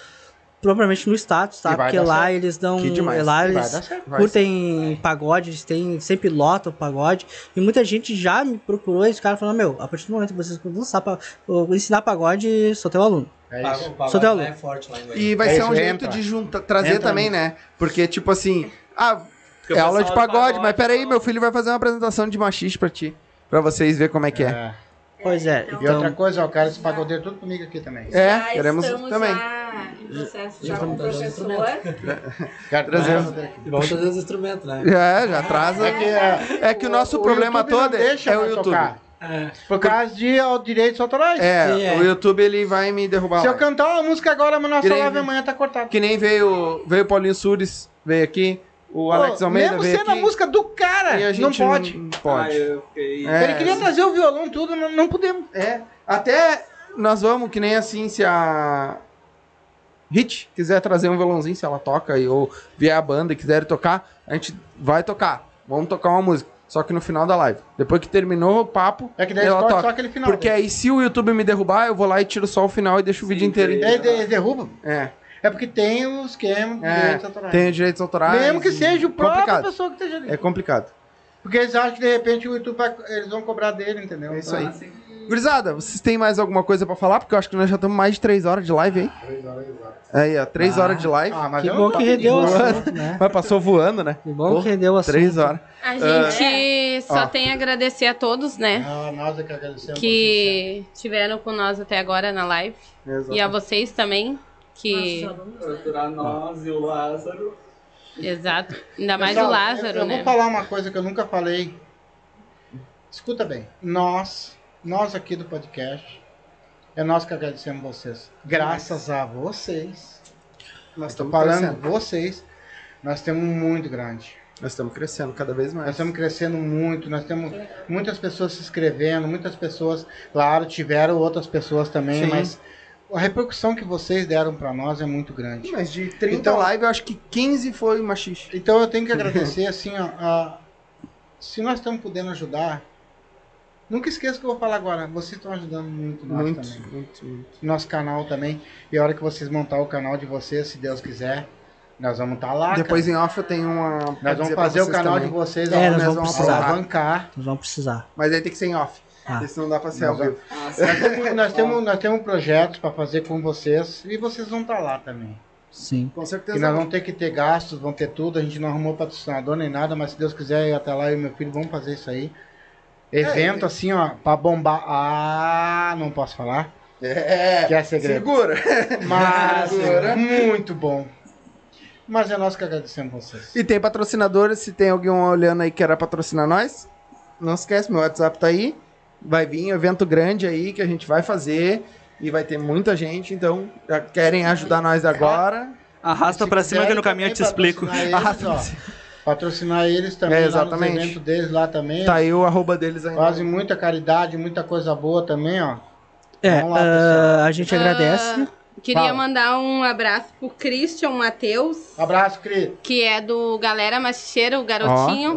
propriamente no status, tá? Porque lá certo. eles dão Que demais. lá eles certo. Vai curtem pagode, eles têm, sempre lotam o pagode. E muita gente já me procurou e os caras falaram, meu, a partir do momento que vocês eu ensinar pagode, sou teu aluno. É isso. pagode Sou teu lá aluno. é forte lá em. E vai É ser isso, um jeito entra. de junta, trazer Entra também, né? Porque, tipo assim, ah, é aula de do pagode, mas peraí, fala- meu filho vai fazer uma apresentação de machiste pra ti. Pra vocês verem como é que é. É. Pois é, E outra então... coisa, ó, o cara esse pagodeiro tudo comigo aqui também. É, Já queremos também. Já em processo já Já com o. Quero Trazer. E <laughs> vamos trazer os instrumentos, né? É, já traz. É que, é, É que o nosso problema YouTube todo deixa é o YouTube. tocar, É. por causa de ó, direitos autorais. É, Sim, é. o YouTube ele vai me derrubar. Se eu lá. cantar uma música agora, mas nossa live amanhã tá cortada. Que nem veio, veio o Paulinho Sures, veio aqui, o Alex Almeida Mesmo sendo aqui. a música do cara, e a não gente pode. Não Ah, pode. eu fiquei. É. Ele queria trazer o violão tudo, não, não podemos. É, até nós vamos, que nem assim, se a Hit quiser trazer um violãozinho, se ela toca, e, ou vier a banda e quiser tocar, a gente vai tocar. Vamos tocar uma música. Só que no final da live. Depois que terminou o papo, É que daí ela toca. só aquele final. Porque aí, se o YouTube me derrubar, eu vou lá e tiro só o final e deixo o vídeo inteiro. De- derruba. É, É porque tem o esquema de é direitos autorais. tem direitos autorais. Mesmo que seja o próprio complicado. pessoa que esteja ali. É complicado. Porque eles acham que de repente o YouTube vai, eles vão cobrar dele, entendeu? É isso aí. Então, Gurizada, vocês têm mais alguma coisa pra falar? Porque eu acho que nós já estamos mais de 3 horas de live, hein? 3 horas Aí, ó, 3 Ah. horas de live. Ah, mas Que eu bom que rendeu o assunto, né? Mas passou voando, né? Que bom que rendeu o assunto. 3 horas. A gente só ó. tem a agradecer a todos, né? Ah, nós é que agradecemos. Que tiveram com nós até agora na live. E a vocês também. Que. Procurar nós e o Lázaro. Exato. Ainda mais Pessoal, o Lázaro, eu, eu né? vou falar uma coisa que eu nunca falei. Escuta bem. Nós, nós aqui do podcast, é nós que agradecemos vocês. Graças a vocês. Nós Estou estamos falando crescendo. vocês. Nós temos um muito grande. Nós estamos crescendo cada vez Nós mais. estamos crescendo muito, nós temos muitas pessoas se inscrevendo, muitas pessoas, claro, tiveram outras pessoas também, Sim. mas a repercussão que vocês deram para nós é muito grande. Mas de 30 Então- live, eu acho que 15 foi machixe. Então eu tenho que agradecer, <laughs> assim, ó, a- se nós estamos podendo ajudar, nunca esqueça o que eu vou falar agora, vocês estão ajudando muito nós Muito, também. muito, muito. Nosso canal também, e a hora que vocês montar o canal de vocês, se Deus quiser, nós vamos estar lá, Depois cara. em off eu tenho uma. Nós vamos fazer o canal também. de vocês, É, nós nós vamos vamos precisar. alavancar. Nós vamos precisar. Mas aí tem que ser em off. Ah. Senão não dá pra ser ao Nós vivo. Nós temos, nós, temos, nós temos projetos para fazer com vocês e vocês vão estar lá também. Sim. Com E certeza. nós vamos ter que ter gastos, vão ter tudo. A gente não arrumou patrocinador nem nada, mas se Deus quiser, até lá eu e meu filho vamos fazer isso aí. Evento assim, ó, pra bombar. Ah, não posso falar. É. Que é segredo. Segura. Mas Segura. muito bom. Mas é nós que agradecemos vocês. E tem patrocinadores, se tem alguém olhando aí que queira patrocinar nós, não esquece, meu WhatsApp tá aí. Vai vir um evento grande aí que a gente vai fazer e vai ter muita gente, então já querem ajudar nós agora. Arrasta pra cima que no caminho eu te explico. patrocinar Eles, Arrasta ó, patrocinar eles também É, lá exatamente. eventos deles lá também. Tá aí o arroba deles aí. Fazem muita caridade, muita coisa boa também, ó. É, Vamos lá, ah, a gente agradece. Ah, queria Fala. mandar um abraço pro Christian Matheus, Abraço, Cris. que é do Galera Machicheira, o garotinho.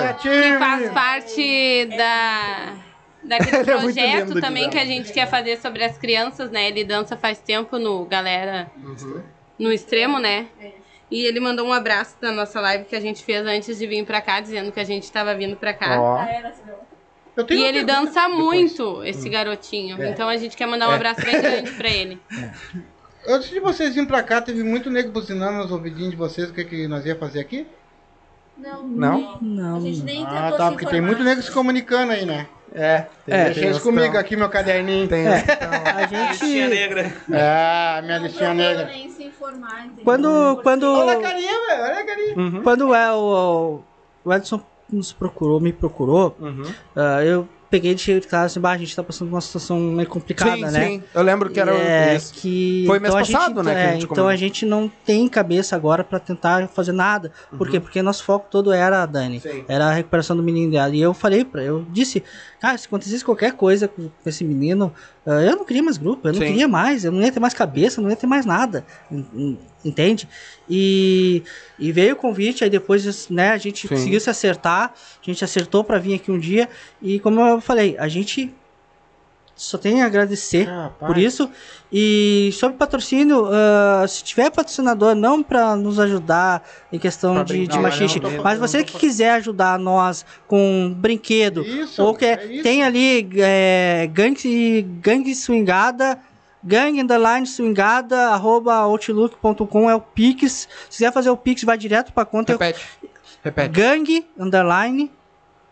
Gatinho. que faz parte da daquele <laughs> Ele é projeto também que a gente quer fazer sobre as crianças, né? Ele dança faz tempo no Galera no extremo, né? E ele mandou um abraço na nossa live que a gente fez antes de vir pra cá, dizendo que a gente tava vindo pra cá. Ó. Eu tenho E ele dança depois. muito, esse garotinho. É. Então a gente quer mandar um abraço bem grande pra ele. <laughs> Antes de vocês virem pra cá, teve muito nego buzinando nos ouvidinhos de vocês o que, que nós ia fazer aqui? Não. Não? Não. A gente nem Ah, tá, porque tem muito nego se comunicando aí, né? É. É, Deixa eles comigo aqui, meu caderninho. Tem, A Listinha gente. negra. É, minha listinha negra. nem se informar? Quando, quando, Olha a carinha, velho, olha a carinha. quando é o, o Edson nos procurou, me procurou, Uhum. ah, eu peguei de cheio de casa assim, bah, a gente tá passando por uma situação meio complicada, sim, né? sim. Eu lembro que era é, isso. que Foi mês então a passado, gente, né, que a é, gente então comentou. a gente não tem cabeça agora pra tentar fazer nada. Por quê? Porque nosso foco todo era a Dani. Uhum. Sim. Era a recuperação do menino dela. E eu falei pra eu disse, cara, se acontecesse qualquer coisa com esse menino, ah, eu não queria mais grupo, eu não Sim. queria mais, eu não ia ter mais cabeça, não ia ter mais nada. En- en- Entende? E, e veio o convite, aí depois, né, a gente Sim. conseguiu se acertar, a gente acertou pra vir aqui um dia, e como eu falei, a gente só tem a agradecer Rapaz. por isso. E sobre patrocínio, ah, se tiver patrocinador, não para nos ajudar em questão Pra de, brincar, de não, machixe, eu mas eu não você que quiser ajudar nós com brinquedo, Isso, ou que é tem ali é, gangue, gangue swingada, gangue underline swingada, arroba outlook.com é o Pix. Se quiser fazer o Pix, vai direto para conta. Repete. Repete. Gangue underline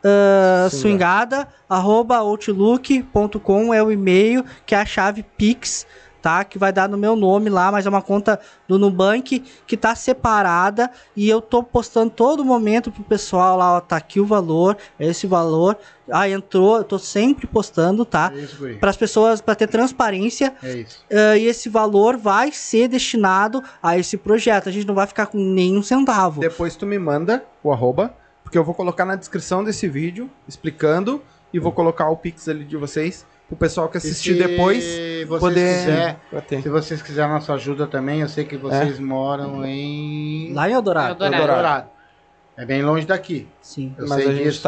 uh, Swingada. arroba outlook.com é o e-mail que é a chave Pix, tá? Que vai dar no meu nome lá, mas é uma conta do Nubank que tá separada e eu tô postando todo momento pro pessoal lá, ó, tá aqui o valor, é esse valor. Ah, entrou, eu tô sempre postando, tá? É. Para as pessoas, para ter transparência É isso. ah, e esse valor vai ser destinado a esse projeto. A gente não vai ficar com nenhum centavo. Depois tu me manda o arroba, porque eu vou colocar na descrição desse vídeo, explicando, e vou colocar o pix ali de vocês, pro pessoal que E assistir se depois vocês poder quiser, bater. se vocês quiserem nossa ajuda também, eu sei que vocês moram em Lá em Eldorado. Eldorado. Eldorado. É bem longe daqui. Sim. Eu Mas sei a gente disso.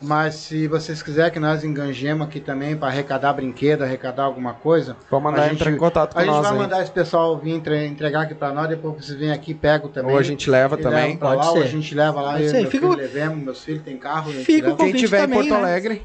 Mas se vocês quiserem que nós enganjemos aqui também para arrecadar brinquedo, arrecadar alguma coisa, Pode mandar A gente- entrar em contato com a gente nós vai aí. mandar esse pessoal vir entre- entregar aqui para nós, depois vocês vêm aqui, pegam também. Ou a gente leva E também. levam pra pode lá, ou ser. a gente leva lá, Pode eu e meu Fica- filho levemos, meus filhos têm carro, a gente Fica o leva. Quem tiver em também, Porto né? Alegre,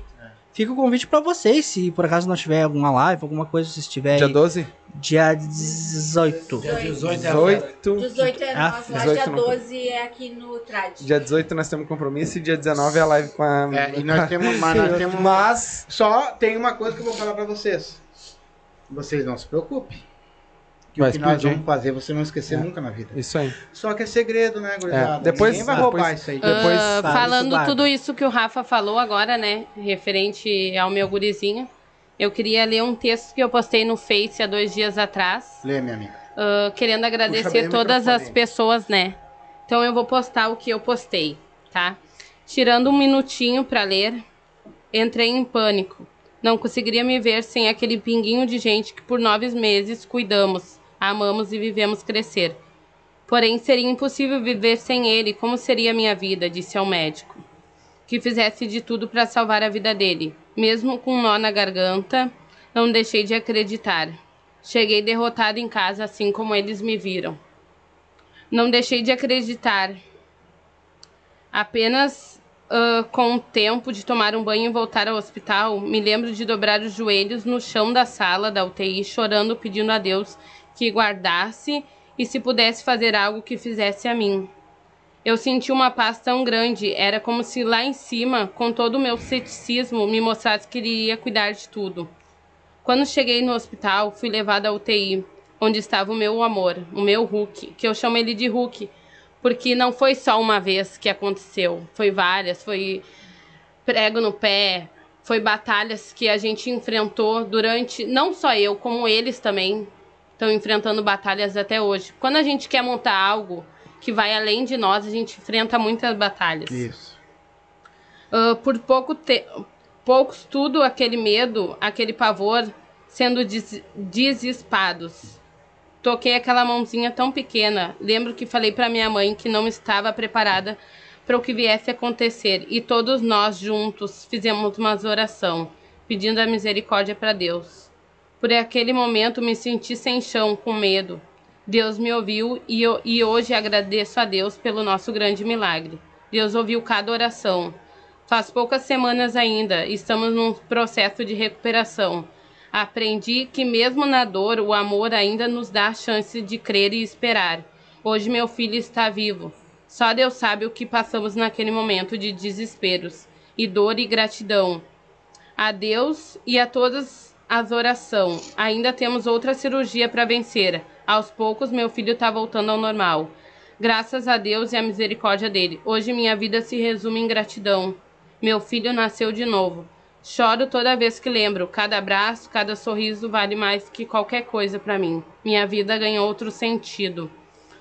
fica o convite pra vocês, se por acaso não tiver alguma live, alguma coisa, se estiver Dia aí, 12? Dia 18. Dia 18 é 18. 18 é Ah, lá, 18 dia não. 12 é aqui no Trad. Dia 18 nós temos compromisso e dia 19 é a live com a. É, e nós <laughs> temos, mas nós temos Mas. Só tem uma coisa que eu vou falar pra vocês. Vocês não se preocupem. Que Vai o que nós vamos fazer, você não esquecer É. nunca na vida. Isso aí. Só que é segredo, né, gurizada? É, depois- Ninguém vai depois- roubar isso aí. Depois- Ah, falando isso tudo isso que o Rafa falou agora, né, referente ao meu gurizinho, eu queria ler um texto que eu postei no Face há dois dias atrás, Lê, minha amiga. ah, querendo agradecer todas as pessoas, né. Então eu vou postar o que eu postei, tá? Tirando um minutinho pra ler, entrei em pânico. Não conseguiria me ver sem aquele pinguinho de gente que por nove meses cuidamos, amamos e vivemos crescer. Porém, seria impossível viver sem ele. Como seria a minha vida? Disse ao médico. Que fizesse de tudo para salvar a vida dele. Mesmo com um nó na garganta, não deixei de acreditar. Cheguei derrotado em casa, assim como eles me viram. Não deixei de acreditar. Apenas ah, com o tempo de tomar um banho e voltar ao hospital, me lembro de dobrar os joelhos no chão da sala da UTI, chorando, pedindo a Deus que guardasse e se pudesse fazer algo que fizesse a mim. Eu senti uma paz tão grande, era como se lá em cima, com todo o meu ceticismo, me mostrasse que ele iria cuidar de tudo. Quando cheguei no hospital, fui levada à UTI, onde estava o meu amor, o meu Hulk, que eu chamo ele de Hulk, porque não foi só uma vez que aconteceu, foi várias, foi prego no pé, foi batalhas que a gente enfrentou durante, não só eu, como eles também estão enfrentando batalhas até hoje. Quando a gente quer montar algo que vai além de nós, a gente enfrenta muitas batalhas. Isso. Ah, por pouco te... poucos tudo aquele medo, aquele pavor sendo des... desespados. Toquei aquela mãozinha tão pequena. Lembro que falei para minha mãe que não estava preparada para o que viesse acontecer e todos nós juntos fizemos uma oração, pedindo a misericórdia para Deus. Por aquele momento me senti sem chão, com medo. Deus me ouviu e, eu, e hoje agradeço a Deus pelo nosso grande milagre. Deus ouviu cada oração. Faz poucas semanas ainda, estamos num processo de recuperação. Aprendi que mesmo na dor, o amor ainda nos dá a chance de crer e esperar. Hoje meu filho está vivo. Só Deus sabe o que passamos naquele momento de desesperos e dor e gratidão. A Deus e a todas as orações. Ainda temos outra cirurgia para vencer. Aos poucos meu filho está voltando ao normal. Graças a Deus e à misericórdia dele. Hoje minha vida se resume em gratidão. Meu filho nasceu de novo. Choro toda vez que lembro. Cada abraço, cada sorriso vale mais que qualquer coisa para mim. Minha vida ganhou outro sentido.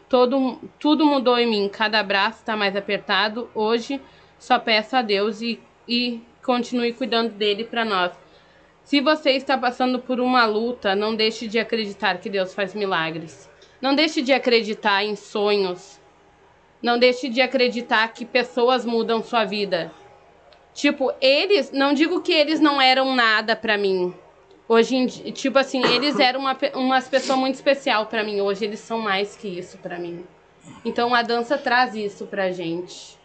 Todo, tudo mudou em mim. Cada abraço está mais apertado. Hoje só peço a Deus e, e continue cuidando dele para nós. Se você está passando por uma luta, não deixe de acreditar que Deus faz milagres. Não deixe de acreditar em sonhos. Não deixe de acreditar que pessoas mudam sua vida. Tipo, eles, não digo que eles não eram nada pra mim. Hoje em dia, tipo assim, eles <coughs> eram uma, pe- umas pessoas muito especial pra mim. Hoje eles são mais que isso pra mim. Então a dança traz isso pra gente.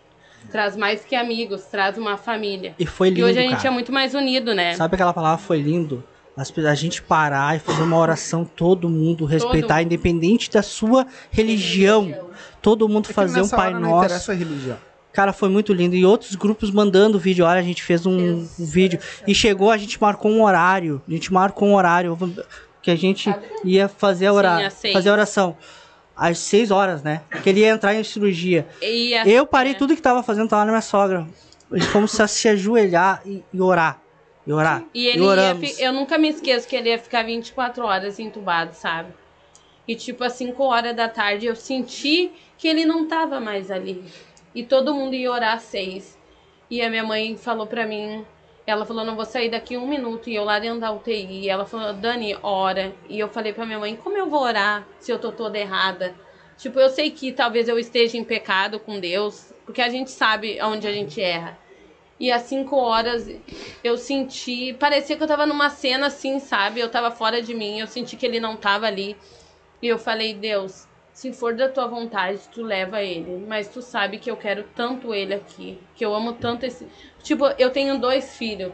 Traz mais que amigos, traz uma família. E foi E lindo, hoje a gente cara. é muito mais unido, né? Sabe aquela palavra foi lindo? A gente parar e fazer uma oração, todo mundo respeitar, mundo. independente da sua religião. Todo mundo É que fazer um Pai hora Não Nosso. interessa a religião. Cara, foi muito lindo. E outros grupos mandando vídeo. Olha, a gente fez um, um vídeo. E chegou, a gente marcou um horário. A gente marcou um horário. Que a gente ia fazer a, ora... Sim, fazer a oração. Às seis horas, né? Que ele ia entrar em cirurgia. E a- Eu parei é. tudo que tava fazendo, tava na minha sogra. Fomos se se ajoelhar e, e orar. E orar. E ele ia oramos. fi- eu nunca me esqueço que ele ia ficar 24 horas entubado, sabe? E tipo, às 5 horas da tarde eu senti que ele não tava mais ali. E todo mundo ia orar às 6. E a minha mãe falou pra mim, ela falou, não vou sair daqui um minuto. E eu lá dentro da UTI, ela falou, Dani, ora. E eu falei pra minha mãe, como eu vou orar se eu tô toda errada? Tipo, eu sei que talvez eu esteja em pecado com Deus, porque a gente sabe onde a gente erra. E às 5 horas eu senti. Parecia que eu tava numa cena assim, sabe? Eu tava fora de mim, eu senti que ele não tava ali. E eu falei, Deus, se for da tua vontade, tu leva ele. Mas tu sabe que eu quero tanto ele aqui. Que eu amo tanto esse. Tipo, eu tenho dois filhos.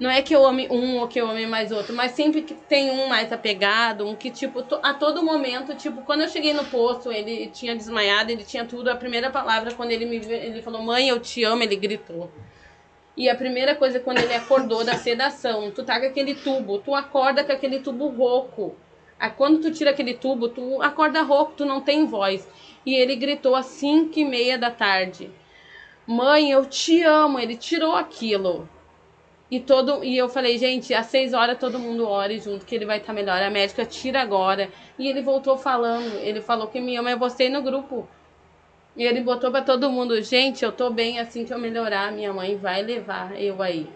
Não é que eu ame um ou que eu ame mais outro, mas sempre que tem um mais apegado, um que, tipo, a todo momento, tipo, quando eu cheguei no posto, ele tinha desmaiado, ele tinha tudo. A primeira palavra, quando ele me ele falou, mãe, eu te amo, ele gritou. E a primeira coisa, quando ele acordou da sedação, tu tá com aquele tubo, tu acorda com aquele tubo rouco. Ah, Quando tu tira aquele tubo, tu acorda rouco, tu não tem voz. E ele gritou às 5 e meia da tarde. Mãe, eu te amo. Ele tirou aquilo. E, todo, e eu falei, gente, às 6 horas todo mundo ore junto, que ele vai estar melhor. A médica tira agora. E ele voltou falando. Ele falou que me ama, eu postei no grupo. E ele botou pra todo mundo, gente, eu tô bem assim que eu melhorar, minha mãe vai levar eu aí.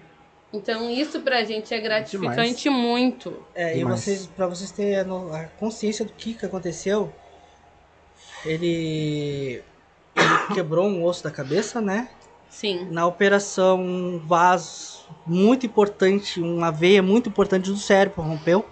Então isso pra gente é gratificante muito. É, e Demais. vocês, pra vocês terem a consciência do que, que aconteceu, ele quebrou um osso da cabeça, né? Sim. Na operação, um vaso muito importante, uma veia muito importante do cérebro rompeu.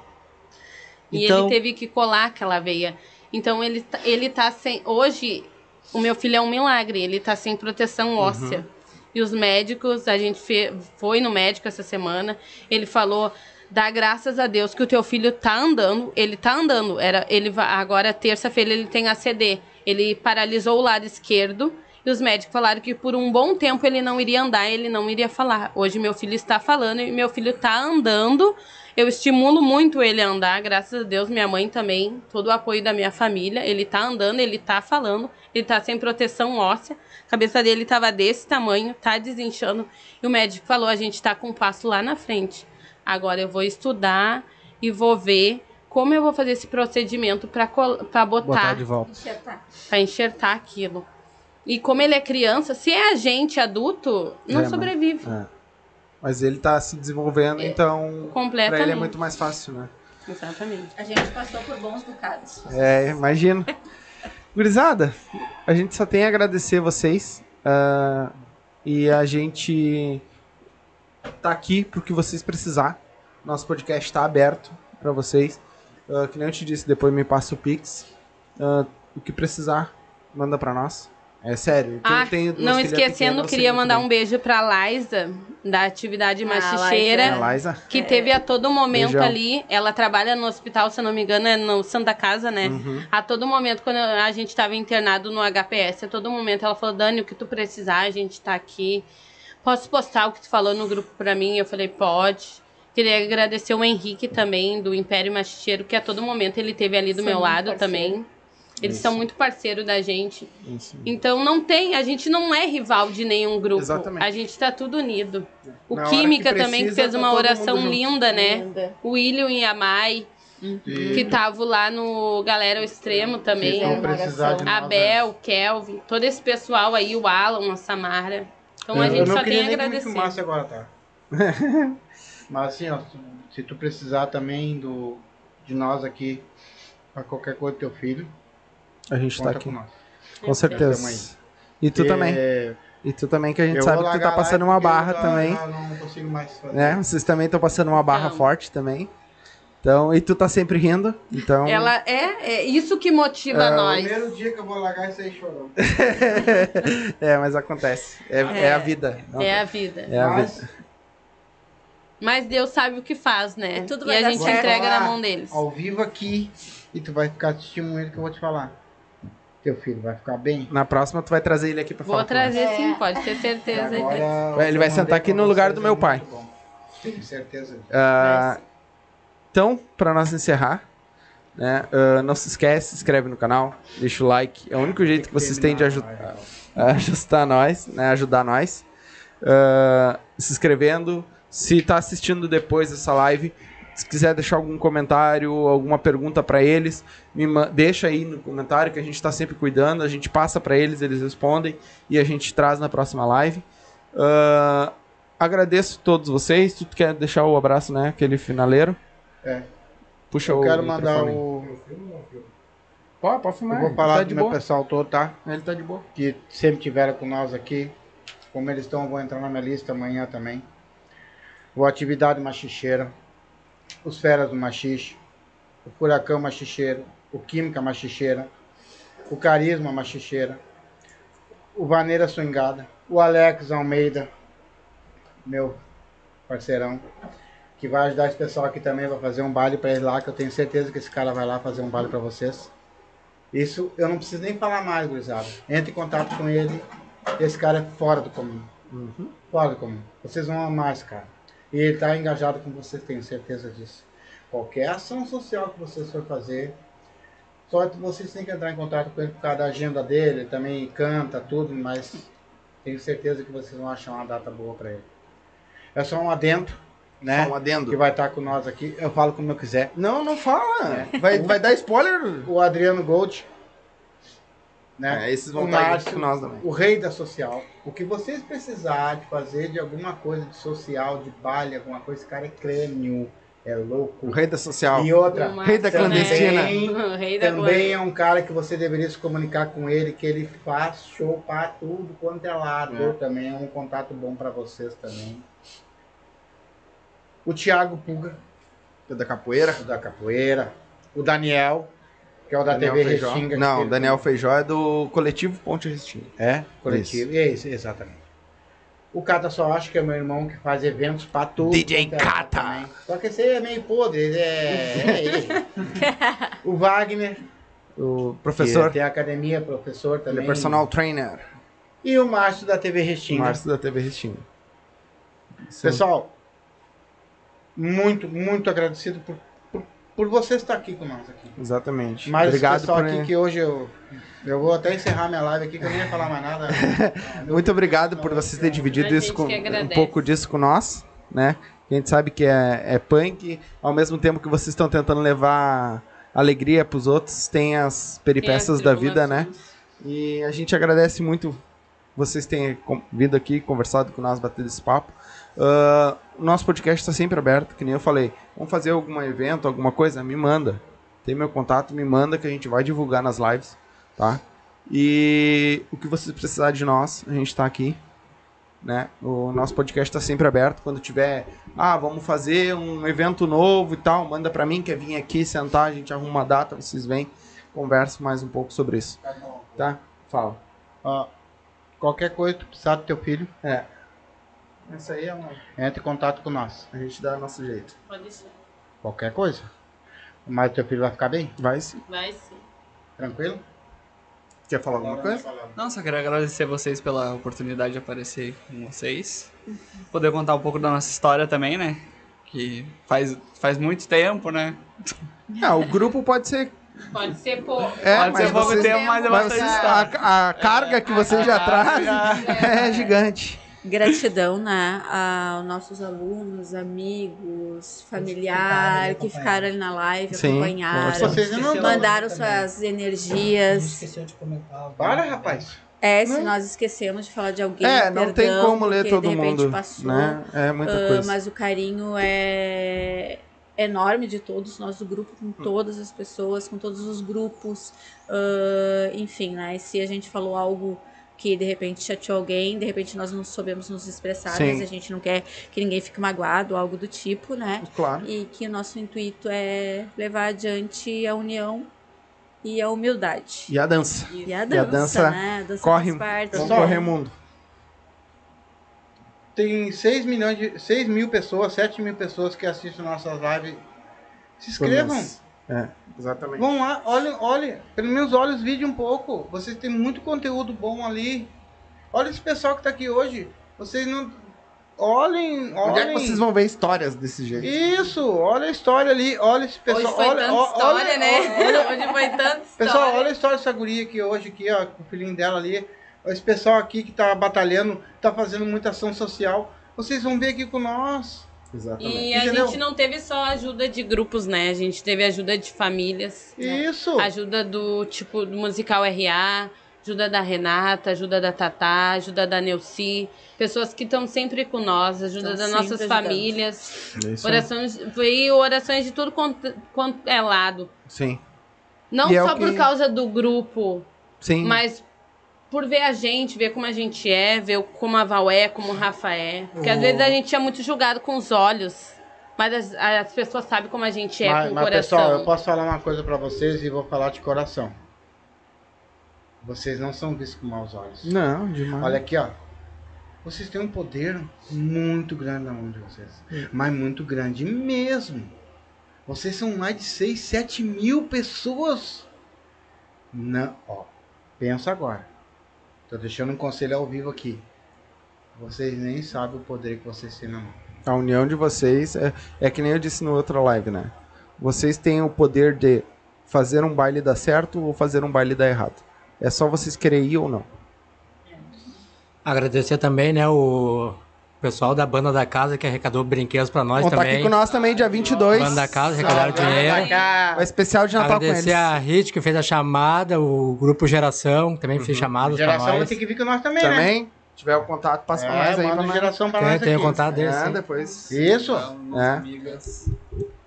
E Então, ele teve que colar aquela veia. Então ele, tá- ele tá sem. Hoje, o meu filho é um milagre, ele tá sem proteção óssea. E os médicos, a gente fe- foi no médico essa semana, ele falou. Dá graças a Deus que o teu filho tá andando, ele tá andando. Era, ele agora terça-feira ele tem ACD. Ele paralisou o lado esquerdo e os médicos falaram que por um bom tempo ele não iria andar, ele não iria falar. Hoje meu filho está falando e meu filho tá andando. Eu estimulo muito ele a andar, graças a Deus, minha mãe também, todo o apoio da minha família. Ele tá andando, ele tá falando, ele tá sem proteção óssea. A cabeça dele tava desse tamanho, tá desinchando. E o médico falou: a gente tá com um passo lá na frente. Agora eu vou estudar e vou ver como eu vou fazer esse procedimento para botar, Botar de volta. para enxertar aquilo. E como ele é criança, se é a gente adulto, não É, mas- sobrevive. É. Mas ele tá se desenvolvendo, então pra Completamente. ele é muito mais fácil, né? Exatamente. A gente passou por bons bocados. É, imagino. Gurizada, a gente só tem a agradecer vocês. ah, e a gente tá aqui pro que vocês precisar. Nosso podcast tá aberto para vocês. Ah, que nem eu te disse, depois me passa o Pix. Ah, o que precisar, manda para nós. É sério. Ah, tenho não esquecendo, pequenas, queria mandar um beijo pra Liza, da atividade Ah, machicheira. É, Liza. Que teve a todo momento Beijão. ali, ela trabalha no hospital, se não me engano, é no Santa Casa, né? Uhum. A todo momento, quando a gente tava internado no HPS, a todo momento ela falou, Dani, o que tu precisar, a gente tá aqui. Posso postar o que tu falou no grupo pra mim? Eu falei, pode. Queria agradecer o Henrique também, do Império Machicheiro, que a todo momento ele teve ali do São meu lado parceiro. também. Eles são muito parceiros da gente. Isso. Então não tem, a gente não é rival de nenhum grupo. Exatamente. A gente tá tudo unido. O Na Química que também que precisa, fez tá uma oração linda, né? Linda. O William e a Mai, que estavam lá no Galera ao Extremo também. Se for precisar de A nós, Bel, o Kelvin, todo esse pessoal aí, o Alan, a Samara. Então a eu gente não só tem a nem que me agradecer. filmasse agora, tá? <laughs> Mas assim, ó, se tu precisar também do, de nós aqui, pra qualquer coisa do teu filho, A gente tá conta aqui. com nós. Com certeza. E tu também. É, E tu também, que a gente eu sabe que tu tá passando uma barra eu já- também. já não consigo mais fazer. né? Vocês também estão passando uma barra Então. forte também. Então, e tu tá sempre rindo. Então, Ela é, é isso que motiva É, O nós. primeiro dia que eu vou largar isso aí chorando. <laughs> é, mas acontece. É, é a vida. É a vida. É a Mas, vida. Mas Deus sabe o que faz, né? E tudo e vai a dar gente certo. entrega na mão deles. Ao vivo aqui, e tu vai ficar testemunhando que eu vou te falar. Teu filho vai ficar bem. Na próxima, tu vai trazer ele aqui pra Vou falar. nós. trazer É. sim, pode ter certeza. Agora, Ele vai sentar aqui pra no lugar do meu é pai. Tenho certeza. Ah, então, para nós encerrar, né, ah, não se esquece, se inscreve no canal, deixa o like. É o único jeito que vocês têm de aju- <laughs> ajustar nós, né, ajudar nós. Ah, se inscrevendo. Se tá assistindo depois dessa live, se quiser deixar algum comentário, alguma pergunta para eles, me deixa aí no comentário que a gente tá sempre cuidando, a gente passa para eles, eles respondem e a gente traz na próxima live. Ah, agradeço a todos vocês. Tu quer deixar o abraço, né? Aquele finaleiro? É. Puxa Eu o quero mandar aí. o. Pode, pode filmar. Eu vou falar tá do de meu boa. pessoal todo, tá? Ele tá de boa. Que sempre tiveram com nós aqui. Como eles estão, eu vou entrar na minha lista amanhã também. O Atividade Machicheira. Os Feras do Machixe. O Furacão Machicheiro. O Química Machicheira. O Carisma Machicheira. O Vaneira Swingada. O Alex Almeida. Meu parceirão, que vai ajudar esse pessoal aqui também, vai fazer um baile pra ele lá, que eu tenho certeza que esse cara vai lá fazer um baile pra vocês. Isso eu não preciso nem falar mais, gurizada. Entre em contato com ele, esse cara é fora do comum. Fora do comum. Vocês vão amar esse cara. E ele tá engajado com vocês, tenho certeza disso. Qualquer ação social que vocês for fazer, só que vocês têm que entrar em contato com ele por causa da agenda dele, ele também canta tudo, mas tenho certeza que vocês vão achar uma data boa para ele. É só um adendo, né? Só um adendo. Que vai estar com nós aqui. Eu falo como eu quiser. Não, não fala. Vai, vai dar spoiler? O Adriano Gold, né? É, esses vão o estar aqui Márcio, com nós também. o rei da social. O que vocês precisar de fazer de alguma coisa de social, de baile, alguma coisa, esse cara é crânio, é louco. O rei da social. E outra, O Rei da clandestina. <laughs> O rei da também é um cara que você deveria se comunicar com ele, que ele faz show para tudo quanto é lado. É. Também é um contato bom para vocês também. O Thiago Puga, É Da capoeira. o da capoeira. O Daniel, que é o da Daniel TV Feijó. Restinga. Não, Daniel Feijó é do coletivo Ponte Restinga. É, coletivo. Isso. exatamente. O Cata só acha que é meu irmão que faz eventos pra tudo. DJ é lado Cata. também. Só que esse aí é meio podre, ele é, é ele. <laughs> o Wagner, O professor. tem a academia, professor Ele também. é personal trainer. E o Márcio da TV Restinga. Márcio da TV Restinga. Pessoal, muito, muito agradecido por, por, você estar aqui com nós aqui. Exatamente. Mas Obrigado pessoal por... aqui que hoje eu, eu vou até encerrar minha live aqui, que eu nem ia falar mais nada. <laughs> Muito obrigado por vocês terem dividido isso com, um pouco disso com nós, né? A gente sabe que é, é punk, ao mesmo tempo que vocês estão tentando levar alegria pros outros, tem as peripécias da vida, né? E a gente agradece muito vocês terem vindo aqui, conversado com nós, batido esse papo. O nosso podcast está sempre aberto, que nem eu falei. Vamos fazer algum evento, alguma coisa? Me manda. Tem meu contato, me manda que a gente vai divulgar nas lives, tá? E o que vocês precisarem de nós, a gente está aqui. Né? O nosso podcast está sempre aberto. Quando tiver, ah, vamos fazer um evento novo e tal, manda para mim, quer vir aqui sentar, a gente arruma uma data, vocês vêm, conversa mais um pouco sobre isso. Tá? Fala. Ó, qualquer coisa que tu precisar do teu filho, É. Essa aí é uma. entre em contato com nós. A gente dá nosso jeito. Pode ser. Qualquer coisa. Mas teu filho vai ficar bem? Vai sim. Vai sim. Tranquilo? Quer falar alguma coisa? Não, só queria agradecer vocês pela oportunidade de aparecer com vocês. Poder contar um pouco da nossa história também, né? Que faz, faz muito tempo, né? Ah, o grupo pode ser. Pode ser pouco. É, Pode mas ser pouco vocês- tempo, mas é bastante vocês- história. a, a carga que vocês já trazem <laughs> é gigante. Gratidão, né, aos nossos alunos, amigos, familiares que ficaram ali na live, Sim, acompanharam, Vocês não mandaram suas gente energias. esqueceu de comentar. Para, rapaz. É, se nós esquecemos de falar de alguém, É, não tem perdão, como ler todo de repente mundo. passou. Né? É muita Ah, coisa. mas o carinho é enorme de todos nós do grupo, com todas as pessoas, com todos os grupos. Ah, enfim, né? E se a gente falou algo que de repente chateou alguém, de repente nós não soubemos nos expressar, Sim. mas a gente não quer que ninguém fique magoado, algo do tipo, né? Claro. E que o nosso intuito é levar adiante a união e a humildade. E a dança. E a a dança, dança né? A dança corre- faz parte. Vamos Pessoal, correr mundo. Tem 6 milhões de. 6 mil pessoas, 7 mil pessoas que assistem nossas lives. Se inscrevam. É, exatamente. Vão lá, olhem, olhem. Pelo menos olhem os vídeos um pouco. Vocês têm muito conteúdo bom ali. Olha esse pessoal que tá aqui hoje. Vocês não. Olhem, olhem. Onde é que vocês vão ver histórias desse jeito? Isso, olha a história ali. Olha esse pessoal. Hoje foi olha, tanta ó- história, olha- né? <laughs> olha- Hoje foi tanta história. Pessoal, olha a história dessa guria aqui hoje, aqui, ó, com o filhinho dela ali. Esse pessoal aqui que tá batalhando, tá fazendo muita ação social. Vocês vão ver aqui com nós. Exatamente. E a Entendeu? gente não teve só ajuda de grupos, né? A gente teve ajuda de famílias. Isso. Ajuda do tipo do musical RA, ajuda da Renata, ajuda da Tatá, ajuda da Neuci, pessoas que estão sempre com nós, ajuda Estão das nossas ajudando. famílias, É isso orações, foi orações de tudo quanto, quanto é lado. Sim. Não E é só o por que- causa do grupo, Sim. mas por ver a gente, ver como a gente é, ver como a Val é, como o Rafa é. Porque às O- vezes a gente é muito julgado com os olhos, mas as, as pessoas sabem como a gente é mas, com o mas, coração. pessoal, eu posso falar uma coisa pra vocês e vou falar de coração. Vocês não são vistos com maus olhos. Não, demais. Olha aqui, ó. Vocês têm um poder muito grande na mão de vocês. Mas muito grande mesmo. Vocês são mais de 6, 7 mil pessoas. Não, ó. Pensa agora. Tô deixando um conselho ao vivo aqui. Vocês nem sabem o poder que vocês têm na mão. A união de vocês é, é que nem eu disse no outra live, né? Vocês têm o poder de fazer um baile dar certo ou fazer um baile dar errado. É só vocês querem ir ou não. Agradecer também, né, o pessoal da banda da casa que arrecadou brinquedos pra nós Vão também. aqui com nós também, dia 22. Banda da casa, arrecadaram dinheiro. O especial de Natal com eles. Agradecer a Hit que fez a chamada, o grupo Geração que também fez chamadas pra Geração vai nós. ter que vir com nós também, né? Também, se tiver o contato, passa pra É, nós aí. manda pra nós. geração pra Tem, nós tem o contato deles. É, sim. depois. Isso. É. Amigas.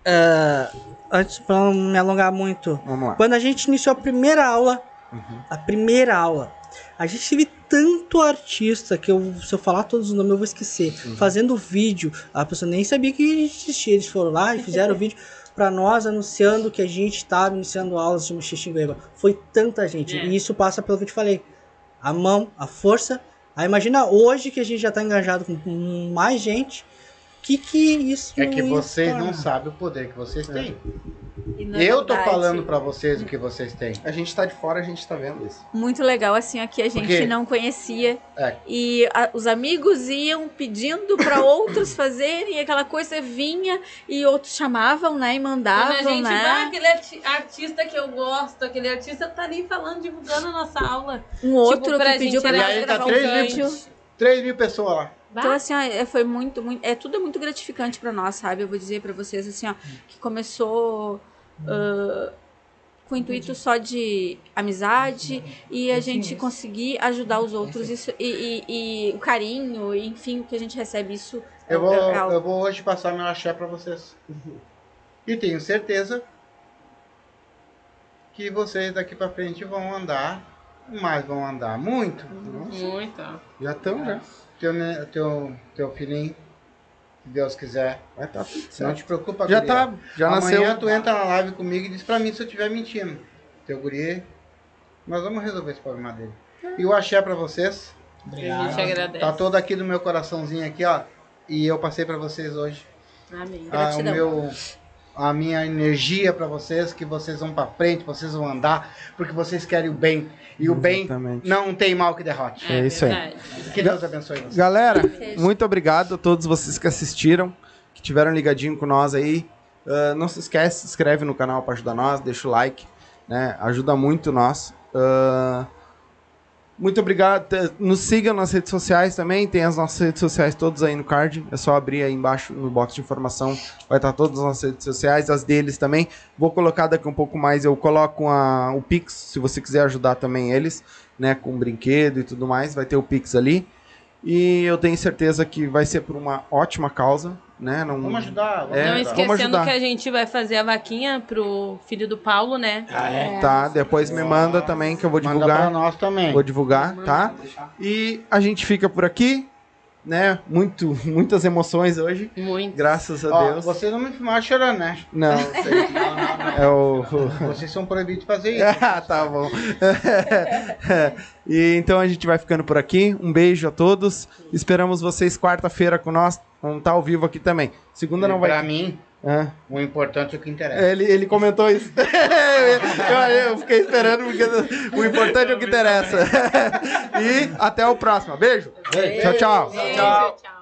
É, antes, pra não me alongar muito, Vamos lá. quando a gente iniciou a primeira aula, a primeira aula, a gente teve tanto artista que eu, se eu falar todos os nomes eu vou esquecer. Fazendo vídeo, a pessoa nem sabia que existia. Eles foram lá e fizeram <laughs> vídeo pra nós anunciando que a gente estava iniciando aulas de Xixingueba. Foi tanta gente. É. E isso passa pelo que eu te falei. A mão, a força. Aí imagina hoje que a gente já tá engajado com mais gente. Que que isso É que vocês torna? não sabem o poder que vocês têm. E, na Eu tô verdade, falando pra vocês o que vocês têm. A gente tá de fora, a gente tá vendo isso. Muito legal, assim, aqui a gente quê? não conhecia. É. E a- os amigos iam pedindo pra <coughs> outros fazerem, e aquela coisa vinha, e outros chamavam, né? E Quando mandavam, a gente né? vai, aquele arti- artista que eu gosto, aquele artista tá nem falando, divulgando a nossa aula. Um outro Tipo, pra que pediu gente pra E nós aí tá gravar um três vídeo. mil, 3 mil pessoas lá. Então, assim, ó, é, foi muito, muito. É tudo é muito gratificante pra nós, sabe? Eu vou dizer pra vocês, assim, ó, que começou ah, com o intuito só de amizade e a gente conseguir ajudar os outros. Isso, e, e- e o carinho, e, enfim, o que a gente recebe, isso é, Eu vou, é eu vou hoje passar meu axé pra vocês. E tenho certeza que vocês daqui pra frente vão andar, mas vão andar muito. Muito. Já estão, já. Teu, ne- teu, teu filhinho, se Deus quiser. Vai tá tudo Não certo. te preocupa, Já guria. tá, já Amanhã nasceu. tu entra na live comigo e diz pra mim se eu estiver mentindo. Teu guri, nós vamos resolver esse problema dele. E o axé pra vocês. A gente agradece. Tá todo aqui do meu coraçãozinho aqui, ó. E eu passei pra vocês hoje. Amém. Ah, o meu, a minha energia pra vocês, que vocês vão pra frente, vocês vão andar, porque vocês querem o bem. E o bem Exatamente. não tem mal que derrote. É isso aí. verdade. Que Deus abençoe vocês. Galera, muito obrigado a todos vocês que assistiram, que tiveram ligadinho com nós aí. Ah, não se esquece, se inscreve no canal para ajudar nós, deixa o like, né? Ajuda muito nós. Ah, muito obrigado. Nos sigam nas redes sociais também. Tem as nossas redes sociais todas aí no card. É só abrir aí embaixo no box de informação. Vai estar todas as nossas redes sociais, as deles também. Vou colocar daqui um pouco mais. Eu coloco a- o Pix, se você quiser ajudar também eles, né? Com brinquedo e tudo mais. Vai ter o Pix ali. E eu tenho certeza que vai ser por uma ótima causa, né? Não... Vamos ajudar. Vamos É, Não esquecendo ajudar. que a gente vai fazer a vaquinha pro filho do Paulo, né? Tá, depois me manda também que eu vou Manda pra divulgar. nós também. Vou divulgar, tá? E a gente fica por aqui, né? Muito, <laughs> muitas emoções hoje, Muito. graças a Ó, Deus. vocês não me filmaram chorando, né? Não, <laughs> sei. é o. Vocês são proibidos de fazer <laughs> isso. ah, tá bom. e então a gente vai ficando por aqui. Um beijo a todos. Esperamos vocês quarta-feira com nós. Vamos estar ao vivo aqui também. Segunda não Pra vai. mim, Ah, o importante é o que interessa. ele, ele comentou isso. <laughs> eu, eu fiquei esperando porque o importante é o que interessa. <laughs> e até o próximo. Beijo. Tchau, tchau. Tchau. Tchau.